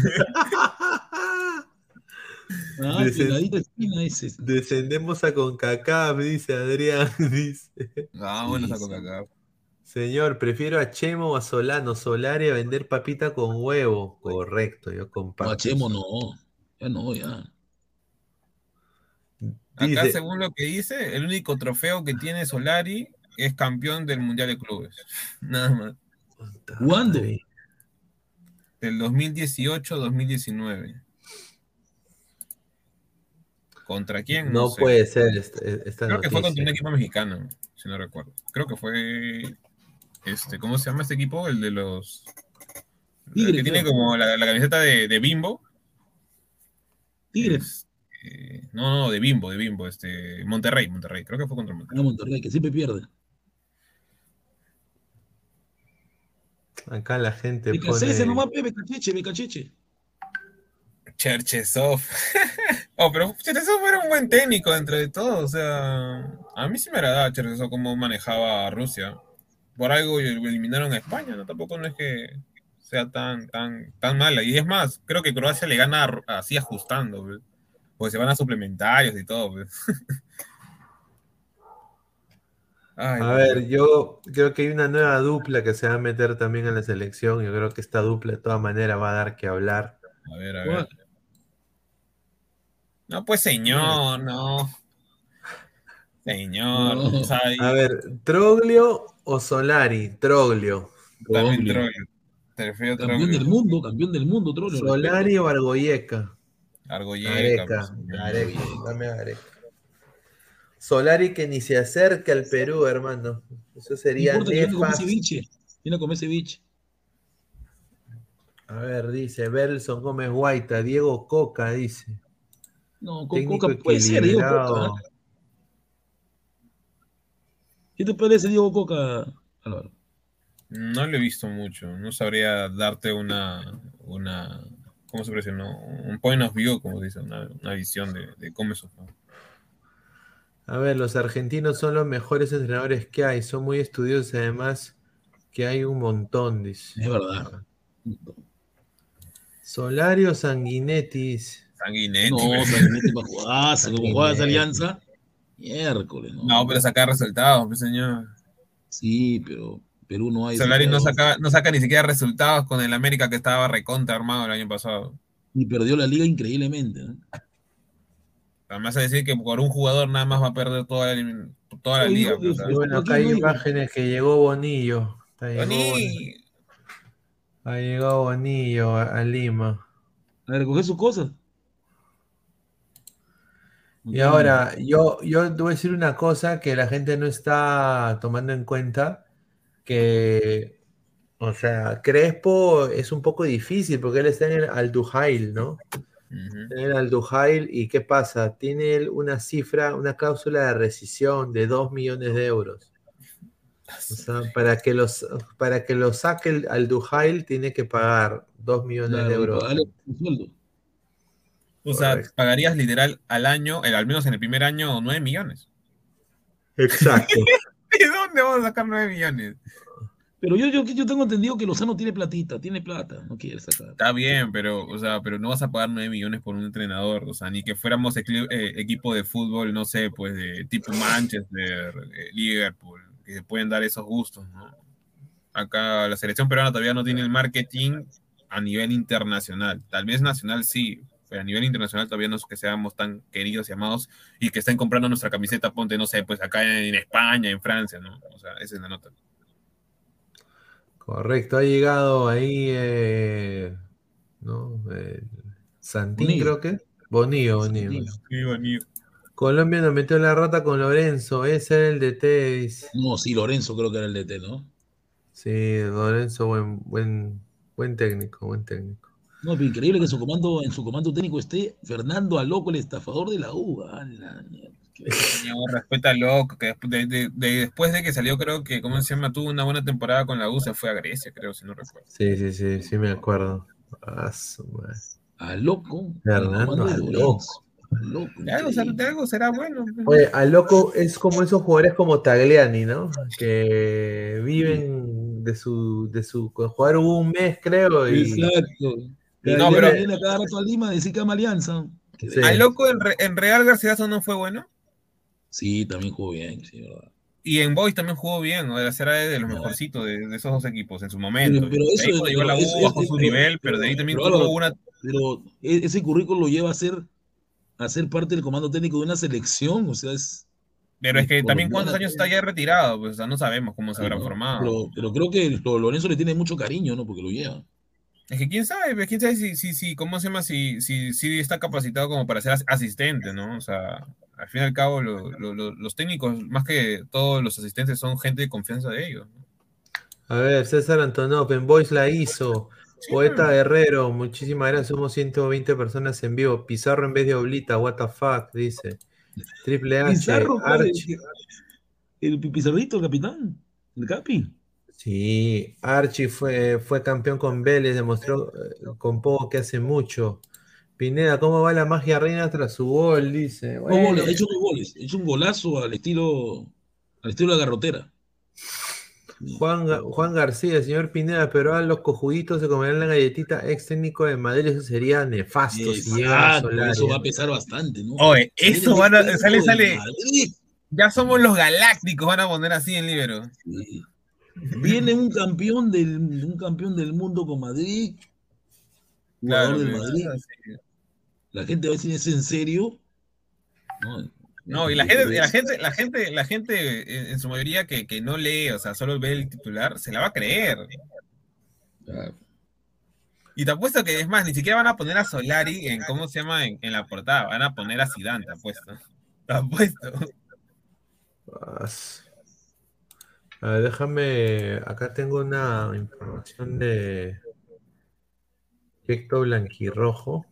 [SPEAKER 5] Ah, peladita espina.
[SPEAKER 1] Descendemos a CONCACAF, dice Adrián. Dice.
[SPEAKER 6] Ah, bueno,
[SPEAKER 5] sí.
[SPEAKER 6] acá.
[SPEAKER 1] Señor, prefiero a Chemo o a Solano. Solari a vender papita con huevo. Correcto, yo comparto.
[SPEAKER 5] Guachemo no. Ya no, ya.
[SPEAKER 6] Acá, según lo que dice, el único trofeo que tiene Solari es campeón del Mundial de Clubes. Nada más.
[SPEAKER 5] ¿Cuándo?
[SPEAKER 6] Del 2018-2019. ¿Contra quién?
[SPEAKER 1] No
[SPEAKER 6] sé.
[SPEAKER 1] puede ser esta, esta
[SPEAKER 6] Creo que fue contra
[SPEAKER 1] noticia.
[SPEAKER 6] un equipo mexicano, si no recuerdo. Creo que fue. Este, ¿Cómo se llama este equipo? El de los. el
[SPEAKER 5] Tigre,
[SPEAKER 6] que tiene como la, la camiseta de, de Bimbo.
[SPEAKER 5] Tigres.
[SPEAKER 6] Eh, no, no, de Bimbo, de Bimbo. Este, Monterrey, Monterrey. Creo que fue contra Monterrey.
[SPEAKER 5] A Monterrey, que siempre pierde.
[SPEAKER 1] Acá la gente
[SPEAKER 5] Me cansé ese
[SPEAKER 1] pone.
[SPEAKER 5] nomás, pe, me cacheche.
[SPEAKER 6] Cherchesov. oh, pero Cherchesov era un buen técnico dentro de todo. O sea, a mí sí me agradaba Cherchesov cómo manejaba a Rusia. Por algo eliminaron a España, ¿no? Tampoco no es que sea tan, tan, tan mala. Y es más, creo que Croacia le gana así ajustando, pues. Porque se van a suplementarios y todo, pues. Ay,
[SPEAKER 1] A ver, yo creo que hay una nueva dupla que se va a meter también en la selección. Yo creo que esta dupla de todas maneras va a dar que hablar.
[SPEAKER 6] a ver, a ver. No, pues señor, no. Señor,
[SPEAKER 5] No.
[SPEAKER 6] o sea, y-
[SPEAKER 1] A ver, ¿Troglio o Solari? Troglio.
[SPEAKER 6] también
[SPEAKER 5] Troglio.
[SPEAKER 6] Troglio. Te refiero a
[SPEAKER 5] Campeón del mundo, campeón del mundo, Troglio.
[SPEAKER 1] ¿Solari o Argoyeca?
[SPEAKER 6] Argoyeca,
[SPEAKER 1] Areca. Areca, dame Areca. Solari que ni se acerca al Perú, hermano. Eso
[SPEAKER 5] No
[SPEAKER 1] sería
[SPEAKER 5] importa que viene a comer
[SPEAKER 1] nefasto.
[SPEAKER 5] ceviche. Viene a comer ceviche.
[SPEAKER 1] A ver, dice Belson Gómez Guaita, Diego Coca, dice.
[SPEAKER 5] No, con
[SPEAKER 1] Técnico
[SPEAKER 5] Coca puede ser, Diego. Coca. ¿Qué te parece Diego Coca, Álvaro?
[SPEAKER 6] No lo he visto mucho. No sabría darte una, una ¿cómo se parece? No, un point of view, como se dice, una, una visión de, de cómo eso fue.
[SPEAKER 1] A ver, los argentinos son los mejores entrenadores que hay, son muy estudiosos además que hay un montón, dice.
[SPEAKER 5] Es verdad.
[SPEAKER 1] Solario Sanguinetis.
[SPEAKER 6] Sanguinetti.
[SPEAKER 5] No, Sanguinetti para jugarse, como juega esa alianza. Miércoles, ¿no?
[SPEAKER 6] No, pero sacar resultados, pues, señor.
[SPEAKER 5] Sí, pero Perú no hay.
[SPEAKER 6] Solari no saca, no saca ni siquiera resultados con el América que estaba recontra armado el año pasado.
[SPEAKER 5] Y perdió la liga increíblemente. ¿no?
[SPEAKER 6] Además, a decir que por un jugador nada más va a perder toda la, toda la
[SPEAKER 5] Sí,
[SPEAKER 6] liga. o sea.
[SPEAKER 1] Y bueno, acá hay imágenes que llegó Bonillo. Está- llegó
[SPEAKER 6] Boni,
[SPEAKER 1] Ha llegado Bonillo a, a Lima.
[SPEAKER 5] A recoger sus cosas.
[SPEAKER 1] Y ahora, yo, yo te voy a decir una cosa que la gente no está tomando en cuenta, que, o sea, Crespo es un poco difícil porque él está en el Aldujail, ¿no?
[SPEAKER 6] Ujú.
[SPEAKER 1] En el Aldujail, ¿y qué pasa? Tiene él una cifra, una cláusula de rescisión de 2 millones de euros. O sea, para que los, para que lo saque el Aldujail tiene que pagar 2 millones
[SPEAKER 5] Claro,
[SPEAKER 1] de euros.
[SPEAKER 6] O sea,
[SPEAKER 1] Correcto.
[SPEAKER 6] pagarías literal al año, el- al menos en el primer año, 9 millones.
[SPEAKER 1] Exacto.
[SPEAKER 6] ¿De dónde vamos a sacar 9 millones?
[SPEAKER 5] Pero yo, yo, yo tengo entendido que Lozano tiene platita, tiene plata, no quiere sacar.
[SPEAKER 6] Está bien, pero, o sea, pero no vas a pagar 9 millones por un entrenador. O sea, ni que fuéramos eh, equipo de fútbol, no sé, pues de tipo Manchester, eh, Liverpool, que se pueden dar esos gustos, ¿no? Acá la selección peruana todavía no tiene el marketing a nivel internacional. Tal vez nacional sí, pero a nivel internacional todavía no es que seamos tan queridos y amados y que estén comprando nuestra camiseta, ponte, no sé, pues acá en España, en Francia, ¿no? O sea, esa es la nota.
[SPEAKER 1] Correcto, ha llegado ahí, eh, ¿no? El Santín,
[SPEAKER 5] Bonillo.
[SPEAKER 1] creo que. Bonillo, Bonillo.
[SPEAKER 5] Bonillo.
[SPEAKER 6] Qué bonito.
[SPEAKER 1] Colombia nos metió la rata con Lorenzo, ese era el DT, dice.
[SPEAKER 5] No, sí, Lorenzo creo que era el DT, ¿no?
[SPEAKER 1] Sí, Lorenzo, buen, buen, buen técnico, buen técnico.
[SPEAKER 5] No, pero increíble que en su comando, en su comando técnico esté Fernando Aloco, el estafador de la U. Ah,
[SPEAKER 6] respeta a Loco, que después de, de- de- después de que salió, creo que, ¿cómo se llama? Tuvo una buena temporada con la U, se fue a Grecia, creo, si no recuerdo.
[SPEAKER 1] Sí, sí, sí, sí me acuerdo. Ah, madre.
[SPEAKER 5] Aloco.
[SPEAKER 1] Fernando
[SPEAKER 5] el comando de
[SPEAKER 6] algo, será-
[SPEAKER 5] increíble.
[SPEAKER 6] de algo será bueno.
[SPEAKER 1] Oye, a loco es como esos jugadores como Tagliani, ¿no? Que viven de su, de su jugar un mes, creo, y
[SPEAKER 5] Exacto.
[SPEAKER 1] No,
[SPEAKER 5] No,
[SPEAKER 6] pero-
[SPEAKER 5] viene a cada rato a Lima decir que ama alianza.
[SPEAKER 1] Sí.
[SPEAKER 6] Loco en, Re- en Real Garcilaso no fue bueno.
[SPEAKER 5] Sí, también jugó bien, sí, verdad.
[SPEAKER 6] Y en Boys también jugó bien, o sea, será de los mejorcitos de, de esos dos equipos en su momento.
[SPEAKER 5] Pero-
[SPEAKER 6] ahí
[SPEAKER 5] eso-
[SPEAKER 6] llegó la U,
[SPEAKER 5] es- es-
[SPEAKER 6] bajó
[SPEAKER 5] es-
[SPEAKER 6] su
[SPEAKER 5] pero-
[SPEAKER 6] nivel, pero de ahí también tuvo una.
[SPEAKER 5] Pero e- ese currículo lo lleva a ser, a ser parte del comando técnico de una selección, o sea, es...
[SPEAKER 6] Pero es que también cuántos años está ya retirado, pues o sea, no sabemos cómo se habrá formado.
[SPEAKER 5] Pero, pero creo que lo- Lorenzo le tiene mucho cariño, ¿no? Porque lo lleva.
[SPEAKER 6] Es que quién sabe, pues, quién sabe si, si, si ¿cómo se llama? Si, si, si está capacitado como para ser as- asistente, ¿no? O sea, al fin y al cabo, lo- lo- lo- los técnicos, más que todos los asistentes, son gente de confianza de ellos. ¿no?
[SPEAKER 1] A ver, César Antonov, en Voice la hizo. Poeta Guerrero, muchísimas gracias. Somos 120 personas en vivo. Pizarro en vez de Oblita, what the fuck, dice. Triple H,
[SPEAKER 5] Pizarro.
[SPEAKER 1] Archie.
[SPEAKER 5] El Pizarrito, el capitán, el Capi.
[SPEAKER 1] Sí, Archie fue, fue campeón con Vélez, demostró eh, con poco que hace mucho. Pineda, ¿cómo va la magia reina tras su gol? Dice. Bueno,
[SPEAKER 5] hecho dos goles, ha hecho un golazo al estilo, al estilo de la garrotera.
[SPEAKER 1] Juan, Juan García, señor Pineda, pero a los cojuditos se comerán la galletita ex técnico de Madrid, eso sería nefasto
[SPEAKER 5] Exacto, eso va a pesar bastante, ¿no?
[SPEAKER 6] Oye, eso van a, sale, sale, ya somos los galácticos, van a poner así en libro.
[SPEAKER 5] Sí. Viene un campeón del, un campeón del mundo con Madrid, jugador
[SPEAKER 6] Claro,
[SPEAKER 5] del Madrid.
[SPEAKER 6] así.
[SPEAKER 5] La gente va a decir, ¿es en serio? No,
[SPEAKER 6] No, y la gente, la gente, la gente, la gente en, en su mayoría que, que no lee, o sea, solo ve el titular, se la va a creer.
[SPEAKER 5] Claro.
[SPEAKER 6] Y te apuesto que es más, ni siquiera van a poner a Solari en cómo se llama en, en la portada, van a poner a Zidane, te apuesto. Te apuesto.
[SPEAKER 1] A ver, déjame. Acá tengo una información de. Proyecto Blanquirrojo.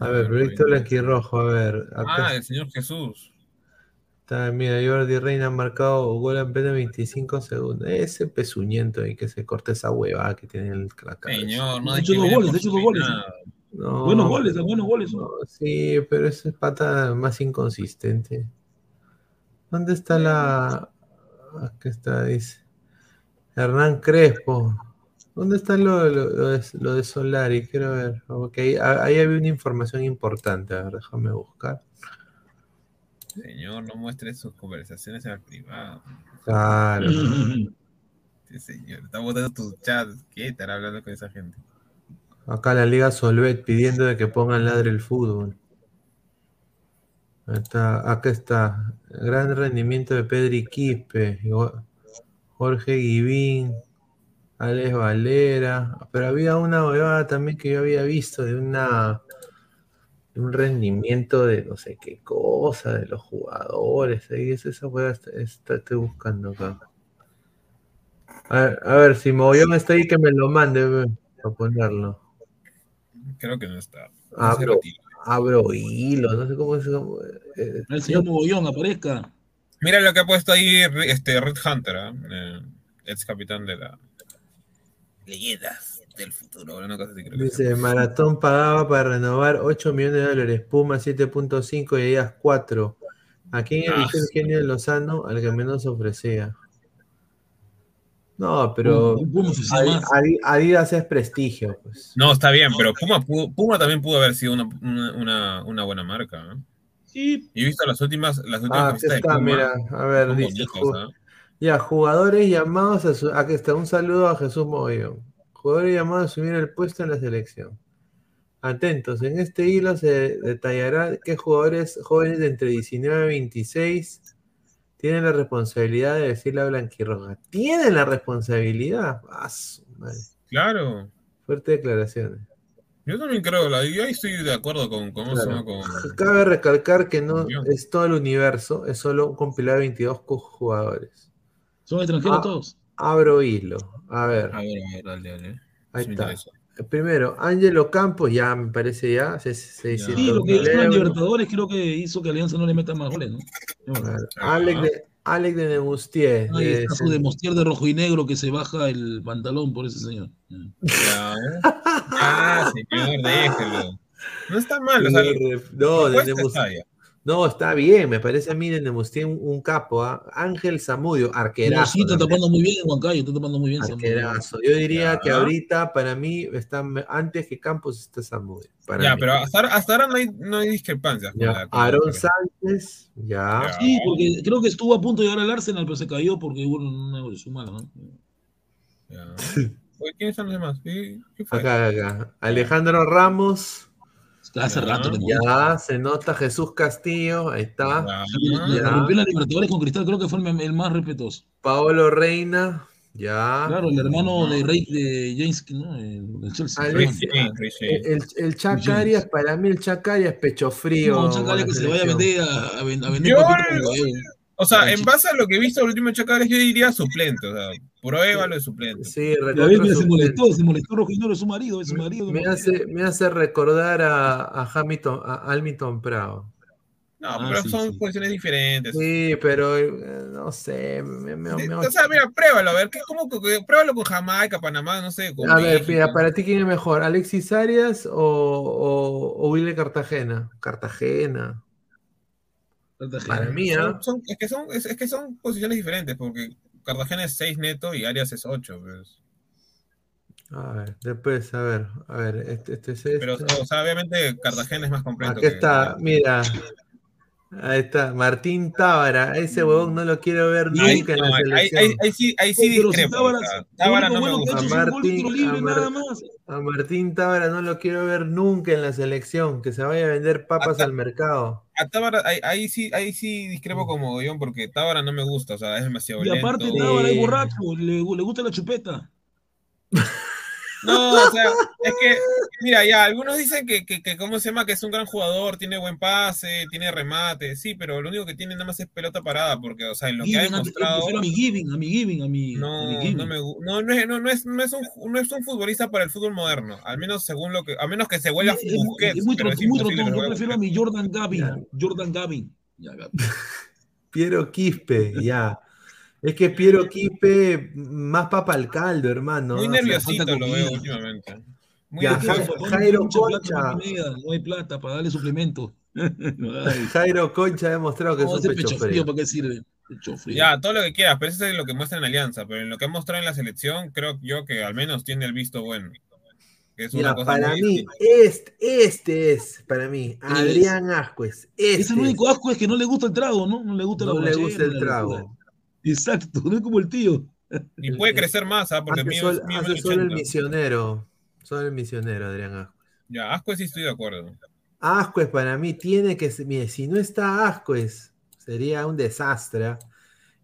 [SPEAKER 1] A ver, Proyecto Blanquirrojo, a ver. Acá
[SPEAKER 6] Ah, el Señor Jesús.
[SPEAKER 1] está, mira, Jordi Reina ha marcado gol en apenas 25 segundos. Ese pezuñento ahí que se corta esa hueva que tiene el cabeza.
[SPEAKER 6] Señor, no
[SPEAKER 5] Ha
[SPEAKER 6] hay
[SPEAKER 5] hecho dos goles, ha hecho dos goles.
[SPEAKER 6] nada.
[SPEAKER 1] No,
[SPEAKER 5] Buenos goles, buenos goles.
[SPEAKER 1] no, sí, pero esa es pata más inconsistente. ¿Dónde está la. Aquí está, dice. Hernán Crespo. ¿Dónde está lo, lo- lo de, lo de Solari? Quiero ver. Porque ahí, ahí había una información importante. A ver, déjame buscar.
[SPEAKER 6] Señor, no muestre sus conversaciones en el privado.
[SPEAKER 1] Claro.
[SPEAKER 6] Sí, señor. Está botando tus chats. ¿Qué estará hablando con esa gente?
[SPEAKER 1] Acá la Liga Solvet pidiendo de que pongan ladre el fútbol. Está, acá está. Gran rendimiento de Pedri Quispe, Jorge Guivín, Alex Valera. Pero había una huevada también que yo había visto de una un rendimiento de no sé qué cosa, de los jugadores. Ahí es esa huevada, está- estoy buscando acá. A ver, a ver, si Mogollón está ahí, que me lo mande, para ponerlo.
[SPEAKER 6] Creo que no está. No
[SPEAKER 1] Abro, abro hilo, no sé cómo es. cómo- eh,
[SPEAKER 5] El señor Mogollón aparezca.
[SPEAKER 6] Mira lo que ha puesto ahí este Red Hunter, ¿ah? Eh, ex capitán de la Leyendas del futuro. Una cosa así creo que
[SPEAKER 1] Dice, Maratón pagaba para renovar 8 millones de dólares, Puma 7.5 y ellas 4. ¿A quién
[SPEAKER 6] Ah.
[SPEAKER 1] eligió el genio de Lozano? Al que menos ofrecía. No, pero
[SPEAKER 5] Puma
[SPEAKER 1] Adidas es prestigio, pues.
[SPEAKER 6] No, está bien, pero Puma, también pudo haber sido una, una, buena marca. ¿no?
[SPEAKER 5] Sí,
[SPEAKER 6] Y he visto las últimas, las últimas
[SPEAKER 1] Ah, aquí
[SPEAKER 6] de
[SPEAKER 1] está,
[SPEAKER 6] Puma.
[SPEAKER 1] mira, a ver, dice,
[SPEAKER 6] ¿ah?
[SPEAKER 1] ya, jugadores llamados a su... Aquí está, un saludo a Jesús Mogollón. Jugadores llamados a asumir el puesto en la selección. Atentos, en este hilo se detallará qué jugadores jóvenes de entre 19 y 26 tienen la responsabilidad de decir la blanquirroja. ¿Tienen la responsabilidad? Ah, su madre.
[SPEAKER 6] Claro.
[SPEAKER 1] Fuerte declaraciones.
[SPEAKER 6] Yo también creo, la, yo ahí estoy de acuerdo con, con, ¿cómo se
[SPEAKER 1] Claro.
[SPEAKER 6] llama? con
[SPEAKER 1] Cabe recalcar que no es todo el universo, es solo un compilado de 22 co- jugadores.
[SPEAKER 5] son extranjeros
[SPEAKER 1] Ah,
[SPEAKER 5] todos.
[SPEAKER 1] Abro hilo. A ver,
[SPEAKER 6] A ver, a ver, dale, dale.
[SPEAKER 1] ahí está.
[SPEAKER 6] interesa.
[SPEAKER 1] Primero, Ángelo Campos, ya me parece ya, se- 600
[SPEAKER 5] Sí, lo que hizo en. Libertadores creo que hizo que Alianza no le meta más goles, ¿no?
[SPEAKER 1] Claro.
[SPEAKER 6] Ah.
[SPEAKER 1] Alex de, Alex de.
[SPEAKER 5] Ahí está su de rojo y negro que se baja el pantalón por ese señor.
[SPEAKER 6] Ya, ya, señor, déjelo. No está mal, o sea,
[SPEAKER 1] no, de
[SPEAKER 6] propuesta
[SPEAKER 1] Nemus-
[SPEAKER 6] está ya.
[SPEAKER 1] No, está bien, me parece a mí de un, un capo. ¿ah? Ángel Zamudio, arquerazo.
[SPEAKER 5] sí, está tapando muy bien en Huancayo, está tapando muy bien.
[SPEAKER 1] Arquerazo. Yo diría
[SPEAKER 6] Ya.
[SPEAKER 1] que ahorita, para mí, está antes que Campos está Zamudio. para
[SPEAKER 6] Ya,
[SPEAKER 1] mí.
[SPEAKER 6] pero hasta ahora, hasta ahora no, hay, no hay discrepancias. la-
[SPEAKER 1] Sánchez, ya.
[SPEAKER 6] Ya.
[SPEAKER 5] Sí, porque creo que estuvo a punto de llegar al Arsenal, pero se cayó porque hubo una evolución mala, ¿no?
[SPEAKER 6] Ya. ¿Quiénes son los demás? ¿Qué, qué fue?
[SPEAKER 1] Acá, acá. Alejandro Ramos,
[SPEAKER 5] Hace
[SPEAKER 6] Ya.
[SPEAKER 5] rato
[SPEAKER 1] ya se nota Jesús Castillo, ahí está.
[SPEAKER 6] Ya.
[SPEAKER 5] Le
[SPEAKER 1] Ya.
[SPEAKER 5] rompió la Libertadores con Cristal, creo que fue el, el más respetuoso.
[SPEAKER 1] Paolo Reina, ya.
[SPEAKER 5] Claro, el hermano de Rey de James, ¿no? El, Chelsea.
[SPEAKER 1] Alex-
[SPEAKER 6] James.
[SPEAKER 1] El, el Chacarias, para mí el Chacarias pecho frío.
[SPEAKER 5] No,
[SPEAKER 1] con
[SPEAKER 5] Chacales
[SPEAKER 1] la
[SPEAKER 5] que se vaya a
[SPEAKER 1] selección.
[SPEAKER 5] vender a, a ven- a vender
[SPEAKER 6] Yo-
[SPEAKER 5] papito con huevo.
[SPEAKER 6] O sea, en base a lo que he visto en los últimos chacales, yo diría suplente. O sea, pruébalo de suplente.
[SPEAKER 1] Sí,
[SPEAKER 5] mira, se molestó, se molestó Negro, es su marido, es su marido.
[SPEAKER 1] Me hace, me hace recordar a, a, Hamilton, a Hamilton Prado.
[SPEAKER 6] No,
[SPEAKER 5] Ah,
[SPEAKER 6] pero
[SPEAKER 5] sí,
[SPEAKER 6] son
[SPEAKER 5] sí.
[SPEAKER 6] posiciones diferentes.
[SPEAKER 1] Sí, pero eh, no sé. Me, me-
[SPEAKER 6] Sí,
[SPEAKER 1] me-
[SPEAKER 6] O sea, mira, pruébalo, a ver, ¿qué, cómo, que- pruébalo con Jamaica, Panamá, no sé. Con
[SPEAKER 1] a ver, mira, para ti, ¿quién es mejor? ¿Alexis Arias o, o, o Willy Cartagena? Cartagena. Para mí,
[SPEAKER 6] Son- son- es, que son, es, es que son posiciones diferentes, porque Cartagena es 6 neto y Arias es 8. Pues.
[SPEAKER 1] A ver, después, a ver, a ver, este, este es este.
[SPEAKER 6] Pero, o sea, obviamente Cartagena es más completo.
[SPEAKER 1] Aquí
[SPEAKER 6] que-
[SPEAKER 1] está, mira. Ahí está, Martín Tábara. Ese huevón no lo quiero ver
[SPEAKER 6] Ahí,
[SPEAKER 1] nunca en la
[SPEAKER 6] ahí-
[SPEAKER 1] selección.
[SPEAKER 6] ahí- ahí sí, ahí sí
[SPEAKER 5] pero si
[SPEAKER 6] discrepo.
[SPEAKER 5] Tábara-
[SPEAKER 6] Tábara no me gusta.
[SPEAKER 1] A Martín-
[SPEAKER 5] libre,
[SPEAKER 1] a Mar-
[SPEAKER 5] nada más.
[SPEAKER 1] A Martín Tábara no lo quiero ver nunca en la selección. Que se vaya a vender papas
[SPEAKER 6] Hasta-
[SPEAKER 1] al mercado.
[SPEAKER 6] A Tábara, ahí, ahí sí, ahí sí discrepo como Mogollón, porque Tábara no me gusta, o sea, es demasiado
[SPEAKER 5] Y aparte
[SPEAKER 6] lento.
[SPEAKER 5] Tábara es borracho, le, le gusta la chupeta.
[SPEAKER 6] No, o sea, es que, mira, ya, algunos dicen que, que, que, ¿cómo se llama? Que es un gran jugador, tiene buen pase, tiene remate, sí, pero lo único que tiene nada más es pelota parada, porque, o sea, en lo que ha
[SPEAKER 5] Giving,
[SPEAKER 6] demostrado...
[SPEAKER 5] a mi Giving, a mi Giving, a mi, a mi
[SPEAKER 6] No,
[SPEAKER 5] Giving.
[SPEAKER 6] no, me, no, no, es, no, no es, no, es un, no es un futbolista para el fútbol moderno, al menos según lo que, a menos que se vuelva
[SPEAKER 5] Es- es muy-
[SPEAKER 6] Busquets,
[SPEAKER 5] es muy
[SPEAKER 6] pero es
[SPEAKER 5] muy trotón. Yo prefiero a mi Jordan Gavin. Jordan Gavin. Ya, Gavin.
[SPEAKER 1] Piero Quispe, ya. Es que Piero Quispe, más papa al caldo, hermano.
[SPEAKER 6] Muy nerviosito lo
[SPEAKER 5] comida.
[SPEAKER 6] veo últimamente. Muy
[SPEAKER 1] Ya, Jairo Concha.
[SPEAKER 5] No hay plata para darle suplemento. No.
[SPEAKER 1] Jairo Concha ha demostrado que
[SPEAKER 5] No,
[SPEAKER 1] es un pecho
[SPEAKER 5] pecho
[SPEAKER 1] frío.
[SPEAKER 5] frío, ¿para qué sirve? Pecho frío.
[SPEAKER 6] Ya, todo lo que quieras, pero eso es lo que muestra en Alianza, pero en lo que ha mostrado en la selección, creo yo que al menos tiene el visto bueno. Es una
[SPEAKER 1] Ya,
[SPEAKER 6] cosa
[SPEAKER 1] para mí, este, este es, para mí, Adrián Ascuez. Este
[SPEAKER 5] Es el único asco es que no le gusta el trago, ¿no? No le gusta la
[SPEAKER 1] no le
[SPEAKER 5] borrachera,
[SPEAKER 1] gusta el
[SPEAKER 5] la
[SPEAKER 1] trago.
[SPEAKER 5] Exacto, no es como el tío.
[SPEAKER 6] Y puede crecer más, ¿ah? porque
[SPEAKER 1] Hace,
[SPEAKER 6] mío
[SPEAKER 1] sol-
[SPEAKER 6] mío
[SPEAKER 1] hace solo el
[SPEAKER 6] 80.
[SPEAKER 1] misionero. Solo el misionero, Adrián Ascuez.
[SPEAKER 6] Ya, Asco sí estoy de acuerdo.
[SPEAKER 1] Ascuez para mí tiene que ser, mire, si no está Ascuez, sería un desastre. ¿ah?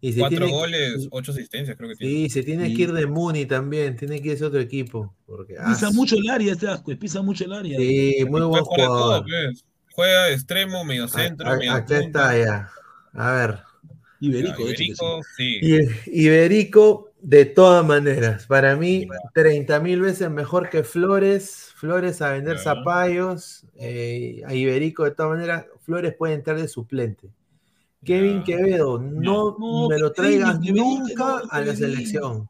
[SPEAKER 1] Y se
[SPEAKER 6] Cuatro
[SPEAKER 1] tiene
[SPEAKER 6] goles, ocho asistencias, creo que tiene.
[SPEAKER 1] Sí, se tiene
[SPEAKER 5] Sí.
[SPEAKER 1] que ir de Muni también, tiene que irse a otro equipo. Porque,
[SPEAKER 5] Pisa mucho el área este asco, pisa mucho el área.
[SPEAKER 1] Sí, muy buen
[SPEAKER 6] todo,
[SPEAKER 1] jugador.
[SPEAKER 6] pues. Juega de extremo, medio centro,
[SPEAKER 1] A- a-
[SPEAKER 6] medio
[SPEAKER 1] Acá está ya. A ver.
[SPEAKER 5] Iberico,
[SPEAKER 6] Ya,
[SPEAKER 5] de hecho que
[SPEAKER 6] Iberico, sí.
[SPEAKER 1] Iberico, de todas maneras, para mí, 30 mil veces mejor que Flores. Flores a vender zapallos. eh, a Iberico, de todas maneras, Flores puede entrar de suplente. Kevin
[SPEAKER 6] Ya.
[SPEAKER 1] Quevedo, no,
[SPEAKER 5] No,
[SPEAKER 1] me lo traigas
[SPEAKER 5] Kevin,
[SPEAKER 1] nunca a la selección.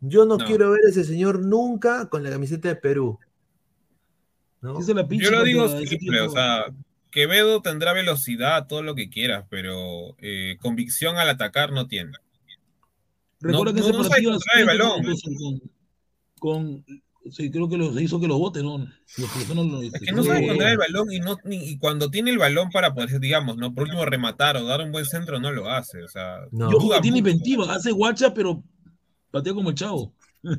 [SPEAKER 1] Yo no,
[SPEAKER 6] No.
[SPEAKER 1] quiero ver a ese señor nunca con la camiseta de Perú. ¿no?
[SPEAKER 6] Yo lo digo
[SPEAKER 5] tipo.
[SPEAKER 6] o sea, Quevedo tendrá velocidad, todo lo que quieras, pero eh, convicción al atacar no tiene.
[SPEAKER 5] Recuerda
[SPEAKER 6] no-
[SPEAKER 5] que ese
[SPEAKER 6] no sabe
[SPEAKER 5] partido
[SPEAKER 6] controlar el balón.
[SPEAKER 5] con, con- sí, creo que lo, hizo que lo vote, ¿no? Lo expulsó, no lo-
[SPEAKER 6] Es que no sabe controlar el balón y, no, ni- y cuando tiene el balón para poder, digamos, ¿no? Por último, rematar o dar un buen centro, no lo hace. O sea,
[SPEAKER 1] No.
[SPEAKER 5] Yo creo
[SPEAKER 6] duda
[SPEAKER 5] que tiene inventiva, hace guacha, pero patea como el chavo.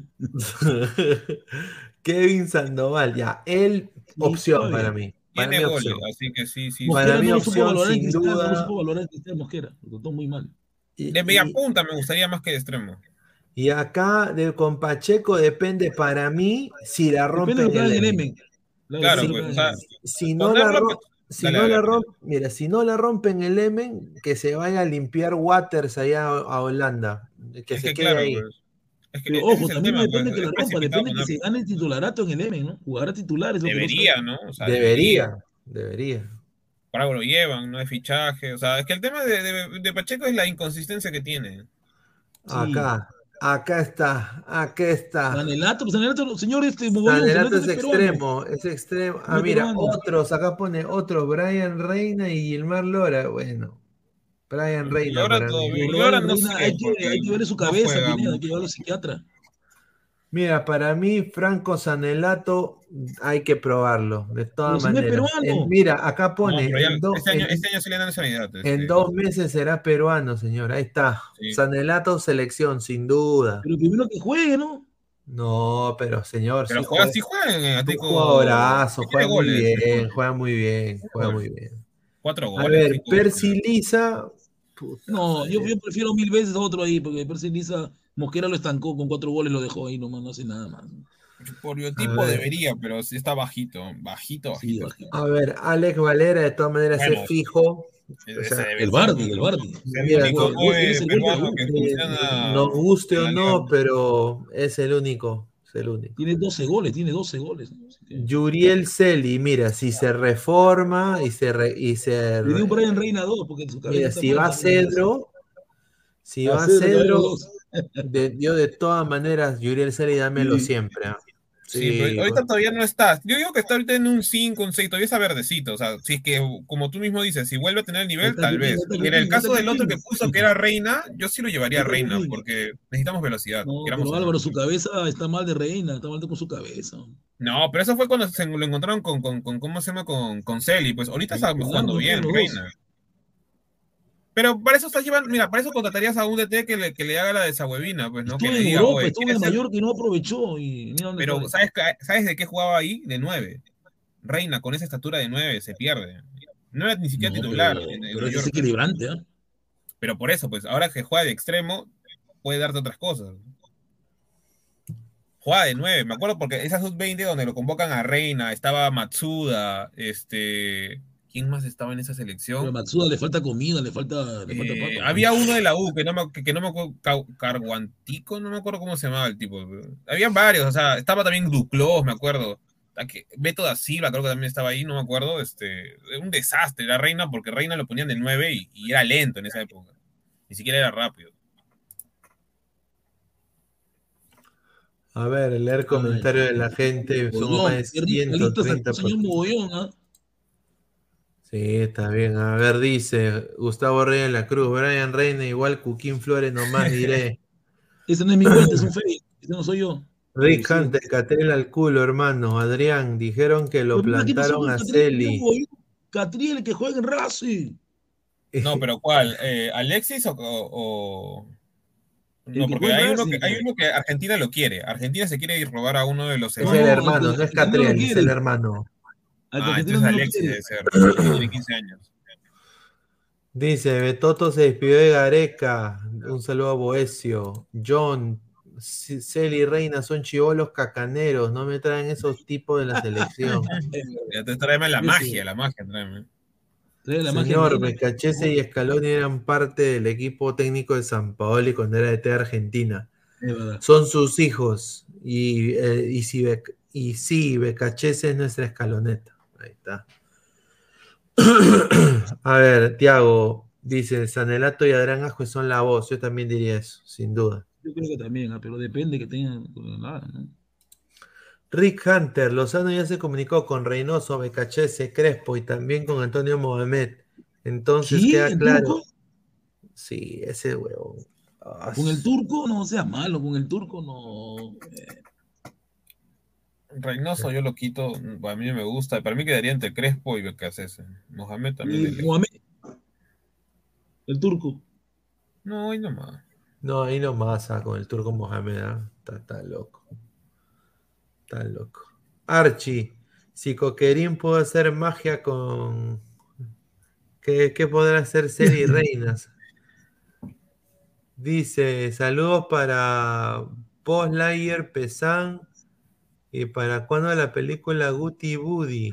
[SPEAKER 1] Kevin Sandoval, ya, él, opción para mí. Para
[SPEAKER 6] Tiene
[SPEAKER 1] mí,
[SPEAKER 6] goles,
[SPEAKER 1] opción.
[SPEAKER 6] así que sí, sí.
[SPEAKER 1] Para mí,
[SPEAKER 5] no supo
[SPEAKER 1] opción,
[SPEAKER 5] valorar
[SPEAKER 1] sin
[SPEAKER 5] no
[SPEAKER 1] duda.
[SPEAKER 5] supo valorar en Cristal Mosquera, lo trató muy mal.
[SPEAKER 1] Y-
[SPEAKER 6] De media punta me gustaría más que de extremo.
[SPEAKER 1] Y acá de, con Pacheco depende para mí si la rompe
[SPEAKER 5] Depende
[SPEAKER 1] el.
[SPEAKER 6] Claro, pues, o sea.
[SPEAKER 1] Si no la
[SPEAKER 6] Ponerlo,
[SPEAKER 1] rompe, si
[SPEAKER 6] dale,
[SPEAKER 1] no
[SPEAKER 6] dale,
[SPEAKER 1] la
[SPEAKER 6] dale.
[SPEAKER 1] rompe, mira, si no la rompe en el Emen, que se vaya a limpiar Waters allá a, a Holanda, que
[SPEAKER 6] es
[SPEAKER 1] se
[SPEAKER 6] que
[SPEAKER 1] quede
[SPEAKER 6] claro,
[SPEAKER 1] ahí.
[SPEAKER 6] pues. Es que
[SPEAKER 5] Pero ojo,
[SPEAKER 6] es
[SPEAKER 5] también no
[SPEAKER 6] tema,
[SPEAKER 5] depende
[SPEAKER 6] pues,
[SPEAKER 5] que la
[SPEAKER 6] es
[SPEAKER 5] rompa, depende que se gane el titularato en el Emen, ¿no? Jugará titulares. lo que no
[SPEAKER 6] Debería. ¿no? O sea,
[SPEAKER 1] Debería, debería.
[SPEAKER 6] Por algo lo llevan, no hay fichaje. O sea, es que el tema de, de- de Pacheco es la inconsistencia que tiene.
[SPEAKER 1] Acá, acá está, acá está.
[SPEAKER 5] Sanelato, pues Sanelato, señor, este
[SPEAKER 1] Sanelato
[SPEAKER 5] Sanelato
[SPEAKER 1] es
[SPEAKER 5] peruano.
[SPEAKER 1] extremo, es extremo. Ah,
[SPEAKER 5] No es
[SPEAKER 1] mira, otros, acá pone otro, Brian Reina y Gilmar Lora. Bueno, Brian Reina.
[SPEAKER 6] No sé,
[SPEAKER 5] hay, que, hay que ver su
[SPEAKER 6] no
[SPEAKER 5] cabeza,
[SPEAKER 6] juega
[SPEAKER 5] Pineda, hay que llevarlo al psiquiatra.
[SPEAKER 1] Mira, para mí, Franco Sanelato hay que probarlo, de todas
[SPEAKER 5] si no
[SPEAKER 1] maneras. mira, acá
[SPEAKER 6] No,
[SPEAKER 1] pone,
[SPEAKER 6] ya-
[SPEAKER 1] do-
[SPEAKER 6] este, año,
[SPEAKER 1] en-
[SPEAKER 6] este año sí le dan nacionalidad. este.
[SPEAKER 1] en dos meses será peruano, señor. Ahí está.
[SPEAKER 6] Sí.
[SPEAKER 1] Sanelato selección, sin duda.
[SPEAKER 5] Pero primero que juegue, ¿no?
[SPEAKER 1] No, pero señor,
[SPEAKER 6] Pero
[SPEAKER 1] sí
[SPEAKER 6] juega,
[SPEAKER 1] juega-
[SPEAKER 6] sí juega
[SPEAKER 1] un jugadorazo,
[SPEAKER 6] que tiene
[SPEAKER 1] juega muy
[SPEAKER 6] goles,
[SPEAKER 1] bien, juega muy bien, juega muy bien.
[SPEAKER 6] Cuatro
[SPEAKER 1] A
[SPEAKER 6] goles.
[SPEAKER 1] ver,
[SPEAKER 6] cinco
[SPEAKER 1] Percy.
[SPEAKER 5] No, yo, yo prefiero mil veces a otro ahí, porque Percy Lisa, Mosquera lo estancó con cuatro goles, lo dejó ahí nomás, no hace nada más.
[SPEAKER 6] Por biotipo
[SPEAKER 1] ver.
[SPEAKER 6] debería, pero sí está bajito. Bajito,
[SPEAKER 5] Sí,
[SPEAKER 6] bajito.
[SPEAKER 1] A ver, Alex Valera, de todas maneras,
[SPEAKER 6] Bueno,
[SPEAKER 1] es fijo. O sea,
[SPEAKER 5] El Bardi, el Bardi.
[SPEAKER 6] El
[SPEAKER 5] el
[SPEAKER 1] nos guste o no, pero es el único. Es el único.
[SPEAKER 5] Tiene 12 goles, tiene 12 goles.
[SPEAKER 1] Yuriel Celi, mira, si se reforma y se. re- y se
[SPEAKER 5] Le dio un Brian Reina 2, porque en su
[SPEAKER 1] mira, si va. Cedro, si va
[SPEAKER 5] Cedro,
[SPEAKER 1] de- yo de todas maneras, Yuriel Celi, dámelo siempre. ¿ah?
[SPEAKER 6] Sí, pero ahorita todavía no está. Yo digo que está ahorita en un 5, un 6, todavía está verdecito. O sea, si es que, como tú mismo dices, si vuelve a tener el nivel,
[SPEAKER 5] Está
[SPEAKER 6] tal vez. Y en el caso del otro que puso que era Reina, yo sí lo llevaría a Reina, porque necesitamos velocidad.
[SPEAKER 5] No, pero. Álvaro, su cabeza está mal de Reina, está mal con su cabeza.
[SPEAKER 6] No, pero eso fue cuando se lo encontraron con, con, con ¿cómo se llama? Con, con Celi. Pues ahorita está jugando bien. Reina. Pero para eso estás llevando, mira, para eso contratarías a un DT que le, que le haga la desahuevina, pues, ¿no?
[SPEAKER 5] Estuvo
[SPEAKER 6] Que le
[SPEAKER 5] en
[SPEAKER 6] diga,
[SPEAKER 5] Europa,
[SPEAKER 6] "Oye,
[SPEAKER 5] estuvo en
[SPEAKER 6] ¿quieres ser-?"
[SPEAKER 5] Mallorca y no aprovechó. Y mira dónde
[SPEAKER 6] Pero. ¿sabes, ¿sabes de qué jugaba ahí? De 9. Reina, con esa estatura de 9, se pierde. No era ni siquiera
[SPEAKER 5] No,
[SPEAKER 6] titular.
[SPEAKER 5] pero-
[SPEAKER 6] en- en
[SPEAKER 5] pero es equilibrante, ¿ah?
[SPEAKER 6] Pero por eso, pues, ahora que juega de extremo, puede darte otras cosas. jugaba de 9, me acuerdo porque esa sub-20 donde lo convocan a Reina, estaba Matsuda, este... ¿Quién más estaba en esa selección?
[SPEAKER 5] Pero a Matsuda le falta comida, le falta, le falta
[SPEAKER 6] Eh,
[SPEAKER 5] papa.
[SPEAKER 6] había uno de la U que no me, que, que no me acuerdo, Carguantico, no me acuerdo cómo se llamaba el tipo. Habían varios, o sea, estaba también Duclos, me acuerdo. Beto da Silva creo que también estaba ahí, no me acuerdo. Este, un desastre la Reina, porque Reina lo ponían de 9 y, y era lento en esa época. Ni siquiera era rápido.
[SPEAKER 1] A ver, leer comentarios de la gente. Son
[SPEAKER 5] Mogollón,
[SPEAKER 1] más de
[SPEAKER 5] qué rico, Carlitos,
[SPEAKER 1] 130
[SPEAKER 5] señor Mogollón, ¿ah?
[SPEAKER 1] Sí, está bien. A ver, dice Gustavo Reyes de la Cruz, Brian Reina, igual Cuquín Flores nomás diré.
[SPEAKER 5] Ese no es mi cuenta, es un fake. Ese no soy yo.
[SPEAKER 1] Rick
[SPEAKER 5] Sí.
[SPEAKER 1] Hunter, Catril al culo, hermano. Adrián, dijeron que lo
[SPEAKER 5] Pero mira, ¿qué pasó
[SPEAKER 1] plantaron a Celi.
[SPEAKER 5] Catriel que juega en Racing.
[SPEAKER 6] No, pero ¿cuál? Eh, ¿Alexis o.? o- No,
[SPEAKER 5] que
[SPEAKER 6] porque
[SPEAKER 5] en
[SPEAKER 6] hay uno, que,
[SPEAKER 5] Racing,
[SPEAKER 6] hay
[SPEAKER 5] pues.
[SPEAKER 6] uno que Argentina lo quiere. Argentina se quiere ir robar a uno de los
[SPEAKER 1] Es el hermano, no es Catriel, es el hermano.
[SPEAKER 6] Ah,
[SPEAKER 5] Argentina
[SPEAKER 6] entonces
[SPEAKER 5] no lo
[SPEAKER 6] Alexis
[SPEAKER 5] quiere.
[SPEAKER 6] debe ser. Tiene 15 años.
[SPEAKER 1] Dice, Betoto se despidió de Gareca. Un saludo a Boesio. John, Celi y Reina son chivolos cacaneros. No me traen esos tipos de la selección.
[SPEAKER 6] Ya te tráeme la magia, la magia, tráeme.
[SPEAKER 5] Trae la magia
[SPEAKER 1] Señor. Becachese y Scaloni eran parte del equipo técnico de San Paoli cuando era de T Argentina. Son sus hijos. Y, eh, y, si Bec- y sí, Becachese es nuestra escaloneta. Ahí está. A ver, Tiago dice: Sanelato y Adrián Ascue son la voz. Yo también diría eso, sin duda.
[SPEAKER 5] Yo creo que también, ah, pero depende que tengan.
[SPEAKER 1] Rick Hunter, Lozano ya se comunicó con Reynoso, Becachese, Crespo y también con Antonio Mohamed. Entonces queda
[SPEAKER 5] ¿El
[SPEAKER 1] claro.
[SPEAKER 5] turco?
[SPEAKER 1] Sí, ese huevón. Ah,
[SPEAKER 5] Con el turco no seas malo, con el turco no. eh,
[SPEAKER 6] Reynoso yo lo quito, a mí no me gusta. Para mí quedaría entre Crespo y Becasese. Mohamed también.
[SPEAKER 5] y. Mohamed, el turco.
[SPEAKER 6] No, ahí nomás.
[SPEAKER 1] No, ahí nomás ah, con el turco Mohamed. ah, Está, está loco. Está loco. Archie, si Coquerín puede hacer magia con. ¿Qué, qué podrá hacer Celi Reinas? Dice: saludos para Post Layer Pesan y para cuando la película Guti Buddy.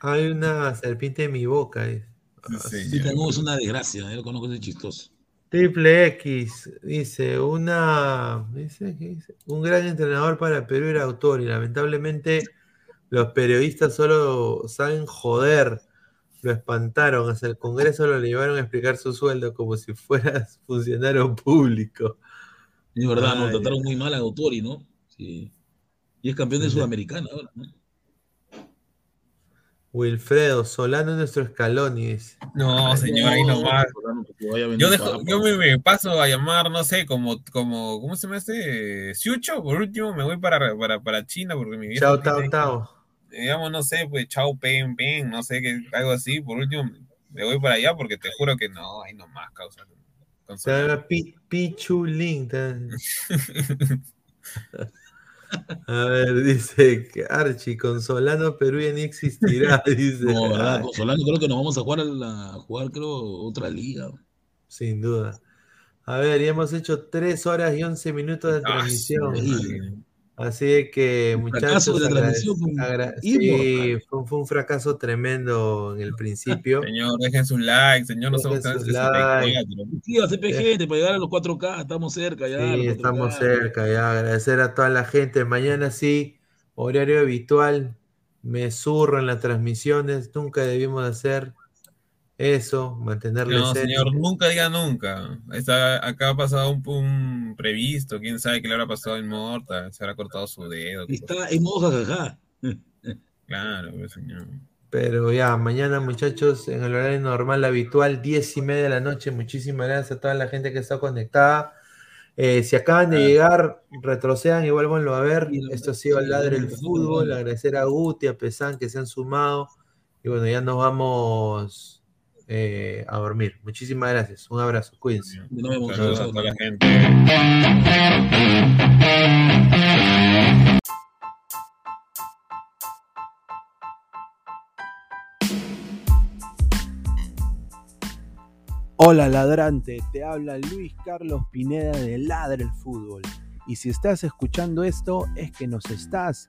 [SPEAKER 1] Hay una serpiente en mi boca. Ah,
[SPEAKER 6] Sí,
[SPEAKER 5] Sí, es una desgracia, yo lo conozco, es chistoso.
[SPEAKER 1] Triple X dice una dice, ¿qué dice? un gran entrenador para Perú era autor y lamentablemente los periodistas solo saben joder. Lo espantaron, hasta el Congreso lo llevaron a explicar su sueldo como si fuera funcionario público.
[SPEAKER 5] Es verdad,
[SPEAKER 1] Ay,
[SPEAKER 5] nos trataron muy mal a Autori, ¿no? Sí. Y es campeón de. Sudamericana ahora, ¿no?
[SPEAKER 1] Wilfredo, Solano es nuestro escalón y dice.
[SPEAKER 6] No, señor, ahí nomás.
[SPEAKER 5] Que
[SPEAKER 6] Yo, dejo, yo me, me paso a llamar, no sé, como, como ¿cómo se llama este? Siucho, por último me voy para, para, para China porque mi vieja
[SPEAKER 1] Chao, tao, tao.
[SPEAKER 6] digamos, no sé, pues chao, pen, pen, no sé, qué, algo así. Por último me voy para allá porque te juro que no, ahí nomás, causa.
[SPEAKER 1] Link. te- A ver, dice que Archie, con Solano Perú ya ni existirá. Dice.
[SPEAKER 5] No, ¿verdad?
[SPEAKER 1] Ay,
[SPEAKER 5] Con Solano creo que nos vamos a jugar a, la- a jugar, creo, otra liga.
[SPEAKER 1] sin duda. A ver, ya hemos hecho 3 horas y 11 minutos de
[SPEAKER 6] Ah,
[SPEAKER 1] transmisión.
[SPEAKER 5] sí.
[SPEAKER 1] Así que,
[SPEAKER 5] Un
[SPEAKER 1] muchachos,
[SPEAKER 5] fracaso de la
[SPEAKER 1] agra- sí, fue, fue un fracaso tremendo en el principio.
[SPEAKER 6] Señor, dejen sus likes, señor, no somos
[SPEAKER 1] Dejen
[SPEAKER 6] canales
[SPEAKER 1] sus
[SPEAKER 6] de
[SPEAKER 1] likes.
[SPEAKER 6] 64.
[SPEAKER 5] Sí, a CPG, para llegar a los 4K, estamos cerca ya.
[SPEAKER 1] Sí,
[SPEAKER 5] los 4K.
[SPEAKER 1] estamos cerca ya. Agradecer a toda la gente. Mañana sí, horario habitual. Me zurro en las transmisiones. Nunca debimos hacer eso, mantenerle
[SPEAKER 6] No,
[SPEAKER 1] serio.
[SPEAKER 6] señor, nunca diga nunca. Está, acá ha pasado un, un previsto, quién sabe qué le habrá pasado a Inmortal, se habrá cortado su dedo.
[SPEAKER 5] Está en modo jajaja.
[SPEAKER 6] Claro, pues, señor.
[SPEAKER 1] Pero ya, mañana muchachos, en el horario normal, habitual, 10 y media de la noche. Muchísimas gracias a toda la gente que está conectada. Eh, si acaban de llegar, retrocedan y vuélvanlo a ver. Esto ha sido Ladre el
[SPEAKER 5] sí, sí,
[SPEAKER 1] Fútbol. Agradecer a Guti, a Pesan que se han sumado. Y bueno, ya nos vamos eh, a dormir. Muchísimas gracias. Un abrazo. Cuídense.
[SPEAKER 5] Nos vemos.
[SPEAKER 6] Saludos a toda la gente.
[SPEAKER 1] Hola ladrante, te habla Luis Carlos Pineda de Ladre el Fútbol. Y si estás escuchando esto es que nos estás